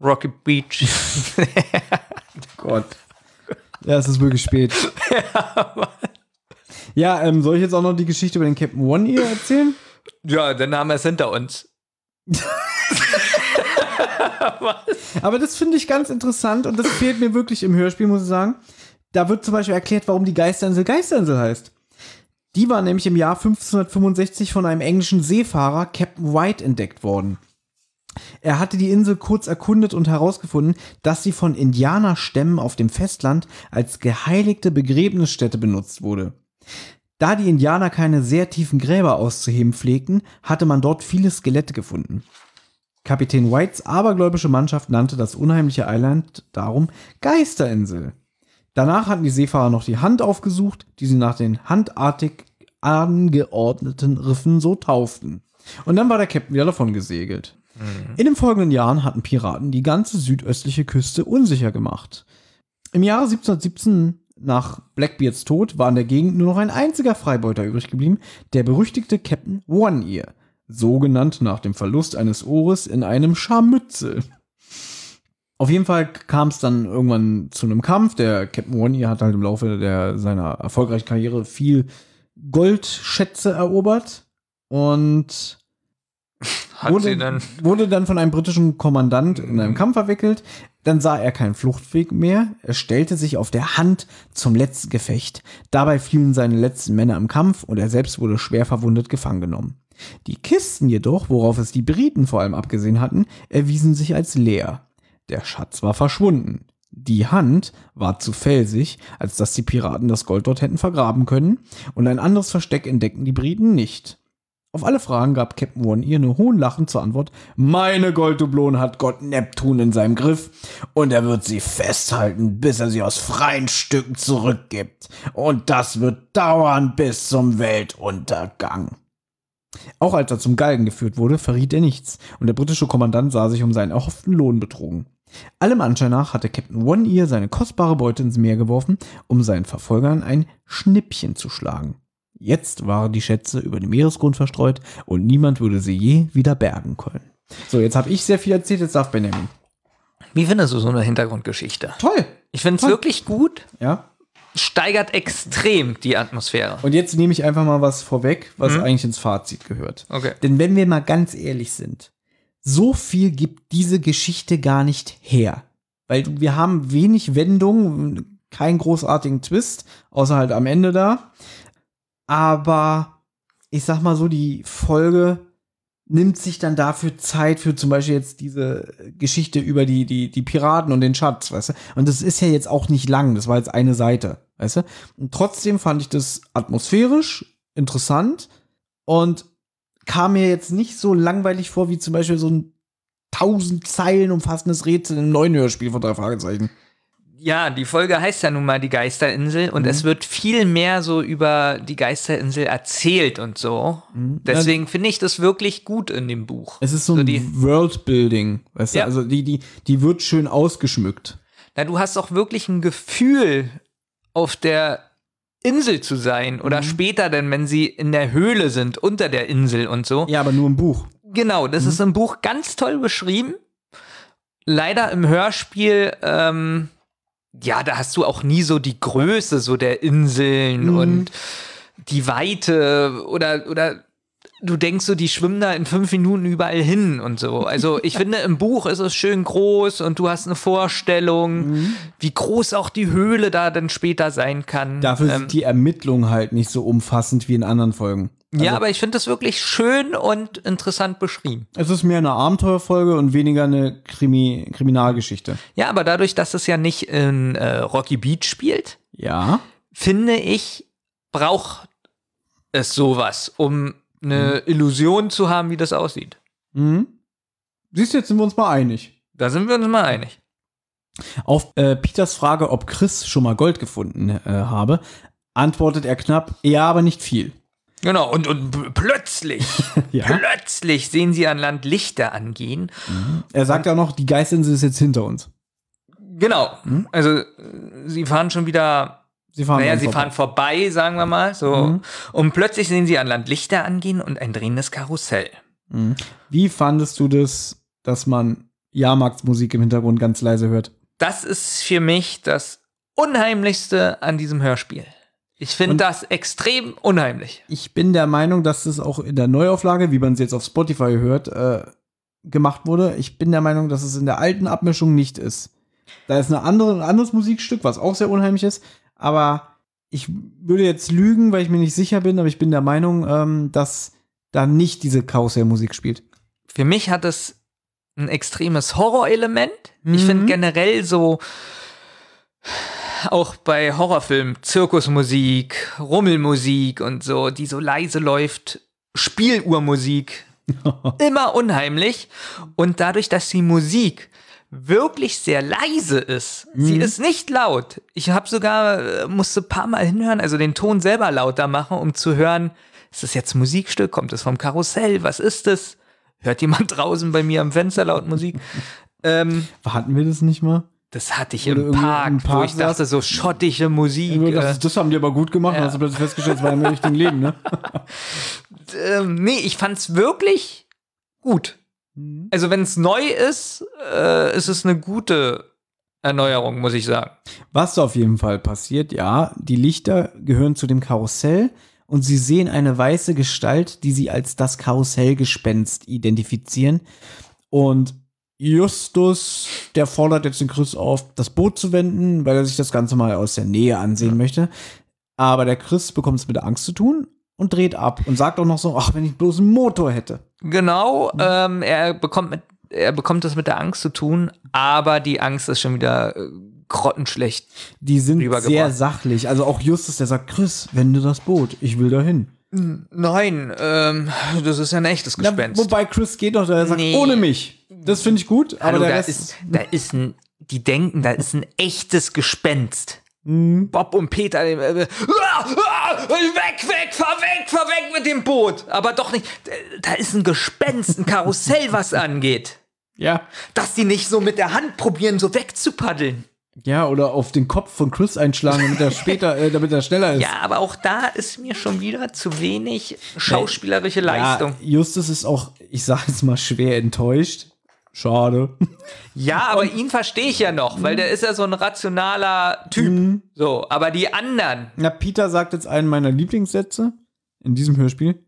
Rocky Beach. Gott. Ja, es ist wirklich spät. Ja, ähm, soll ich jetzt auch noch die Geschichte über den Captain One Ear erzählen? Ja, dann haben wir es hinter uns. Aber das finde ich ganz interessant und das fehlt mir wirklich im Hörspiel, muss ich sagen. Da wird zum Beispiel erklärt, warum die Geisterinsel Geisterinsel heißt. Die war nämlich im Jahr 1565 von einem englischen Seefahrer, Captain White, entdeckt worden. Er hatte die Insel kurz erkundet und herausgefunden, dass sie von Indianerstämmen auf dem Festland als geheiligte Begräbnisstätte benutzt wurde. Da die Indianer keine sehr tiefen Gräber auszuheben pflegten, hatte man dort viele Skelette gefunden. Kapitän Whites abergläubische Mannschaft nannte das unheimliche Eiland darum Geisterinsel. Danach hatten die Seefahrer noch die Hand aufgesucht, die sie nach den handartig angeordneten Riffen so tauften. Und dann war der Captain wieder davon gesegelt. In den folgenden Jahren hatten Piraten die ganze südöstliche Küste unsicher gemacht. Im Jahre 1717 nach Blackbeards Tod war in der Gegend nur noch ein einziger Freibeuter übrig geblieben, der berüchtigte Captain One Ear, so genannt nach dem Verlust eines Ohres in einem Scharmützel. Auf jeden Fall kam es dann irgendwann zu einem Kampf. Der Captain One Ear hat halt im Laufe der, seiner erfolgreichen Karriere viel Goldschätze erobert und Hat wurde, sie dann. wurde dann von einem britischen Kommandant in einem Kampf verwickelt. Dann sah er keinen Fluchtweg mehr. Er stellte sich auf der Hand zum letzten Gefecht. Dabei fielen seine letzten Männer im Kampf und er selbst wurde schwer verwundet gefangen genommen. Die Kisten jedoch, worauf es die Briten vor allem abgesehen hatten, erwiesen sich als leer. Der Schatz war verschwunden. Die Hand war zu felsig, als dass die Piraten das Gold dort hätten vergraben können, und ein anderes Versteck entdeckten die Briten nicht. Auf alle Fragen gab Captain One ihr nur hohnlachend zur Antwort, meine Golddublonen hat Gott Neptun in seinem Griff und er wird sie festhalten, bis er sie aus freien Stücken zurückgibt. Und das wird dauern bis zum Weltuntergang. Auch als er zum Galgen geführt wurde, verriet er nichts und der britische Kommandant sah sich um seinen erhofften Lohn betrogen. Allem Anschein nach hatte Captain One Ear seine kostbare Beute ins Meer geworfen, um seinen Verfolgern ein Schnippchen zu schlagen. Jetzt waren die Schätze über den Meeresgrund verstreut und niemand würde sie je wieder bergen können. So, jetzt habe ich sehr viel erzählt, jetzt darf Benjamin. Wie findest du so eine Hintergrundgeschichte? Toll. Ich finde es wirklich gut. Ja. Steigert extrem die Atmosphäre. Und jetzt nehme ich einfach mal was vorweg, was Mhm. eigentlich ins Fazit gehört. Okay. Denn wenn wir mal ganz ehrlich sind, so viel gibt diese Geschichte gar nicht her. Weil wir haben wenig Wendungen, keinen großartigen Twist, außer halt am Ende da. Aber ich sag mal so, die Folge nimmt sich dann dafür Zeit für zum Beispiel jetzt diese Geschichte über die, die, die Piraten und den Schatz, weißt du? Und das ist ja jetzt auch nicht lang, das war jetzt eine Seite, weißt du? Und trotzdem fand ich das atmosphärisch interessant und kam mir jetzt nicht so langweilig vor wie zum Beispiel so ein tausend Zeilen umfassendes Rätsel im neuen Hörspiel von drei Fragezeichen. Ja, die Folge heißt ja nun mal die Geisterinsel und Mhm. es wird viel mehr so über die Geisterinsel erzählt und so. Deswegen finde ich das wirklich gut in dem Buch. Es ist so ein Worldbuilding, weißt Ja. du? Also die, die, die wird schön ausgeschmückt. Na, du hast auch wirklich ein Gefühl, auf der Insel zu sein oder Mhm. später dann, wenn sie in der Höhle sind, unter der Insel und so. Ja, aber nur im Buch. Genau, das ist im Buch ganz toll beschrieben. Leider im Hörspiel, ähm, ja, da hast du auch nie so die Größe so der Inseln Mhm. und die Weite oder, oder du denkst so, die schwimmen da in fünf Minuten überall hin und so. Also ich finde, im Buch ist es schön groß und du hast eine Vorstellung, wie groß auch die Höhle da dann später sein kann. Dafür Ähm, sind die Ermittlungen halt nicht so umfassend wie in anderen Folgen. Also, ja, aber ich finde das wirklich schön und interessant beschrieben. Es ist mehr eine Abenteuerfolge und weniger eine Krimi Kriminalgeschichte. Ja, aber dadurch, dass es ja nicht in äh, Rocky Beach spielt, Ja. finde ich, braucht es sowas, um eine Illusion zu haben, wie das aussieht. Mhm. Siehst du, jetzt sind wir uns mal einig. Da sind wir uns mal einig. Auf äh, Peters Frage, ob Chris schon mal Gold gefunden äh, habe, antwortet er knapp, ja, aber nicht viel. Genau, und, und plötzlich, Ja. plötzlich sehen sie an Land Lichter angehen. Er sagt ja noch, die Geisterinsel ist jetzt hinter uns. Genau, also äh, sie fahren schon wieder Sie fahren naja, sie vorbei. fahren vorbei, sagen wir mal, so. Mhm. Und plötzlich sehen sie an Land Lichter angehen und ein drehendes Karussell. Mhm. Wie fandest du das, dass man Jahrmarktsmusik im Hintergrund ganz leise hört? Das ist für mich das Unheimlichste an diesem Hörspiel. Ich finde das extrem unheimlich. Ich bin der Meinung, dass das auch in der Neuauflage, wie man es jetzt auf Spotify hört, äh, gemacht wurde. Ich bin der Meinung, dass es in der alten Abmischung nicht ist. Da ist eine andere, ein anderes Musikstück, was auch sehr unheimlich ist, aber ich würde jetzt lügen, weil ich mir nicht sicher bin, aber ich bin der Meinung, ähm, dass da nicht diese Karussellmusik spielt. Für mich hat es ein extremes Horrorelement. Ich Mhm. finde generell so auch bei Horrorfilmen Zirkusmusik, Rummelmusik und so, die so leise läuft, Spieluhrmusik, immer unheimlich. Und dadurch, dass die Musik wirklich sehr leise ist, sie ist nicht laut. Ich habe sogar, äh, musste ein paar Mal hinhören, also den Ton selber lauter machen, um zu hören, ist das jetzt Musikstück, kommt es vom Karussell, was ist das? Hört jemand draußen bei mir am Fenster laut Musik? ähm, Hatten wir das nicht mal? Das hatte ich im Park, im wo Park ich dachte, so schottische Musik. Das, äh, das haben die aber gut gemacht, ja. hast du plötzlich festgestellt, es war im richtigen Leben, ne? ähm, nee, ich fand's wirklich gut. Also wenn es neu ist, äh, ist es eine gute Erneuerung, muss ich sagen. Was auf jeden Fall passiert, ja, die Lichter gehören zu dem Karussell und sie sehen eine weiße Gestalt, die sie als das Karussellgespenst identifizieren. Und Justus, der fordert jetzt den Chris auf, das Boot zu wenden, weil er sich das Ganze mal aus der Nähe ansehen möchte. Aber der Chris bekommt es mit der Angst zu tun und dreht ab und sagt auch noch so, ach, wenn ich bloß einen Motor hätte. Genau, ähm, er bekommt mit, er bekommt das mit der Angst zu tun, aber die Angst ist schon wieder äh, grottenschlecht. Die sind sehr sachlich. Also auch Justus, der sagt, Chris, wende das Boot, ich will dahin. Nein, ähm, das ist ja ein echtes Gespenst. wobei Chris geht doch, der sagt, Nee. ohne mich. Das finde ich gut, aber Hallo, der da Rest ist, da ist ein, die denken, da ist ein echtes Gespenst. Mhm. Bob und Peter, äh, äh, ah, ah, weg, weg, fahr weg, fahr weg mit dem Boot. Aber doch nicht, da ist ein Gespenst, ein Karussell, was angeht. Ja. Dass die nicht so mit der Hand probieren, so wegzupaddeln. Ja, oder auf den Kopf von Chris einschlagen, damit er später, äh, damit er schneller ist. Ja, aber auch da ist mir schon wieder zu wenig schauspielerische Leistung. Ja, Justus ist auch, ich sage jetzt mal, schwer enttäuscht. Schade. Ja, aber ihn verstehe ich ja noch, weil der ist ja so ein rationaler Typ. Mhm. So, aber die anderen, Na, Peter sagt jetzt einen meiner Lieblingssätze in diesem Hörspiel.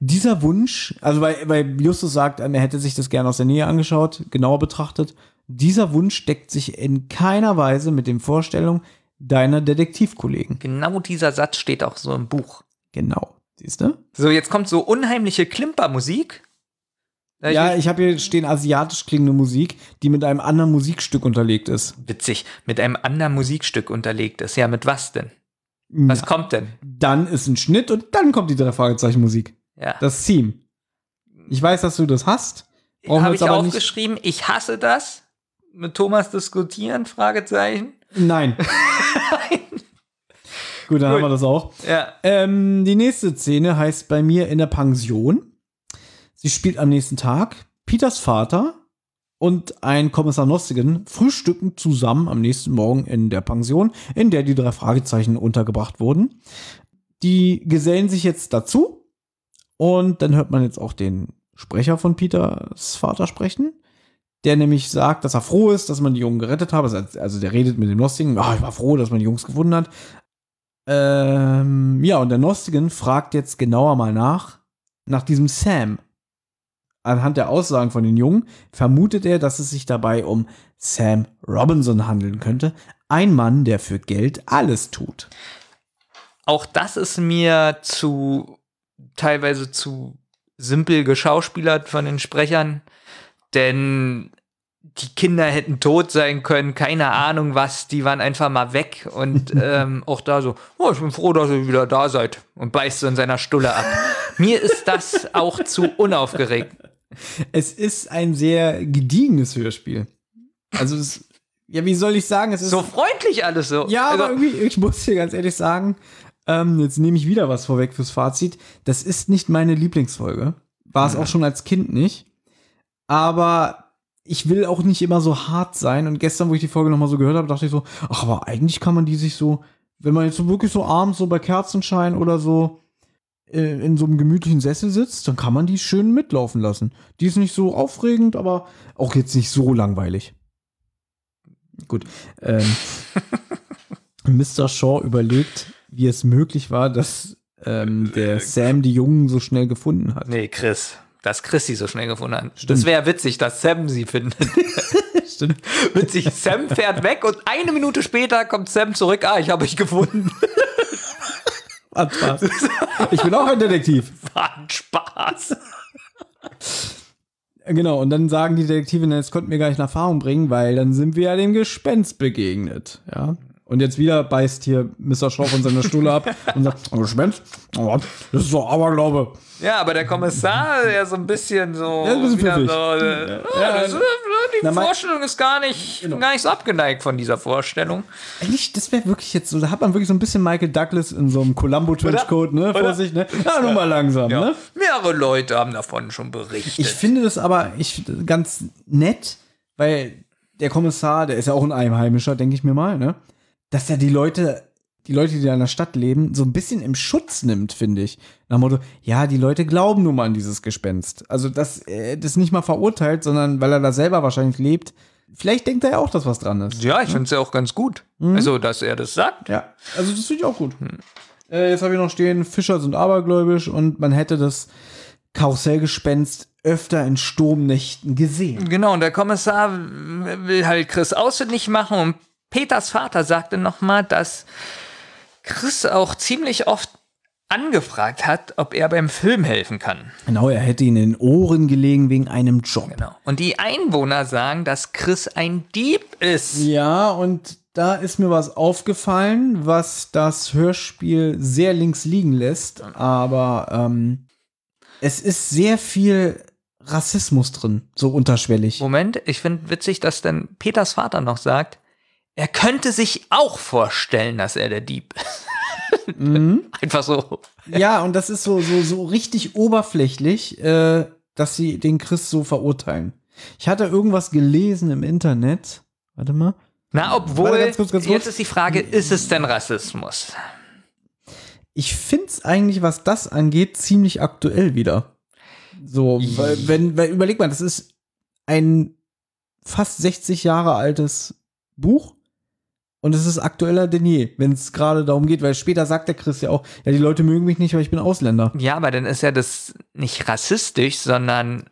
Dieser Wunsch, also weil, weil Justus sagt, er hätte sich das gerne aus der Nähe angeschaut, genauer betrachtet. Dieser Wunsch deckt sich in keiner Weise mit den Vorstellungen deiner Detektivkollegen. genau dieser Satz steht auch so im Buch. Genau. Siehst du? So, jetzt kommt so unheimliche Klimpermusik. Da Ja, ich habe hier stehen asiatisch klingende Musik, die mit einem anderen Musikstück unterlegt ist. Witzig, mit einem anderen Musikstück unterlegt ist. Ja, mit was denn? Was Ja. kommt denn? Dann ist ein Schnitt und dann kommt die drei Fragezeichen Musik. Ja. Das Theme. Ich weiß, dass du das hast. Habe ich aber nicht. aufgeschrieben, ich hasse das. Mit Thomas diskutieren, Fragezeichen. Nein. Gut, dann haben wir das auch. Ja. Ähm, die nächste Szene heißt bei mir in der Pension. Sie spielt am nächsten Tag. Peters Vater und ein Kommissar Nostigen frühstücken zusammen am nächsten Morgen in der Pension, in der die drei Fragezeichen untergebracht wurden. Die gesellen sich jetzt dazu und dann hört man jetzt auch den Sprecher von Peters Vater sprechen, der nämlich sagt, dass er froh ist, dass man die Jungen gerettet hat. Also, der redet mit dem Nostigen, ah, ich war froh, dass man die Jungs gefunden hat. Ähm, ja, und der Nostigen fragt jetzt genauer mal nach, nach diesem Sam. Anhand der Aussagen von den Jungen vermutet er, dass es sich dabei um Sam Robinson handeln könnte. Ein Mann, der für Geld alles tut. Auch das ist mir zu teilweise zu simpel geschauspielert von den Sprechern, denn die Kinder hätten tot sein können, keine Ahnung was, die waren einfach mal weg und ähm, auch da so, oh, ich bin froh, dass ihr wieder da seid und beißt so in seiner Stulle ab. Mir ist das auch zu unaufgeregt. Es ist ein sehr gediegenes Hörspiel. Also, es, ja, wie soll ich sagen? Es ist So freundlich alles so. Ja, aber Also- irgendwie, ich muss dir ganz ehrlich sagen, ähm, jetzt nehme ich wieder was vorweg fürs Fazit. Das ist nicht meine Lieblingsfolge. War es auch schon als Kind nicht. Aber ich will auch nicht immer so hart sein. Und gestern, wo ich die Folge nochmal so gehört habe, dachte ich so, ach, aber eigentlich kann man die sich so, wenn man jetzt so wirklich so abends so bei Kerzenschein oder so äh, in so einem gemütlichen Sessel sitzt, dann kann man die schön mitlaufen lassen. Die ist nicht so aufregend, aber auch jetzt nicht so langweilig. Gut. Ähm, Mr. Shaw überlegt, wie es möglich war, dass ähm, der Sam die Jungen so schnell gefunden hat. Nee, Chris. Dass Chris sie so schnell gefunden hat. Das wäre witzig, dass Sam sie findet. Stimmt. witzig. Sam fährt weg und eine Minute später kommt Sam zurück. Ah, ich habe euch gefunden. Hat Spaß. Ich bin auch ein Detektiv. War Spaß. Genau, und dann sagen die Detektive, das konnten wir gar nicht in Erfahrung bringen, weil dann sind wir ja dem Gespenst begegnet. Ja. Und jetzt wieder beißt hier Mr. Schroff von seiner Stuhle ab und sagt, oh, Gespenst? Oh, das ist so Aberglaube. Ja, aber der Kommissar, der so ein bisschen so. Ja, ein bisschen wieder so äh, Ja. ja, das, äh, die Na, Vorstellung ist gar nicht, gar nicht so abgeneigt von dieser Vorstellung. Eigentlich, das wäre wirklich jetzt so, da hat man wirklich so ein bisschen Michael Douglas in so einem Columbo-Trenchcoat, ne, vor sich, ne? Ja, nur mal langsam, Ja. ne? Mehrere Leute haben davon schon berichtet. Ich finde das aber ich, ganz nett, weil der Kommissar, der ist ja auch ein Einheimischer, denke ich mir mal, ne? Dass er die Leute, die Leute, die da in der Stadt leben, so ein bisschen im Schutz nimmt, finde ich. Nach dem Motto, ja, die Leute glauben nun mal an dieses Gespenst. Also, dass er das nicht mal verurteilt, sondern weil er da selber wahrscheinlich lebt. Vielleicht denkt er ja auch, dass was dran ist. ja, ich finde es ja auch ganz gut. Also, dass er das sagt. Ja, also das finde ich auch gut. Äh, jetzt habe ich noch stehen, Fischer sind abergläubisch und man hätte das Karussellgespenst öfter in Sturmnächten gesehen. Genau, und der Kommissar will halt Chris ausfindig machen und Peters Vater sagte nochmal, dass Chris auch ziemlich oft angefragt hat, ob er beim Film helfen kann. Genau, er hätte ihn in den Ohren gelegen wegen einem Job. Genau. Und die Einwohner sagen, dass Chris ein Dieb ist. Ja, und da ist mir was aufgefallen, was das Hörspiel sehr links liegen lässt, aber ähm, es ist sehr viel Rassismus drin, so unterschwellig. Moment, ich finde witzig, dass dann Peters Vater noch sagt, er könnte sich auch vorstellen, dass er der Dieb ist. Einfach so. Ja, und das ist so, so, so richtig oberflächlich, äh, dass sie den Chris so verurteilen. Ich hatte irgendwas gelesen im Internet. Warte mal. Na, obwohl, ganz kurz, ganz kurz. jetzt ist die Frage, ist es denn Rassismus? Ich find's eigentlich, was das angeht, ziemlich aktuell wieder. So, weil, wenn, weil, überleg mal, das ist ein fast 60 Jahre altes Buch und es ist aktueller denn je, wenn es gerade darum geht, weil später sagt der Chris ja auch, ja, die Leute mögen mich nicht, weil ich bin Ausländer. Ja, aber dann ist ja das nicht rassistisch, sondern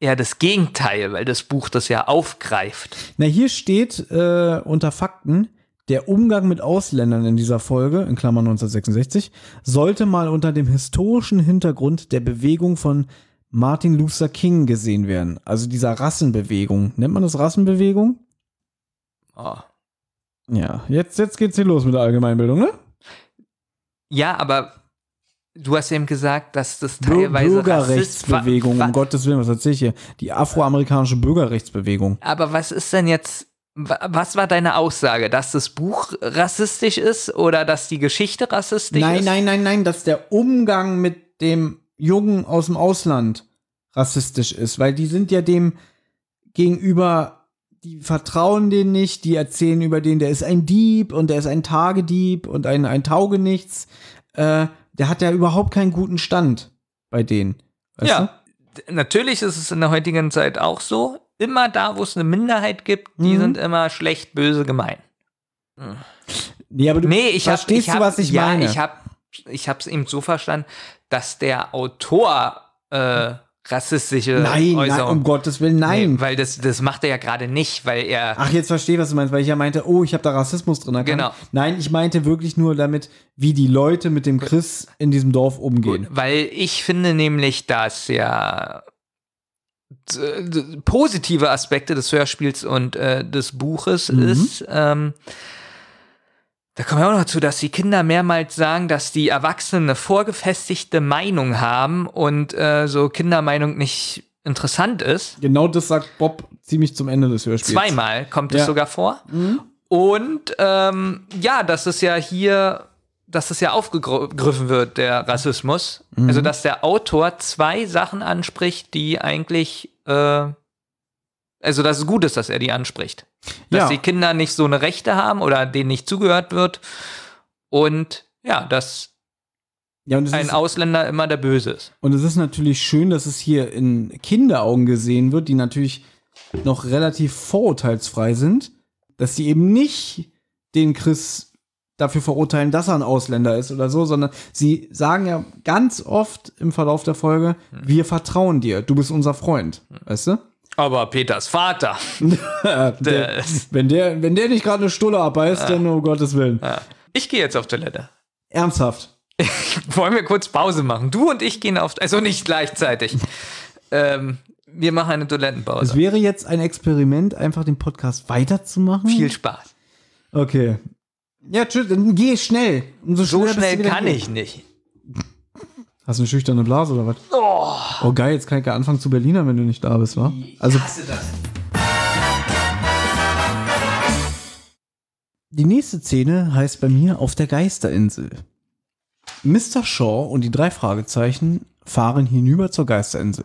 eher das Gegenteil, weil das Buch das ja aufgreift. Na, hier steht äh, unter Fakten, der Umgang mit Ausländern in dieser Folge, in Klammern 1966, sollte mal unter dem historischen Hintergrund der Bewegung von Martin Luther King gesehen werden. Also dieser Rassenbewegung. Nennt man das Rassenbewegung? Oh. Ja, jetzt, jetzt geht's hier los mit der Allgemeinbildung, ne? Ja, aber du hast eben gesagt, dass das teilweise Bürgerrechtsbewegung, um Gottes Willen, was erzähl ich hier? Die afroamerikanische Bürgerrechtsbewegung. Aber was ist denn jetzt, wa- was war deine Aussage, dass das Buch rassistisch ist oder dass die Geschichte rassistisch Nein, ist? nein, nein, nein, dass der Umgang mit dem Jungen aus dem Ausland rassistisch ist, weil die sind ja dem gegenüber, die vertrauen den nicht, die erzählen über den, der ist ein Dieb und der ist ein Tagedieb und ein, ein Taugenichts. Äh, der hat ja überhaupt keinen guten Stand bei denen. Ja, d- natürlich ist es in der heutigen Zeit auch so. Immer da, wo es eine Minderheit gibt, die Mhm. sind immer schlecht, böse, gemein. du? Nee, aber du nee, ich hab, verstehst ich hab, du, was ich ja, meine? ich habe ich hab's eben so verstanden, dass der Autor äh, rassistische nein, nein, Äußerungen um Gottes Willen, nein. Nee, weil das, das macht er ja gerade nicht, weil er. Ach, jetzt verstehe ich, was du meinst, weil ich ja meinte, oh, ich habe da Rassismus drin erkannt. Genau. Nein, ich meinte wirklich nur damit, wie die Leute mit dem Chris in diesem Dorf umgehen. Weil ich finde nämlich, dass ja positive Aspekte des Hörspiels und äh, des Buches Mhm. ist, ähm, da kommen wir auch noch dazu, dass die Kinder mehrmals sagen, dass die Erwachsenen eine vorgefestigte Meinung haben und äh, so Kindermeinung nicht interessant ist. Genau das sagt Bob ziemlich zum Ende des Hörspiels. Zweimal kommt es Ja. sogar vor. Mhm. Und ähm, ja, dass es ja hier, dass es ja aufgegriffen wird, der Rassismus. Mhm. Also, dass der Autor zwei Sachen anspricht, die eigentlich, äh, also, dass es gut ist, dass er die anspricht. Dass Ja. die Kinder nicht so eine Rechte haben oder denen nicht zugehört wird. Und ja, dass Ja, ein ist, Ausländer immer der Böse ist. und es ist natürlich schön, dass es hier in Kinderaugen gesehen wird, die natürlich noch relativ vorurteilsfrei sind, dass sie eben nicht den Chris dafür verurteilen, dass er ein Ausländer ist oder so, sondern sie sagen ja ganz oft im Verlauf der Folge, wir vertrauen dir, du bist unser Freund, weißt du? Aber Peters Vater. der, wenn, der, wenn der nicht gerade eine Stulle abbeißt, Ja. dann um Gottes Willen. Ja. Ich gehe jetzt auf Toilette. Ernsthaft. Wollen wir kurz Pause machen? Du und ich gehen auf, also nicht gleichzeitig. ähm, wir machen eine Es Toilettenpause. wäre jetzt ein Experiment, einfach den Podcast weiterzumachen. Viel Spaß. Okay. Ja, tschüss, dann geh schnell. Umso So schnell kann ich nicht. Hast du eine schüchterne Blase oder was? Oh. Oh geil, jetzt kann ich ja anfangen zu Berliner, wenn du nicht da bist, wa? Also die nächste Szene heißt bei mir auf der Geisterinsel. Mr. Shaw und die drei Fragezeichen fahren hinüber zur Geisterinsel.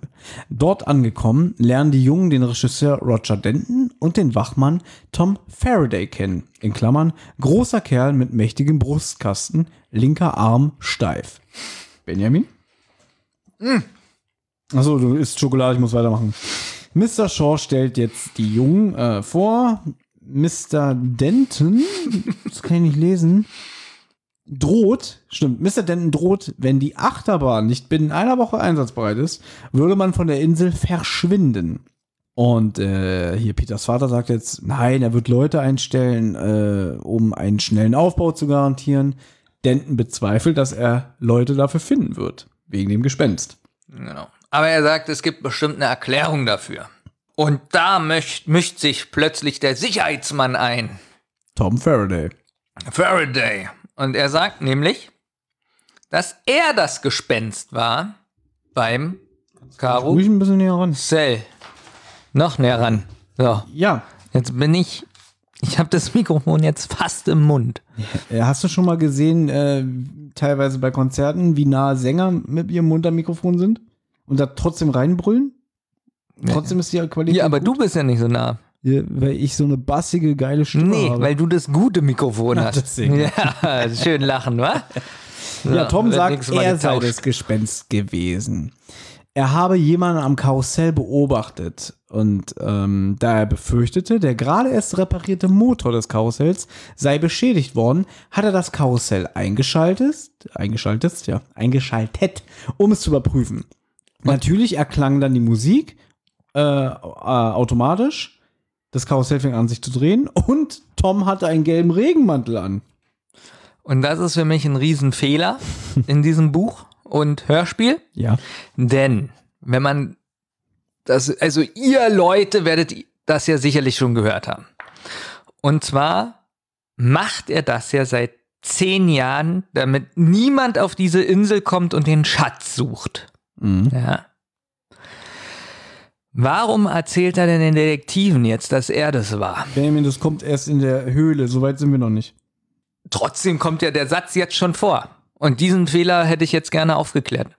Dort angekommen lernen die Jungen den Regisseur Roger Denton und den Wachmann Tom Faraday kennen. In Klammern, großer Kerl mit mächtigem Brustkasten, linker Arm steif. Benjamin? Achso, du isst Schokolade, ich muss weitermachen. Mr. Shaw stellt jetzt die Jungen äh, vor. Mr. Denton, das kann ich nicht lesen, droht, stimmt, Mr. Denton droht, wenn die Achterbahn nicht binnen einer Woche einsatzbereit ist, würde man von der Insel verschwinden. Und äh, hier Peters Vater sagt jetzt, nein, er wird Leute einstellen, äh, um einen schnellen Aufbau zu garantieren. Denton bezweifelt, dass er Leute dafür finden wird, wegen dem Gespenst. Genau. Aber er sagt, es gibt bestimmt eine Erklärung dafür. Und da möcht, mischt sich plötzlich der Sicherheitsmann ein. Tom Faraday. Faraday. Und er sagt nämlich, dass er das Gespenst war beim Caro Ruhig ein bisschen näher ran. Cell. Noch näher ran. So. Ja. Jetzt bin ich. Ich habe das Mikrofon jetzt fast im Mund. Hast du schon mal gesehen, äh, teilweise bei Konzerten, wie nah Sänger mit ihrem Mund am Mikrofon sind und da trotzdem reinbrüllen? Trotzdem ist die Qualität. Ja, aber gut? du bist ja nicht so nah. Ja, weil ich so eine bassige, geile Stimme Nee, habe. weil du das gute Mikrofon hast. deswegen. Ja, schön lachen, wa? ja, Tom sagt, er sei das Gespenst gewesen. Er habe jemanden am Karussell beobachtet und ähm, da er befürchtete, der gerade erst reparierte Motor des Karussells sei beschädigt worden, hat er das Karussell eingeschaltet, eingeschaltet, ja, eingeschaltet, um es zu überprüfen. Natürlich erklang dann die Musik äh, äh, automatisch. Das Karussell fing an, sich zu drehen und Tom hatte einen gelben Regenmantel an. Und das ist für mich ein Riesenfehler in diesem Buch und Hörspiel. Ja. Denn wenn man das, also ihr Leute werdet das ja sicherlich schon gehört haben. Und zwar macht er das ja seit zehn Jahren, damit niemand auf diese Insel kommt und den Schatz sucht. Ja. Warum erzählt er denn den Detektiven jetzt, dass er das war? Benjamin, das kommt erst in der Höhle, soweit sind wir noch nicht. Trotzdem kommt ja der Satz jetzt schon vor. Und diesen Fehler hätte ich jetzt gerne aufgeklärt.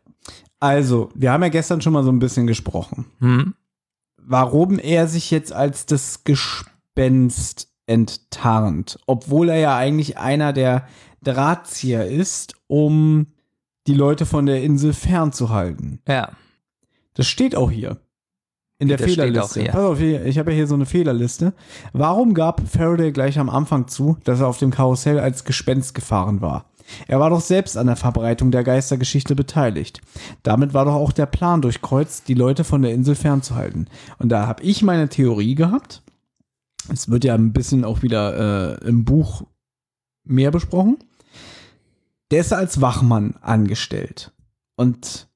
Also, wir haben ja gestern schon mal so ein bisschen gesprochen. Hm? Warum er sich jetzt als das Gespenst enttarnt, obwohl er ja eigentlich einer der Drahtzieher ist, um die Leute von der Insel fernzuhalten. Ja. Das steht auch hier. In der Das Fehlerliste. Pass auf, ich habe ja hier so eine Fehlerliste. Warum gab Faraday gleich am Anfang zu, dass er auf dem Karussell als Gespenst gefahren war? Er war doch selbst an der Verbreitung der Geistergeschichte beteiligt. Damit war doch auch der Plan durchkreuzt, die Leute von der Insel fernzuhalten. Und da habe ich meine Theorie gehabt. Es wird ja ein bisschen auch wieder äh, im Buch mehr besprochen. Der ist als Wachmann angestellt und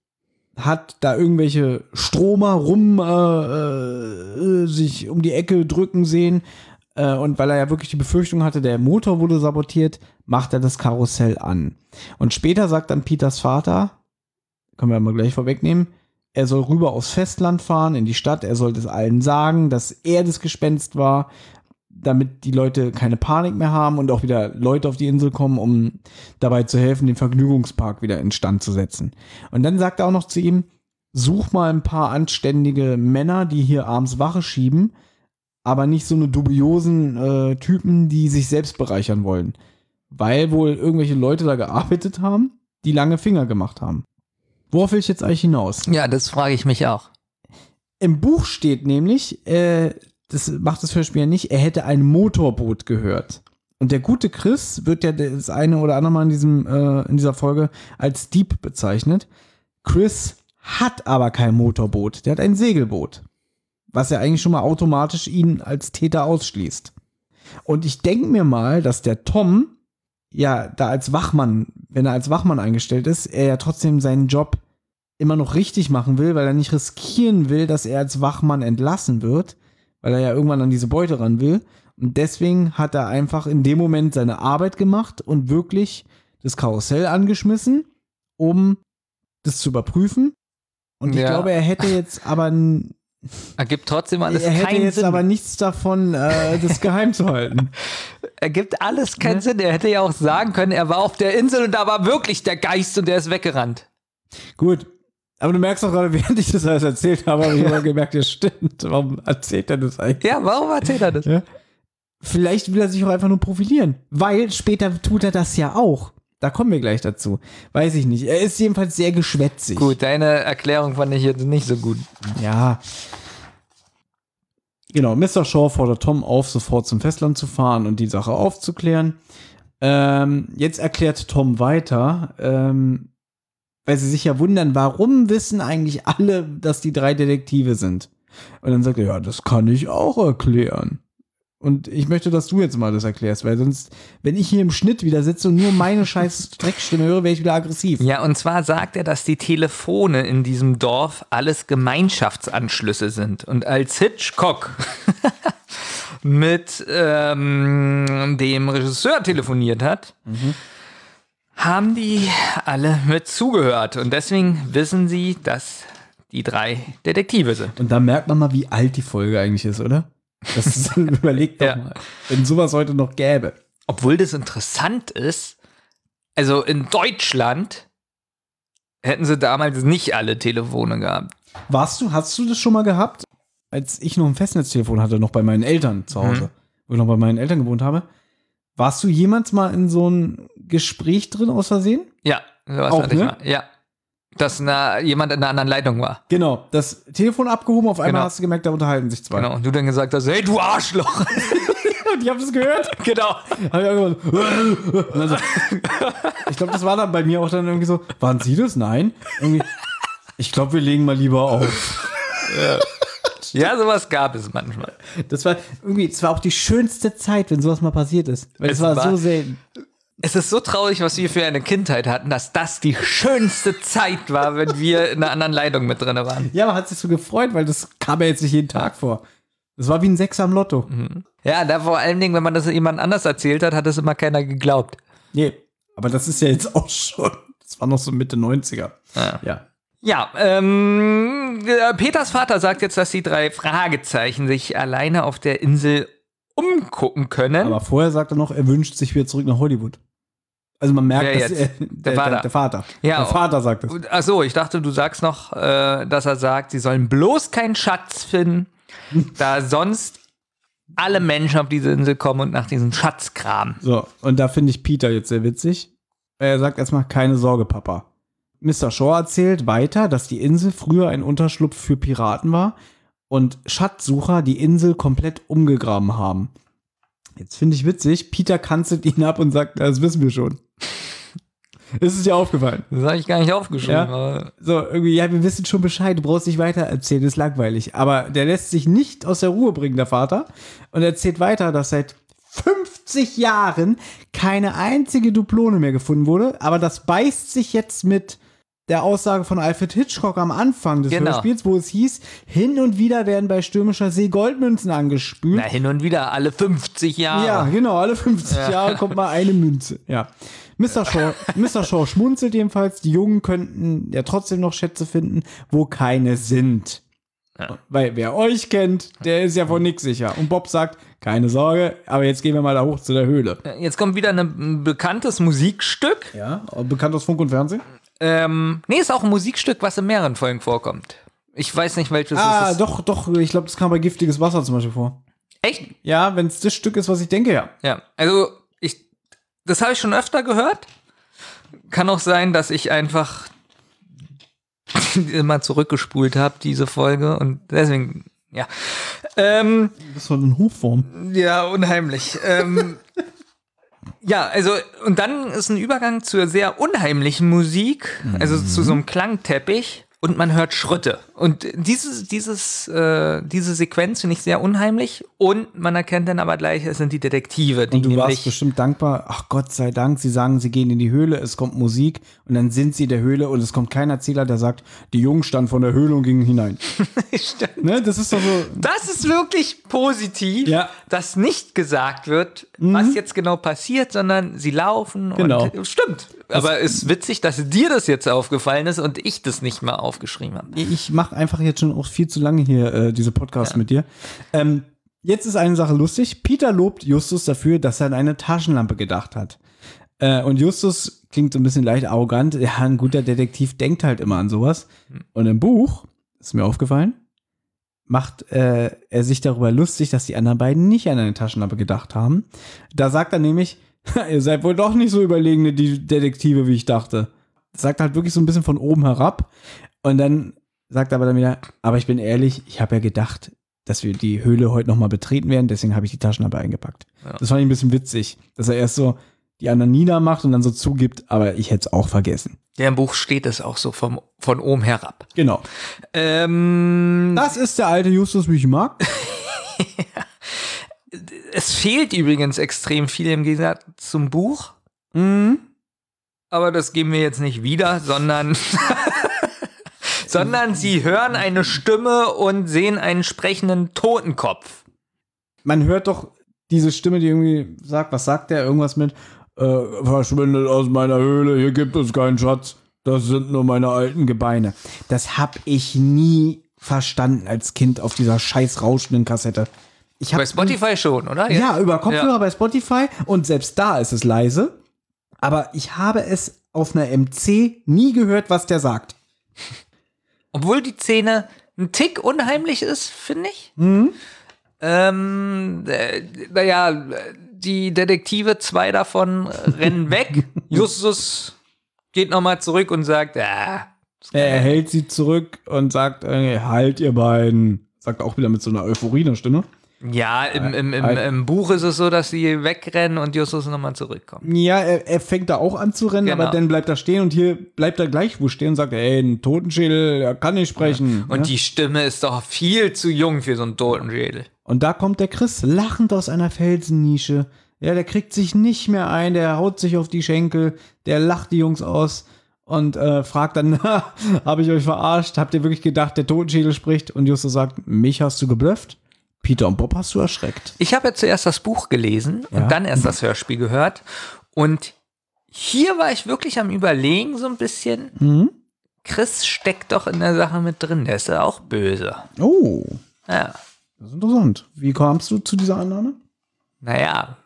hat da irgendwelche Stromer rum äh, äh, sich um die Ecke drücken sehen. Äh, und weil er ja wirklich die Befürchtung hatte, der Motor wurde sabotiert, macht er das Karussell an. Und später sagt dann Peters Vater, können wir mal gleich vorwegnehmen, er soll rüber aufs Festland fahren, in die Stadt, er soll das allen sagen, dass er das Gespenst war, damit die Leute keine Panik mehr haben und auch wieder Leute auf die Insel kommen, um dabei zu helfen, den Vergnügungspark wieder instand zu setzen. Und dann sagt er auch noch zu ihm, such mal ein paar anständige Männer, die hier abends Wache schieben, aber nicht so eine dubiosen äh, Typen, die sich selbst bereichern wollen. Weil wohl irgendwelche Leute da gearbeitet haben, die lange Finger gemacht haben. Worauf will ich jetzt eigentlich hinaus? Ja, das frage ich mich auch. Im Buch steht nämlich, äh, das macht das Hörspiel ja nicht, er hätte ein Motorboot gehört. Und der gute Chris wird ja das eine oder andere Mal in, diesem, äh, in dieser Folge als Dieb bezeichnet. Chris hat aber kein Motorboot, der hat ein Segelboot. Was ja eigentlich schon mal automatisch ihn als Täter ausschließt. Und ich denke mir mal, dass der Tom ja da als Wachmann, wenn er als Wachmann eingestellt ist, er ja trotzdem seinen Job immer noch richtig machen will, weil er nicht riskieren will, dass er als Wachmann entlassen wird, weil er ja irgendwann an diese Beute ran will. Und deswegen hat er einfach in dem Moment seine Arbeit gemacht und wirklich das Karussell angeschmissen, um das zu überprüfen. Und ich Ja. glaube, er hätte jetzt aber Ergibt trotzdem alles er hätte keinen jetzt Sinn. aber nichts davon, äh, das geheim zu halten. Ergibt alles keinen Sinn. Er hätte ja auch sagen können, er war auf der Insel und da war wirklich der Geist und der ist weggerannt. Gut. Aber du merkst doch gerade, während ich das alles erzählt habe, habe ich immer gemerkt, ja stimmt. Warum erzählt er das eigentlich? Ja, warum erzählt er das? Ja. Vielleicht will er sich auch einfach nur profilieren. Weil später tut er das ja auch. Da kommen wir gleich dazu. Weiß ich nicht. Er ist jedenfalls sehr geschwätzig. Gut, deine Erklärung fand ich jetzt nicht so gut. Ja. Genau, Mr. Shaw fordert Tom auf, sofort zum Festland zu fahren und die Sache aufzuklären. Ähm, jetzt erklärt Tom weiter, ähm, weil sie sich ja wundern, warum wissen eigentlich alle, dass die drei Detektive sind? Und dann sagt er, ja, das kann ich auch erklären. Und ich möchte, dass du jetzt mal das erklärst, weil sonst, wenn ich hier im Schnitt wieder sitze und nur meine scheiß Dreckstimme höre, wäre ich wieder aggressiv. Ja, und zwar sagt er, dass die Telefone in diesem Dorf alles Gemeinschaftsanschlüsse sind. Und als Hitchcock mit ähm, dem Regisseur telefoniert hat, haben die alle mit zugehört. Und deswegen wissen sie, dass die drei Detektive sind. Und da merkt man mal, wie alt die Folge eigentlich ist, oder? Das ist, überlegt doch Ja. mal, wenn sowas heute noch gäbe. Obwohl das interessant ist, also in Deutschland hätten sie damals nicht alle Telefone gehabt. Warst du, hast du das schon mal gehabt? Als ich noch ein Festnetztelefon hatte, noch bei meinen Eltern zu Hause, Mhm. wo ich noch bei meinen Eltern gewohnt habe. Warst du jemals mal in so ein Gespräch drin aus Versehen? Ja, sowas Auch, hatte ich ne? mal. Ja. Dass na, jemand in einer anderen Leitung war. Genau, das Telefon abgehoben, auf einmal Genau. hast du gemerkt, da unterhalten sich zwei. Genau. Und du dann gesagt hast, hey, du Arschloch. Und ich habe das gehört. genau. Ich auch gemacht. Und dann so, ich glaube, das war dann bei mir auch dann irgendwie so, waren Sie das? Nein. Irgendwie, ich glaube, wir legen mal lieber auf. Ja, sowas gab es manchmal. Das war irgendwie, es war auch die schönste Zeit, wenn sowas mal passiert ist. Weil es, Es war, war- so selten. Es ist so traurig, was wir für eine Kindheit hatten, dass das die schönste Zeit war, wenn wir in einer anderen Leitung mit drin waren. Ja, man hat sich so gefreut, weil das kam ja jetzt nicht jeden Tag vor. Das war wie ein Sechser am Lotto. Ja, da vor allen Dingen, wenn man das jemand anders erzählt hat, hat es immer keiner geglaubt. Nee, aber das ist ja jetzt auch schon. Das war noch so Mitte 90er. Ja. Ja. Ja, ähm, äh, Peters Vater sagt jetzt, dass die drei Fragezeichen sich alleine auf der Insel umgucken können. Aber vorher sagt er noch, er wünscht sich wieder zurück nach Hollywood. Also man merkt, Wer dass er, Der der, Vater. Der, der Vater. Ja, der Vater sagt es. Ach so, ich dachte, du sagst noch, äh, dass er sagt, sie sollen bloß keinen Schatz finden, da sonst alle Menschen auf diese Insel kommen und nach diesem Schatz kramen. So, und da finde ich Peter jetzt sehr witzig. Er sagt erstmal, keine Sorge, Papa. Mr. Shaw erzählt weiter, dass die Insel früher ein Unterschlupf für Piraten war und Schatzsucher die Insel komplett umgegraben haben. Jetzt finde ich witzig, Peter kanzelt ihn ab und sagt, das wissen wir schon. Ist es dir aufgefallen? Das habe ich gar nicht aufgeschrieben. Ja? So, irgendwie, ja, wir wissen schon Bescheid, du brauchst nicht weiter erzählen, ist langweilig. Aber der lässt sich nicht aus der Ruhe bringen, der Vater, und erzählt weiter, dass seit 50 Jahren keine einzige Duplone mehr gefunden wurde, aber das beißt sich jetzt mit der Aussage von Alfred Hitchcock am Anfang des Genau. Hörspiels, wo es hieß, hin und wieder werden bei stürmischer See Goldmünzen angespült. na, hin und wieder alle 50 Jahre. Ja, genau, alle 50 Ja. Jahre kommt mal eine Münze. Ja. Mr. Shaw, Mr. Shaw schmunzelt jedenfalls, die Jungen könnten ja trotzdem noch Schätze finden, wo keine sind. Weil wer euch kennt, der ist ja von nix sicher. Und Bob sagt, keine Sorge, aber jetzt gehen wir mal da hoch zu der Höhle. Jetzt kommt wieder ein bekanntes Musikstück. Ja, bekannt aus Funk und Fernsehen? Ähm, nee, ist auch ein Musikstück, was in mehreren Folgen vorkommt. Ich weiß nicht, welches ah, es ist. doch, doch, ich glaube, das kam bei Giftiges Wasser zum Beispiel vor. Echt? Ja, wenn es das Stück ist, was ich denke, ja. Ja, also ich, das habe ich schon öfter gehört. Kann auch sein, dass ich einfach immer zurückgespult habe, diese Folge. Und deswegen, ja. Ähm, Das war eine Hochform. ja, unheimlich. ähm, Ja, also, und dann ist ein Übergang zur sehr unheimlichen Musik, also zu so einem Klangteppich. Und man hört Schritte. Und dieses, dieses, äh, diese Sequenz finde ich sehr unheimlich. Und man erkennt dann aber gleich, es sind die Detektive, die Und du warst bestimmt dankbar. Ach Gott sei Dank, sie sagen, sie gehen in die Höhle, es kommt Musik und dann sind sie in der Höhle und es kommt kein Erzähler, der sagt, die Jungen standen von der Höhle und gingen hinein. ne, das ist doch so. Das ist wirklich positiv, Ja. Mhm. dass nicht gesagt wird, was jetzt genau passiert, sondern sie laufen Genau. und stimmt. Aber es ist witzig, dass dir das jetzt aufgefallen ist und ich das nicht mal aufgeschrieben habe. Ich mache einfach jetzt schon auch viel zu lange hier äh, diese Podcasts mit dir. Ähm, jetzt ist eine Sache lustig. Peter lobt Justus dafür, dass er an eine Taschenlampe gedacht hat. Äh, und Justus klingt so ein bisschen leicht arrogant. Ja, ein guter Detektiv denkt halt immer an sowas. Und im Buch, ist mir aufgefallen, macht äh, er sich darüber lustig, dass die anderen beiden nicht an eine Taschenlampe gedacht haben. Da sagt er nämlich, ihr seid wohl doch nicht so überlegene Detektive, wie ich dachte. Sagt halt wirklich so ein bisschen von oben herab. Und dann sagt er aber dann wieder, aber ich bin ehrlich, ich habe ja gedacht, dass wir die Höhle heute nochmal betreten werden, deswegen habe ich die Taschenlampe eingepackt. Das fand ich ein bisschen witzig, dass er erst so die anderen niedermacht und dann so zugibt, aber ich hätte es auch vergessen. Ja, im Buch steht es auch so vom, von oben herab. Genau. Ähm, Das ist der alte Justus, wie ich mag. es fehlt übrigens extrem viel im Gegensatz zum Buch. Mhm. Aber das geben wir jetzt nicht wieder, sondern, sondern sie hören eine Stimme und sehen einen sprechenden Totenkopf. Man hört doch diese Stimme, die irgendwie sagt, was sagt der? Irgendwas mit, äh, verschwindet aus meiner Höhle, hier gibt es keinen Schatz, das sind nur meine alten Gebeine. Das hab ich nie verstanden als Kind auf dieser scheiß rauschenden Kassette. Ich hab Bei Spotify schon, oder? Ja, über Kopfhörer Ja. bei Spotify und selbst da ist es leise. Aber ich habe es auf einer MC nie gehört, was der sagt. Obwohl die Szene ein Tick unheimlich ist, finde ich. Mhm. Ähm, äh, naja, die Detektive, zwei davon äh, rennen weg. Justus geht nochmal zurück und sagt, ah, Er hält sie zurück und sagt, äh, halt ihr beiden. Sagt auch wieder mit so einer Euphorie in der Stimme. Ja, im, im, im, Äh, im Buch ist es so, dass sie wegrennen und Justus nochmal zurückkommt. Ja, er, er fängt da auch an zu rennen, Genau. aber dann bleibt er stehen und hier bleibt er gleich wo stehen und sagt, ey, ein Totenschädel, er kann nicht sprechen. Und Ja? die Stimme ist doch viel zu jung für so einen Totenschädel. Und da kommt der Chris lachend aus einer Felsennische. Ja, der kriegt sich nicht mehr ein, der haut sich auf die Schenkel, der lacht die Jungs aus und äh, fragt dann, habe ich euch verarscht? Habt ihr wirklich gedacht, der Totenschädel spricht? Und Justus sagt, mich hast du geblufft? Peter und Bob hast du erschreckt. Ich habe ja zuerst das Buch gelesen Ja. und dann erst das Hörspiel gehört. Und hier war ich wirklich am Überlegen so ein bisschen. Mhm. Chris steckt doch in der Sache mit drin. Der ist ja auch böse. Oh, Ja. das ist interessant. Wie kamst du zu dieser Annahme? Naja,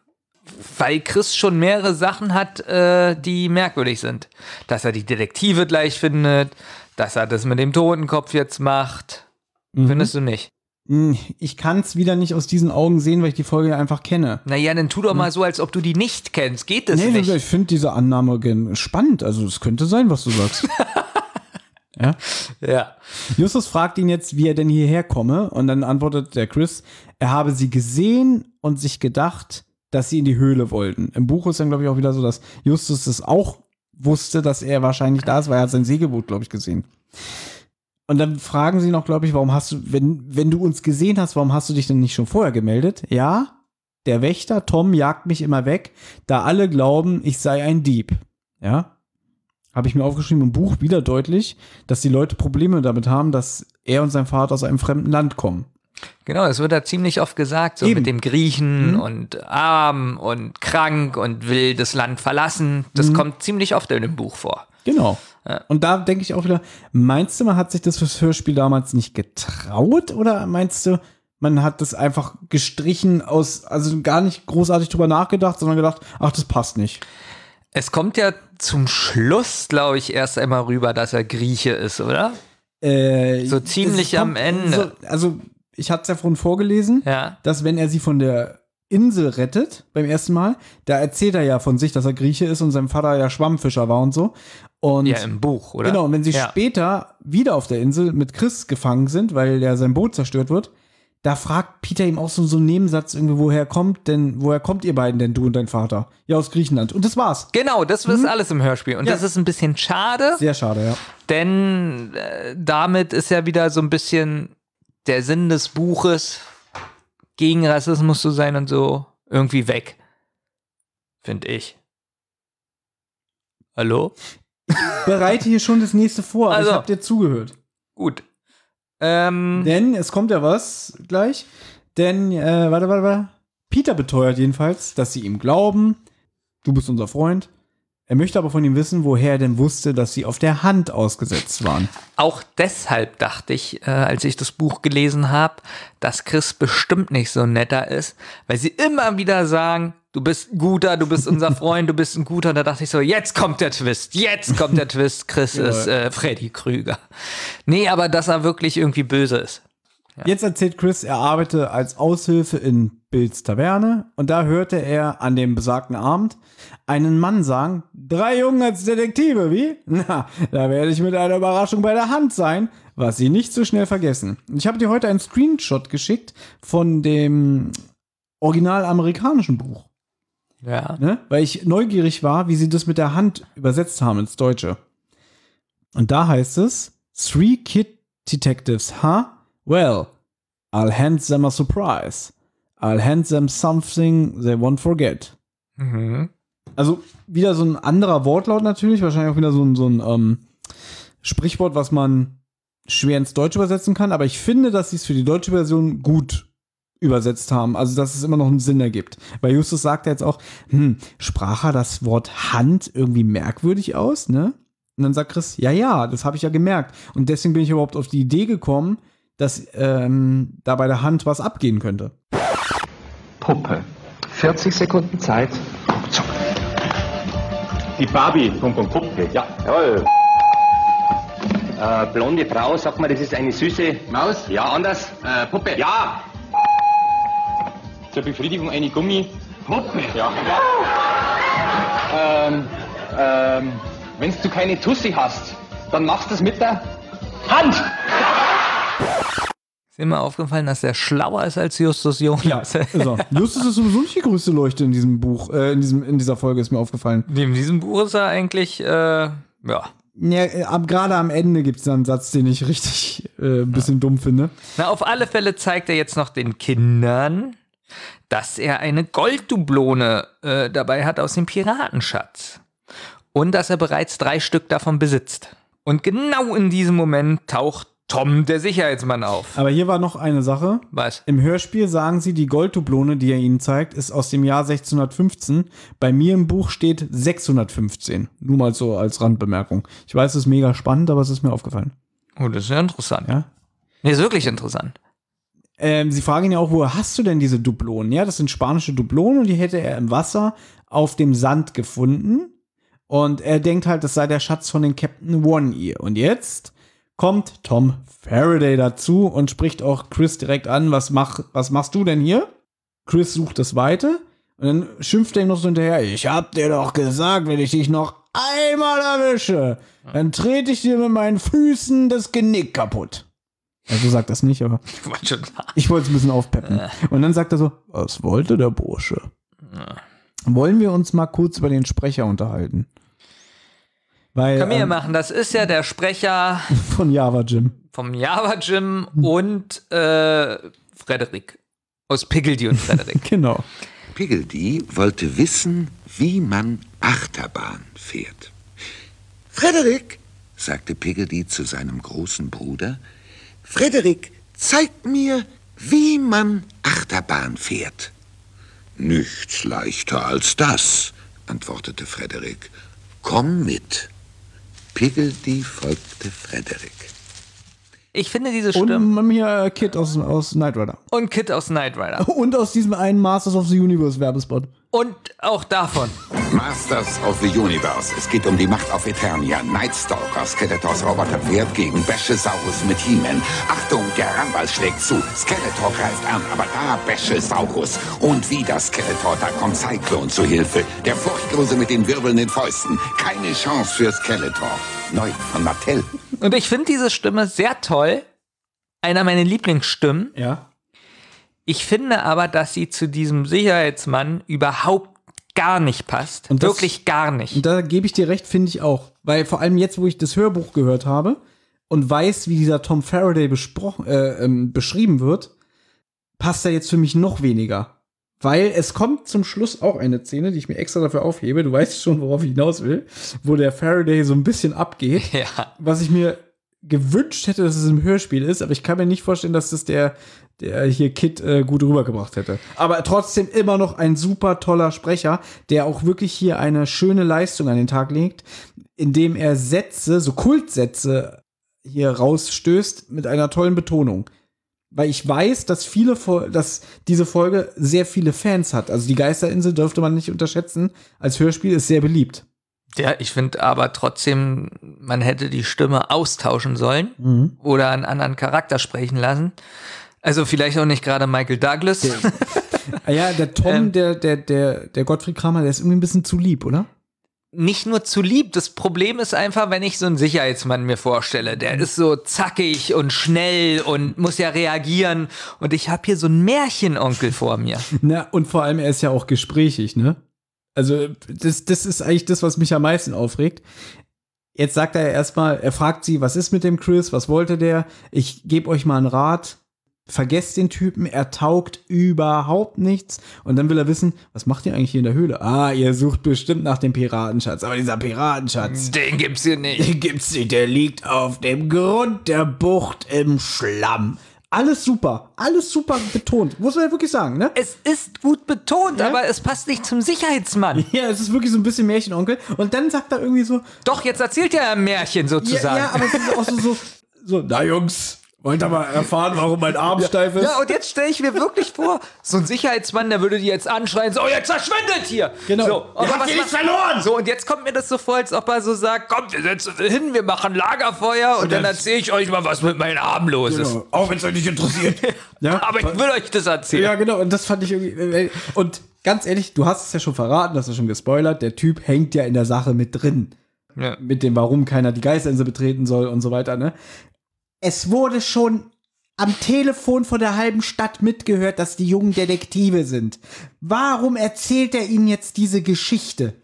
weil Chris schon mehrere Sachen hat, äh, die merkwürdig sind. Dass er die Detektive gleich findet, dass er das mit dem Totenkopf jetzt macht. Mhm. Findest du nicht? Hm, Ich kann es wieder nicht aus diesen Augen sehen, weil ich die Folge ja einfach kenne. Naja, dann tu doch mal so, als ob du die nicht kennst. Geht das Nee, nicht? ich finde diese Annahme spannend. Also es könnte sein, was du sagst. ja. Ja. Justus fragt ihn jetzt, wie er denn hierher komme. Und dann antwortet der Chris, er habe sie gesehen und sich gedacht, dass sie in die Höhle wollten. Im Buch ist dann, glaube ich, auch wieder so, dass Justus es auch wusste, dass er wahrscheinlich da ist, weil er hat sein Segelboot, glaube ich, gesehen. Und dann fragen sie noch, glaube ich, warum hast du, wenn, wenn du uns gesehen hast, warum hast du dich denn nicht schon vorher gemeldet? Ja, der Wächter Tom jagt mich immer weg, da alle glauben, ich sei ein Dieb. Ja, habe ich mir aufgeschrieben im Buch wieder deutlich, dass die Leute Probleme damit haben, dass er und sein Vater aus einem fremden Land kommen. Genau, es wird da ziemlich oft gesagt, so Eben. mit dem Griechen Mhm. und arm und krank und will das Land verlassen. Das Mhm. kommt ziemlich oft in dem Buch vor. Genau. Und da denke ich auch wieder, meinst du, man hat sich das fürs Hörspiel damals nicht getraut oder meinst du, man hat das einfach gestrichen aus, also gar nicht großartig drüber nachgedacht, sondern gedacht, ach, das passt nicht. Es kommt ja zum Schluss, glaube ich, erst einmal rüber, dass er Grieche ist, oder? Äh, So ziemlich am Ende. So, also, ich hatte es ja vorhin vorgelesen, Ja. dass wenn er sie von der Insel rettet, beim ersten Mal, da erzählt er ja von sich, dass er Grieche ist und sein Vater ja Schwammfischer war und so. Und Ja, im Buch, oder? Genau, und wenn sie ja. später wieder auf der Insel mit Chris gefangen sind, weil ja sein Boot zerstört wird, da fragt Peter ihm auch so, so einen Nebensatz irgendwie, woher kommt denn, woher kommt ihr beiden denn, du und dein Vater? Ja, aus Griechenland. Und das war's. Genau, das ist alles im Hörspiel. Und Ja. das ist ein bisschen schade, Sehr schade, ja. denn äh, damit ist ja wieder so ein bisschen der Sinn des Buches, gegen Rassismus zu sein und so, irgendwie weg. Finde ich. Hallo? Bereite hier schon das nächste vor. Also, ich hab dir zugehört. Gut. Ähm, Denn es kommt ja was gleich. Denn, äh, warte, warte, warte. Peter beteuert jedenfalls, dass sie ihm glauben. Du bist unser Freund. Er möchte aber von ihm wissen, woher er denn wusste, dass sie auf der Hand ausgesetzt waren. Auch deshalb dachte ich, äh, als ich das Buch gelesen habe, dass Chris bestimmt nicht so netter ist, weil sie immer wieder sagen, du bist ein guter, du bist unser Freund, du bist ein guter. Und da dachte ich so, jetzt kommt der Twist, jetzt kommt der Twist, Chris Ja. ist äh, Freddy Krüger. Nee, aber dass er wirklich irgendwie böse ist. Jetzt erzählt Chris, er arbeite als Aushilfe in Bills Taverne und da hörte er an dem besagten Abend einen Mann sagen, drei Jungen als Detektive, wie? Na, da werde ich mit einer Überraschung bei der Hand sein, was sie nicht so schnell vergessen. Ich habe dir heute einen Screenshot geschickt von dem original amerikanischen Buch, Ja. ne? weil ich neugierig war, wie sie das mit der Hand übersetzt haben ins Deutsche. Und da heißt es, Three Kid Detectives, huh? Well, I'll hand them a surprise. I'll hand them something they won't forget. Mhm. Also wieder so ein anderer Wortlaut natürlich, wahrscheinlich auch wieder so ein, so ein ähm, Sprichwort, was man schwer ins Deutsche übersetzen kann, aber ich finde, dass sie es für die deutsche Version gut übersetzt haben, also dass es immer noch einen Sinn ergibt. Weil Justus sagt ja jetzt auch, hm, sprach er das Wort Hand irgendwie merkwürdig aus, ne? Und dann sagt Chris, ja, ja, das habe ich ja gemerkt. Und deswegen bin ich überhaupt auf die Idee gekommen, dass ähm, da bei der Hand was abgehen könnte. Puppe. 40 Sekunden Zeit. Die Barbie. Punkt, Punkt, Puppe. Ja, jawohl. Äh, blonde Frau, sagt man, das ist eine süße Maus? Ja, anders. Äh, Puppe. Ja. Zur Befriedigung eine Gummi. Puppe. Ja. ähm, ähm, wenn du keine Tussi hast, dann machst du es mit der Hand. Ist mal aufgefallen, dass er schlauer ist als Justus Jonas? Ja, ist er. Justus ist sowieso nicht die größte Leuchte in diesem Buch, äh, in, diesem, in dieser Folge ist mir aufgefallen. In diesem Buch ist er eigentlich, äh, ja. Ja, äh, ab, gerade am Ende gibt es einen Satz, den ich richtig äh, ein bisschen dumm finde. Na, auf alle Fälle zeigt er jetzt noch den Kindern, dass er eine Golddublone äh, dabei hat aus dem Piratenschatz. Und dass er bereits drei Stück davon besitzt. Und genau in diesem Moment taucht Tom, der Sicherheitsmann, auf. Aber hier war noch eine Sache. Was? Im Hörspiel sagen sie, die Golddublone, die er ihnen zeigt, ist aus dem Jahr 1615. Bei mir im Buch steht 615. Nur mal so als Randbemerkung. Ich weiß, es ist mega spannend, aber es ist mir aufgefallen. Oh, das ist ja interessant. Ja. Nee, ist wirklich interessant. Ähm, sie fragen ihn ja auch, woher hast du denn diese Dublonen? Ja, das sind spanische Dublonen und die hätte er im Wasser auf dem Sand gefunden. Und er denkt halt, das sei der Schatz von den Captain One-Ear. Und jetzt kommt Tom Faraday dazu und spricht auch Chris direkt an, was, mach, was machst du denn hier? Chris sucht das Weite und dann schimpft er ihm noch so hinterher, ich hab dir doch gesagt, wenn ich dich noch einmal erwische, dann trete ich dir mit meinen Füßen das Genick kaputt. Also sagt das nicht, aber Ich wollte schon sagen. ich wollte es ein bisschen aufpeppen. Und dann sagt er so, was wollte der Bursche? Wollen wir uns mal kurz über den Sprecher unterhalten? Weil, Können wir ja ähm, machen. Das ist ja der Sprecher von Java Jim. vom Java Jim und äh, Frederik. Aus Piggledy und Frederik. genau. Piggledy wollte wissen, wie man Achterbahn fährt. Frederik, sagte Piggledy zu seinem großen Bruder, Frederik, zeig mir, wie man Achterbahn fährt. Nichts leichter als das, antwortete Frederik. Komm mit. Piggledy folgte Frederik. Ich finde diese Und Stimme. ähm, hier äh, Kid aus, aus Knight Rider. Und Kid aus Knight Rider. Und aus diesem einen Masters of the Universe Werbespot. Und auch davon. Masters of the Universe. Es geht um die Macht auf Eternia. Nightstalker, Skeletors Roboterpferd gegen Bäschesaurus mit He-Man. Achtung, der Ramball schlägt zu. Skeletor greift an, aber da Bäschesaurus. Und wieder Skeletor, da kommt Cyclone zu Hilfe. Der Furchtlose mit den wirbelnden Fäusten. Keine Chance für Skeletor. Neu von Mattel. Und ich finde diese Stimme sehr toll. Einer meiner Lieblingsstimmen. Ja. Ich finde aber, dass sie zu diesem Sicherheitsmann überhaupt gar nicht passt. Und das- Wirklich gar nicht. Und da gebe ich dir recht, finde ich auch. Weil vor allem jetzt, wo ich das Hörbuch gehört habe und weiß, wie dieser Tom Faraday besprochen, äh, ähm, beschrieben wird, passt er jetzt für mich noch weniger. Weil es kommt zum Schluss auch eine Szene, die ich mir extra dafür aufhebe, du weißt schon, worauf ich hinaus will, wo der Faraday so ein bisschen abgeht. Ja. Was ich mir gewünscht hätte, dass es im Hörspiel ist, aber ich kann mir nicht vorstellen, dass das der, der hier Kid äh, gut rübergebracht hätte. Aber trotzdem immer noch ein super toller Sprecher, der auch wirklich hier eine schöne Leistung an den Tag legt, indem er Sätze, so Kultsätze hier rausstößt mit einer tollen Betonung. Weil ich weiß, dass viele, dass diese Folge sehr viele Fans hat. Also die Geisterinsel dürfte man nicht unterschätzen. Als Hörspiel ist sehr beliebt. Ja, ich finde aber trotzdem, man hätte die Stimme austauschen sollen Mhm. oder einen anderen Charakter sprechen lassen. Also vielleicht auch nicht gerade Michael Douglas. Ah ja, der Tom, Ähm. der, der, der, der Gottfried Kramer, der ist irgendwie ein bisschen zu lieb, oder? nicht nur zu lieb. Das Problem ist einfach, wenn ich so einen Sicherheitsmann mir vorstelle, der ist so zackig und schnell und muss ja reagieren. Und ich habe hier so einen Märchenonkel vor mir. Na, und vor allem, er ist ja auch gesprächig, ne? Also, das, das ist eigentlich das, was mich am meisten aufregt. Jetzt sagt er erstmal, er fragt sie, was ist mit dem Chris, was wollte der? Ich gebe euch mal einen Rat. Vergesst den Typen, er taugt überhaupt nichts. Und dann will er wissen, was macht ihr eigentlich hier in der Höhle? Ah, ihr sucht bestimmt nach dem Piratenschatz. Aber dieser Piratenschatz, Den gibt's hier nicht. den gibt's nicht. Der liegt auf dem Grund der Bucht im Schlamm. Alles super, alles super betont. Muss man ja wirklich sagen, ne? Es ist gut betont, aber es passt nicht zum Sicherheitsmann. Ja, es ist wirklich so ein bisschen Märchenonkel. Und dann sagt er irgendwie so, Doch, jetzt erzählt er ein Märchen ja, sozusagen. ja aber es ist auch so, so, so, na Jungs, wollt ihr mal erfahren, warum mein Arm steif ist? Ja, und jetzt stelle ich mir wirklich vor, so ein Sicherheitsmann, der würde die jetzt anschreien, so, jetzt verschwindet hier. Genau. So, Ihr aber habt was hier nichts macht- verloren. So, und jetzt kommt mir das so vor, als ob er so sagt, kommt, wir setzen uns hin, wir machen Lagerfeuer und, dann dann- erzähle ich euch mal, was mit meinen Armen los ist. Genau. Auch wenn es euch nicht interessiert. ja? Aber ich will euch das erzählen. Ja, genau. Und das fand ich irgendwie. äh, Und ganz ehrlich, du hast es ja schon verraten, das hast du schon gespoilert. Der Typ hängt ja in der Sache mit drin. Ja. Mit dem, warum keiner die Geisterinsel betreten soll und so weiter, ne? Es wurde schon am Telefon von der halben Stadt mitgehört, dass die jungen Detektive sind. Warum erzählt er ihnen jetzt diese Geschichte?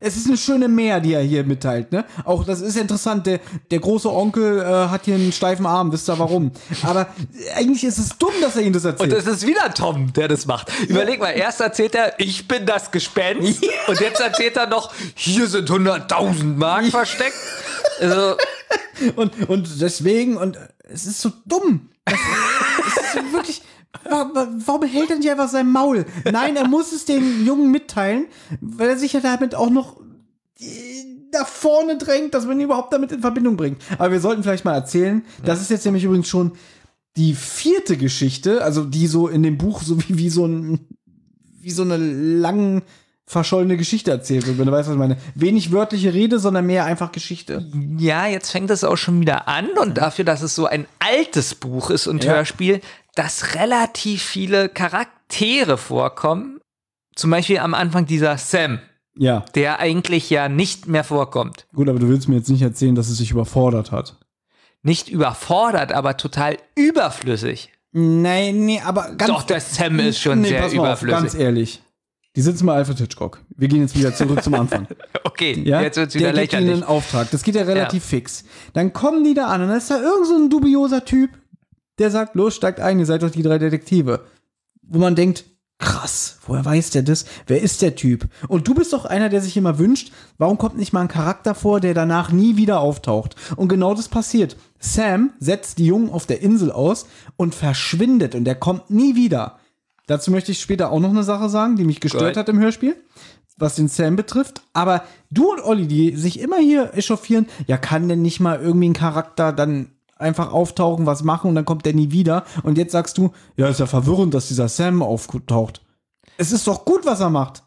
Es ist eine schöne Mehr, die er hier mitteilt, ne? Auch das ist interessant, der, der große Onkel äh, hat hier einen steifen Arm, wisst ihr warum? Aber eigentlich ist es dumm, dass er ihnen das erzählt. Und es ist wieder Tom, der das macht. Überleg mal, erst erzählt er, ich bin das Gespenst. Und jetzt erzählt er noch, hier sind 100.000 Mark versteckt. Also, und, und deswegen, und es ist so dumm. Das, es ist so wirklich. Wa- wa- Warum hält er nicht einfach sein Maul? Nein, er muss es den Jungen mitteilen, weil er sich ja damit auch noch äh, nach vorne drängt, dass man ihn überhaupt damit in Verbindung bringt. Aber wir sollten vielleicht mal erzählen, das ist jetzt nämlich übrigens schon die vierte Geschichte, also die so in dem Buch so wie, wie so ein, wie so eine lang verschollene Geschichte erzählt wird, wenn du weißt, was ich meine. Wenig wörtliche Rede, sondern mehr einfach Geschichte. ja, jetzt fängt es auch schon wieder an. Und dafür, dass es so ein altes Buch ist und Ja. Hörspiel, dass relativ viele Charaktere vorkommen. Zum Beispiel am Anfang dieser Sam, Ja. der eigentlich ja nicht mehr vorkommt. Gut, aber du willst mir jetzt nicht erzählen, dass es sich überfordert hat. Nicht überfordert, aber total überflüssig. Nein, nee, aber ganz. Doch, der Sam ist schon sehr pass mal überflüssig. Auf, ganz ehrlich. Die sitzen bei Alfred Hitchcock. Wir gehen jetzt wieder zurück zum Anfang. Okay, Ja? jetzt wird's wieder Der gibt ihnen lächerlich. einen Auftrag. Das geht ja relativ fix. Dann kommen die da an und dann ist da irgend so ein dubioser Typ, der sagt, los, steigt ein, ihr seid doch die drei Detektive. Wo man denkt, krass, woher weiß der das? Wer ist der Typ? Und du bist doch einer, der sich immer wünscht, warum kommt nicht mal ein Charakter vor, der danach nie wieder auftaucht? Und genau das passiert. Sam setzt die Jungen auf der Insel aus und verschwindet und der kommt nie wieder. Dazu möchte ich später auch noch eine Sache sagen, die mich gestört Gut. hat im Hörspiel was den Sam betrifft. Aber du und Olli, die sich immer hier echauffieren, ja, kann denn nicht mal irgendwie ein Charakter dann einfach auftauchen, was machen und dann kommt der nie wieder. Und jetzt sagst du, ja, ist ja verwirrend, dass dieser Sam auftaucht. Es ist doch gut, was er macht.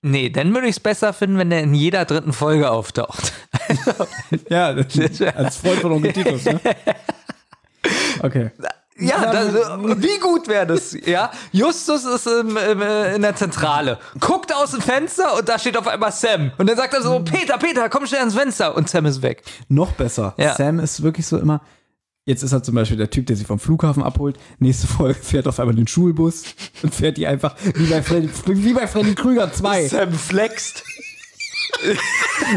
Nee, dann würde ich es besser finden, wenn der in jeder dritten Folge auftaucht. Ja, als Freund von Onkel Titus, ne? Okay. Ja, das, wie gut wäre das? Ja, Justus ist im, im, äh, in der Zentrale, guckt aus dem Fenster und da steht auf einmal Sam. Und dann sagt er so: Peter, Peter, komm schnell ans Fenster. Und Sam ist weg. Noch besser. Ja. Sam ist wirklich so immer, Jetzt ist er zum Beispiel der Typ, der sie vom Flughafen abholt. Nächste Folge fährt auf einmal den Schulbus und fährt die einfach wie bei Freddy, wie bei Freddy Krüger 2. Sam flext.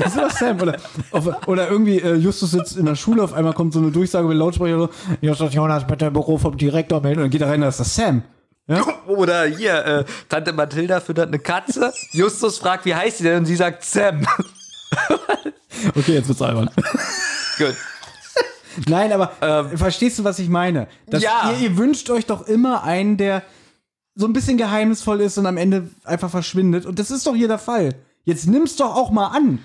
Das ist doch Sam. Oder, auf, oder irgendwie äh, Justus sitzt in der Schule, auf einmal kommt so eine Durchsage mit Lautsprecher so, Justus Jonas, bitte im Büro vom Direktor melden. Und dann geht er rein, da ist das Sam. Ja? Oder hier, äh, Tante Mathilda füttert eine Katze. Justus fragt, wie heißt sie denn? Und sie sagt Sam. Okay, jetzt wird's albern. Gut. Nein, aber verstehst du, was ich meine? Dass Ja. Ihr, ihr wünscht euch doch immer einen, der so ein bisschen geheimnisvoll ist und am Ende einfach verschwindet. Und das ist doch hier der Fall. Jetzt nimm's doch auch mal an.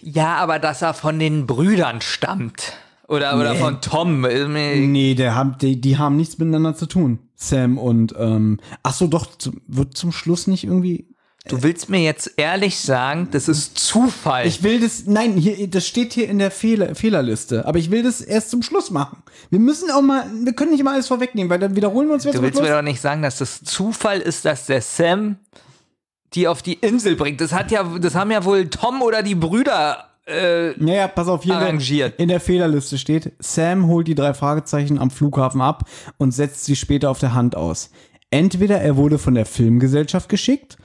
Ja, aber dass er von den Brüdern stammt. Oder, oder Nee. von Tom. Nee, der haben, die, die haben nichts miteinander zu tun. Sam und, ähm, ach so, doch, wird zum Schluss nicht irgendwie. Du willst mir jetzt ehrlich sagen, das ist Zufall. Ich will das, nein, hier, das steht hier in der Fehler, Fehlerliste, aber ich will das erst zum Schluss machen. Wir müssen auch mal, wir können nicht immer alles vorwegnehmen, weil dann wiederholen wir uns wieder Du willst mir doch nicht sagen, dass das Zufall ist, dass der Sam die auf die Insel bringt. Das hat ja, das haben ja wohl Tom oder die Brüder äh, Naja, pass auf, hier in der, arrangiert. in der Fehlerliste steht, Sam holt die drei Fragezeichen am Flughafen ab und setzt sie später auf der Hand aus. Entweder er wurde von der Filmgesellschaft geschickt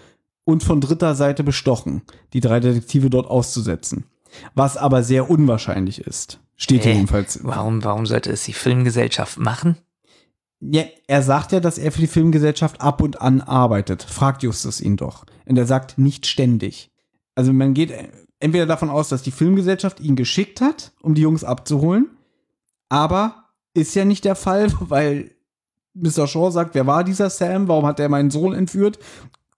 und von dritter Seite bestochen, die drei Detektive dort auszusetzen. Was aber sehr unwahrscheinlich ist. Steht Hä? jedenfalls. Warum, warum sollte es die Filmgesellschaft machen? Ja, er sagt ja, dass er für die Filmgesellschaft ab und an arbeitet. Fragt Justus ihn doch. Und er sagt nicht ständig. Also man geht entweder davon aus, dass die Filmgesellschaft ihn geschickt hat, um die Jungs abzuholen. Aber ist ja nicht der Fall, weil Mr. Shaw sagt, wer war dieser Sam? Warum hat er meinen Sohn entführt?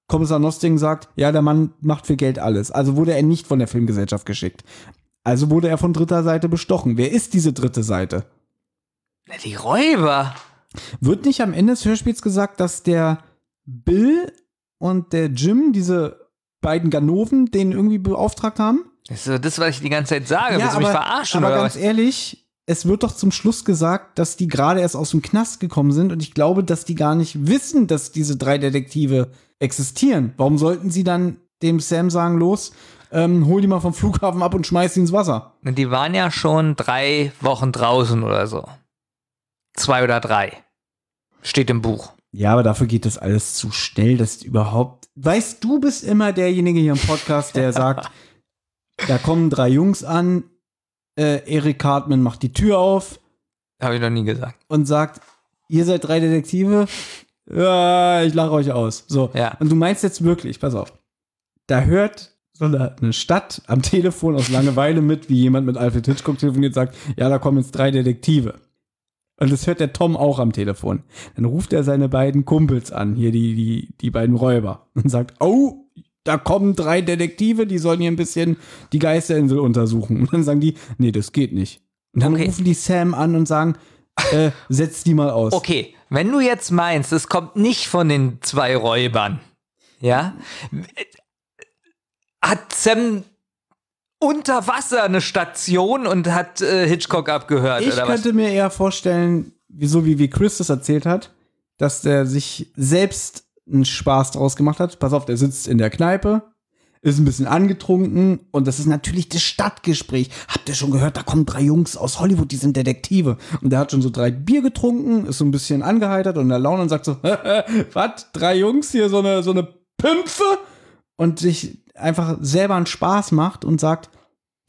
Kommissar Nosting sagt, ja, der Mann macht für Geld alles. Also wurde er nicht von der Filmgesellschaft geschickt. Also wurde er von dritter Seite bestochen. Wer ist diese dritte Seite? Na, Die Räuber. Wird nicht am Ende des Hörspiels gesagt, dass der Bill und der Jim, diese beiden Ganoven, den irgendwie beauftragt haben? Das ist das, was ich die ganze Zeit sage. Willst du mich verarschen aber oder ganz was? ehrlich, es wird doch zum Schluss gesagt, dass die gerade erst aus dem Knast gekommen sind und ich glaube, dass die gar nicht wissen, dass diese drei Detektive existieren. Warum sollten sie dann dem Sam sagen, los, ähm, hol die mal vom Flughafen ab und schmeiß sie ins Wasser? Die waren ja schon drei Wochen draußen oder so. Zwei oder drei. Steht im Buch. Ja, aber dafür geht das alles zu schnell, dass überhaupt. Weißt du, bist immer derjenige hier im Podcast, der sagt, da kommen drei Jungs an, äh, Eric Cartman macht die Tür auf Habe ich noch nie gesagt. und sagt, ihr seid drei Detektive. Ja, ich lache euch aus. So. Ja. Und du meinst jetzt wirklich, pass auf, da hört so eine, eine Stadt am Telefon aus Langeweile mit, wie jemand mit Alfred Hitchcock telefoniert und sagt, ja, da kommen jetzt drei Detektive. Und das hört der Tom auch am Telefon. Dann ruft er seine beiden Kumpels an, hier die, die, die beiden Räuber, und sagt, oh, da kommen drei Detektive, die sollen hier ein bisschen die Geisterinsel untersuchen. Und dann sagen die, nee, das geht nicht. Und dann Okay. rufen die Sam an und sagen, äh, setz die mal aus. Okay, wenn du jetzt meinst, es kommt nicht von den zwei Räubern, ja, hat Sam unter Wasser eine Station und hat äh, Hitchcock abgehört Ich oder was? könnte mir eher vorstellen, wie, so wie, wie Chris das erzählt hat, dass der sich selbst einen Spaß draus gemacht hat. Pass auf, der sitzt in der Kneipe, ist ein bisschen angetrunken und das ist natürlich das Stadtgespräch. Habt ihr schon gehört, da kommen drei Jungs aus Hollywood, die sind Detektive. Und der hat schon so drei Bier getrunken, ist so ein bisschen angeheitert und der Laune und sagt so, was, drei Jungs hier, so eine, so eine Pümpfe? Und sich einfach selber einen Spaß macht und sagt,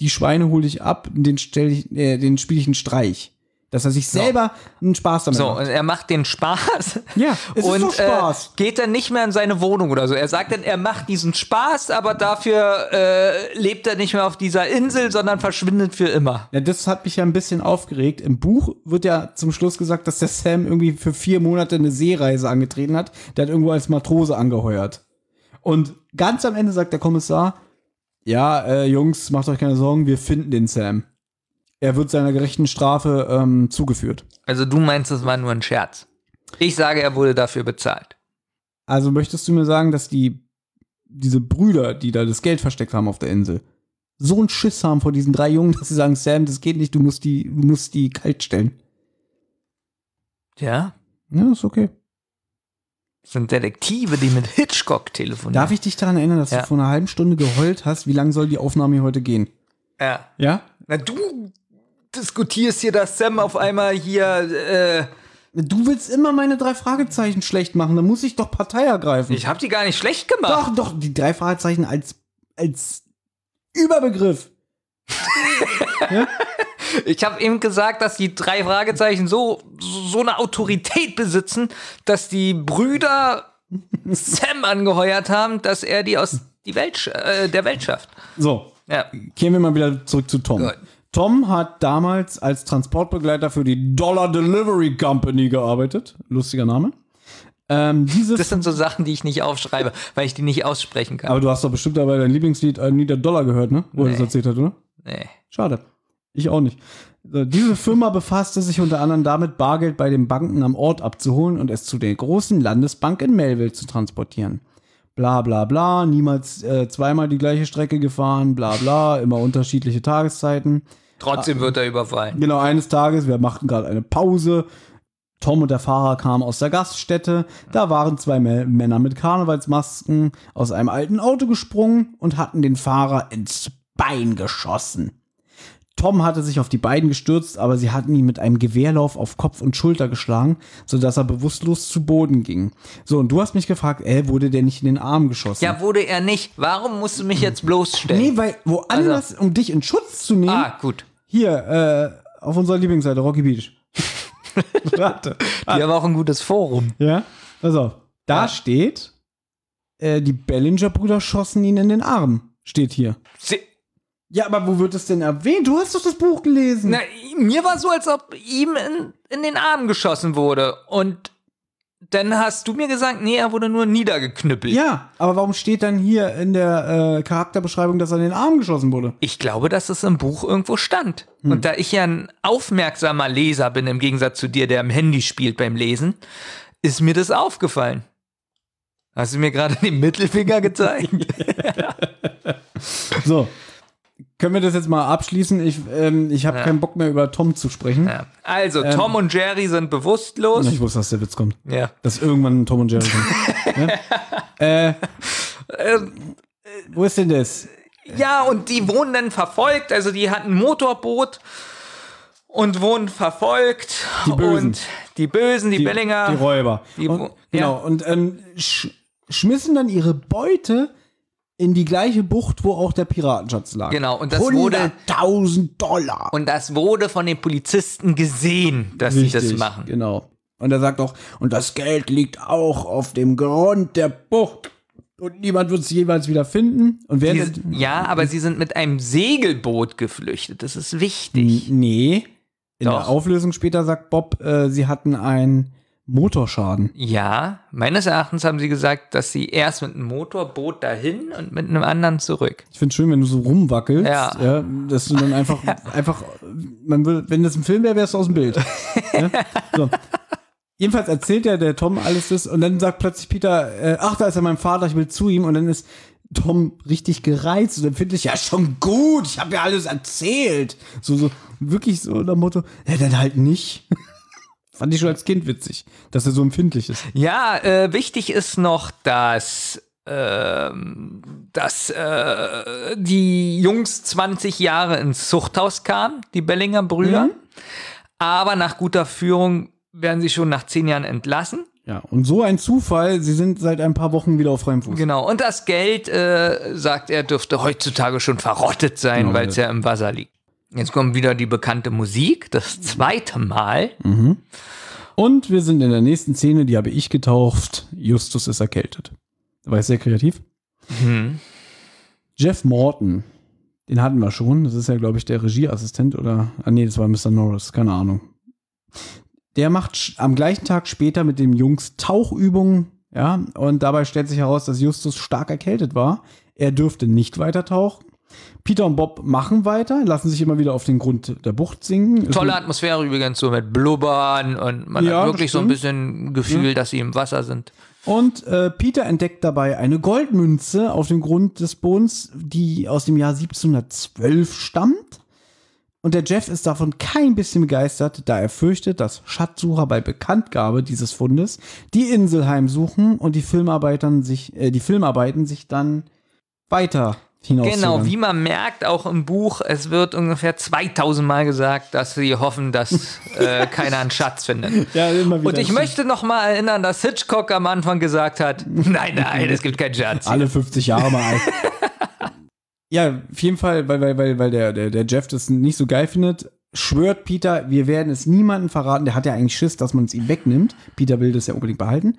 die Schweine hole ich ab, den äh, den spiele ich einen Streich. Dass er sich selber einen Spaß damit So, macht. und er macht den Spaß. Ja, es ist und doch Spaß. Äh, geht dann nicht mehr in seine Wohnung oder so. Er sagt dann, er macht diesen Spaß, aber dafür äh, lebt er nicht mehr auf dieser Insel, sondern verschwindet für immer. Ja, das hat mich ja ein bisschen aufgeregt. Im Buch wird ja zum Schluss gesagt, dass der Sam irgendwie für vier Monate eine Seereise angetreten hat. Der hat irgendwo als Matrose angeheuert. Und ganz am Ende sagt der Kommissar, ja, äh, Jungs, macht euch keine Sorgen, wir finden den Sam. Er wird seiner gerechten Strafe ähm, zugeführt. Also du meinst, das war nur ein Scherz. Ich sage, er wurde dafür bezahlt. Also möchtest du mir sagen, dass die diese Brüder, die da das Geld versteckt haben auf der Insel, so einen Schiss haben vor diesen drei Jungen, dass sie sagen, Sam, das geht nicht, du musst die, du musst die kalt stellen. Ja? Ja, ist okay. Das sind Detektive, die mit Hitchcock telefonieren. Darf ich dich daran erinnern, dass Ja. du vor einer halben Stunde geheult hast? Wie lange soll die Aufnahme hier heute gehen? Ja. Ja? Na du diskutierst hier, dass Sam auf einmal hier. Äh, Du willst immer meine drei Fragezeichen schlecht machen, dann muss ich doch Partei ergreifen. ich habe die gar nicht schlecht gemacht. Doch, doch, die drei Fragezeichen als, als Überbegriff. Ich habe eben gesagt, dass die drei Fragezeichen so, so eine Autorität besitzen, dass die Brüder Sam angeheuert haben, dass er die aus die Welt, äh, der Welt schafft. So, Ja. kehren wir mal wieder zurück zu Tom. Gut. Tom hat damals als Transportbegleiter für die Dollar Delivery Company gearbeitet. Lustiger Name. Ähm, Das sind so Sachen, die ich nicht aufschreibe, weil ich die nicht aussprechen kann. aber du hast doch bestimmt dabei dein Lieblingslied Need a Dollar gehört, ne? Wo er das Nee. erzählt hat, oder? Nee. Schade. Ich auch nicht. Diese Firma befasste sich unter anderem damit, Bargeld bei den Banken am Ort abzuholen und es zu der großen Landesbank in Melville zu transportieren. Bla bla bla, niemals äh, zweimal die gleiche Strecke gefahren, bla bla, immer unterschiedliche Tageszeiten. Trotzdem wird er überfallen. Genau, eines Tages, wir machten gerade eine Pause. Tom und der Fahrer kamen aus der Gaststätte. Da waren zwei Mä- Männer mit Karnevalsmasken aus einem alten Auto gesprungen und hatten den Fahrer ins Bein geschossen. Tom hatte sich auf die beiden gestürzt, aber sie hatten ihn mit einem Gewehrlauf auf Kopf und Schulter geschlagen, sodass er bewusstlos zu Boden ging. So, und du hast mich gefragt, äh, wurde der nicht in den Arm geschossen? Ja, wurde er nicht. Warum musst du mich jetzt bloßstellen? Nee, weil woanders, um dich in Schutz zu nehmen. Ah, gut. Hier, äh, auf unserer Lieblingsseite, Rocky Beach. Warte. Die haben auch ein gutes Forum. Ja? Pass auf. Da steht, äh, die Bellinger-Brüder schossen ihn in den Arm. Steht hier. Sie Ja, aber wo wird es denn erwähnt? Du hast doch das Buch gelesen. Na, mir war so, als ob ihm in, in den Arm geschossen wurde. Und dann hast du mir gesagt, nee, er wurde nur niedergeknüppelt. Ja, aber warum steht dann hier in der äh, Charakterbeschreibung, dass er in den Arm geschossen wurde? Ich glaube, dass es im Buch irgendwo stand. Hm. Und da ich ja ein aufmerksamer Leser bin, im Gegensatz zu dir, der am Handy spielt beim Lesen, ist mir das aufgefallen. Hast du mir gerade den Mittelfinger gezeigt? So. Können wir das jetzt mal abschließen? Ich, ähm, ich habe Ja. keinen Bock mehr über Tom zu sprechen. ja. Also, Ähm. Tom und Jerry sind bewusstlos. Ich wusste, dass der Witz kommt. Ja. Dass irgendwann Tom und Jerry kommt. ja? äh, wo ist denn das? Ja, und die wurden dann verfolgt. Also die hatten ein Motorboot und wurden verfolgt. Die Bösen. Und die Bösen, die, die, Bellinger. Die Räuber. Die, und, genau. Und ähm, sch schmissen dann ihre Beute in die gleiche Bucht, wo auch der Piratenschatz lag. Genau, und das wurde- 100.000 Dollar. Und das wurde von den Polizisten gesehen, dass sie das machen. Genau. Und er sagt auch, und das Geld liegt auch auf dem Grund der Bucht. Und niemand wird es jeweils wieder finden. Und wer Die, ja, aber sie sind mit einem Segelboot geflüchtet. Das ist wichtig. Nee. In Doch. der Auflösung später sagt Bob, äh, sie hatten einen Motorschaden. Ja, meines Erachtens haben sie gesagt, dass sie erst mit einem Motorboot dahin und mit einem anderen zurück. Ich finde schön, wenn du so rumwackelst, Ja. ja. dass du dann einfach, einfach, man will, wenn das ein Film wäre, wärst du aus dem Bild. ja? so. Jedenfalls erzählt ja der Tom alles das und dann sagt plötzlich Peter, äh, ach, da ist ja mein Vater, ich will zu ihm und dann ist Tom richtig gereizt und empfindlich, ja, schon gut, ich habe ja alles erzählt. So, so, wirklich so nach Motto, ja, dann halt nicht. Fand ich schon als Kind witzig, dass er so empfindlich ist. Ja, äh, wichtig ist noch, dass, ähm, dass äh, die Jungs 20 Jahre ins Zuchthaus kamen, die Bellinger Brüder. Mhm. Aber nach guter Führung werden sie schon nach 10 Jahren entlassen. Ja, und so ein Zufall, sie sind seit ein paar Wochen wieder auf freiem Fuß. Genau. Und das Geld, äh, sagt er, dürfte heutzutage schon verrottet sein, Genau, weil es ja. ja im Wasser liegt. Jetzt kommt wieder die bekannte Musik, das zweite Mal. Mhm. Und wir sind in der nächsten Szene, die habe ich getauft. Justus ist erkältet. War ich sehr kreativ. Mhm. Jeff Morton, den hatten wir schon. Das ist ja, glaube ich, der Regieassistent oder. Ah, nee, das war Mr. Norris, keine Ahnung. Der macht am gleichen Tag später mit den Jungs Tauchübungen. Ja, und dabei stellt sich heraus, dass Justus stark erkältet war. Er dürfte nicht weiter tauchen. Peter und Bob machen weiter, lassen sich immer wieder auf den Grund der Bucht sinken. Ist Tolle Atmosphäre übrigens, so mit Blubbern und man Ja, hat wirklich so ein bisschen Gefühl, Ja. dass sie im Wasser sind. Und äh, Peter entdeckt dabei eine Goldmünze auf dem Grund des Bodens, die aus dem Jahr 1712 stammt. Und der Jeff ist davon kein bisschen begeistert, da er fürchtet, dass Schatzsucher bei Bekanntgabe dieses Fundes die Insel heimsuchen und die Filmarbeitern sich, äh, die Filmarbeiten sich dann weiter. Genau, wie man merkt, auch im Buch, es wird ungefähr 2000 Mal gesagt, dass sie hoffen, dass äh, keiner einen Schatz findet. Ja, immer wieder. Und ich möchte noch mal erinnern, dass Hitchcock am Anfang gesagt hat, nein, nein, es gibt keinen Schatz. Alle 50 Jahre mal ja, auf jeden Fall, weil, weil, weil, weil der, der, der Jeff das nicht so geil findet, schwört Peter, wir werden es niemandem verraten. Der hat ja eigentlich Schiss, dass man es ihm wegnimmt. Peter will das ja unbedingt behalten.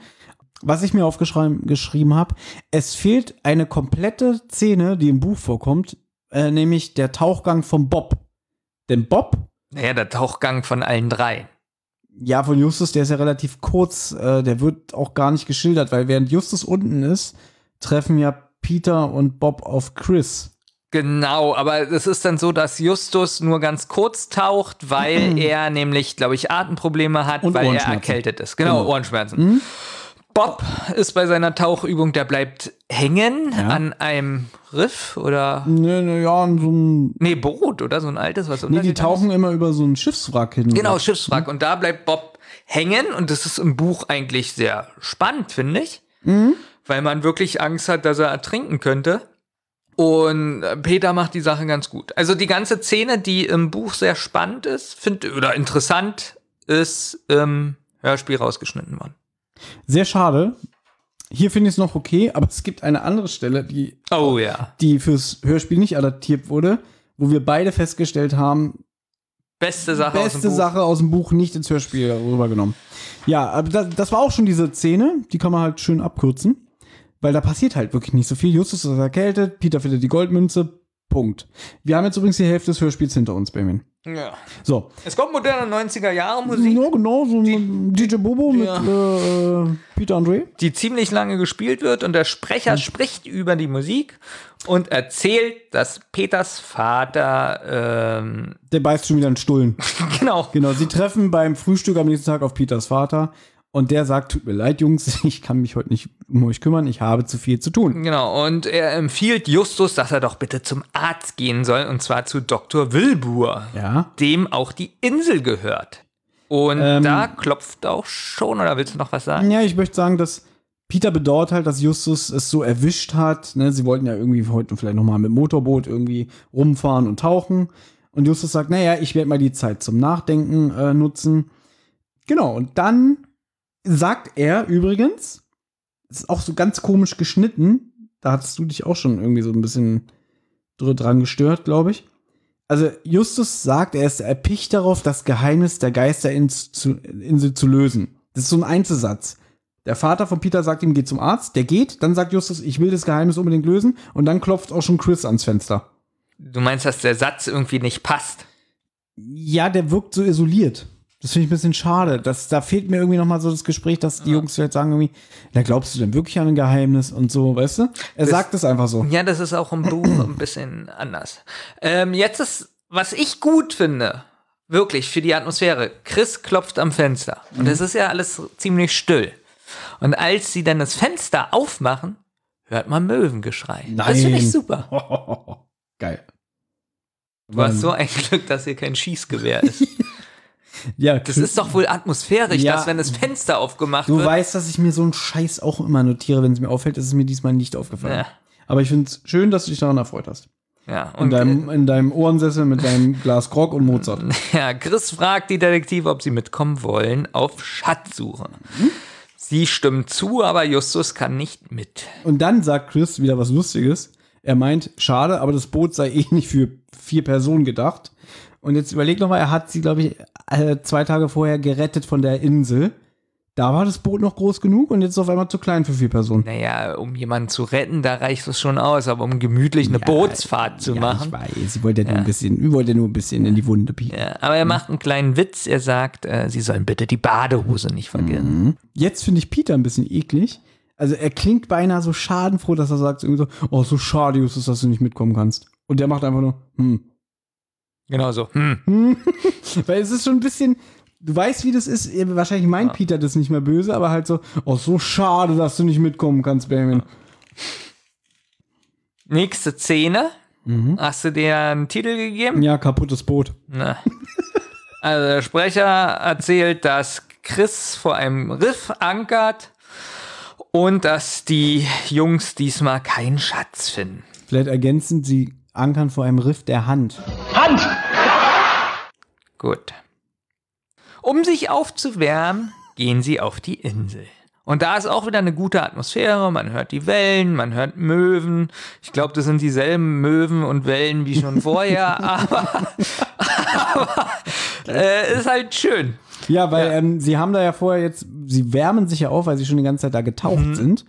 Was ich mir aufgeschrieben geschrieben habe, es fehlt eine komplette Szene, die im Buch vorkommt, äh, nämlich der Tauchgang von Bob. Denn Bob, Naja, der Tauchgang von allen drei. ja, von Justus, der ist ja relativ kurz, äh, der wird auch gar nicht geschildert, weil während Justus unten ist, treffen ja Peter und Bob auf Chris. Genau, aber es ist dann so, dass Justus nur ganz kurz taucht, weil er nämlich, glaube ich, Atemprobleme hat, Und weil er erkältet ist. Genau, Genau. Ohrenschmerzen. Bob ist bei seiner Tauchübung, der bleibt hängen Ja. an einem Riff oder. Ne, ne, ja, und so ein. Nee, Boot oder so ein altes, was Nee, die tauchen immer über so ein Schiffswrack hin. ist. Genau, Schiffswrack. Und da bleibt Bob hängen und das ist im Buch eigentlich sehr spannend, finde ich. Mhm. Weil man wirklich Angst hat, dass er ertrinken könnte. Und äh, Peter macht die Sache ganz gut. Also die ganze Szene, die im Buch sehr spannend ist, find, oder interessant, ist im Hörspiel rausgeschnitten worden. Sehr schade. Hier finde ich es noch okay, aber es gibt eine andere Stelle, die, Oh ja. die fürs Hörspiel nicht adaptiert wurde, wo wir beide festgestellt haben, Beste Sache aus beste dem Buch. Sache aus dem Buch nicht ins Hörspiel rübergenommen. Ja, aber das, das war auch schon diese Szene, die kann man halt schön abkürzen, weil da passiert halt wirklich nicht so viel. Justus ist erkältet, Peter findet die Goldmünze, Punkt. Wir haben jetzt übrigens die Hälfte des Hörspiels hinter uns, Benjamin. Ja. So. Es kommt moderne 90er Jahre Musik. Ja, genau, so ein DJ Bobo mit äh, Peter Andre. die ziemlich lange gespielt wird und der Sprecher spricht über die Musik und erzählt, dass Peters Vater ähm, Der beißt schon wieder einen Stullen. genau Genau, sie treffen beim Frühstück am nächsten Tag auf Peters Vater und der sagt, tut mir leid, Jungs, ich kann mich heute nicht um euch kümmern, ich habe zu viel zu tun. genau und er empfiehlt Justus, dass er doch bitte zum Arzt gehen soll und zwar zu Dr. Wilbur, Ja. dem auch die Insel gehört. Und Ähm. da klopft auch schon oder willst du noch was sagen? Ja, ich möchte sagen, dass Peter bedauert halt, dass Justus es so erwischt hat. Ne? Sie wollten ja irgendwie heute vielleicht nochmal mit Motorboot irgendwie rumfahren und tauchen. Und Justus sagt, naja, ich werde mal die Zeit zum Nachdenken äh, nutzen. Genau, und dann sagt er übrigens, ist auch so ganz komisch geschnitten, da hattest du dich auch schon irgendwie so ein bisschen dr- dran gestört, glaube ich. Also Justus sagt, er ist erpicht darauf, das Geheimnis der Geisterinsel zu, lösen. Das ist so ein Einzelsatz. Der Vater von Peter sagt ihm, geh zum Arzt, der geht, dann sagt Justus, ich will das Geheimnis unbedingt lösen und dann klopft auch schon Chris ans Fenster. Du meinst, dass der Satz irgendwie nicht passt? Ja, der wirkt so isoliert. Das finde ich ein bisschen schade. Das, da fehlt mir irgendwie noch mal so das Gespräch, dass die Jungs vielleicht sagen irgendwie, na glaubst du denn wirklich an ein Geheimnis und so, weißt du? Er Das- sagt es einfach so. Ja, das ist auch im Buch ein bisschen anders. Ähm, jetzt ist, was ich gut finde, wirklich für die Atmosphäre, Chris klopft am Fenster. Und es ist ja alles ziemlich still. Und als sie dann das Fenster aufmachen, hört man Möwengeschrei. Das finde Nein. ich super. Geil. Du hast so ein Glück, dass hier kein Schießgewehr ist. Ja, Das ist doch wohl atmosphärisch, Ja. dass wenn das Fenster aufgemacht Du wird. weißt, dass ich mir so einen Scheiß auch immer notiere, wenn es mir auffällt. Das ist mir diesmal nicht aufgefallen. Ja. Aber ich finde es schön, dass du dich daran erfreut hast. ja, In und deinem, in deinem Ohrensessel mit deinem Glas Grog und Mozart. Ja, Chris fragt die Detektive, ob sie mitkommen wollen, auf Schatzsuche. Sie stimmt zu, aber Justus kann nicht mit. Und dann sagt Chris wieder was Lustiges. Er meint, schade, aber das Boot sei eh nicht für vier Personen gedacht. Und jetzt überleg noch mal, er hat sie, glaube ich, äh, zwei Tage vorher gerettet von der Insel. Da war das Boot noch groß genug und jetzt ist es auf einmal zu klein für vier Personen. Naja, um jemanden zu retten, da reicht es schon aus, aber um gemütlich eine Bootsfahrt zu machen. Ich weiß, sie wollte ja nur ein bisschen, ich wollte nur ein bisschen in die Wunde pieken. Ja, aber er macht einen kleinen Witz. Er sagt, äh, sie sollen bitte die Badehose nicht vergessen. Jetzt finde ich Peter ein bisschen eklig. Also er klingt beinahe so schadenfroh, dass er sagt irgendwie so, oh, so schade, Justus, dass du nicht mitkommen kannst. Und der macht einfach nur, hm. Genau so. Hm. Weil es ist schon ein bisschen, du weißt, wie das ist. Wahrscheinlich meint Peter das nicht mehr böse, aber halt so, oh, so schade, dass du nicht mitkommen kannst, Benjamin. Nächste Szene. Hast du dir einen Titel gegeben? Ja, kaputtes Boot. Na. Also der Sprecher erzählt, dass Chris vor einem Riff ankert und dass die Jungs diesmal keinen Schatz finden. Vielleicht ergänzend, sie ankern vor einem Riff der Hand. Hand! Gut. Um sich aufzuwärmen, gehen sie auf die Insel. Und da ist auch wieder eine gute Atmosphäre. Man hört die Wellen, man hört Möwen. Ich glaube, das sind dieselben Möwen und Wellen wie schon vorher, aber, aber äh, ist halt schön. Ja, weil Ähm, sie haben da ja vorher jetzt, sie wärmen sich ja auf, weil sie schon die ganze Zeit da getaucht Mhm. sind.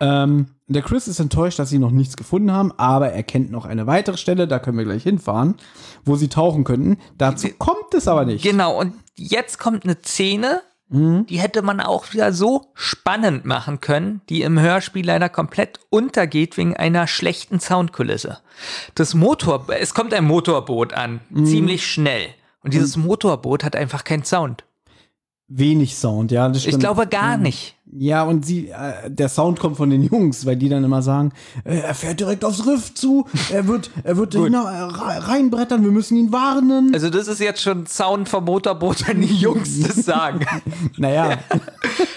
Ähm, der Chris ist enttäuscht, dass sie noch nichts gefunden haben, aber er kennt noch eine weitere Stelle, da können wir gleich hinfahren, wo sie tauchen könnten. Dazu kommt es aber nicht. Genau, und jetzt kommt eine Szene, die hätte man auch wieder so spannend machen können, die im Hörspiel leider komplett untergeht wegen einer schlechten Soundkulisse. Das Motor, es kommt ein Motorboot an, ziemlich schnell. Und dieses Motorboot hat einfach keinen Sound. Wenig Sound, ja. Ich glaube gar nicht. Ja, und sie, äh, der Sound kommt von den Jungs, weil die dann immer sagen, äh, er fährt direkt aufs Riff zu, er wird, er wird hina- äh, re- reinbrettern, wir müssen ihn warnen. Also das ist jetzt schon Sound vom Motorboot, wenn die Jungs das sagen. naja.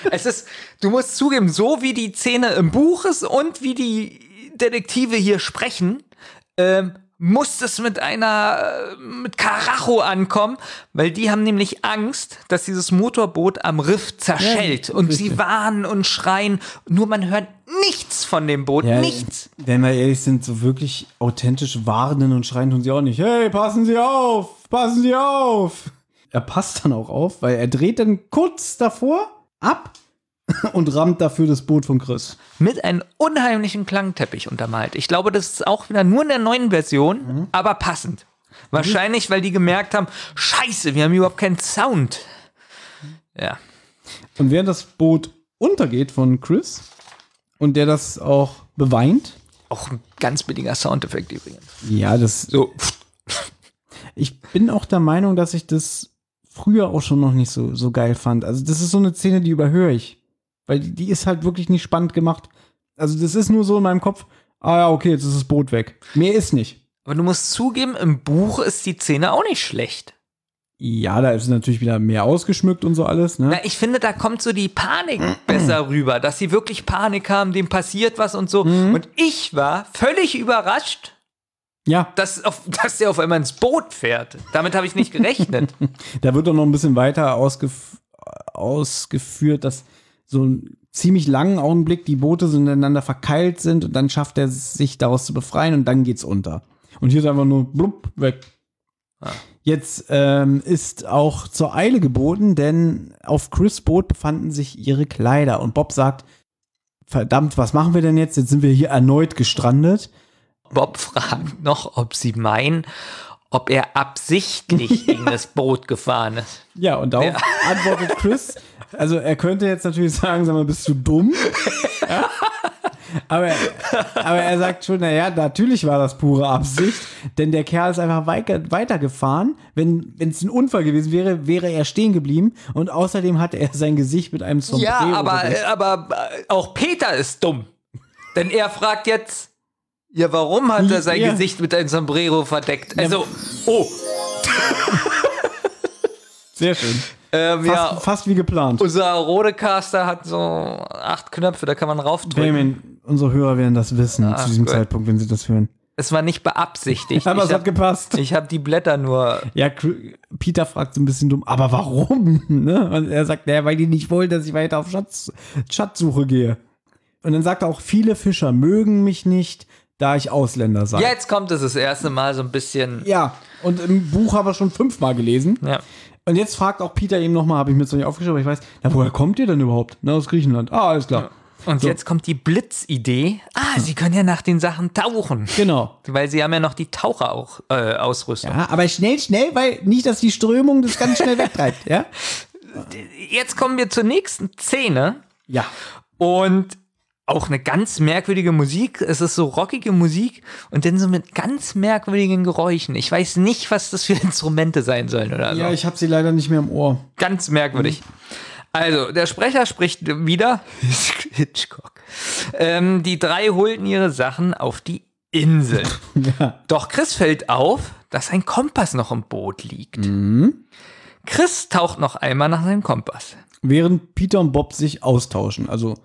Es ist, du musst zugeben, so wie die Szene im Buch ist und wie die Detektive hier sprechen, ähm, muss es mit einer, äh, mit Karacho ankommen, weil die haben nämlich Angst, dass dieses Motorboot am Riff zerschellt Ja, und richtig. sie warnen und schreien, nur man hört nichts von dem Boot, Ja, nichts. Wenn wir ehrlich sind, so wirklich authentisch warnen und schreien tun sie auch nicht. Hey, passen Sie auf! Passen Sie auf! Er passt dann auch auf, weil er dreht dann kurz davor ab und rammt dafür das Boot von Chris. Mit einem unheimlichen Klangteppich untermalt. Ich glaube, das ist auch wieder nur in der neuen Version, Mhm. aber passend. Wahrscheinlich, weil die gemerkt haben, scheiße, wir haben überhaupt keinen Sound. Ja. Und während das Boot untergeht von Chris und der das auch beweint. Auch ein ganz billiger Soundeffekt übrigens. Ja, das. So. Ich bin auch der Meinung, dass ich das früher auch schon noch nicht so, so geil fand. Also, das ist so eine Szene, die überhöre ich. Weil die, die ist halt wirklich nicht spannend gemacht. Also, das ist nur so in meinem Kopf. Ah ja, okay, jetzt ist das Boot weg. Mehr ist nicht. Aber du musst zugeben, im Buch ist die Szene auch nicht schlecht. Ja, da ist natürlich wieder mehr ausgeschmückt und so alles, ne? Na, ich finde, da kommt so die Panik besser rüber, dass sie wirklich Panik haben, dem passiert was und so. Und ich war völlig überrascht, Ja. dass, auf, dass der auf einmal ins Boot fährt. Damit habe ich nicht gerechnet. Da wird doch noch ein bisschen weiter ausgef ausgeführt, dass so einen ziemlich langen Augenblick die Boote so ineinander verkeilt sind und dann schafft er sich daraus zu befreien und dann geht's unter. Und hier ist einfach nur blub, weg. Jetzt ähm, ist auch zur Eile geboten, denn auf Chris Boot befanden sich ihre Kleider und Bob sagt, verdammt, was machen wir denn jetzt? Jetzt sind wir hier erneut gestrandet. Bob fragt noch, ob sie meinen, ob er absichtlich gegen das Boot gefahren ist. Ja, und darauf Ja. antwortet Chris, also er könnte jetzt natürlich sagen, sag mal, bist du dumm? Ja? Aber, aber er sagt schon, naja, natürlich war das pure Absicht, denn der Kerl ist einfach weiter, weitergefahren. Wenn es ein Unfall gewesen wäre, wäre er stehen geblieben und außerdem hatte er sein Gesicht mit einem Sombrero. Ja, aber, aber äh, auch Peter ist dumm. Denn er fragt jetzt, ja, warum hat er sein Ja. Gesicht mit einem Sombrero verdeckt? Also, oh, Sehr schön. Ähm, Fast, ja, fast wie geplant. unser Rodecaster hat so acht Knöpfe, da kann man raufdrücken. Benjamin, unsere Hörer werden das wissen Ah, zu diesem gut. Zeitpunkt, wenn sie das hören. Es war nicht beabsichtigt. Aber ich es hat hab- gepasst. Ich habe die Blätter nur. Ja, Peter fragt so ein bisschen dumm, aber warum? Ne? Und er sagt, naja, weil die nicht wollen, dass ich weiter auf Schatz, Schatzsuche gehe. Und dann sagt er auch, viele Fischer mögen mich nicht, da ich Ausländer sei. Jetzt kommt es das erste Mal so ein bisschen. Ja, und im Buch haben wir schon fünfmal gelesen. Ja. Und jetzt fragt auch Peter eben nochmal, habe ich mir jetzt noch nicht aufgeschrieben, aber ich weiß, na, woher kommt ihr denn überhaupt? Na, aus Griechenland. Ah, alles klar. Und So. jetzt kommt die Blitzidee. Ah, sie können ja nach den Sachen tauchen. Genau. Weil sie haben ja noch die Taucherausrüstung. Äh, Ausrüstung. Ja, aber schnell, schnell, weil nicht, dass die Strömung das ganz schnell wegtreibt, ja? Jetzt kommen wir zur nächsten Szene. Ja. Und auch eine ganz merkwürdige Musik. Es ist so rockige Musik und dann so mit ganz merkwürdigen Geräuschen. Ich weiß nicht, was das für Instrumente sein sollen oder so. Ja, ich habe sie leider nicht mehr im Ohr. Ganz merkwürdig. Also, der Sprecher spricht wieder. Hitchcock. Ähm, die drei holten ihre Sachen auf die Insel. Doch Chris fällt auf, dass ein Kompass noch im Boot liegt. Chris taucht noch einmal nach seinem Kompass. Während Peter und Bob sich austauschen. Also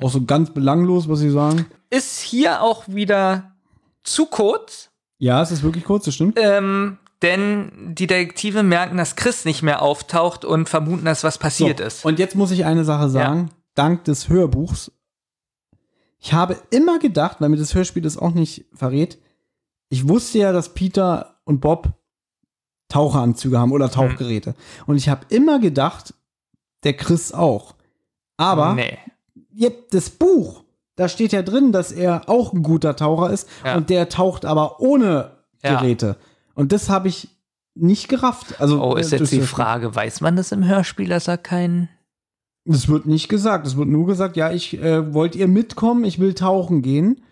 auch so ganz belanglos, was sie sagen. Ist hier auch wieder zu kurz. Ja, es ist wirklich kurz, das stimmt. Ähm, denn die Detektive merken, dass Chris nicht mehr auftaucht und vermuten, dass was passiert so, ist. Und jetzt muss ich eine Sache sagen. Dank des Hörbuchs. Ich habe immer gedacht, weil mir das Hörspiel das auch nicht verrät, ich wusste ja, dass Peter und Bob Taucheranzüge haben oder Tauchgeräte. Und ich habe immer gedacht, der Chris auch. Aber Nee. Ja, das Buch, da steht ja drin, dass er auch ein guter Taucher ist Ja. und der taucht aber ohne Ja. Geräte. Und das habe ich nicht gerafft. Also, Oh, ist äh, jetzt die. Frage, weiß man das im Hörspiel, dass er keinen. Es wird nicht gesagt. Es wird nur gesagt, ja, ich äh, wollt ihr mitkommen, ich will tauchen gehen.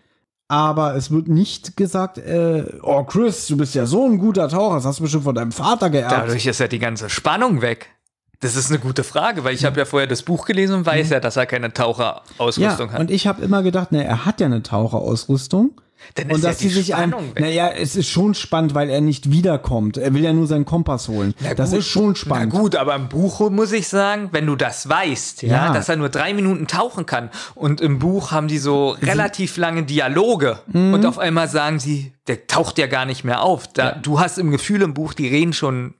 Aber es wird nicht gesagt, äh, oh Chris, du bist ja so ein guter Taucher, das hast du bestimmt von deinem Vater geerbt. Dadurch ist ja die ganze Spannung weg. Das ist eine gute Frage, weil ich habe ja vorher das Buch gelesen und weiß ja, dass er keine ja, Taucherausrüstung hat. und ich habe immer gedacht, ne, er hat ja eine Taucherausrüstung. Dann und ist ja dass die sich ein, Spannung weg. naja, es ist schon spannend, weil er nicht wiederkommt. Er will ja nur seinen Kompass holen. das ist schon spannend. Na gut, aber im Buch muss ich sagen, wenn du das weißt, ja, Ja. dass er nur drei Minuten tauchen kann und im Buch haben die so relativ lange Dialoge Mhm. und auf einmal sagen sie, der taucht ja gar nicht mehr auf. Da, Du hast im Gefühl im Buch, die reden schon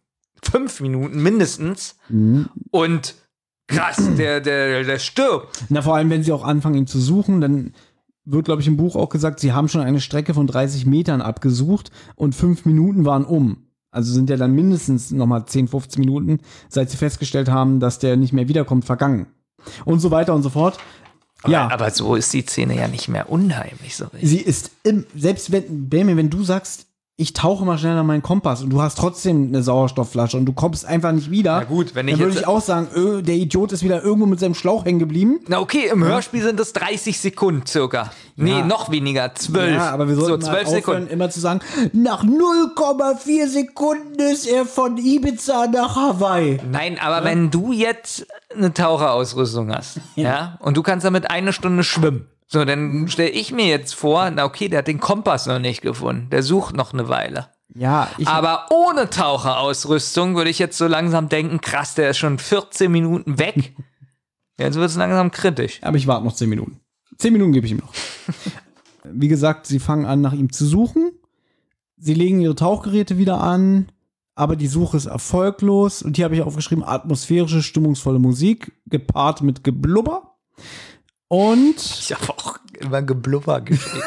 fünf Minuten mindestens Mhm. und krass, der, der, der stirbt. Na, vor allem, wenn sie auch anfangen, ihn zu suchen, dann wird, glaube ich, im Buch auch gesagt, sie haben schon eine Strecke von 30 Metern abgesucht und fünf Minuten waren um. Also sind ja dann mindestens nochmal 10, 15 Minuten, seit sie festgestellt haben, dass der nicht mehr wiederkommt, vergangen. Und so weiter und so fort. Ja, Aber so ist die Szene ja nicht mehr unheimlich so richtig. sie ist im, selbst wenn, Benjamin, wenn du sagst, ich tauche mal schnell an meinen Kompass und du hast trotzdem eine Sauerstoffflasche und du kommst einfach nicht wieder. Na gut, wenn ich dann würde ich auch sagen, öh, der Idiot ist wieder irgendwo mit seinem Schlauch hängen geblieben. Na okay, im Hörspiel sind es 30 Sekunden circa. Nee, Ja. noch weniger, 12. Ja, aber wir so sollten mal 12 aufhören, Sekunden. immer zu sagen, nach 0,4 Sekunden ist er von Ibiza nach Hawaii. Nein, aber wenn du jetzt eine Taucherausrüstung hast, ja. und du kannst damit eine Stunde schwimmen, so, dann stelle ich mir jetzt vor, na okay, der hat den Kompass noch nicht gefunden, der sucht noch eine Weile. Ja, Aber ohne Taucherausrüstung würde ich jetzt so langsam denken, krass, der ist schon 14 Minuten weg. Jetzt wird es langsam kritisch. aber ich warte noch 10 Minuten. 10 Minuten gebe ich ihm noch. Wie gesagt, sie fangen an, nach ihm zu suchen. Sie legen ihre Tauchgeräte wieder an, aber die Suche ist erfolglos. Und hier habe ich aufgeschrieben, atmosphärische, stimmungsvolle Musik, gepaart mit Geblubber. Und Ich habe auch immer Geblubber geschrieben.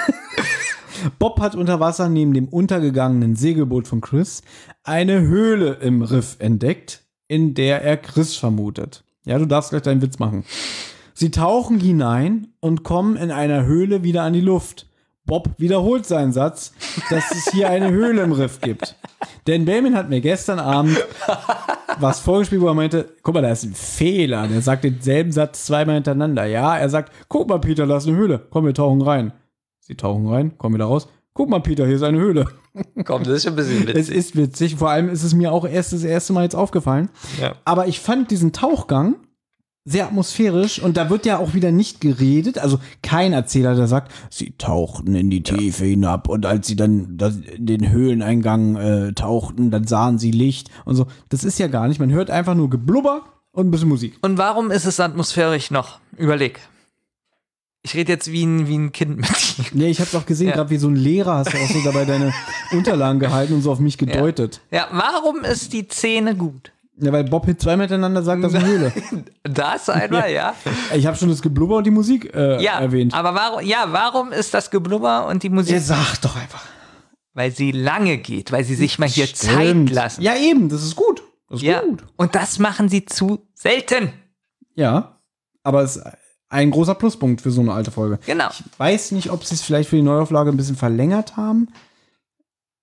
Bob hat unter Wasser neben dem untergegangenen Segelboot von Chris eine Höhle im Riff entdeckt, in der er Chris vermutet. Ja, du darfst gleich deinen Witz machen. Sie tauchen hinein und kommen in einer Höhle wieder an die Luft. Bob wiederholt seinen Satz, dass es hier eine Höhle im Riff gibt. Denn Benjamin hat mir gestern Abend was vorgespielt, wo er meinte, guck mal, da ist ein Fehler. Der sagt denselben Satz zweimal hintereinander. Ja, er sagt, guck mal, Peter, da ist eine Höhle. Komm, wir tauchen rein. Sie tauchen rein, kommen wieder raus. Guck mal, Peter, hier ist eine Höhle. Komm, das ist schon ein bisschen Es witzig. ist witzig. Vor allem ist es mir auch erst das erste Mal jetzt aufgefallen. Ja. Aber ich fand diesen Tauchgang sehr atmosphärisch und da wird ja auch wieder nicht geredet. Also kein Erzähler, der sagt, sie tauchten in die Tiefe hinab und als sie dann das, in den Höhleneingang äh, tauchten, dann sahen sie Licht und so. Das ist ja gar nicht. Man hört einfach nur Geblubber und ein bisschen Musik. Und warum ist es atmosphärisch noch? Überleg. Ich rede jetzt wie ein, wie ein Kind mit dir. Nee, ich hab's auch gesehen, Ja. gerade wie so ein Lehrer hast du auch so dabei deine Unterlagen gehalten und so auf mich gedeutet. Ja, warum ist die Szene gut? Ja, weil Bob Hit zwei miteinander sagt, das ist eine Höhle. Das einmal, ja. Ich habe schon das Geblubber und die Musik äh, Ja, erwähnt. aber warum, ja, warum ist das Geblubber und die Musik? Ja, sag doch einfach. Weil sie lange geht, weil sie sich mal hier Zeit Stimmt. lassen. Ja, eben, das ist gut. Das ist Ja. gut. Und das machen sie zu selten. Ja, aber es ist ein großer Pluspunkt für so eine alte Folge. Genau. Ich weiß nicht, ob sie es vielleicht für die Neuauflage ein bisschen verlängert haben.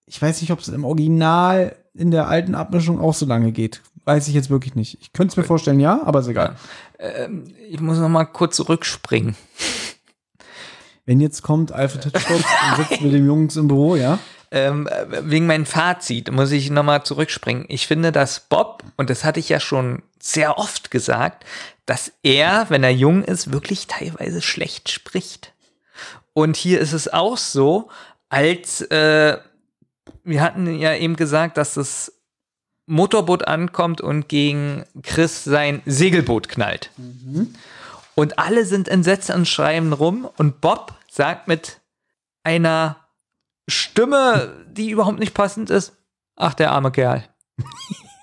Ich weiß nicht, ob es im Original in der alten Abmischung auch so lange geht. Weiß ich jetzt wirklich nicht. Ich könnte es mir vorstellen, ja, aber ist egal. Ähm, ich muss noch mal kurz zurückspringen. Wenn jetzt kommt Alfred Hitchcock und sitzt mit dem Jungs im Büro, ja. Ähm, äh, wegen meinem Fazit muss ich noch mal zurückspringen. Ich finde, dass Bob, und das hatte ich ja schon sehr oft gesagt, dass er, wenn er jung ist, wirklich teilweise schlecht spricht. Und hier ist es auch so, als äh, wir hatten ja eben gesagt, dass das Motorboot ankommt und gegen Chris sein Segelboot knallt. Und alle sind entsetzt und schreien rum und Bob sagt mit einer Stimme, die überhaupt nicht passend ist. Ach, der arme Kerl.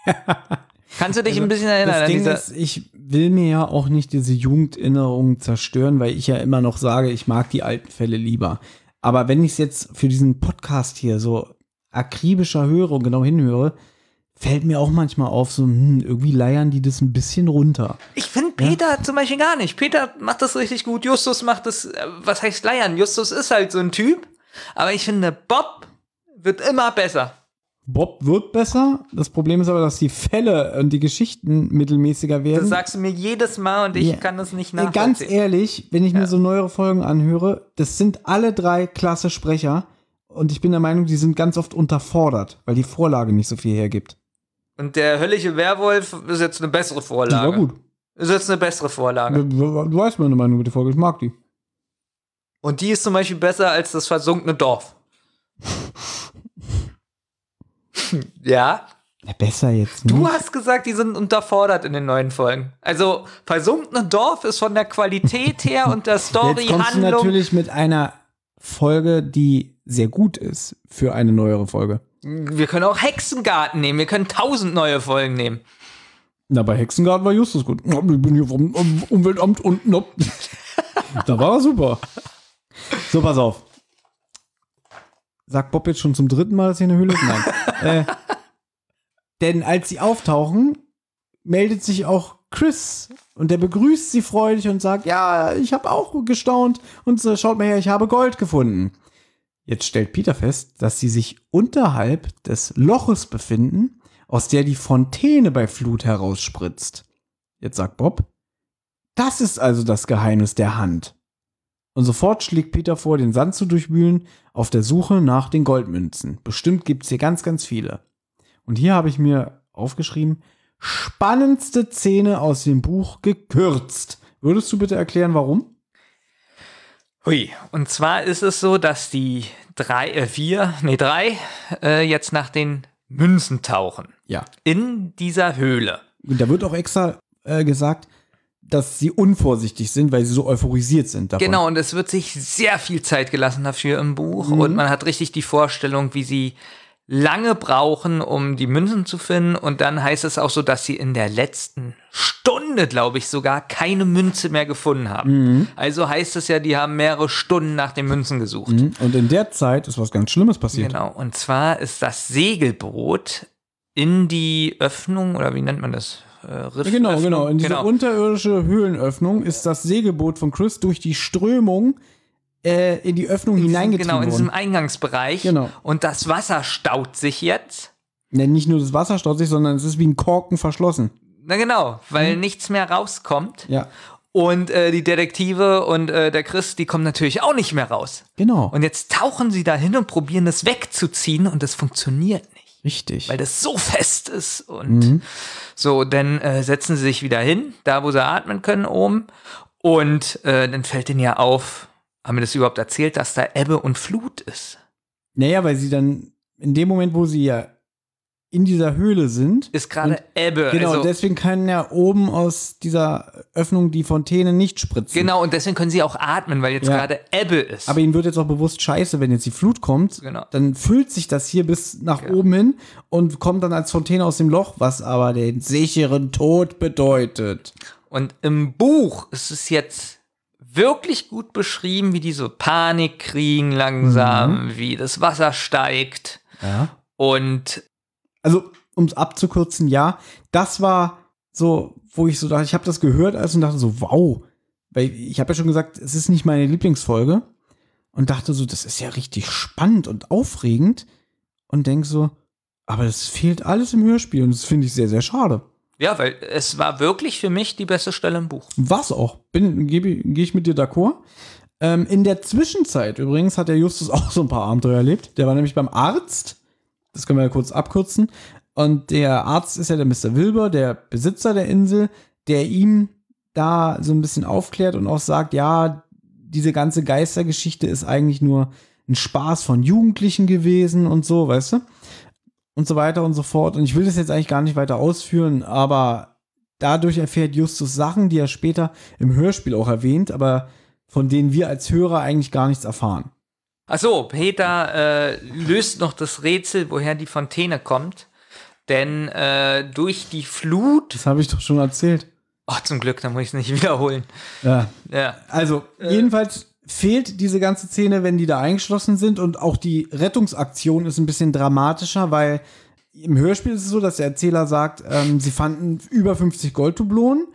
Kannst du dich ein bisschen erinnern Also, Das Ding ist, ich will mir ja auch nicht diese Jugenderinnerungen zerstören, weil ich ja immer noch sage, ich mag die alten Fälle lieber. Aber wenn ich es jetzt für diesen Podcast hier so akribischer höre und genau hinhöre, fällt mir auch manchmal auf, so hm, irgendwie leiern die das ein bisschen runter. Ich finde Peter zum Beispiel gar nicht. Peter macht das richtig gut. Justus macht das, äh, was heißt leiern? Justus ist halt so ein Typ. Aber ich finde, Bob wird immer besser. Bob wird besser. Das Problem ist aber, dass die Fälle und die Geschichten mittelmäßiger werden. Das sagst du mir jedes Mal und ich Ja. kann das nicht nachvollziehen. Ganz ehrlich, wenn ich mir so neuere Folgen anhöre, das sind alle drei klasse Sprecher. Und ich bin der Meinung, die sind ganz oft unterfordert, weil die Vorlage nicht so viel hergibt. Und der höllische Werwolf ist jetzt eine bessere Vorlage. Die war gut. Ist jetzt eine bessere Vorlage. Du, du weißt meine Meinung mit der Folge, ich mag die. Und die ist zum Beispiel besser als das versunkene Dorf. ja. Ja, besser jetzt nicht. Du hast gesagt, die sind unterfordert in den neuen Folgen. Also, versunkene Dorf ist von der Qualität her und der Story, Jetzt kommst du natürlich mit einer Folge, die sehr gut ist für eine neuere Folge. Wir können auch Hexengarten nehmen. Wir können tausend neue Folgen nehmen. Na, bei Hexengarten war Justus gut. Ich bin hier vom um, Umweltamt und no. da war er super. So, pass auf. Sagt Bob jetzt schon zum dritten Mal, dass hier eine Höhle ist? Nein. äh, denn als sie auftauchen, meldet sich auch Chris und der begrüßt sie freudig und sagt, ja, ich habe auch gestaunt und so, schaut mal her, ich habe Gold gefunden. Jetzt stellt Peter fest, dass sie sich unterhalb des Loches befinden, aus der die Fontäne bei Flut herausspritzt. Jetzt sagt Bob, das ist also das Geheimnis der Hand. Und sofort schlägt Peter vor, den Sand zu durchwühlen, auf der Suche nach den Goldmünzen. Bestimmt gibt's hier ganz, ganz viele. Und hier habe ich mir aufgeschrieben, spannendste Szene aus dem Buch gekürzt. Würdest du bitte erklären, warum? Hui. Und zwar ist es so, dass die drei, äh, vier, nee, drei, äh, jetzt nach den Münzen tauchen. Ja. In dieser Höhle. Und da wird auch extra äh, gesagt, dass sie unvorsichtig sind, weil sie so euphorisiert sind. Davon. Genau, und es wird sich sehr viel Zeit gelassen dafür im Buch. Mhm. Und man hat richtig die Vorstellung, wie sie lange brauchen, um die Münzen zu finden. Und dann heißt es auch so, dass sie in der letzten Stunde, glaube ich, sogar keine Münze mehr gefunden haben. Mhm. Also heißt es ja, die haben mehrere Stunden nach den Münzen gesucht. Mhm. Und in der Zeit ist was ganz Schlimmes passiert. Genau, und zwar ist das Segelboot in die Öffnung, oder wie nennt man das? Äh, Riff Genau, Öffnung? genau. In diese unterirdische Höhlenöffnung ist das Segelboot von Chris durch die Strömung äh, in die Öffnung hineingetrieben Genau, in diesem. Eingangsbereich. Genau. Und das Wasser staut sich jetzt. Ne, nicht nur das Wasser staut sich, sondern es ist wie ein Korken verschlossen. Na genau, weil nichts mehr rauskommt. Ja. Und äh, die Detektive und äh, der Chris, die kommen natürlich auch nicht mehr raus. Genau. Und jetzt tauchen sie da hin und probieren das wegzuziehen und das funktioniert nicht. Richtig. Weil das so fest ist. Und Mhm. so, dann äh, setzen sie sich wieder hin, da wo sie atmen können oben. Und äh, dann fällt ihnen ja auf, haben wir das überhaupt erzählt, dass da Ebbe und Flut ist. Naja, weil sie dann in dem Moment, wo sie ja in dieser Höhle sind. Ist gerade Ebbe. Genau, also, deswegen kann ja oben aus dieser Öffnung die Fontäne nicht spritzen. genau, und deswegen können sie auch atmen, weil jetzt Ja. gerade Ebbe ist. Aber ihnen wird jetzt auch bewusst scheiße, wenn jetzt die Flut kommt, Genau. dann füllt sich das hier bis nach oben hin und kommt dann als Fontäne aus dem Loch, was aber den sicheren Tod bedeutet. Und im Buch ist es jetzt wirklich gut beschrieben, wie die so Panik kriegen langsam, wie das Wasser steigt. Ja. Und Also, um es abzukürzen, ja, das war so, wo ich so dachte, ich habe das gehört als und dachte so, wow. Weil ich habe ja schon gesagt, es ist nicht meine Lieblingsfolge. Und dachte so, das ist ja richtig spannend und aufregend. Und denk so, aber das fehlt alles im Hörspiel und das finde ich sehr, sehr schade. Ja, weil es war wirklich für mich die beste Stelle im Buch. Was auch. Gehe geh ich mit dir d'accord. Ähm, in der Zwischenzeit übrigens hat der Justus auch so ein paar Abenteuer erlebt. Der war nämlich beim Arzt. Das können wir ja kurz abkürzen. Und der Arzt ist ja der Mr. Wilbur, der Besitzer der Insel, der ihm da so ein bisschen aufklärt und auch sagt, ja, diese ganze Geistergeschichte ist eigentlich nur ein Spaß von Jugendlichen gewesen und so, weißt du? Und so weiter und so fort. Und ich will das jetzt eigentlich gar nicht weiter ausführen, aber dadurch erfährt Justus Sachen, die er später im Hörspiel auch erwähnt, aber von denen wir als Hörer eigentlich gar nichts erfahren. Achso, Peter äh, löst noch das Rätsel, woher die Fontäne kommt. Denn äh, durch die Flut. Das habe ich doch schon erzählt. Oh, zum Glück, dann muss ich es nicht wiederholen. Ja. Ja. Also, jedenfalls fehlt diese ganze Szene, wenn die da eingeschlossen sind und auch die Rettungsaktion ist ein bisschen dramatischer, weil im Hörspiel ist es so, dass der Erzähler sagt, ähm, sie fanden über 50 Golddublonen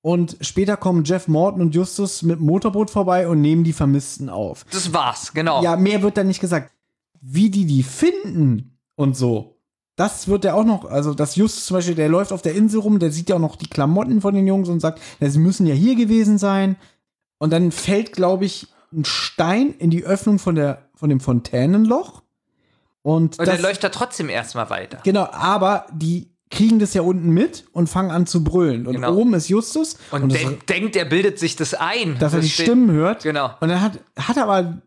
und später kommen Jeff Morton und Justus mit dem Motorboot vorbei und nehmen die Vermissten auf. Das war's, genau. Ja, mehr wird da nicht gesagt. Wie die die finden und so, das wird ja auch noch, also dass Justus zum Beispiel, der läuft auf der Insel rum, der sieht ja auch noch die Klamotten von den Jungs und sagt, ja, sie müssen ja hier gewesen sein. Und dann fällt, glaube ich, ein Stein in die Öffnung von, der, von dem Fontänenloch. Und, Und das, dann läuft er trotzdem erstmal weiter. Genau, aber die kriegen das ja unten mit und fangen an zu brüllen. Und Genau. oben ist Justus. Und, das- denk, denkt, er bildet sich das ein. dass er Das die steht- Stimmen hört. Genau. Und dann hat, hat aber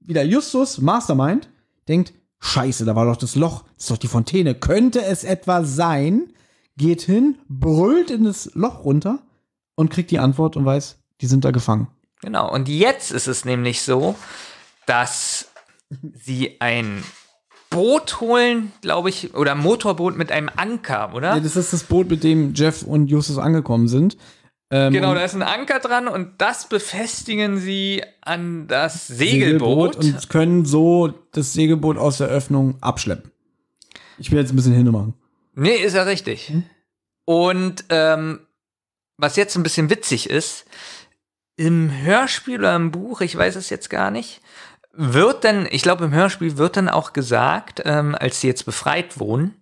wieder Justus, Mastermind, denkt, scheiße, da war doch das Loch, das ist doch die Fontäne. Könnte es etwa sein? Geht hin, brüllt in das Loch runter und kriegt die Antwort und weiß, die sind da gefangen. Genau. Und jetzt ist es nämlich so, dass sie ein Boot holen, glaube ich, oder ein Motorboot mit einem Anker, oder? Ja, das ist das Boot, mit dem Jeff und Justus angekommen sind. Ähm, Genau, da ist ein Anker dran und das befestigen sie an das Segelboot. und können so das Segelboot aus der Öffnung abschleppen. Ich will jetzt ein bisschen hinmachen. Nee, ist ja richtig. Und ähm, was jetzt ein bisschen witzig ist, im Hörspiel oder im Buch, ich weiß es jetzt gar nicht, wird dann, ich glaube im Hörspiel wird dann auch gesagt, ähm, als sie jetzt befreit wurden,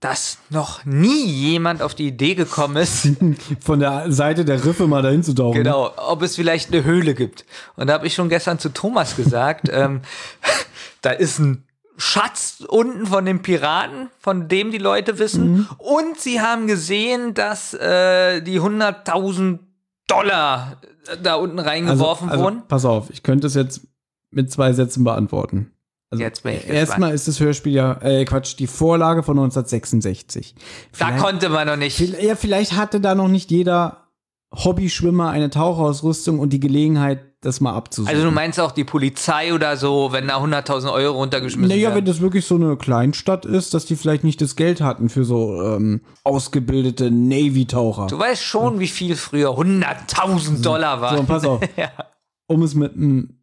dass noch nie jemand auf die Idee gekommen ist, Von der Seite der Riffe mal dahin zu tauchen. Genau, ob es vielleicht eine Höhle gibt. Und da habe ich schon gestern zu Thomas gesagt, ähm, da ist ein Schatz unten von den Piraten, von dem die Leute wissen. Mhm. Und sie haben gesehen, dass äh, die 100.000 Dollar da unten reingeworfen also, wurden. Pass auf, ich könnte es jetzt mit zwei Sätzen beantworten. Also Jetzt bin ich gespannt. erstmal ist das Hörspiel ja, äh, Quatsch, die Vorlage von 1966. Da Vielleicht- konnte man noch nicht. Ja, vielleicht hatte da noch nicht jeder Hobbyschwimmer eine Tauchausrüstung und die Gelegenheit, das mal abzusuchen. Also du meinst auch die Polizei oder so, wenn da 100.000 Euro runtergeschmissen Naja, wenn werden? das wirklich so eine Kleinstadt ist, dass die vielleicht nicht das Geld hatten für so ähm, ausgebildete Navy-Taucher. Du weißt schon, wie viel früher 100.000 Dollar war. So, pass auf. ja. Um es mit einem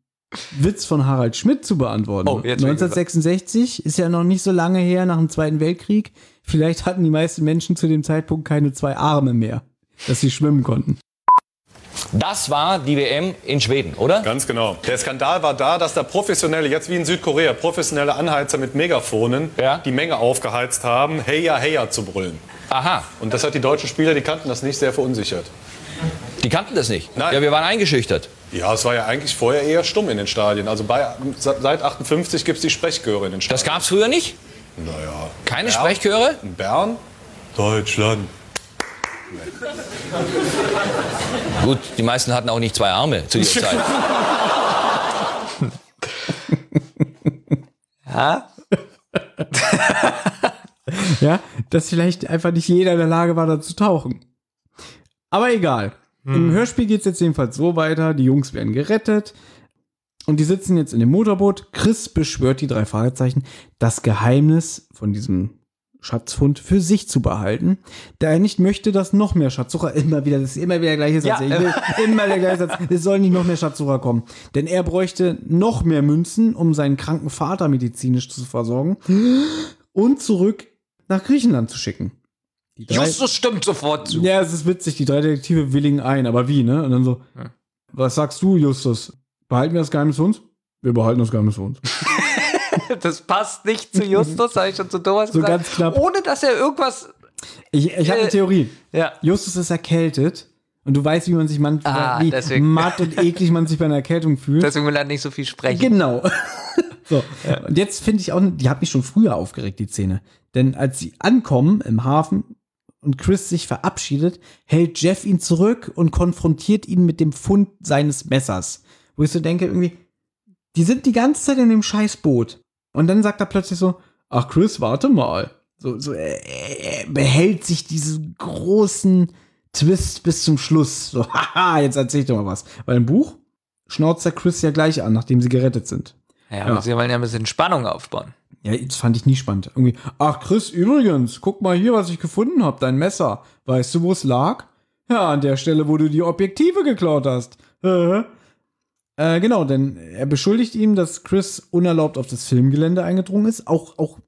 Witz von Harald Schmidt zu beantworten. Oh, jetzt bin ich 1966 ist ja noch nicht so lange her nach dem Zweiten Weltkrieg. Vielleicht hatten die meisten Menschen zu dem Zeitpunkt keine zwei Arme mehr, dass sie schwimmen konnten. Das war die WM in Schweden, oder? Ganz genau. Der Skandal war da, dass da professionelle, jetzt wie in Südkorea, professionelle Anheizer mit Megafonen die Menge aufgeheizt haben, heya, heya zu brüllen. Aha. Und das hat die deutschen Spieler, die kannten das nicht, sehr verunsichert. Die kannten das nicht. Nein. Ja, wir waren eingeschüchtert. Ja, es war ja eigentlich vorher eher stumm in den Stadien. Also bei, seit 58 gibt es die Sprechchöre in den Stadien. Das gab es früher nicht? Naja. Keine Sprechchöre? In Bern? Deutschland. Gut, die meisten hatten auch nicht zwei Arme zu dieser Zeit. Ja? ja, dass vielleicht einfach nicht jeder in der Lage war, da zu tauchen. Aber egal. Im Hörspiel geht es jetzt jedenfalls so weiter. Die Jungs werden gerettet. Und die sitzen jetzt in dem Motorboot. Chris beschwört die drei Fragezeichen, das Geheimnis von diesem Schatzfund für sich zu behalten, da er nicht möchte, dass noch mehr Schatzsucher, immer wieder, das ist immer wieder der gleiche Satz, Ja. ich will immer der gleiche Satz, es sollen nicht noch mehr Schatzsucher kommen, denn er bräuchte noch mehr Münzen, um seinen kranken Vater medizinisch zu versorgen und zurück nach Griechenland zu schicken. Drei- Justus stimmt sofort zu. ja, es ist witzig, die drei Detektive willigen ein, aber wie, ne? Und dann so, was sagst du, Justus? Behalten wir das Geheimnis für uns? Wir behalten das Geheimnis für uns. Das passt nicht zu Justus, habe ich schon zu Thomas So gesagt. ganz knapp. Ohne dass er irgendwas. Ich, ich habe eine Äh, Theorie. Ja. Justus ist erkältet und du weißt, wie man sich manchmal, Ah, wie deswegen. matt und eklig man sich bei einer Erkältung fühlt. Deswegen will er nicht so viel sprechen. Genau. so. Und jetzt finde ich auch, die hat mich schon früher aufgeregt, die Szene. Denn als sie ankommen im Hafen und Chris sich verabschiedet, hält Jeff ihn zurück und konfrontiert ihn mit dem Fund seines Messers. Wo ich so denke, irgendwie, die sind die ganze Zeit in dem Scheißboot. Und dann sagt er plötzlich so, ach Chris, warte mal. So, so er, er behält sich diesen großen Twist bis zum Schluss. So, haha, jetzt erzähl ich doch mal was. Weil im Buch schnauzt der Chris ja gleich an, nachdem sie gerettet sind. Ja, aber sie wollen ja ein bisschen Spannung aufbauen. Ja, das fand ich nie spannend. Irgendwie, ach Chris, übrigens, guck mal hier, was ich gefunden habe, dein Messer. Weißt du, wo es lag? Ja, an der Stelle, wo du die Objektive geklaut hast. Äh, genau, denn er beschuldigt ihn, dass Chris unerlaubt auf das Filmgelände eingedrungen ist. Auch, auch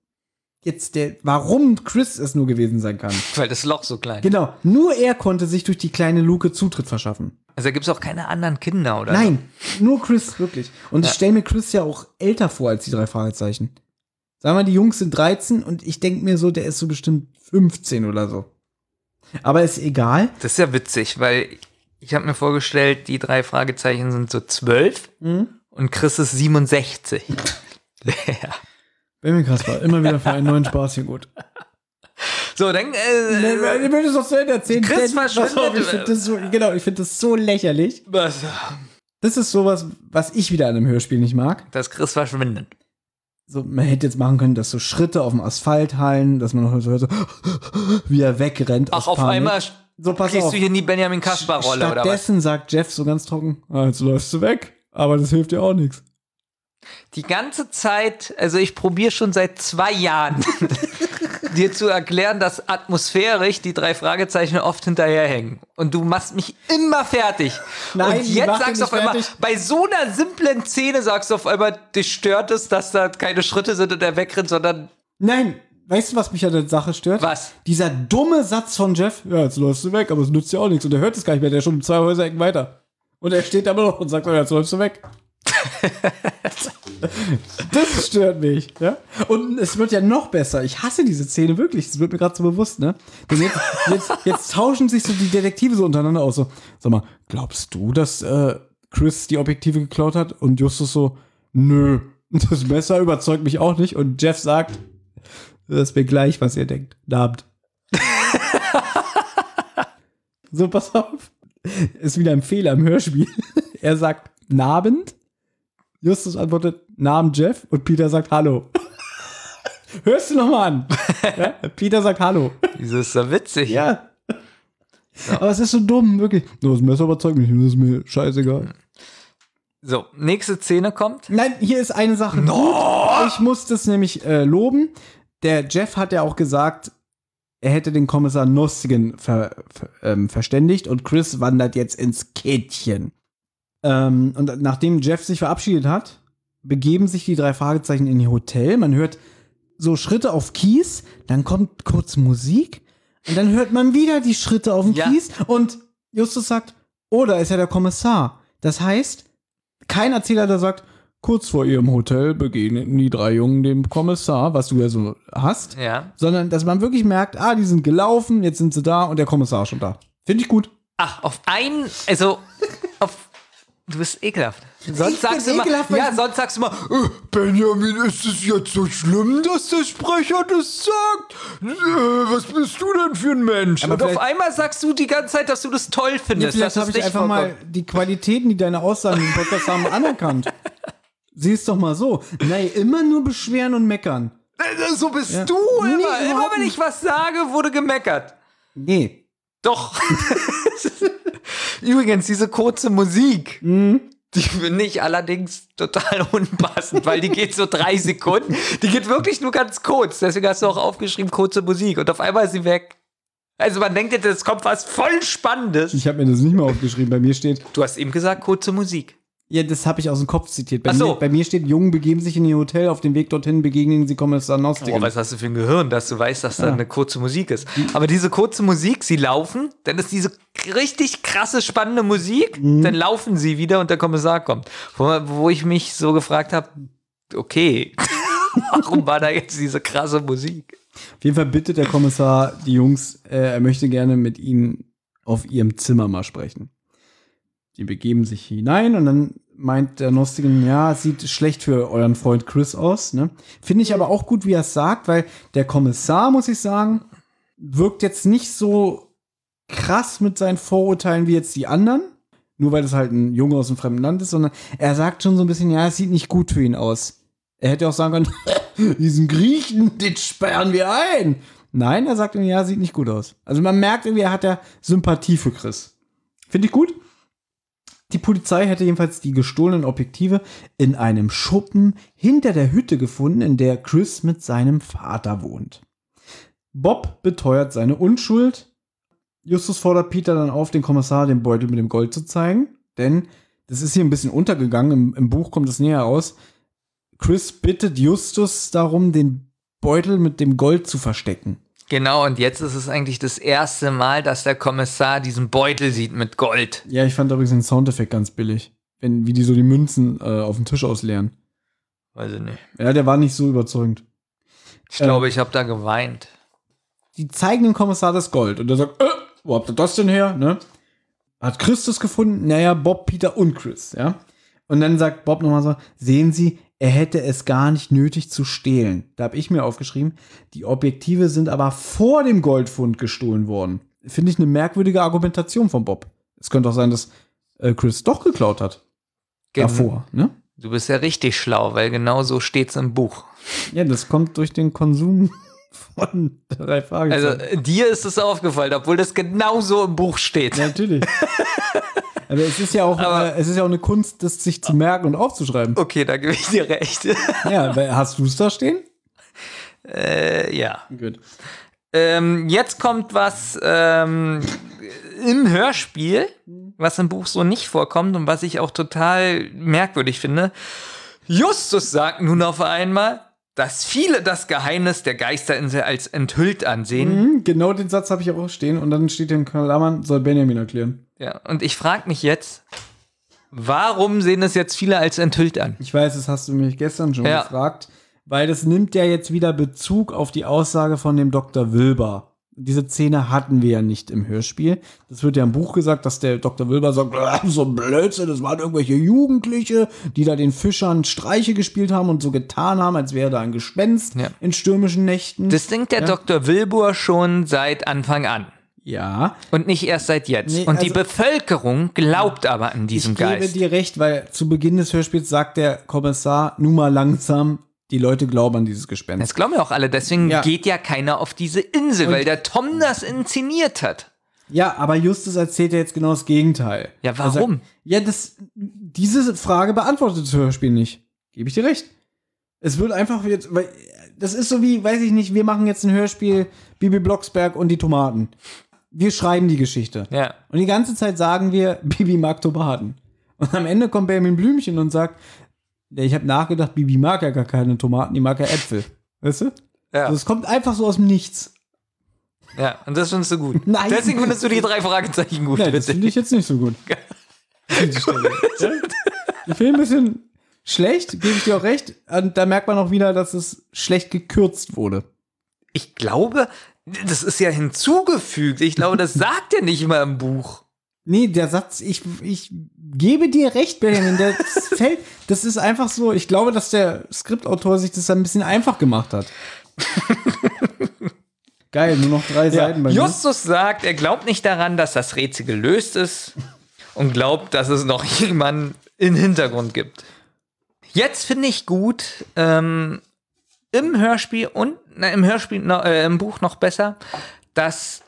jetzt der, warum Chris es nur gewesen sein kann. Weil das Loch so klein ist. Genau, nur er konnte sich durch die kleine Luke Zutritt verschaffen. Also da gibt es auch keine anderen Kinder, oder? Nein, nur Chris, wirklich. Und Ja. ich stelle mir Chris ja auch älter vor als die drei Fragezeichen. Sagen wir, die Jungs sind 13 und ich denke mir so, der ist so bestimmt 15 oder so. Aber ist egal. Das ist ja witzig, weil ich habe mir vorgestellt, die drei Fragezeichen sind so zwölf Mhm. und Chris ist 67. ja. Benjamin Kasper, immer wieder für einen neuen Spaß hier gut. So, dann. Äh, ich will das noch zu Ende erzählen. Chris verschwindet. Ich finde das so, genau, ich finde das so lächerlich. Was? Das ist sowas, was ich wieder an einem Hörspiel nicht mag. Dass Chris verschwindet. So, man hätte jetzt machen können, dass so Schritte auf dem Asphalt hallen, dass man noch so hört, so, wie er wegrennt. Ach, auf Panik. einmal so, pass kriegst auf. du hier nie Benjamin Kaspar-Rolle, oder was? Stattdessen sagt Jeff so ganz trocken, ah, jetzt läufst du weg. Aber das hilft dir auch nichts. Die ganze Zeit, also ich probiere schon seit zwei Jahren, dir zu erklären, dass atmosphärisch die drei Fragezeichen oft hinterherhängen. Und du machst mich immer fertig. Nein, Und jetzt sagst du auf einmal, fertig. bei so einer simplen Szene sagst du auf einmal, dich stört es, dass da keine Schritte sind und er wegrennt, sondern Nein, weißt du, was mich an der Sache stört? Was? Dieser dumme Satz von Jeff, ja, jetzt läufst du weg, aber es nützt ja auch nichts. Und er hört es gar nicht mehr, der ist schon zwei Häuserecken weiter. Und er steht da immer noch und sagt, ja, jetzt läufst du weg. das stört mich, ja. Und es wird ja noch besser. Ich hasse diese Szene wirklich. Das wird mir gerade so bewusst, ne? Denn jetzt, jetzt, jetzt tauschen sich so die Detektive so untereinander aus. So, sag mal, glaubst du, dass äh, Chris die Objektive geklaut hat? Und Justus so, nö. Das Messer überzeugt mich auch nicht. Und Jeff sagt, das ist mir gleich, was ihr denkt. Guten Abend. so, pass auf. Ist wieder ein Fehler im Hörspiel. Er sagt Nabend. Justus antwortet Namen Jeff und Peter sagt Hallo. Hörst du noch mal an? ja? Peter sagt Hallo. Wieso ist das witzig? Ja. Aber es ist so dumm, wirklich. Nur das Messer überzeugt mich, das ist mir scheißegal. so, nächste Szene kommt. Nein, hier ist eine Sache. Gut. Ich muss das nämlich äh, loben. Der Jeff hat ja auch gesagt, er hätte den Kommissar Nostigen ver, ver, ähm, verständigt und Chris wandert jetzt ins Kittchen. Ähm, und nachdem Jeff sich verabschiedet hat, begeben sich die drei Fragezeichen in ihr Hotel. Man hört so Schritte auf Kies, dann kommt kurz Musik und dann hört man wieder die Schritte auf dem Ja. Kies und Justus sagt, oh, da ist ja der Kommissar. Das heißt, kein Erzähler, der sagt, kurz vor ihrem Hotel begegneten die drei Jungen dem Kommissar, was du ja so hast, Ja. sondern dass man wirklich merkt, ah, die sind gelaufen, jetzt sind sie da und der Kommissar ist schon da. Finde ich gut. Ach, auf einen, also auf. Du bist ekelhaft. Sonst Ich sagst du immer, ja, sonst sagst du immer, äh, Benjamin, ist es jetzt so schlimm, dass der Sprecher das sagt? Äh, was bist du denn für ein Mensch? Aber Und auf vielleicht- einmal sagst du die ganze Zeit, dass du das toll Ja, findest. vielleicht dass es habe ich einfach mal vorkommt. die Qualitäten, die deine Aussagen im Podcast haben, anerkannt. Sieh es doch mal so. Nein, immer nur beschweren und meckern. Äh, So bist Ja. du Nee, immer. immer überhaupt wenn ich was sage, wurde gemeckert. Nee. Doch. Übrigens, diese kurze Musik, Mhm. die finde ich allerdings total unpassend, weil die geht so drei Sekunden. Die geht wirklich nur ganz kurz. Deswegen hast du auch aufgeschrieben, kurze Musik. Und auf einmal ist sie weg. Also man denkt jetzt, es kommt was voll Spannendes. Ich habe mir das nicht mehr aufgeschrieben. Bei mir steht, Du hast eben gesagt, kurze Musik. Ja, das habe ich aus dem Kopf zitiert. Bei, Ach so. mir, bei mir steht, Jungen begeben sich in ihr Hotel. Auf dem Weg dorthin begegnen sie Kommissar Nostigen. Oh, was hast du für ein Gehirn, dass du weißt, dass da Ja. eine kurze Musik ist. Aber diese kurze Musik, sie laufen, dann ist diese richtig krasse, spannende Musik, Mhm. dann laufen sie wieder und der Kommissar kommt. Wo, wo ich mich so gefragt habe, okay, warum war da jetzt diese krasse Musik? Auf jeden Fall bittet der Kommissar die Jungs, äh, er möchte gerne mit ihnen auf ihrem Zimmer mal sprechen. Die begeben sich hinein und dann meint der Nostigen, ja, sieht schlecht für euren Freund Chris aus. Ne? Finde ich aber auch gut, wie er es sagt, weil der Kommissar, muss ich sagen, wirkt jetzt nicht so krass mit seinen Vorurteilen wie jetzt die anderen. Nur weil das halt ein Junge aus einem fremden Land ist, sondern er sagt schon so ein bisschen, ja, es sieht nicht gut für ihn aus. Er hätte auch sagen können, diesen Griechen, den sperren wir ein. Nein, er sagt ihm, ja, sieht nicht gut aus. Also man merkt irgendwie, er hat ja Sympathie für Chris. Finde ich gut. Die Polizei hätte jedenfalls die gestohlenen Objektive in einem Schuppen hinter der Hütte gefunden, in der Chris mit seinem Vater wohnt. Bob beteuert seine Unschuld. Justus fordert Peter dann auf, den Kommissar den Beutel mit dem Gold zu zeigen, denn das ist hier ein bisschen untergegangen. Im, im Buch kommt es näher aus. Chris bittet Justus darum, den Beutel mit dem Gold zu verstecken. Genau, und jetzt ist es eigentlich das erste Mal, dass der Kommissar diesen Beutel sieht mit Gold. Ja, ich fand übrigens den Soundeffekt ganz billig. Wenn, wie die so die Münzen äh, auf dem Tisch ausleeren. Weiß ich nicht. Ja, der war nicht so überzeugend. Ich glaube, ich habe da geweint. Die zeigen dem Kommissar das Gold und er sagt, äh, wo habt ihr das denn her? Ne? Hat Chris das gefunden? Naja, Bob, Peter und Chris, ja. Und dann sagt Bob nochmal so, sehen Sie, er hätte es gar nicht nötig zu stehlen. Da habe ich mir aufgeschrieben, die Objektive sind aber vor dem Goldfund gestohlen worden. Finde ich eine merkwürdige Argumentation von Bob. Es könnte auch sein, dass äh, Chris doch geklaut hat. Gen- Davor, ne? Du bist ja richtig schlau, weil genau so steht's im Buch. Ja, das kommt durch den Konsum von drei Also Fragezeichen. äh, dir ist es aufgefallen, obwohl das genau so im Buch steht. Ja, natürlich. Aber es ist ja auch, äh, es ist ja auch eine Kunst, das sich zu merken und aufzuschreiben. Okay, da gebe ich dir recht. Ja, hast du es da stehen? äh, ja. Gut. Ähm, jetzt kommt was ähm, im Hörspiel, was im Buch so nicht vorkommt und was ich auch total merkwürdig finde. Justus sagt nun auf einmal, dass viele das Geheimnis der Geisterinsel als enthüllt ansehen. Mhm, genau den Satz habe ich auch stehen und dann steht in Klammern, soll Benjamin erklären. Ja, und ich frage mich jetzt, warum sehen es jetzt viele als enthüllt an? Ich weiß, das hast du mich gestern schon Ja. gefragt, weil das nimmt ja jetzt wieder Bezug auf die Aussage von dem Dr. Wilber. Diese Szene hatten wir ja nicht im Hörspiel. Das wird ja im Buch gesagt, dass der Dr. Wilber sagt, "Ah, so Blödsinn, das waren irgendwelche Jugendliche, die da den Fischern Streiche gespielt haben und so getan haben, als wäre da ein Gespenst in stürmischen Nächten. Das denkt der Ja. Dr. Wilbur schon seit Anfang an. Ja. Und nicht erst seit jetzt. Nee, und die also- Bevölkerung glaubt aber an diesem ich gebe Geist. dir recht, weil zu Beginn des Hörspiels sagt der Kommissar, nun mal langsam, die Leute glauben an dieses Gespenst. Das glauben ja auch alle, deswegen Ja. geht ja keiner auf diese Insel, Und- weil der Tom das inszeniert hat. Ja, aber Justus erzählt ja jetzt genau das Gegenteil. Ja, warum? Er sagt, ja, das, diese Frage beantwortet das Hörspiel nicht. Gebe ich dir recht. Es wird einfach jetzt, weil das ist so wie, weiß ich nicht, wir machen jetzt ein Hörspiel Bibi Blocksberg und die Tomaten. Wir schreiben die Geschichte. Ja. Und die ganze Zeit sagen wir, Bibi mag Tomaten. Und am Ende kommt Benjamin Blümchen und sagt, ich habe nachgedacht, Bibi mag ja gar keine Tomaten, die mag ja Äpfel. Weißt du? Ja. Also es kommt einfach so aus dem Nichts. Ja, und das findest du gut. Nein. Deswegen findest du die drei Fragezeichen gut. Nein, das finde ich jetzt nicht so gut. Stelle. Ja? Ich finde ein bisschen schlecht, gebe ich dir auch recht. Und da merkt man auch wieder, dass es schlecht gekürzt wurde. Ich glaube, das ist ja hinzugefügt. Ich glaube, das sagt er nicht immer im Buch. Nee, der Satz, ich, ich gebe dir recht, Benjamin, das fällt, das ist einfach so, ich glaube, dass der Skriptautor sich das ein bisschen einfach gemacht hat. Geil, nur noch drei Seiten bei mir. Justus sagt, er glaubt nicht daran, dass das Rätsel gelöst ist und glaubt, dass es noch jemanden im Hintergrund gibt. Jetzt finde ich gut, ähm, im Hörspiel und na, im Hörspiel, noch, äh, im Buch noch besser, dass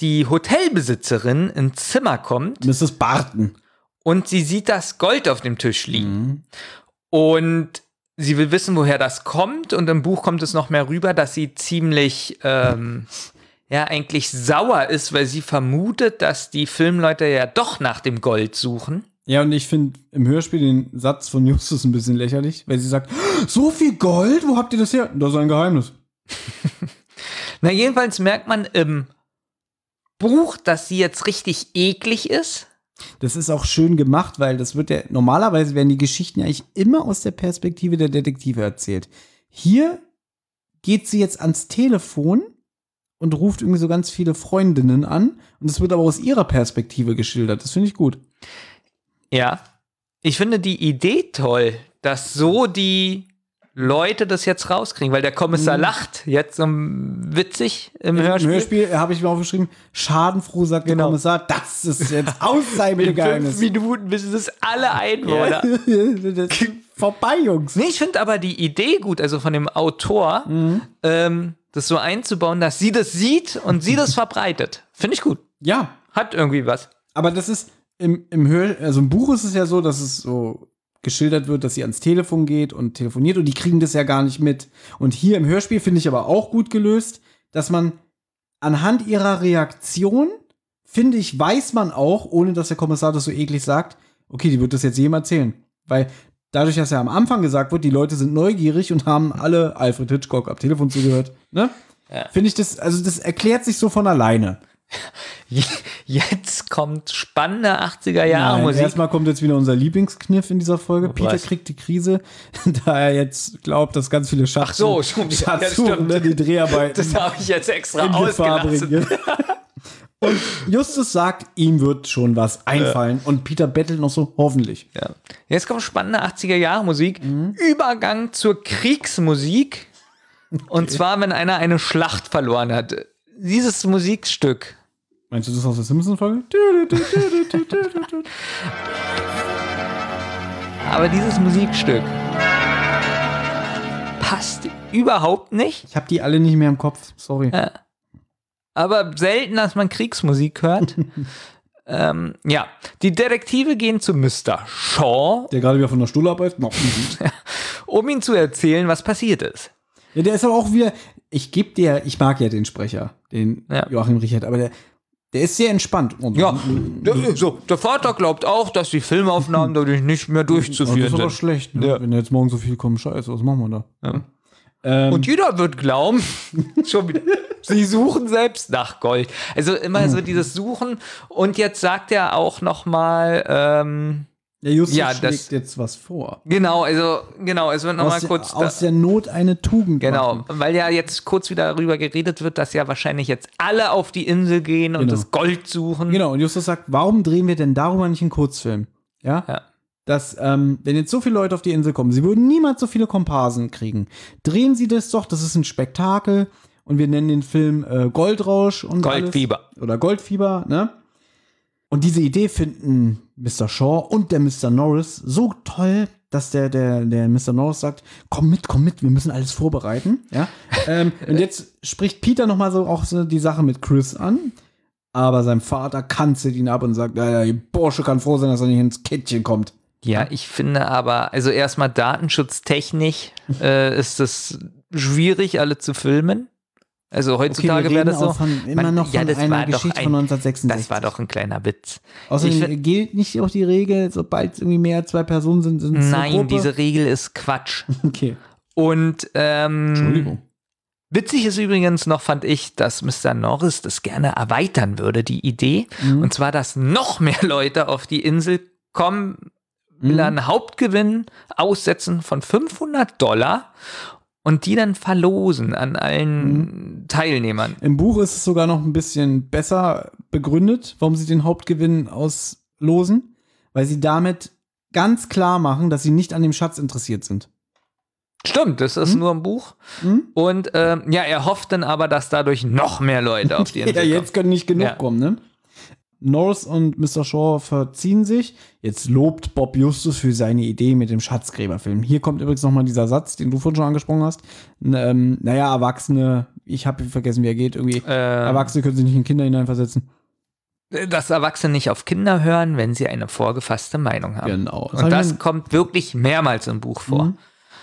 die Hotelbesitzerin ins Zimmer kommt. Mrs. Barton. Und sie sieht das Gold auf dem Tisch liegen. Und sie will wissen, woher das kommt. Und im Buch kommt es noch mehr rüber, dass sie ziemlich, ähm, ja, eigentlich sauer ist, weil sie vermutet, dass die Filmleute ja doch nach dem Gold suchen. Ja, und ich finde im Hörspiel den Satz von Justus ein bisschen lächerlich, weil sie sagt, so viel Gold, wo habt ihr das her? Das ist ein Geheimnis. Na, jedenfalls merkt man im Buch, dass sie jetzt richtig eklig ist. Das ist auch schön gemacht, weil das wird ja, normalerweise werden die Geschichten ja eigentlich immer aus der Perspektive der Detektive erzählt. Hier geht sie jetzt ans Telefon und ruft irgendwie so ganz viele Freundinnen an und es wird aber aus ihrer Perspektive geschildert. Das finde ich gut. Ja. Ich finde die Idee toll, dass so die Leute das jetzt rauskriegen, weil der Kommissar Mhm. lacht jetzt so witzig im, Im Hörspiel. Hörspiel habe ich mir aufgeschrieben, schadenfroh, sagt der Kommissar, das ist jetzt aus seinem In fünf Geheimnis. Minuten wissen es alle Einwohner. Vorbei, Jungs. Nee, ich finde aber die Idee gut, also von dem Autor, Mhm. ähm, das so einzubauen, dass sie das sieht und sie das verbreitet. Finde ich gut. Ja. Hat irgendwie was. Aber das ist, im, im Hör, also im Buch ist es ja so, dass es so geschildert wird, dass sie ans Telefon geht und telefoniert und die kriegen das ja gar nicht mit. Und hier im Hörspiel finde ich aber auch gut gelöst, dass man anhand ihrer Reaktion, finde ich, weiß man auch, ohne dass der Kommissar das so eklig sagt, okay, die wird das jetzt jedem erzählen. Weil dadurch, dass ja am Anfang gesagt wird, die Leute sind neugierig und haben alle Alfred Hitchcock am Telefon zugehört, ne? Ja. Finde ich das, also das erklärt sich so von alleine. Jetzt kommt spannende 80er Jahre Nein, Musik. Erstmal kommt jetzt wieder unser Lieblingskniff in dieser Folge. Peter was? kriegt die Krise, da er jetzt glaubt, dass ganz viele Schatz Ach so. Ja, Schatzsuchen, stimmt. ne, die Dreharbeiten Das habe ich jetzt extra ausgelassen. Und Justus sagt, ihm wird schon was einfallen. Und Peter bettelt noch so, hoffentlich. Ja. Jetzt kommt spannende 80er Jahre Musik. Mhm. Übergang zur Kriegsmusik. Und zwar, wenn einer eine Schlacht verloren hat. Dieses Musikstück. Meinst du das aus der Simpsons-Folge? Aber dieses Musikstück passt überhaupt nicht. Ich habe die alle nicht mehr im Kopf, sorry. Ja. Aber selten, dass man Kriegsmusik hört. ähm, ja, die Detektive gehen zu Mr. Shaw, Der gerade wieder von der Stuhl abreißt. No. um ihm zu erzählen, was passiert ist. Ja, der ist aber auch wieder, ich gebe dir, ich mag ja den Sprecher, den Joachim Richard, aber der, der ist sehr entspannt. Und Ja, der, so, der Vater glaubt auch, dass die Filmaufnahmen dadurch nicht mehr Oh, das durchzuführen ist aber sind. schlecht, ne? wenn jetzt morgen so viel kommen, scheiße, was machen wir da? Ähm, Und jeder wird glauben, schon wieder, sie suchen selbst nach Gold. Also immer so dieses Suchen. Und jetzt sagt er auch noch mal, ähm, der Justus ja, schlägt das, jetzt was vor. genau, also genau, es wird noch mal aus, kurz der, aus der Not eine Tugend Genau, machen. weil ja jetzt kurz wieder darüber geredet wird, dass ja wahrscheinlich jetzt alle auf die Insel gehen und Genau. das Gold suchen. Genau, und Justus sagt, warum drehen wir denn darüber nicht einen Kurzfilm? Ja? Ja. Dass, ähm, wenn jetzt so viele Leute auf die Insel kommen, sie würden niemals so viele Komparsen kriegen. Drehen sie das doch, das ist ein Spektakel und wir nennen den Film äh, Goldrausch und Goldfieber. Alles. Oder Goldfieber, ne? Und diese Idee finden Mr. Shaw und der Mr. Norris so toll, dass der, der, der Mr. Norris sagt, komm mit, komm mit, wir müssen alles vorbereiten. Ja? ähm, und jetzt spricht Peter noch mal so auch so die Sache mit Chris an. Aber sein Vater kanzelt ihn ab und sagt, ja, der Bursche kann froh sein, dass er nicht ins Kettchen kommt. Ja, ich finde aber, also erstmal datenschutztechnisch äh, ist es schwierig, alle zu filmen. Also heutzutage wir wäre das so. auch von- immer noch von das einer war doch Geschichte ein, von 1966. Das war doch ein kleiner Witz. Ich Außerdem find- gilt nicht auch die Regel, sobald es irgendwie mehr als zwei Personen sind, sind es eine Nein, Gruppe? diese Regel ist Quatsch. Okay. Und ähm, Entschuldigung. Witzig ist übrigens noch, fand ich, dass Mr. Norris das gerne erweitern würde, die Idee. Mhm. Und zwar, dass noch mehr Leute auf die Insel kommen, will Mhm. er einen Hauptgewinn aussetzen von 500 Dollar und die dann verlosen an allen Mhm. Teilnehmern. Im Buch ist es sogar noch ein bisschen besser begründet, warum sie den Hauptgewinn auslosen, weil sie damit ganz klar machen, dass sie nicht an dem Schatz interessiert sind. Stimmt, das Mhm. ist nur im Buch. Und ähm, ja, er hofft dann aber, dass dadurch noch mehr Leute auf die Insel ja, jetzt können nicht genug Ja. kommen, ne? Norris und Mr. Shaw verziehen sich. Jetzt lobt Bob Justus für seine Idee mit dem Schatzgräberfilm. Hier kommt übrigens noch mal dieser Satz, den du vorhin schon angesprochen hast. Ähm, naja, Erwachsene, ich habe vergessen, wie er geht. Irgendwie, Ähm. Erwachsene können sich nicht in Kinder hineinversetzen. dass Erwachsene nicht auf Kinder hören, wenn sie eine vorgefasste Meinung haben. Genau. Das Und das kommt wirklich mehrmals im Buch vor. Mhm.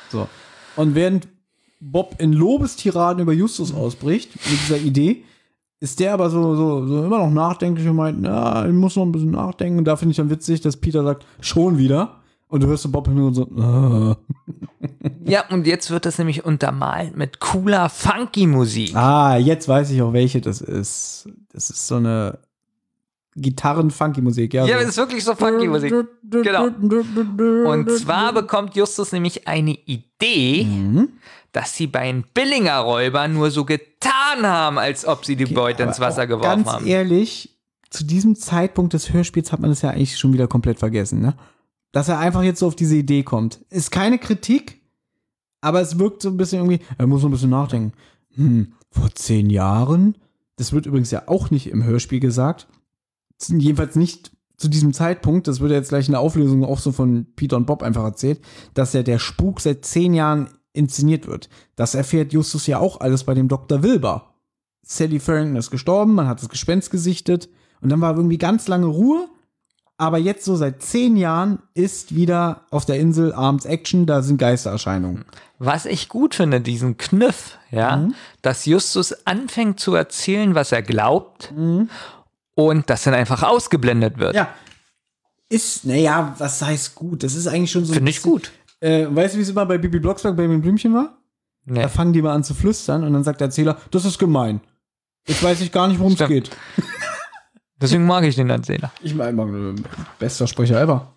So. Und während Bob in Lobestiraden über Justus ausbricht, mit dieser Idee, ist der aber so, so, so immer noch nachdenklich und meint, na, ich muss noch ein bisschen nachdenken. Und da finde ich dann witzig, dass Peter sagt, schon wieder. Und du hörst so Bob im Hintergrund so, ah. Ja, und jetzt wird das nämlich untermalt mit cooler, funky Musik. ah, jetzt weiß ich auch, welche das ist. Das ist so eine Gitarren-Funky-Musik, ja. Ja, so. das ist wirklich so funky Musik. Genau. Und zwar bekommt Justus nämlich eine Idee, Mhm. Dass sie bei den Billinger Räubern nur so getan haben, als ob sie die Beute ins Wasser geworfen ganz haben. ehrlich, zu diesem Zeitpunkt des Hörspiels hat man das ja eigentlich schon wieder komplett vergessen, ne? Dass er einfach jetzt so auf diese Idee kommt. Ist keine Kritik, aber es wirkt so ein bisschen irgendwie, er muss so ein bisschen nachdenken. Hm, vor zehn Jahren? Das wird übrigens ja auch nicht im Hörspiel gesagt. Jedenfalls nicht zu diesem Zeitpunkt, das wird ja jetzt gleich in der Auflösung auch so von Peter und Bob einfach erzählt, dass ja der Spuk seit zehn Jahren inszeniert wird. Das erfährt Justus ja auch alles bei dem Dr. Wilber. Sally Farrington ist gestorben, man hat das Gespenst gesichtet und dann war irgendwie ganz lange Ruhe, Aber jetzt so seit zehn Jahren ist wieder auf der Insel abends Action, da sind Geistererscheinungen. Was ich gut finde, diesen Kniff, ja, Mhm. dass Justus anfängt zu erzählen, was er glaubt Mhm. und das dann einfach ausgeblendet wird. Ja. Ist, naja, was heißt gut? Das ist eigentlich schon so. Finde ich gut. Äh, weißt du, wie es immer bei Bibi Blocksberg bei dem Blümchen war? Nee. Da fangen die mal an zu flüstern und dann sagt der Erzähler, das ist gemein. Jetzt weiß ich gar nicht, worum es geht. Deswegen mag ich den Erzähler. Ich meine, bester Sprecher ever.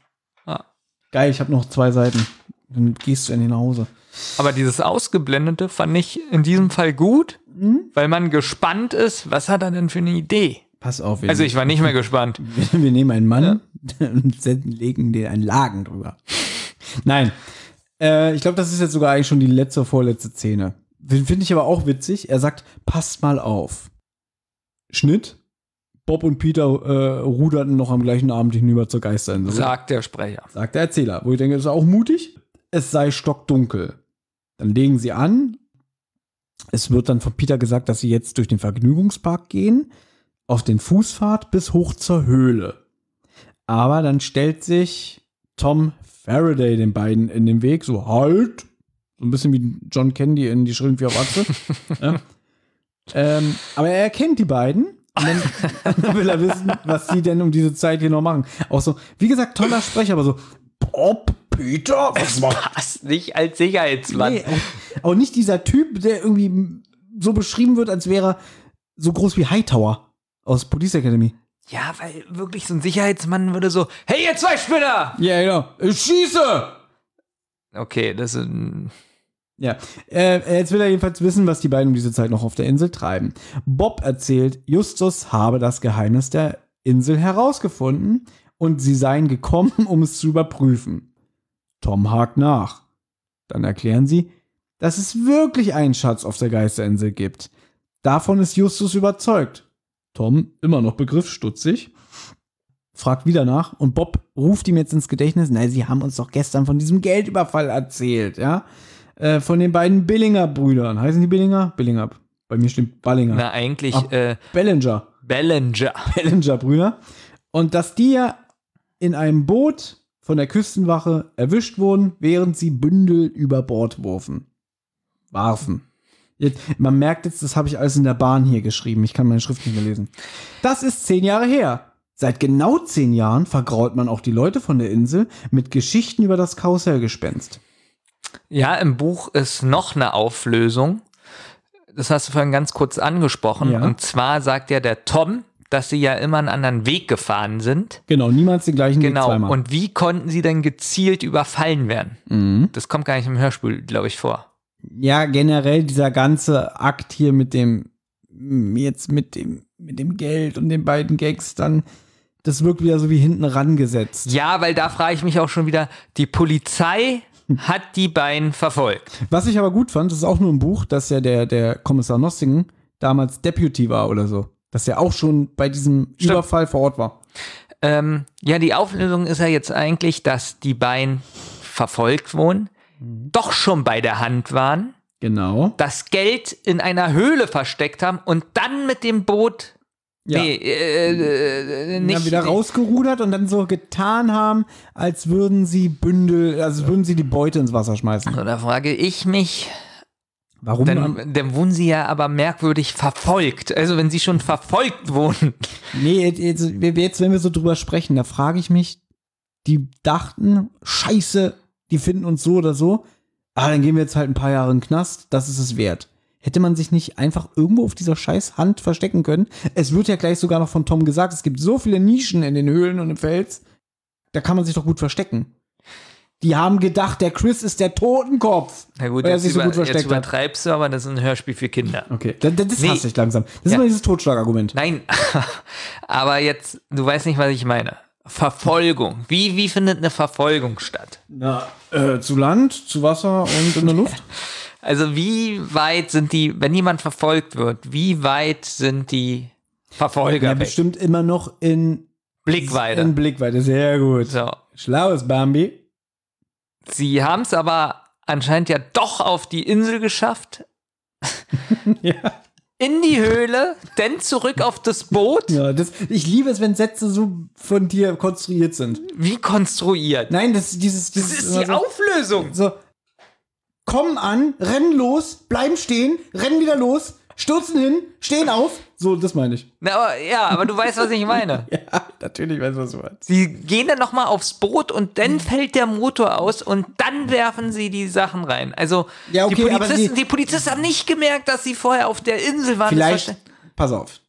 Ah. Geil, ich habe noch zwei Seiten. Dann gehst du endlich nach Hause. Aber dieses Ausgeblendete fand ich in diesem Fall gut, Mhm. weil man gespannt ist, was hat er denn für eine Idee? Pass auf. Also ich war nicht mehr gespannt. Wir, nehmen einen Mann und setzen- legen den einen Lagen drüber. Nein. Äh, ich glaube, das ist jetzt sogar eigentlich schon die letzte, vorletzte Szene. Finde ich aber auch witzig. Er sagt, passt mal auf. Schnitt. Bob und Peter äh, ruderten noch am gleichen Abend hinüber zur Geisterinsel. Sagt der Sprecher. Sagt der Erzähler. Wo ich denke, das ist auch mutig. Es sei stockdunkel. Dann legen sie an. Es wird dann von Peter gesagt, dass sie jetzt durch den Vergnügungspark gehen, auf den Fußpfad bis hoch zur Höhle. Aber dann stellt sich Tom Faraday den beiden in den Weg, so halt. So ein bisschen wie John Candy in die Schrillen wie auf Achse. ja. ähm, aber er erkennt die beiden. Und dann, dann will er wissen, was die denn um diese Zeit hier noch machen. Auch so, wie gesagt, toller Sprecher, aber so, Bob, Peter, was Passt nicht als Sicherheitsmann. Nee, auch, auch nicht dieser Typ, der irgendwie so beschrieben wird, als wäre er so groß wie Hightower aus Police Academy. Ja, weil wirklich so ein Sicherheitsmann würde so, hey ihr zwei Spinner! Ja, genau. Ich schieße! Okay, das ist ein Ja, äh, jetzt will er jedenfalls wissen, was die beiden um diese Zeit noch auf der Insel treiben. Bob erzählt, Justus habe das Geheimnis der Insel herausgefunden und sie seien gekommen, um es zu überprüfen. Tom hakt nach. Dann erklären sie, dass es wirklich einen Schatz auf der Geisterinsel gibt. Davon ist Justus überzeugt. Tom, immer noch begriffsstutzig, fragt wieder nach und Bob ruft ihm jetzt ins Gedächtnis, na, sie haben uns doch gestern von diesem Geldüberfall erzählt, ja? Äh, von den beiden Billinger-Brüdern. Heißen die Billinger? Billinger. Bei mir stimmt Ballinger. Na, eigentlich, Ah, äh, Bellinger. Bellinger. Bellinger-Brüder. Und dass die ja in einem Boot von der Küstenwache erwischt wurden, während sie Bündel über Bord wurfen. Warfen. Man merkt jetzt, das habe ich alles in der Bahn hier geschrieben. Ich kann meine Schrift nicht mehr lesen. Das ist zehn Jahre her. Seit genau zehn Jahren vergrault man auch die Leute von der Insel mit Geschichten über das Karussellgespenst. Ja, im Buch ist noch eine Auflösung. Das hast du vorhin ganz kurz angesprochen. Ja. Und zwar sagt ja der Tom, dass sie ja immer einen anderen Weg gefahren sind. Genau, niemals den gleichen Weg Genau. zweimal. Und wie konnten sie denn gezielt überfallen werden? Mhm. Das kommt gar nicht im Hörspiel, glaube ich, vor. Ja, generell dieser ganze Akt hier mit dem, jetzt mit dem, mit dem Geld und den beiden Gags, dann, das wirkt wieder so wie hinten rangesetzt. Ja, weil da frage ich mich auch schon wieder, die Polizei hat die beiden verfolgt. Was ich aber gut fand, das ist auch nur ein Buch, dass ja der, der Kommissar Nostigen damals Deputy war oder so. Dass er auch schon bei diesem Überfall vor Ort war. Ähm, ja, die Auflösung ist ja jetzt eigentlich, dass die beiden verfolgt wurden, doch schon bei der Hand waren, Genau. das Geld in einer Höhle versteckt haben und dann mit dem Boot Ja. Nee, äh, äh, nicht. Dann wieder rausgerudert und dann so getan haben, als würden sie Bündel, also würden sie die Beute ins Wasser schmeißen. Also da frage ich mich, Warum? dann, dann wurden sie ja aber merkwürdig verfolgt. Also wenn sie schon verfolgt wurden. Nee, jetzt, jetzt, wenn wir so drüber sprechen, da frage ich mich, die dachten, scheiße, die finden uns so oder so, ah, dann gehen wir jetzt halt ein paar Jahre in den Knast, das ist es wert. Hätte man sich nicht einfach irgendwo auf dieser scheiß Hand verstecken können? Es wird ja gleich sogar noch von Tom gesagt, es gibt so viele Nischen in den Höhlen und im Fels, da kann man sich doch gut verstecken. Die haben gedacht, der Chris ist der Totenkopf. Na gut, weil er jetzt, sich so über, gut jetzt versteckt hat. übertreibst du, aber das ist ein Hörspiel für Kinder. Okay, das, das Nee. hasse ich langsam. Das ist Ja. immer dieses Totschlagargument. Nein, aber jetzt, du weißt nicht, was ich meine. Verfolgung. Wie, wie findet eine Verfolgung statt? Na, äh, zu Land, zu Wasser und in der Luft? Also wie weit sind die, wenn jemand verfolgt wird, wie weit sind die Verfolger Ja, weg? bestimmt immer noch in Blickweite. In Blickweite, sehr gut. So. Schlaues Bambi. Sie haben es aber anscheinend ja doch auf die Insel geschafft. ja. In die Höhle, dann zurück auf das Boot. Ja, das, ich liebe es, wenn Sätze so von dir konstruiert sind. Wie konstruiert? Nein, das, dieses, Das dieses ist die so, Auflösung. so, kommen an, rennen los, bleiben stehen, rennen wieder los, stürzen hin, stehen auf. So, das meine ich. Na, aber, ja, aber du weißt, was ich meine. ja, natürlich weiß ich, was du meinst. Sie gehen dann nochmal aufs Boot und dann fällt der Motor aus und dann werfen sie die Sachen rein. Also Ja, okay, die, Polizisten, sie- die Polizisten haben nicht gemerkt, dass sie vorher auf der Insel waren. Vielleicht, pass auf,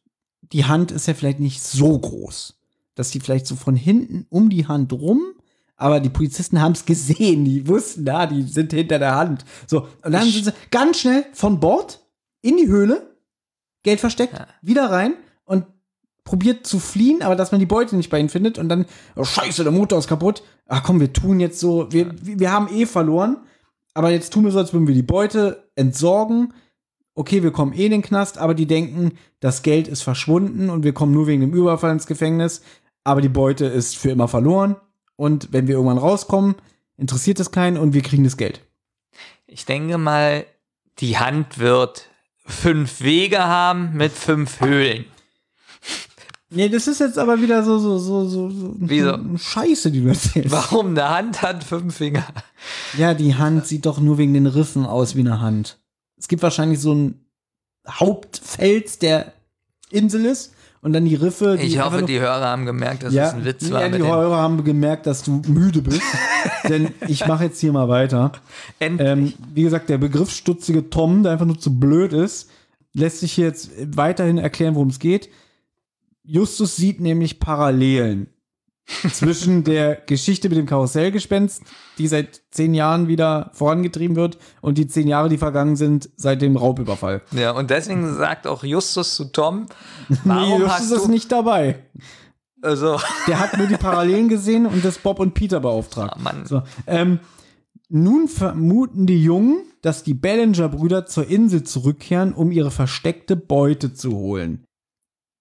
die Hand ist ja vielleicht nicht so groß, dass die vielleicht so von hinten um die Hand rum, aber die Polizisten haben es gesehen, die wussten, da, die sind hinter der Hand. So, und dann sind sie ganz schnell von Bord in die Höhle, Geld versteckt, wieder rein und probiert zu fliehen, aber dass man die Beute nicht bei ihnen findet und dann, oh scheiße, der Motor ist kaputt. Ach komm, wir tun jetzt so, wir, wir haben eh verloren, aber jetzt tun wir so, als würden wir die Beute entsorgen. Okay, wir kommen eh in den Knast, aber die denken, das Geld ist verschwunden und wir kommen nur wegen dem Überfall ins Gefängnis, aber die Beute ist für immer verloren und wenn wir irgendwann rauskommen, interessiert es keinen und wir kriegen das Geld. Ich denke mal, die Hand wird fünf Wege haben mit fünf Höhlen. Nee, das ist jetzt aber wieder so, so, so, so, so Wieso? Scheiße, die du erzählst. Warum eine Hand hat fünf Finger? Ja, die Hand sieht doch nur wegen den Riffen aus wie eine Hand. Es gibt wahrscheinlich so ein Hauptfels, der Insel ist und dann die Riffe. Die Ich hoffe, die Hörer haben gemerkt, dass ja, es ein Witz ja, war. die mit dem- Hörer haben gemerkt, dass du müde bist. denn ich mache jetzt hier mal weiter. Ähm, wie gesagt, der begriffsstutzige Tom, der einfach nur zu blöd ist, lässt sich jetzt weiterhin erklären, worum es geht. Justus sieht nämlich Parallelen zwischen der Geschichte mit dem Karussellgespenst, die seit zehn Jahren wieder vorangetrieben wird, und die zehn Jahre, die vergangen sind seit dem Raubüberfall. Ja, und deswegen sagt auch Justus zu Tom, Nee, warum Justus hast ist nicht dabei. Also, Der hat nur die Parallelen gesehen und das Bob und Peter beauftragt. Ah, Mann. So, ähm, nun vermuten die Jungen, dass die Ballinger-Brüder zur Insel zurückkehren, um ihre versteckte Beute zu holen.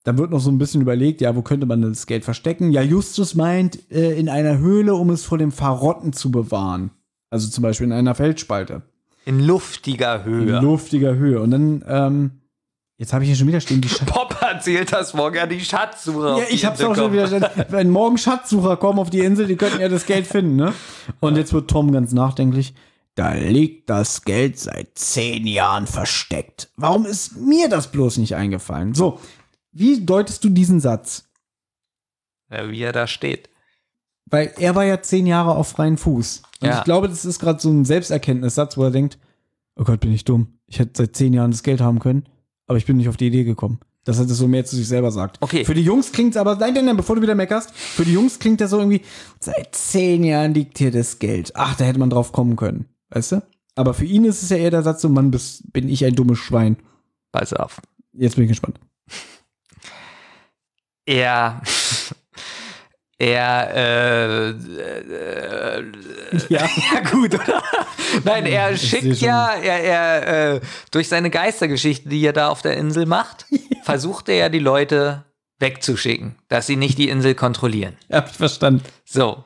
Dann wird noch so ein bisschen überlegt, ja, wo könnte man das Geld verstecken? Ja, Justus meint, äh, in einer Höhle, um es vor dem Verrotten zu bewahren. Also zum Beispiel in einer Felsspalte. in luftiger Höhe. In luftiger Höhe. Und dann, ähm, jetzt habe ich hier schon wieder stehen, die Scha Pop erzählt das morgen ja die Schatzsucher. Ja, ich hab's Insel auch schon wieder stehen. Wenn morgen Schatzsucher kommen auf die Insel, die könnten ja das Geld finden, ne? Und jetzt wird Tom ganz nachdenklich. Da liegt das Geld seit zehn Jahren versteckt. Warum ist mir das bloß nicht eingefallen? So, wie deutest du diesen Satz? Ja, wie er da steht. Weil er war ja zehn Jahre auf freien Fuß. Und Ja. ich glaube, das ist gerade so ein Selbsterkenntnissatz, wo er denkt, oh Gott, bin ich dumm. Ich hätte seit zehn Jahren das Geld haben können, aber ich bin nicht auf die Idee gekommen. Dass er das so mehr zu sich selber sagt. Okay. Für die Jungs klingt aber, nein, nein, nein, bevor du wieder meckerst, für die Jungs klingt das so irgendwie, seit zehn Jahren liegt hier das Geld. Ach, da hätte man drauf kommen können. Weißt du? Aber für ihn ist es ja eher der Satz so, Mann, bist, bin ich ein dummes Schwein. Pass auf. Jetzt bin ich gespannt. Er. Er, äh, äh, Ja. ja gut, oder? Nein, er schickt ja, er, er, äh, durch seine Geistergeschichte, die er da auf der Insel macht, versucht er ja die Leute wegzuschicken, dass sie nicht die Insel kontrollieren. Hab ich verstanden. So.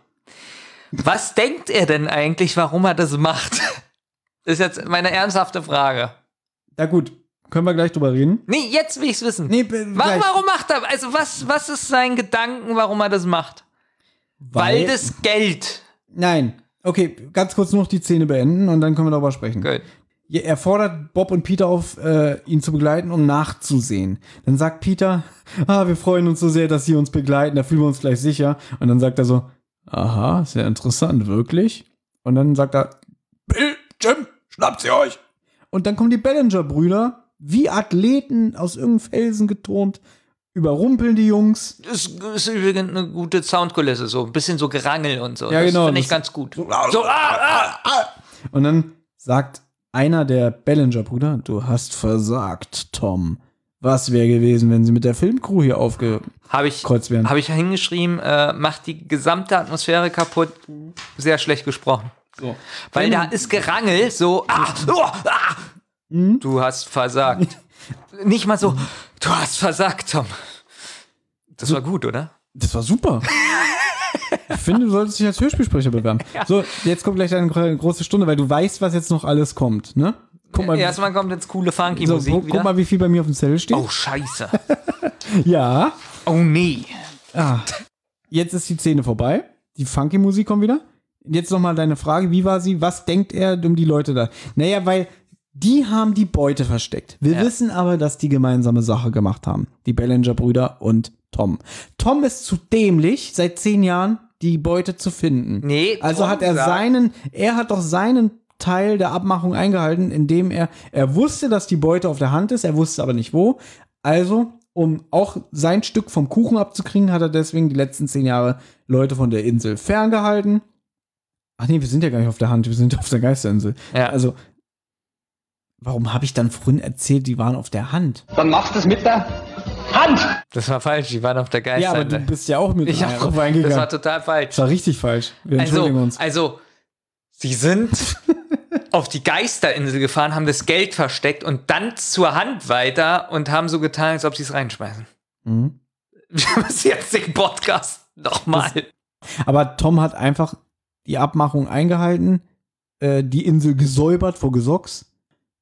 Was denkt er denn eigentlich, warum er das macht? Ist jetzt meine ernsthafte Frage. Na gut, können wir gleich drüber reden. Nee, jetzt will ich's wissen. Nee, be- Wa- gleich. warum macht er, also was, was ist sein Gedanken, warum er das macht? Weil, das Geld. Nein. Okay, ganz kurz noch die Szene beenden und dann können wir darüber sprechen. Gut. Er fordert Bob und Peter auf, äh, ihn zu begleiten, um nachzusehen. Dann sagt Peter, ah, wir freuen uns so sehr, dass Sie uns begleiten, da fühlen wir uns gleich sicher. Und dann sagt er so, aha, sehr interessant, wirklich? Und dann sagt er, Bill, Jim, schnappt sie euch! Und dann kommen die Ballinger-Brüder, wie Athleten aus irgendeinem Felsen geturnt, überrumpeln die Jungs. Das ist übrigens eine gute Soundkulisse, so ein bisschen so Gerangel und so. Ja, genau, Das finde ich ganz gut. So, ah, ah. Und dann sagt einer der Ballinger-Brüder, du hast versagt, Tom. Was wäre gewesen, wenn sie mit der Filmcrew hier aufgekreuzt Habe ich, wären? hab ich hingeschrieben, äh, macht die gesamte Atmosphäre kaputt. Sehr schlecht gesprochen. So. Weil da ist Gerangel so, ah, oh, ah. Hm? du hast versagt. Nicht mal so, du hast versagt, Tom. Das war gut, oder? Das war super. ich finde, du solltest dich als Hörspielsprecher bewerben. So, jetzt kommt gleich eine gro- große Stunde, weil du weißt, was jetzt noch alles kommt, ne? Guck mal, Erstmal kommt jetzt coole funky so, wieder. guck mal, wie viel bei mir auf dem Zettel steht. oh, scheiße. Ja. Oh, nee. Ah. Jetzt ist die Szene vorbei. Die funky Musik kommt wieder. Jetzt nochmal deine Frage, wie war sie? Was denkt er um die Leute da? Naja, weil die haben die Beute versteckt. Wir Ja. wissen aber, dass die gemeinsame Sache gemacht haben. Die Bellinger-Brüder und Tom. Tom ist zu dämlich, seit zehn Jahren die Beute zu finden. Nee, Also Tom hat er seinen, er hat doch seinen Teil der Abmachung eingehalten, indem er, er wusste, dass die Beute auf der Hand ist, er wusste aber nicht wo. Also, um auch sein Stück vom Kuchen abzukriegen, hat er deswegen die letzten zehn Jahre Leute von der Insel ferngehalten. Ach nee, wir sind ja gar nicht auf der Hand, wir sind auf der Geisterinsel. Ja. Also, warum habe ich dann vorhin erzählt, die waren auf der Hand? Dann machst du es mit der Hand. Das war falsch, die waren auf der Ja, aber du bist ja auch mit ich rein- hab, reingegangen. das war total falsch. Das war richtig falsch. Wir entschuldigen Also, uns. also, sie sind auf die Geisterinsel gefahren, haben das Geld versteckt und dann zur Hand weiter und haben so getan, als ob sie es reinschmeißen. Mhm. Wir müssen jetzt den Podcast nochmal. Aber Tom hat einfach die Abmachung eingehalten, äh, die Insel gesäubert vor Gesocks,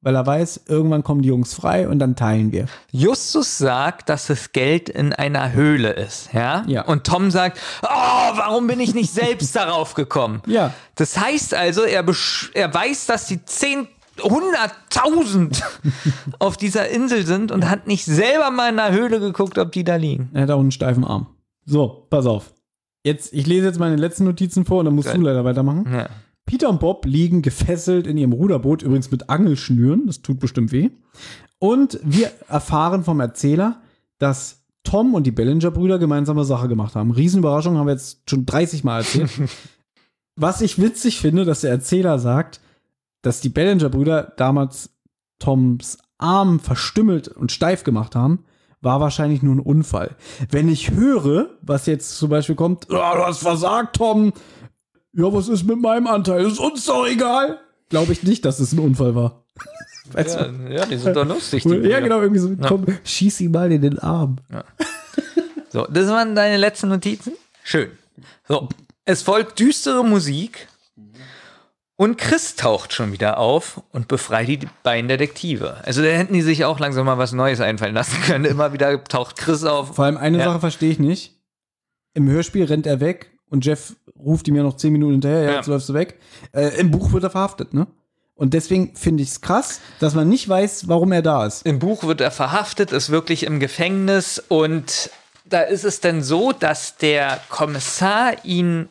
weil er weiß, irgendwann kommen die Jungs frei und dann teilen wir. Justus sagt, dass das Geld in einer Höhle ist, ja? Ja. Und Tom sagt, oh, warum bin ich nicht selbst darauf gekommen? Ja. Das heißt also, er, er weiß, dass die 10, 100.000 auf dieser Insel sind und hat nicht selber mal in der Höhle geguckt, ob die da liegen. Er hat auch einen steifen Arm. So, pass auf. Jetzt, ich lese jetzt meine letzten Notizen vor und dann musst Geil. du leider weitermachen. Ja. Peter und Bob liegen gefesselt in ihrem Ruderboot, übrigens mit Angelschnüren, das tut bestimmt weh. Und wir erfahren vom Erzähler, dass Tom und die Bellinger-Brüder gemeinsame Sache gemacht haben. Riesenüberraschung, haben wir jetzt schon 30 Mal erzählt. Was ich witzig finde, dass der Erzähler sagt, dass die Bellinger-Brüder damals Toms Arm verstümmelt und steif gemacht haben, war wahrscheinlich nur ein Unfall. Wenn ich höre, was jetzt zum Beispiel kommt, "Ah, du hast versagt, Tom, ja, was ist mit meinem Anteil? Ist uns doch egal. Glaube ich nicht, dass es ein Unfall war. Weißt Ja, du? ja, die sind doch lustig. Die ja, genau, irgendwie so, Ja. komm, schieß ihn mal in den Arm. So, das waren deine letzten Notizen. Schön. So, es folgt düstere Musik und Chris taucht schon wieder auf und befreit die beiden Detektive. Also da hätten die sich auch langsam mal was Neues einfallen lassen können. Immer wieder taucht Chris auf. Vor allem eine Ja. Sache verstehe ich nicht. Im Hörspiel rennt er weg und Jeff ruft ihm ja noch zehn Minuten hinterher, ja, Ja. jetzt läufst du weg. Äh, Im Buch wird er verhaftet, ne? Und deswegen finde ich es krass, dass man nicht weiß, warum er da ist. Im Buch wird er verhaftet, ist wirklich im Gefängnis und da ist es dann so, dass der Kommissar ihn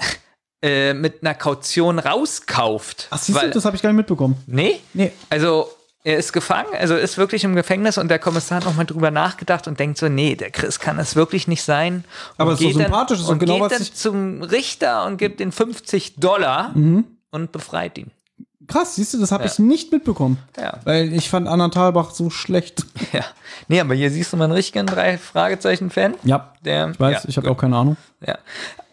äh, mit einer Kaution rauskauft. Ach, siehst du, das habe ich gar nicht mitbekommen. Nee? Nee. Also, er ist gefangen, also ist wirklich im Gefängnis und der Kommissar hat nochmal drüber nachgedacht und denkt so, nee, der Chris kann es wirklich nicht sein. Aber Und ist doch geht dann- sympathisch, ist doch und genau, geht dann zum Richter und gibt den 50 Dollar Mhm. und befreit ihn. Krass, siehst du, das habe Ja. ich nicht mitbekommen. Ja. Weil ich fand Anna Thalbach so schlecht. Ja. Nee, aber hier siehst du mal einen richtigen drei Fragezeichen-Fan. Ja, Der, ich weiß, ja, ich habe auch keine Ahnung. Ja.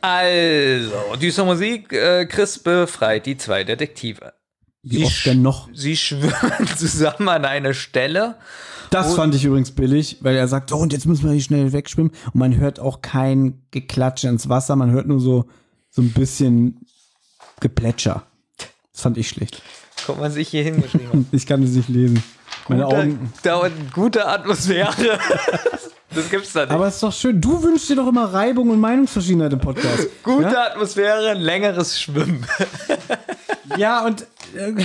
Also, düstere Musik, äh, Chris befreit die zwei Detektive. Wie Sie oft denn noch? Sie schwimmen zusammen an eine Stelle. Das Und- fand ich übrigens billig, weil er sagt, so und jetzt müssen wir hier schnell wegschwimmen. Und man hört auch kein Geklatsche ins Wasser, man hört nur so, so ein bisschen Geplätscher. Das fand ich schlecht. Guck mal, sich hier hingeschrieben. Ich kann es nicht lesen. Meine Gute, Augen. dauert gute Atmosphäre. das gibt's da nicht. Aber es ist doch schön. Du wünschst dir doch immer Reibung und Meinungsverschiedenheit im Podcast. gute ja? Atmosphäre, längeres Schwimmen. ja, und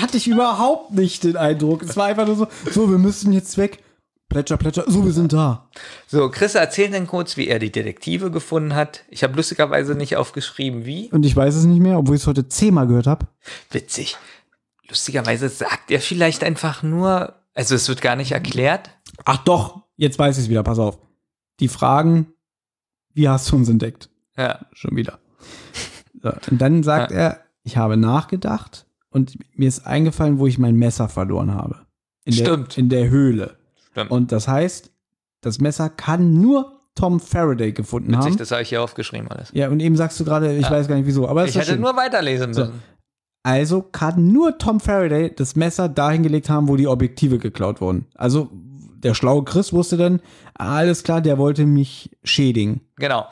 hatte ich überhaupt nicht den Eindruck. Es war einfach nur so, so, wir müssen jetzt weg. Plätscher, plätscher. So, wir sind da. So, Chris erzählt dann kurz, wie er die Detektive gefunden hat. Ich habe lustigerweise nicht aufgeschrieben, wie. Und ich weiß es nicht mehr, obwohl ich es heute zehnmal gehört habe. Witzig. Lustigerweise sagt er vielleicht einfach nur, also es wird gar nicht erklärt. Ach doch, jetzt weiß ich es wieder, pass auf. Die Fragen, wie hast du uns entdeckt? Ja. Schon wieder. So, und dann sagt er, ich habe nachgedacht und mir ist eingefallen, wo ich mein Messer verloren habe. In Stimmt. Der, in der Höhle. Stimmt. Und das heißt, das Messer kann nur Tom Faraday gefunden Witzig, haben. das habe ich hier aufgeschrieben alles. Ja, und eben sagst du gerade, ich Ja. weiß gar nicht wieso, aber es Ich hätte schön. nur weiterlesen So. müssen. Also kann nur Tom Faraday das Messer dahin gelegt haben, wo die Objektive geklaut wurden. Also der schlaue Chris wusste dann, alles klar, der wollte mich schädigen. Genau.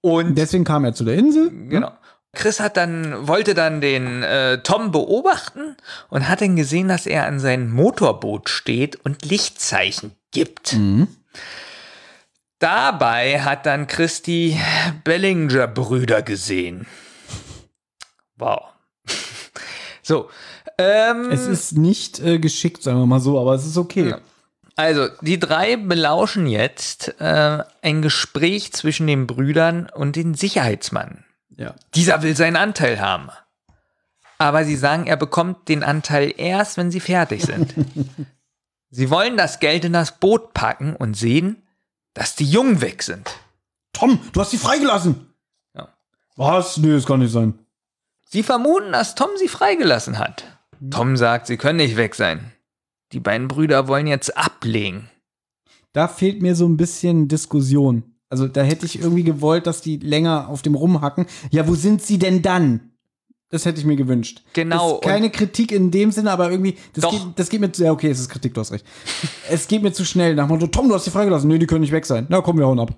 Und Deswegen kam er zu der Insel. Genau. Chris hat dann, wollte dann den äh, Tom beobachten und hat dann gesehen, dass er an seinem Motorboot steht und Lichtzeichen gibt. Dabei hat dann Chris die Bellinger-Brüder gesehen. Wow. So. Ähm, Es ist nicht äh, geschickt, sagen wir mal so, aber es ist okay. Also, die drei belauschen jetzt äh, ein Gespräch zwischen den Brüdern und den Sicherheitsmann. Ja. Dieser will seinen Anteil haben. Aber sie sagen, er bekommt den Anteil erst, wenn sie fertig sind. sie wollen das Geld in das Boot packen und sehen, dass die Jungen weg sind. Tom, du hast sie freigelassen. Ja. Was? Nee, das kann nicht sein. Sie vermuten, dass Tom sie freigelassen hat. Tom sagt, sie können nicht weg sein. Die beiden Brüder wollen jetzt ablegen. Da fehlt mir so ein bisschen Diskussion. Also da hätte ich irgendwie gewollt, dass die länger auf dem rumhacken. Ja, wo sind sie denn dann? Das hätte ich mir gewünscht. Genau, Ist keine Kritik in dem Sinne, aber irgendwie, das, geht, das geht mir zu, ja, okay, es ist Kritik, du hast recht. es geht mir zu schnell. Nach Motto, Tom, du hast die freigelassen. Nee, die können nicht weg sein. Na, komm, wir hauen ab.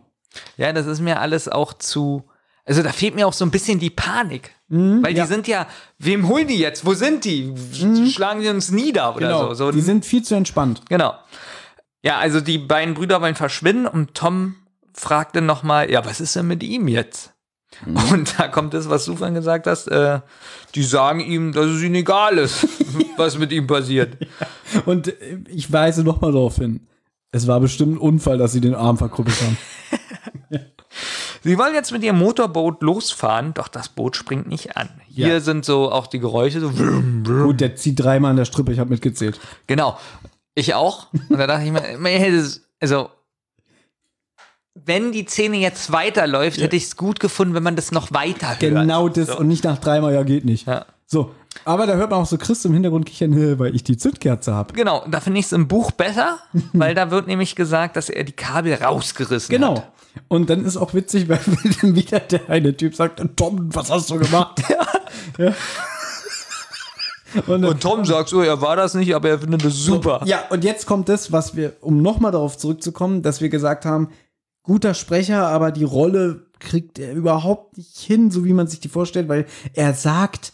Ja, das ist mir alles auch zu. Also da fehlt mir auch so ein bisschen die Panik. Mhm, Weil die sind ja, wem holen die jetzt? Wo sind die? Schlagen die uns nieder oder Genau, so? so die sind viel zu entspannt. Genau. Ja, also die beiden Brüder wollen verschwinden und Tom fragt dann nochmal, ja, was ist denn mit ihm jetzt? Mhm. Und da kommt das, was du vorhin gesagt hast, äh, die sagen ihm, dass es ihnen egal ist, was mit ihm passiert. Und äh, ich weise noch mal darauf hin. Es war bestimmt ein Unfall, dass sie den Arm verkrüppelt haben. Sie wollen jetzt mit ihrem Motorboot losfahren, doch das Boot springt nicht an. Hier Ja. sind so auch die Geräusche, so vroom. Gut, der zieht dreimal an der Strippe, ich habe mitgezählt. Genau. Ich auch. Und da dachte ich mir, also, wenn die Szene jetzt weiterläuft, hätte ich es gut gefunden, wenn man das noch weiter hört. Genau das So. und nicht nach dreimal, ja, geht nicht. Ja. So, aber da hört man auch so Chris im Hintergrund kichern, "Hä, weil ich die Zündkerze habe. Genau, da finde ich es im Buch besser, weil da wird nämlich gesagt, dass er die Kabel rausgerissen Genau. hat. Und dann ist auch witzig, weil dann wieder der eine Typ sagt, Tom, was hast du gemacht? ja. Und, Und Tom sagt so, er war das nicht, aber er findet es super. Ja, und jetzt kommt das, was wir, um nochmal darauf zurückzukommen, dass wir gesagt haben, guter Sprecher, aber die Rolle kriegt er überhaupt nicht hin, so wie man sich die vorstellt, weil er sagt,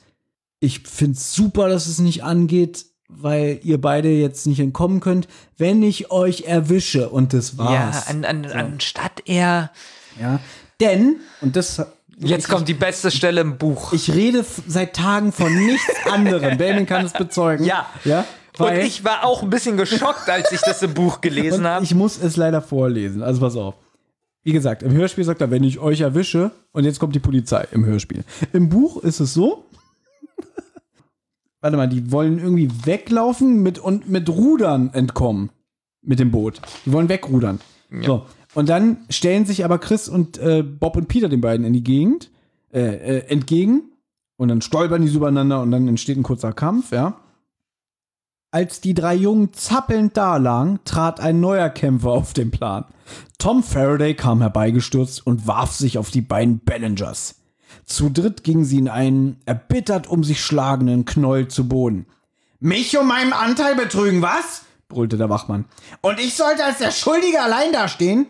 ich find's super, dass es nicht angeht, weil ihr beide jetzt nicht entkommen könnt, wenn ich euch erwische. Und das Ja, war's. an, an, anstatt er. Ja. Denn, und das. Jetzt kommt die beste Stelle im Buch. Ich rede seit Tagen von nichts anderem. Benjamin kann es bezeugen. Ja. Ja. Und Weil- ich war auch ein bisschen geschockt, als ich das im Buch gelesen Und habe. Ich muss es leider vorlesen. Also pass auf. Wie gesagt, im Hörspiel sagt er, wenn ich euch erwische, und jetzt kommt die Polizei im Hörspiel. Im Buch ist es so. Warte mal, die wollen irgendwie weglaufen mit, und mit Rudern entkommen. Mit dem Boot. Die wollen wegrudern. So. Und dann stellen sich aber Chris und äh, Bob und Peter den beiden in die Gegend, äh, äh, entgegen. Und dann stolpern die so übereinander und dann entsteht ein kurzer Kampf, ja. Als die drei Jungen zappelnd dalagen, trat ein neuer Kämpfer auf den Plan. Tom Faraday kam herbeigestürzt und warf sich auf die beiden Bellingers. Zu dritt gingen sie in einen erbittert um sich schlagenden Knoll zu Boden. Mich um meinen Anteil betrügen, was? brüllte der Wachmann. Und ich sollte als der Schuldige allein dastehen?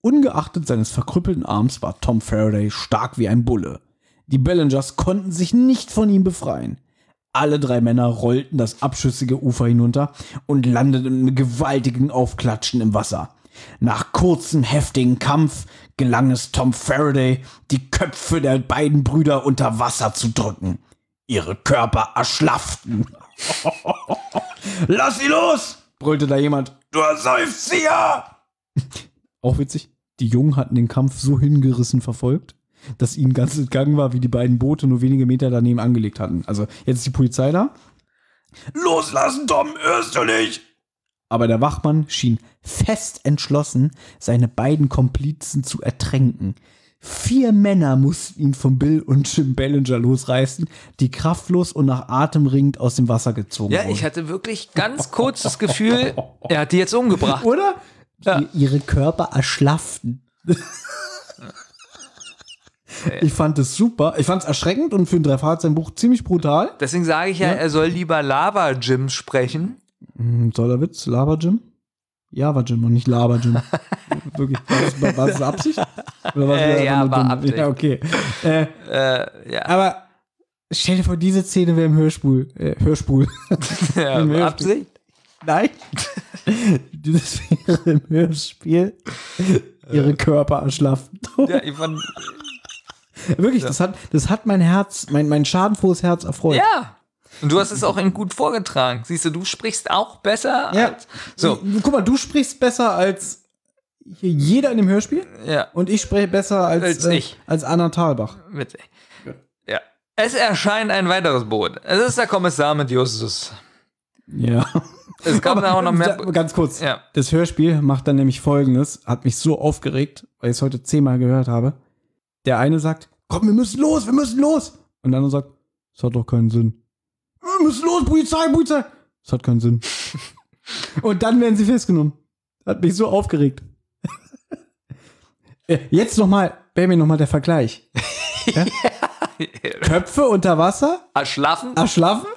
Ungeachtet seines verkrüppelten Arms war Tom Faraday stark wie ein Bulle. Die Bellingers konnten sich nicht von ihm befreien. Alle drei Männer rollten das abschüssige Ufer hinunter und landeten mit gewaltigen Aufklatschen im Wasser. Nach kurzem, heftigen Kampf gelang es Tom Faraday, die Köpfe der beiden Brüder unter Wasser zu drücken. Ihre Körper erschlafften. Lass sie los! brüllte da jemand. Du ersäufst sie ja! Auch witzig. Die Jungen hatten den Kampf so hingerissen verfolgt, dass ihnen ganz entgangen war, wie die beiden Boote nur wenige Meter daneben angelegt hatten. Also jetzt ist die Polizei da. Loslassen, Tom, hörst du nicht? Aber der Wachmann schien fest entschlossen, seine beiden Komplizen zu ertränken. Vier Männer mussten ihn von Bill und Jim Bellinger losreißen, die kraftlos und nach Atem ringend aus dem Wasser gezogen Ja, wurden. ich hatte wirklich ganz kurz das Gefühl, er hat die jetzt umgebracht. Oder? Die, ihre Körper erschlafften. Ich fand es super. Ich fand es erschreckend und für ein Drei-Fahrzeichen-Buch ziemlich brutal. Deswegen sage ich ja, Ja. er soll lieber Lava Jim sprechen. Hm, Toller Witz. Lava Jim? Java Jim und nicht Lava Jim. Wirklich. War das, war das Absicht? Oder was Äh, ja, war? Absicht. Ja, okay. Äh, Äh, ja. aber stell dir vor, diese Szene wäre im Hörspul. Äh, Hörspul. ja, Im Hörspiel. Absicht? Nein. das wäre im Hörspiel ihre Körper erschlaffen. Ja, ich fand, Wirklich, das, hat, das hat mein Herz, mein, mein schadenfrohes Herz erfreut. ja. Und du hast es auch eben gut vorgetragen. Siehst du, du sprichst auch besser. Ja. Als, so, Guck mal, du sprichst besser als jeder in dem Hörspiel ja, und ich spreche besser als, Als äh, ich. als Anna Thalbach. witzig. Ja. Es erscheint ein weiteres Boot. Es ist der Kommissar mit Justus. Ja. Es gab da auch noch mehr. Da- Ganz kurz. Ja. Das Hörspiel macht dann nämlich folgendes, hat mich so aufgeregt, weil ich es heute zehnmal gehört habe. Der eine sagt, komm, wir müssen los, wir müssen los. Und der andere sagt, das hat doch keinen Sinn. Wir müssen los, Polizei, Polizei. Das hat keinen Sinn. Und dann werden sie festgenommen. Hat mich so aufgeregt. Jetzt nochmal, Baby, nochmal der Vergleich. Ja? Köpfe unter Wasser, Erschlaffen? erschlaffen.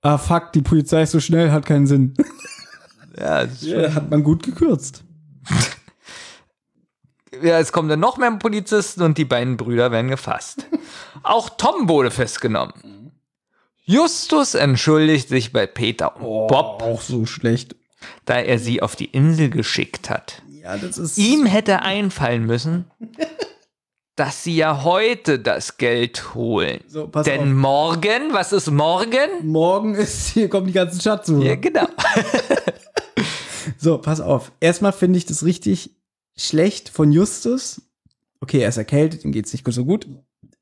Ah, fuck, die Polizei ist so schnell, hat keinen Sinn. Ja, Ja, hat man gut gekürzt. ja, es kommen dann noch mehr Polizisten und die beiden Brüder werden gefasst. Auch Tom wurde festgenommen. Justus entschuldigt sich bei Peter und Bob, Auch so schlecht. da er sie auf die Insel geschickt hat. Ja, das ist. Ihm hätte einfallen müssen, dass sie ja heute das Geld holen. So, pass Denn auf. morgen, was ist morgen? Morgen ist, hier kommen die ganzen Schatzsucher. Ja, genau. So, pass auf. Erstmal finde ich das richtig schlecht von Justus. Okay, er ist erkältet, ihm geht's nicht so gut.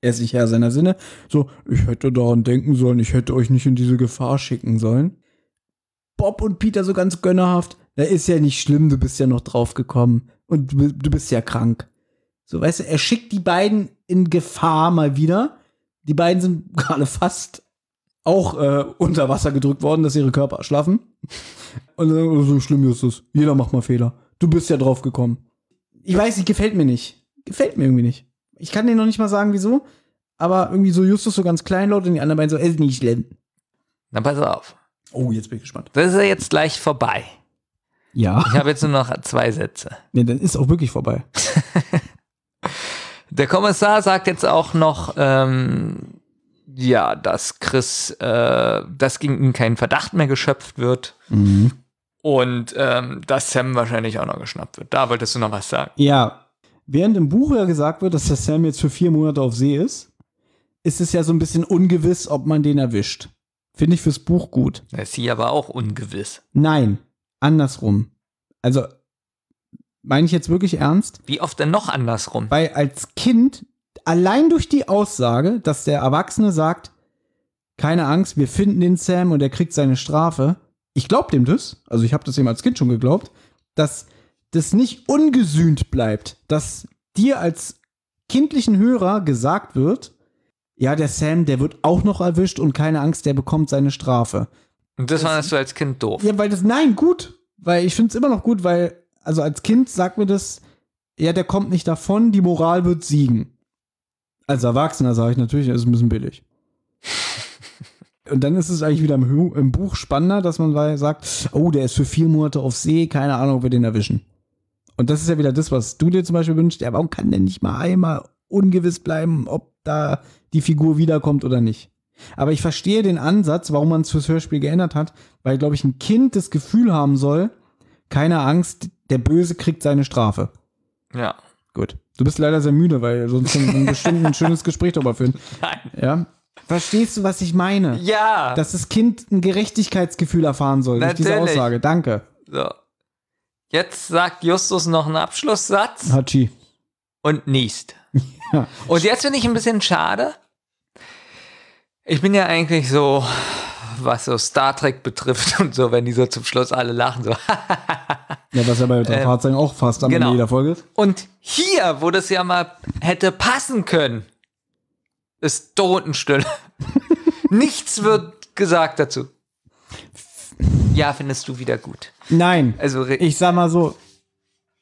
Er ist nicht Herr seiner Sinne. So, ich hätte daran denken sollen, ich hätte euch nicht in diese Gefahr schicken sollen. Bob und Peter so ganz gönnerhaft. Da ist ja nicht schlimm, du bist ja noch drauf gekommen. Und du, du bist ja krank. So, weißt du, er schickt die beiden in Gefahr mal wieder. Die beiden sind gerade fast auch äh, unter Wasser gedrückt worden, dass ihre Körper erschlaffen. Und dann, so schlimm ist es. Jeder macht mal Fehler. Du bist ja drauf gekommen. Ich weiß nicht, gefällt mir nicht. Gefällt mir irgendwie nicht. Ich kann dir noch nicht mal sagen, wieso. Aber irgendwie so Justus so ganz kleinlaut und die anderen beiden so, ist nicht schlimm. Na, pass auf. Oh, jetzt bin ich gespannt. Das ist ja jetzt gleich vorbei. Ja. Ich habe jetzt nur noch zwei Sätze. Nee, dann ist auch wirklich vorbei. Der Kommissar sagt jetzt auch noch, ähm, ja, dass Chris, äh, dass gegen ihn kein Verdacht mehr geschöpft wird Mhm. Und ähm, dass Sam wahrscheinlich auch noch geschnappt wird. Da wolltest du noch was sagen. Ja. Während im Buch ja gesagt wird, dass der Sam jetzt für vier Monate auf See ist, ist es ja so ein bisschen ungewiss, ob man den erwischt. Finde ich fürs Buch gut. Ist sie aber auch ungewiss. Nein, andersrum. Also, meine ich jetzt wirklich ernst? Wie oft denn noch andersrum? Weil als Kind, allein durch die Aussage, dass der Erwachsene sagt, keine Angst, wir finden den Sam und er kriegt seine Strafe. Ich glaube dem das, also ich habe das ihm als Kind schon geglaubt, dass das nicht ungesühnt bleibt, dass dir als kindlichen Hörer gesagt wird, ja, der Sam, der wird auch noch erwischt und keine Angst, der bekommt seine Strafe. Und das fandest du als Kind doof. Ja, weil das, nein, gut. Weil ich finde es immer noch gut, weil, also als Kind sagt mir das, ja, der kommt nicht davon, die Moral wird siegen. Als Erwachsener sage ich natürlich, das ist ein bisschen billig. Und dann ist es eigentlich wieder im, im Buch spannender, dass man sagt, oh, der ist für vier Monate auf See, keine Ahnung, ob wir den erwischen. Und das ist ja wieder das, was du dir zum Beispiel wünschst. Ja, warum kann denn nicht mal einmal ungewiss bleiben, ob da die Figur wiederkommt oder nicht? Aber ich verstehe den Ansatz, warum man es fürs Hörspiel geändert hat, weil, glaube ich, ein Kind das Gefühl haben soll, keine Angst, der Böse kriegt seine Strafe. Ja. Gut. Du bist leider sehr müde, weil sonst können wir bestimmt ein schönes Gespräch darüber führen. Nein. Ja. Verstehst du, was ich meine? Ja. Dass das Kind ein Gerechtigkeitsgefühl erfahren soll durch diese Natürlich. Aussage. Danke. So. Jetzt sagt Justus noch einen Abschlusssatz Hachi. und niest. Ja. Und jetzt finde ich ein bisschen schade. Ich bin ja eigentlich so, was so Star Trek betrifft und so, wenn die so zum Schluss alle lachen, so. Ja, was ja bei der Ähm, Fahrzeugen auch fast am genau. Ende jeder Folge ist. Und hier, wo das ja mal hätte passen können, ist Totenstille. Nichts wird gesagt dazu. Ja, findest du wieder gut. Nein. Also, Ich sag mal so,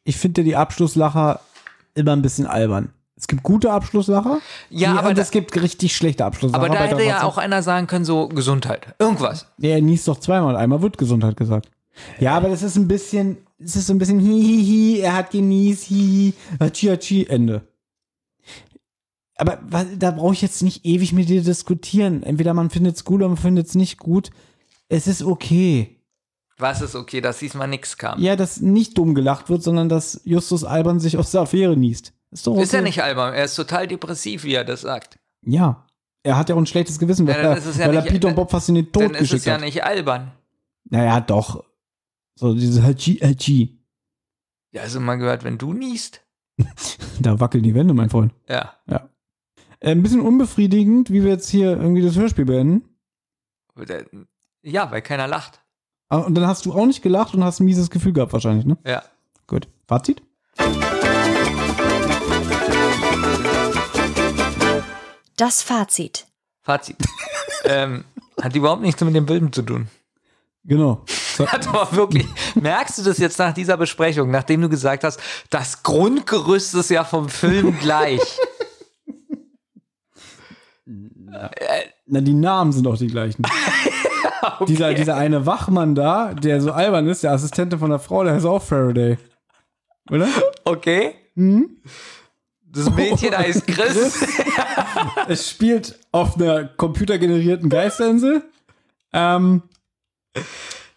ich finde die Abschlusslacher immer ein bisschen albern. Es gibt gute Abschlusslacher. Ja, die- aber es gibt richtig schlechte Abschlusslacher. aber da hätte ja auch einer sagen können, so Gesundheit. Irgendwas. Nee, er niest doch zweimal. Einmal wird Gesundheit gesagt. Ja, aber das ist ein bisschen, es ist so ein bisschen hihihi, er hat genießt, hihi, hachi hachi, Ende. Aber da brauche ich jetzt nicht ewig mit dir diskutieren. Entweder man findet es gut oder man findet es nicht gut. Es ist okay. Was ist okay, dass diesmal nichts kam? Ja, dass nicht dumm gelacht wird, sondern dass Justus Albern sich aus der Affäre niest. Ist doch okay. Ist ja nicht albern, er ist total depressiv, wie er das sagt. Ja. Er hat ja auch ein schlechtes Gewissen, weil, Ja, er, ist ja weil er nicht- Peter und Bob fast in den Tod Dann ist es geschickt ja hat. nicht albern. Naja, doch. So dieses Hachi, Hachi. Ja, du mal gehört, wenn du niest? Da wackeln die Wände, mein Freund. Ja. Ja. Äh, Ein bisschen unbefriedigend, wie wir jetzt hier irgendwie das Hörspiel beenden. Ja, weil keiner lacht. Ah, Und dann hast du auch nicht gelacht und hast ein mieses Gefühl gehabt wahrscheinlich, ne? Ja. Gut. Fazit? Das Fazit. Fazit. ähm, hat überhaupt nichts mit dem Film zu tun. Genau. Hat aber wirklich, merkst du das jetzt nach dieser Besprechung, nachdem du gesagt hast, das Grundgerüst ist ja vom Film gleich. Na, die Namen sind auch die gleichen. dieser, dieser eine Wachmann da, der so albern ist, der Assistente von der Frau, der heißt auch Faraday. Oder? Okay. Mhm. Das Mädchen heißt Chris. es spielt auf einer computergenerierten Geisterinsel. Ähm,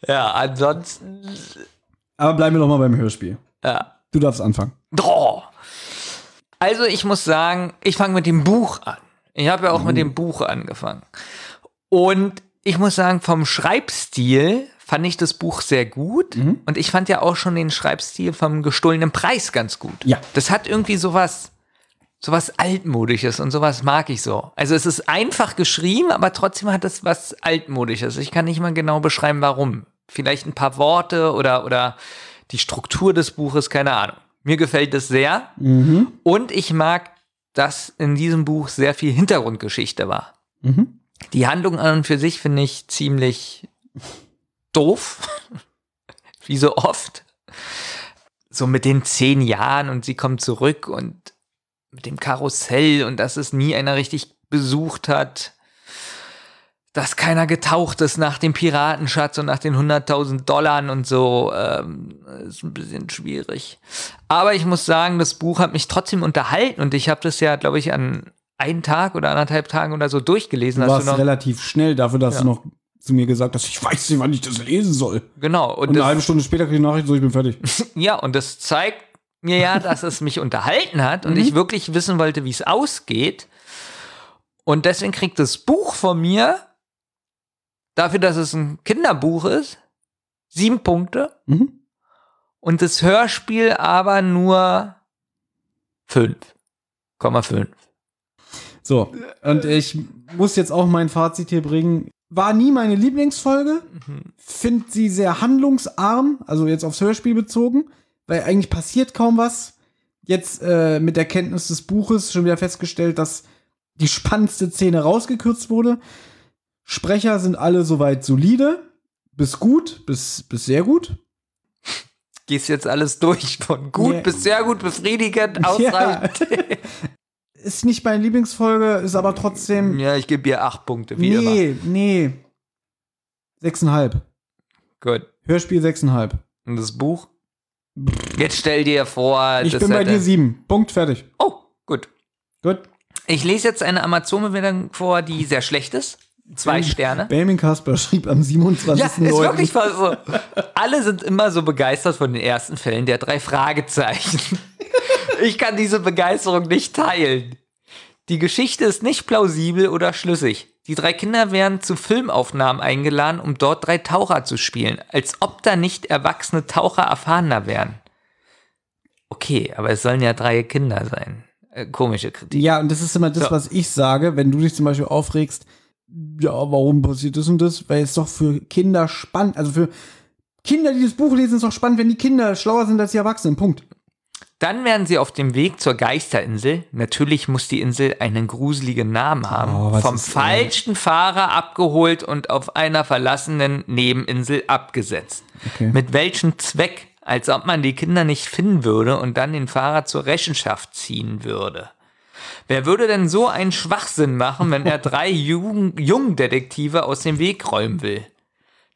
ja, ansonsten. Aber bleiben wir doch mal beim Hörspiel. Ja. Du darfst anfangen. Oh. Also ich muss sagen, ich fange mit dem Buch an. Ich habe ja auch Mhm. mit dem Buch angefangen. Und ich muss sagen, vom Schreibstil fand ich das Buch sehr gut. Mhm. Und ich fand ja auch schon den Schreibstil vom gestohlenen Preis ganz gut. Ja. Das hat irgendwie sowas, sowas altmodisches und sowas mag ich so. Also es ist einfach geschrieben, aber trotzdem hat es was altmodisches. Ich kann nicht mal genau beschreiben, warum. Vielleicht ein paar Worte oder, oder die Struktur des Buches, keine Ahnung. Mir gefällt es sehr. Mhm. Und ich mag, dass in diesem Buch sehr viel Hintergrundgeschichte war. Mhm. Die Handlung an und für sich finde ich ziemlich doof. Wie so oft. So mit den zehn Jahren und sie kommt zurück und mit dem Karussell und dass es nie einer richtig besucht hat. Dass keiner getaucht ist nach dem Piratenschatz und nach den 100.000 Dollar und so. Ähm, ist ein bisschen schwierig. Aber ich muss sagen, das Buch hat mich trotzdem unterhalten und ich habe das ja, glaube ich, an einen Tag oder anderthalb Tagen oder so durchgelesen. Du warst du noch, relativ schnell dafür, dass Ja. du noch zu mir gesagt hast, ich weiß nicht, wann ich das lesen soll. genau. Und, Und, eine halbe Stunde später krieg ich Nachricht, so ich bin fertig. ja, und das zeigt mir ja, dass es mich unterhalten hat und Mhm. ich wirklich wissen wollte, wie es ausgeht. Und deswegen kriegt das Buch von mir, dafür, dass es ein Kinderbuch ist, sieben Punkte. Mhm. Und das Hörspiel aber nur fünf. Komma fünf. So, und ich muss jetzt auch mein Fazit hier bringen. War nie meine Lieblingsfolge. Find sie sehr handlungsarm, also jetzt aufs Hörspiel bezogen, weil eigentlich passiert kaum was. Jetzt äh, mit der Kenntnis des Buches schon wieder festgestellt, dass die spannendste Szene rausgekürzt wurde. Sprecher sind alle soweit solide, bis gut, bis, bis sehr gut. Gehst jetzt alles durch von gut Ja. bis sehr gut befriedigend, ausreichend. Ist nicht meine Lieblingsfolge, ist aber trotzdem. Ja, ich gebe ihr acht Punkte, wie immer. nee, nee. Sechseinhalb. Gut. Hörspiel sechseinhalb. Und das Buch? Jetzt stell dir vor, Ich bin bei dir sieben. Punkt, fertig. Oh, gut. Gut. Ich lese jetzt eine Amazon-Bewertung vor, die sehr schlecht ist. Zwei Sterne. Benjamin Kasper schrieb am 27. Ja, ist wirklich mal so. Alle sind immer so begeistert von den ersten Fällen der drei Fragezeichen. Ich kann diese Begeisterung nicht teilen. Die Geschichte ist nicht plausibel oder schlüssig. Die drei Kinder werden zu Filmaufnahmen eingeladen, um dort drei Taucher zu spielen, als ob da nicht erwachsene Taucher erfahrener wären. Okay, aber es sollen ja drei Kinder sein. Äh, komische Kritik. Ja, und das ist immer das, So. was ich sage, wenn du dich zum Beispiel aufregst, ja, warum passiert das und das? Weil es doch für Kinder spannend, also für Kinder, die das Buch lesen, ist doch spannend, wenn die Kinder schlauer sind als die Erwachsenen. Punkt. Dann werden sie auf dem Weg zur Geisterinsel. Natürlich muss die Insel einen gruseligen Namen haben. Oh, vom falschen Fahrer abgeholt und auf einer verlassenen Nebeninsel abgesetzt. Okay. Mit welchem Zweck? Als ob man die Kinder nicht finden würde und dann den Fahrer zur Rechenschaft ziehen würde. Wer würde denn so einen Schwachsinn machen, wenn er drei Jungdetektive aus dem Weg räumen will?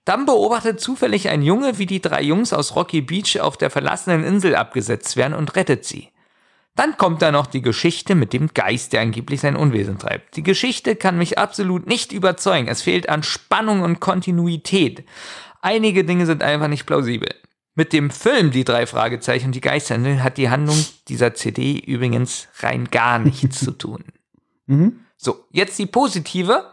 Dann beobachtet zufällig ein Junge, wie die drei Jungs aus Rocky Beach auf der verlassenen Insel abgesetzt werden und rettet sie. Dann kommt da noch die Geschichte mit dem Geist, der angeblich sein Unwesen treibt. Die Geschichte kann mich absolut nicht überzeugen. Es fehlt an Spannung und Kontinuität. Einige Dinge sind einfach nicht plausibel. Mit dem Film Die drei Fragezeichen und die Geisterinsel hat die Handlung dieser CD übrigens rein gar nichts zu tun. Mhm. So, jetzt die positive.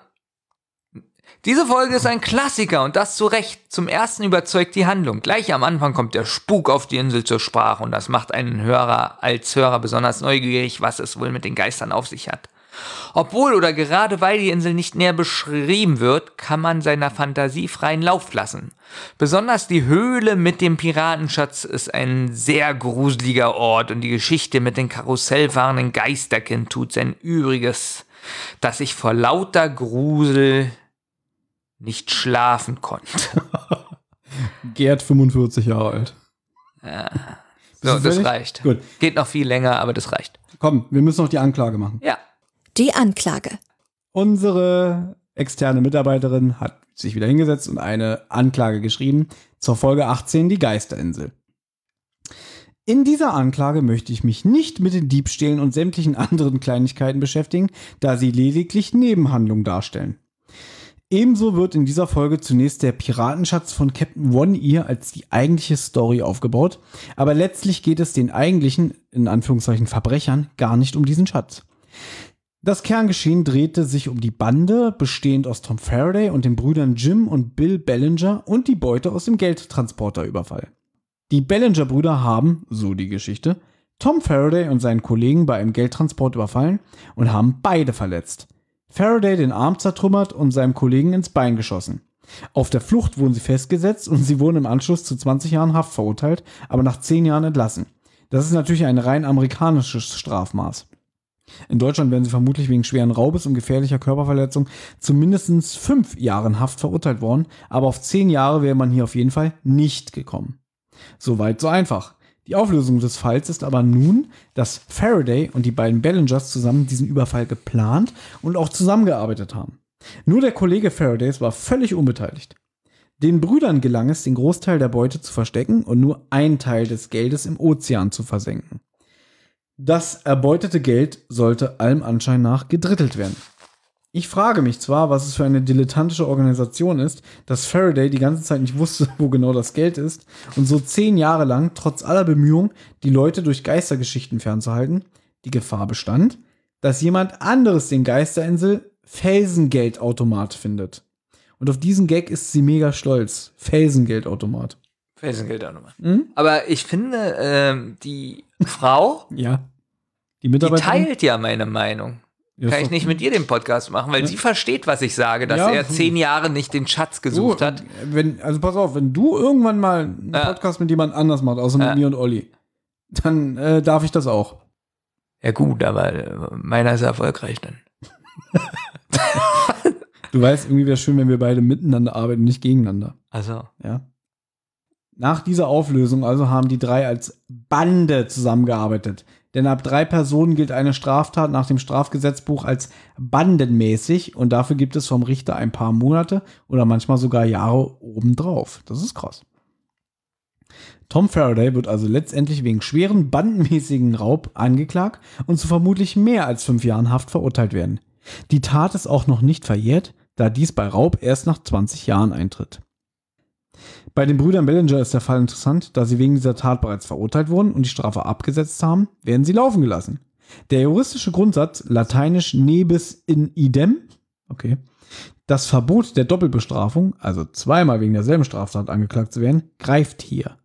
Diese Folge ist ein Klassiker und das zu Recht. Zum ersten überzeugt die Handlung. Gleich am Anfang kommt der Spuk auf die Insel zur Sprache und das macht einen Hörer als Hörer besonders neugierig, was es wohl mit den Geistern auf sich hat. Obwohl oder gerade weil die Insel nicht näher beschrieben wird, kann man seiner Fantasie freien Lauf lassen. Besonders die Höhle mit dem Piratenschatz ist ein sehr gruseliger Ort und die Geschichte mit den karussellfahrenden Geisterkind tut sein Übriges, dass ich vor lauter Grusel nicht schlafen konnte. Gerd, 45 Jahre alt. Ja. So, das reicht. Gut. Geht noch viel länger, aber das reicht. Komm, wir müssen noch die Anklage machen. Ja. Die Anklage. Unsere externe Mitarbeiterin hat sich wieder hingesetzt und eine Anklage geschrieben zur Folge 18, die Geisterinsel. In dieser Anklage möchte ich mich nicht mit den Diebstählen und sämtlichen anderen Kleinigkeiten beschäftigen, da sie lediglich Nebenhandlungen darstellen. Ebenso wird in dieser Folge zunächst der Piratenschatz von Captain One Ear als die eigentliche Story aufgebaut, aber letztlich geht es den eigentlichen, in Anführungszeichen Verbrechern, gar nicht um diesen Schatz. Das Kerngeschehen drehte sich um die Bande, bestehend aus Tom Faraday und den Brüdern Jim und Bill Bellinger und die Beute aus dem Geldtransporterüberfall. Die Bellinger-Brüder haben, so die Geschichte, Tom Faraday und seinen Kollegen bei einem Geldtransport überfallen und haben beide verletzt. Faraday den Arm zertrümmert und seinem Kollegen ins Bein geschossen. Auf der Flucht wurden sie festgesetzt und sie wurden im Anschluss zu 20 Jahren Haft verurteilt, aber nach 10 Jahren entlassen. Das ist natürlich ein rein amerikanisches Strafmaß. In Deutschland werden sie vermutlich wegen schweren Raubes und gefährlicher Körperverletzung zu mindestens fünf Jahren Haft verurteilt worden, aber auf zehn Jahre wäre man hier auf jeden Fall nicht gekommen. Soweit so einfach. Die Auflösung des Falls ist aber nun, dass Faraday und die beiden Bellingers zusammen diesen Überfall geplant und auch zusammengearbeitet haben. Nur der Kollege Faradays war völlig unbeteiligt. Den Brüdern gelang es, den Großteil der Beute zu verstecken und nur ein Teil des Geldes im Ozean zu versenken. Das erbeutete Geld sollte allem Anschein nach gedrittelt werden. Ich frage mich zwar, was es für eine dilettantische Organisation ist, dass Faraday die ganze Zeit nicht wusste, wo genau das Geld ist und so zehn Jahre lang, trotz aller Bemühungen, die Leute durch Geistergeschichten fernzuhalten, die Gefahr bestand, dass jemand anderes den Geisterinsel Felsengeldautomat findet. Und auf diesen Gag ist sie mega stolz. Felsengeldautomat. Auch nochmal. Mhm. Aber ich finde, ähm, die Frau, Ja. Die die Mitarbeiterin. teilt ja meine Meinung. Ja, Kann ich nicht mit ihr den Podcast machen, weil Ja. sie versteht, was ich sage, dass Ja. er zehn Jahre nicht den Schatz gesucht du, hat. Wenn, also pass auf, wenn du irgendwann mal einen Podcast mit jemand anders machst, außer mit mir und Olli, dann äh, darf ich das auch. Ja gut, aber äh, meiner ist erfolgreich dann. Du weißt, irgendwie wäre schön, wenn wir beide miteinander arbeiten, nicht gegeneinander. Also. Ja. Nach dieser Auflösung also haben die drei als Bande zusammengearbeitet. Denn ab drei Personen gilt eine Straftat nach dem Strafgesetzbuch als bandenmäßig und dafür gibt es vom Richter ein paar Monate oder manchmal sogar Jahre obendrauf. Das ist krass. Tom Faraday wird also letztendlich wegen schweren bandenmäßigen Raub angeklagt und zu vermutlich mehr als fünf Jahren Haft verurteilt werden. Die Tat ist auch noch nicht verjährt, da dies bei Raub erst nach 20 Jahren eintritt. Bei den Brüdern Bellinger ist der Fall interessant, da sie wegen dieser Tat bereits verurteilt wurden und die Strafe abgesetzt haben, werden sie laufen gelassen. Der juristische Grundsatz, lateinisch nebis in idem, okay, das Verbot der Doppelbestrafung, also zweimal wegen derselben Straftat angeklagt zu werden, greift hier.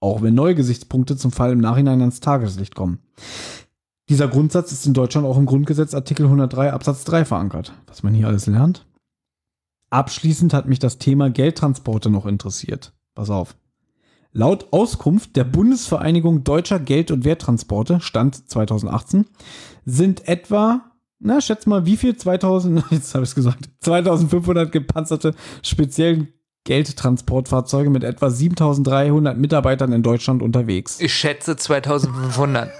Auch wenn neue Gesichtspunkte zum Fall im Nachhinein ans Tageslicht kommen. Dieser Grundsatz ist in Deutschland auch im Grundgesetz Artikel 103 Absatz 3 verankert. Was man hier alles lernt. Abschließend hat mich das Thema Geldtransporte noch interessiert. Pass auf. Laut Auskunft der Bundesvereinigung Deutscher Geld- und Werttransporte, Stand 2018, sind etwa, na, schätz mal, wie viel? 2000, jetzt habe ich es gesagt, 2500 gepanzerte speziellen Geldtransportfahrzeuge mit etwa 7300 Mitarbeitern in Deutschland unterwegs. Ich schätze 2500.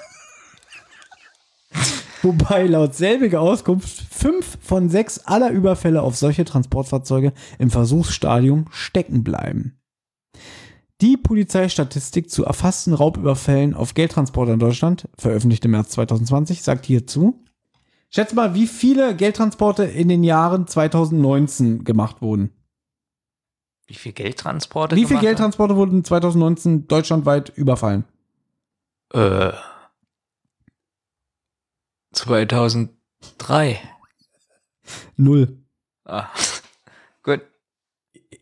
Wobei laut selbiger Auskunft fünf von sechs aller Überfälle auf solche Transportfahrzeuge im Versuchsstadium stecken bleiben. Die Polizeistatistik zu erfassten Raubüberfällen auf Geldtransporter in Deutschland, veröffentlicht im März 2020, sagt hierzu. Schätze mal, wie viele Geldtransporte in den Jahren 2019 gemacht wurden. Wie viel Geldtransporte? Wie viele gemacht Geldtransporte wurden 2019 deutschlandweit überfallen? Äh. 2003. Null. Ah. Gut.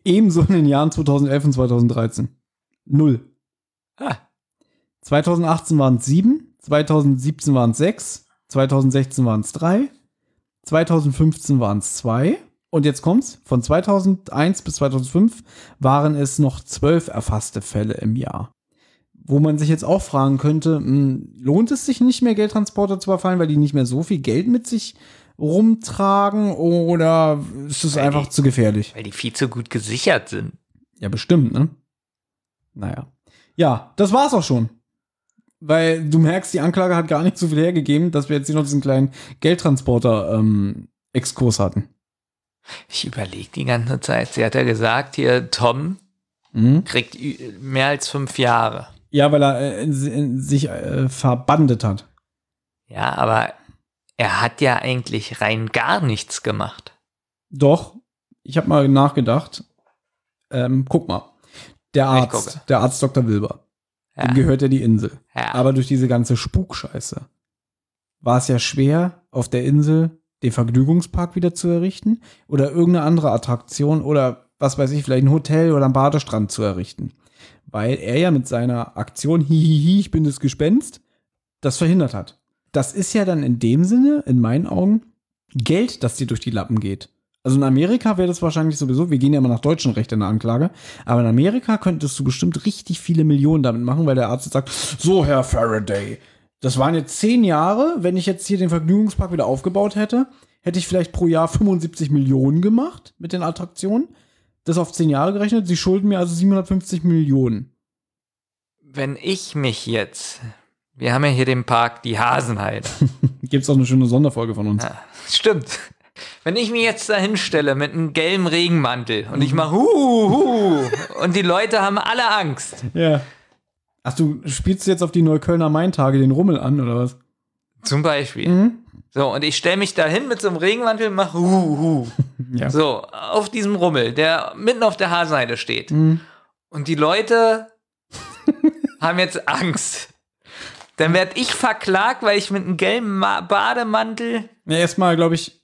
Ebenso in den Jahren 2011 und 2013. Null. Ah. 2018 waren es sieben, 2017 waren es sechs, 2016 waren es drei, 2015 waren es zwei und jetzt kommt's. Von 2001 bis 2005 waren es noch zwölf erfasste Fälle im Jahr. Wo man sich jetzt auch fragen könnte, mh, lohnt es sich nicht mehr Geldtransporter zu überfallen, weil die nicht mehr so viel Geld mit sich rumtragen oder ist es einfach zu gefährlich? Weil die viel zu gut gesichert sind. Ja, bestimmt, ne? Naja. Ja, das war's auch schon. Weil du merkst, die Anklage hat gar nicht so viel hergegeben, dass wir jetzt hier noch diesen kleinen Geldtransporter-Exkurs hatten. Ich überlege die ganze Zeit. Sie hat ja gesagt, hier, Tom Mhm. kriegt mehr als fünf Jahre. Ja, weil er äh, in, in sich äh, verbandet hat. Ja, aber er hat ja eigentlich rein gar nichts gemacht. Doch, ich habe mal nachgedacht. Ähm, guck mal. Der Arzt, der Arzt Dr. Wilber, Ja. dem gehört ja die Insel. Ja. Aber durch diese ganze Spukscheiße war es ja schwer, auf der Insel den Vergnügungspark wieder zu errichten oder irgendeine andere Attraktion oder was weiß ich, vielleicht ein Hotel oder einen Badestrand zu errichten. Weil er ja mit seiner Aktion Hihihi, ich bin das Gespenst, das verhindert hat. Das ist ja dann in dem Sinne, in meinen Augen, Geld, das dir durch die Lappen geht. Also in Amerika wäre das wahrscheinlich sowieso, wir gehen ja immer nach deutschem Recht in der Anklage, aber in Amerika könntest du bestimmt richtig viele Millionen damit machen, weil der Arzt jetzt sagt, so Herr Faraday, das waren jetzt zehn Jahre, wenn ich jetzt hier den Vergnügungspark wieder aufgebaut hätte, hätte ich vielleicht pro Jahr 75 Millionen gemacht mit den Attraktionen. Das auf zehn Jahre gerechnet, sie schulden mir also 750 Millionen. Wenn ich mich jetzt, wir haben ja hier den Park Die Hasenheide. Gibt's auch eine schöne Sonderfolge von uns. Stimmt. Wenn ich mich jetzt da hinstelle mit einem gelben Regenmantel und ich mache hu, hu und die Leute haben alle Angst. Ja. Ach, du spielst jetzt auf die Neuköllner Maintage den Rummel an, oder was? Zum Beispiel. Mhm. So, und ich stelle mich da hin mit so einem Regenmantel und mache hu, hu. Ja. So, auf diesem Rummel, der mitten auf der Hasenheide steht. Mhm. Und die Leute haben jetzt Angst. Dann werde ich verklagt, weil ich mit einem gelben Ma Bademantel Ja, erstmal, glaube ich,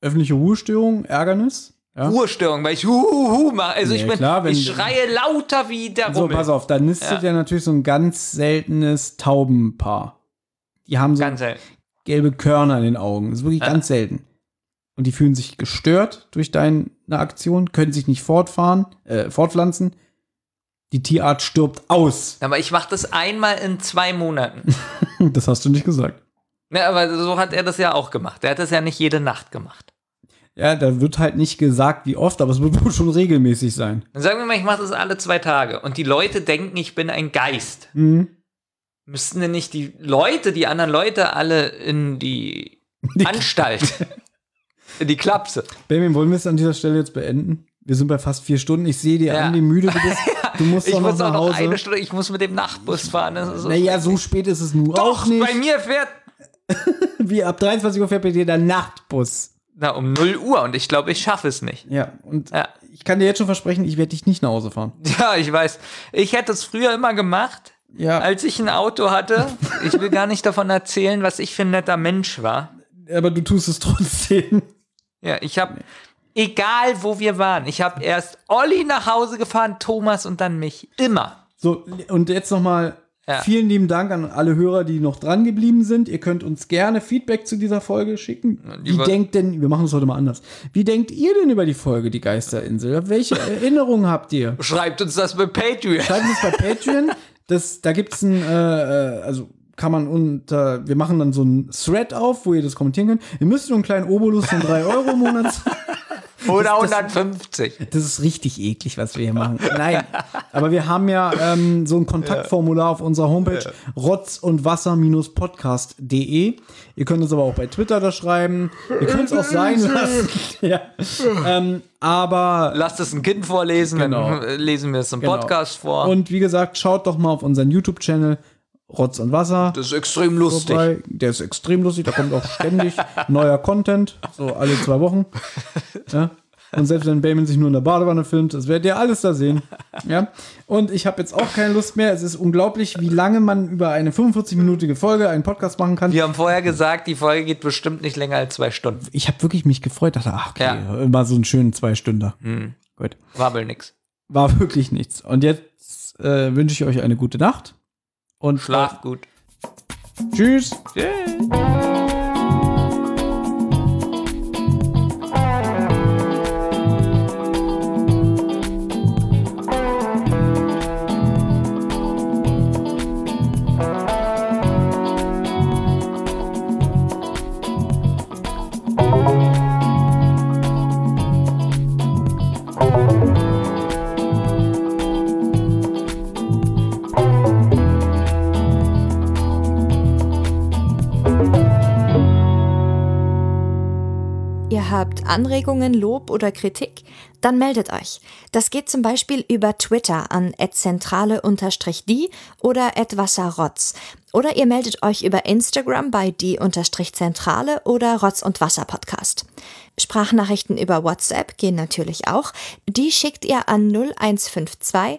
öffentliche Ruhestörung, Ärgernis. Ja. Ruhestörung, weil ich hu, hu, hu mache. Also Ja, ich, bin, klar, ich schreie lauter wie der So, Rummel. pass auf, da nistet ja. natürlich so ein ganz seltenes Taubenpaar. Die haben so Ganz selten. Gelbe Körner in den Augen. Das ist wirklich Ja. ganz selten. Und die fühlen sich gestört durch deine Aktion, können sich nicht fortfahren, äh, fortpflanzen. Die Tierart stirbt aus. Aber ich mache das einmal in zwei Monaten. Das hast du nicht gesagt. Ne, aber so hat er das ja auch gemacht. Er hat das ja nicht jede Nacht gemacht. Ja, da wird halt nicht gesagt, wie oft, aber es wird wohl schon regelmäßig sein. Dann sagen wir mal, ich mache das alle zwei Tage und die Leute denken, ich bin ein Geist. Mhm. Müssten denn nicht die Leute, die anderen Leute alle in die Anstalt, in die Klapse? Benjamin, wollen wir es an dieser Stelle jetzt beenden? Wir sind bei fast vier Stunden. Ich sehe dir Ja. an, wie müde du bist. Du musst Ich doch noch muss auch nach noch Hause. eine Stunde, ich muss mit dem Nachtbus fahren. Naja, so spät ist es nur Doch, auch nicht. bei mir fährt Wie ab 23 Uhr fährt bei dir der Nachtbus. na, um 0 Uhr und ich glaube, ich schaffe es nicht. Ja, und Ja. ich kann dir jetzt schon versprechen, ich werde dich nicht nach Hause fahren. Ja, ich weiß. Ich hätte es früher immer gemacht, Ja. als ich ein Auto hatte. Ich will gar nicht davon erzählen, was ich für ein netter Mensch war. Aber du tust es trotzdem. Ja, ich habe, egal wo wir waren, ich habe erst Olli nach Hause gefahren, Thomas und dann mich. Immer. So, und jetzt nochmal Ja. vielen lieben Dank an alle Hörer, die noch dran geblieben sind. Ihr könnt uns gerne Feedback zu dieser Folge schicken. Wie denkt denn, wir machen es heute mal anders. Wie denkt ihr denn über die Folge Die Geisterinsel? Welche Erinnerungen habt ihr? Schreibt uns das bei Patreon. Schreibt uns bei Patreon. Das, da gibt's ein, äh, äh, also kann man unter, wir machen dann so einen Thread auf, wo ihr das kommentieren könnt. Ihr müsst nur einen kleinen Obolus von 3 Euro im Monat Oder Das- das- 150. Das ist richtig eklig, was wir hier machen. Nein, aber wir haben ja ähm, so ein Kontaktformular auf unserer Homepage rotz und Wasser-podcast.de. Ihr könnt uns aber auch bei Twitter da schreiben. Ihr könnt es auch sein lassen. ja. ähm, aber Lasst es ein Kind vorlesen, Genau. dann lesen wir es im Genau. Podcast vor. Und wie gesagt, schaut doch mal auf unseren YouTube-Channel Rotz und Wasser. das ist extrem lustig. vorbei. Der ist extrem lustig, da kommt auch ständig neuer Content, so alle zwei Wochen. Ja. Und selbst wenn Bayman sich nur in der Badewanne filmt, das werdet ihr alles da sehen. Ja. Und ich habe jetzt auch keine Lust mehr. Es ist unglaublich, wie lange man über eine 45-minütige Folge einen Podcast machen kann. Wir haben vorher gesagt, die Folge geht bestimmt nicht länger als zwei Stunden. Ich habe wirklich mich gefreut, dachte, ach, okay, Ja. mal so einen schönen zwei Stunden. Hm. Gut. Wabbel nix. War wirklich nichts. Und jetzt äh, wünsche ich euch eine gute Nacht. Und Schlaft gut. Tschüss. Ihr habt Anregungen, Lob oder Kritik? Dann meldet euch. Das geht zum Beispiel über Twitter an @zentrale_die oder @wasserrotz. Oder ihr meldet euch über Instagram bei die_zentrale oder Rotz und Wasser Podcast. Sprachnachrichten über WhatsApp gehen natürlich auch. Die schickt ihr an 0152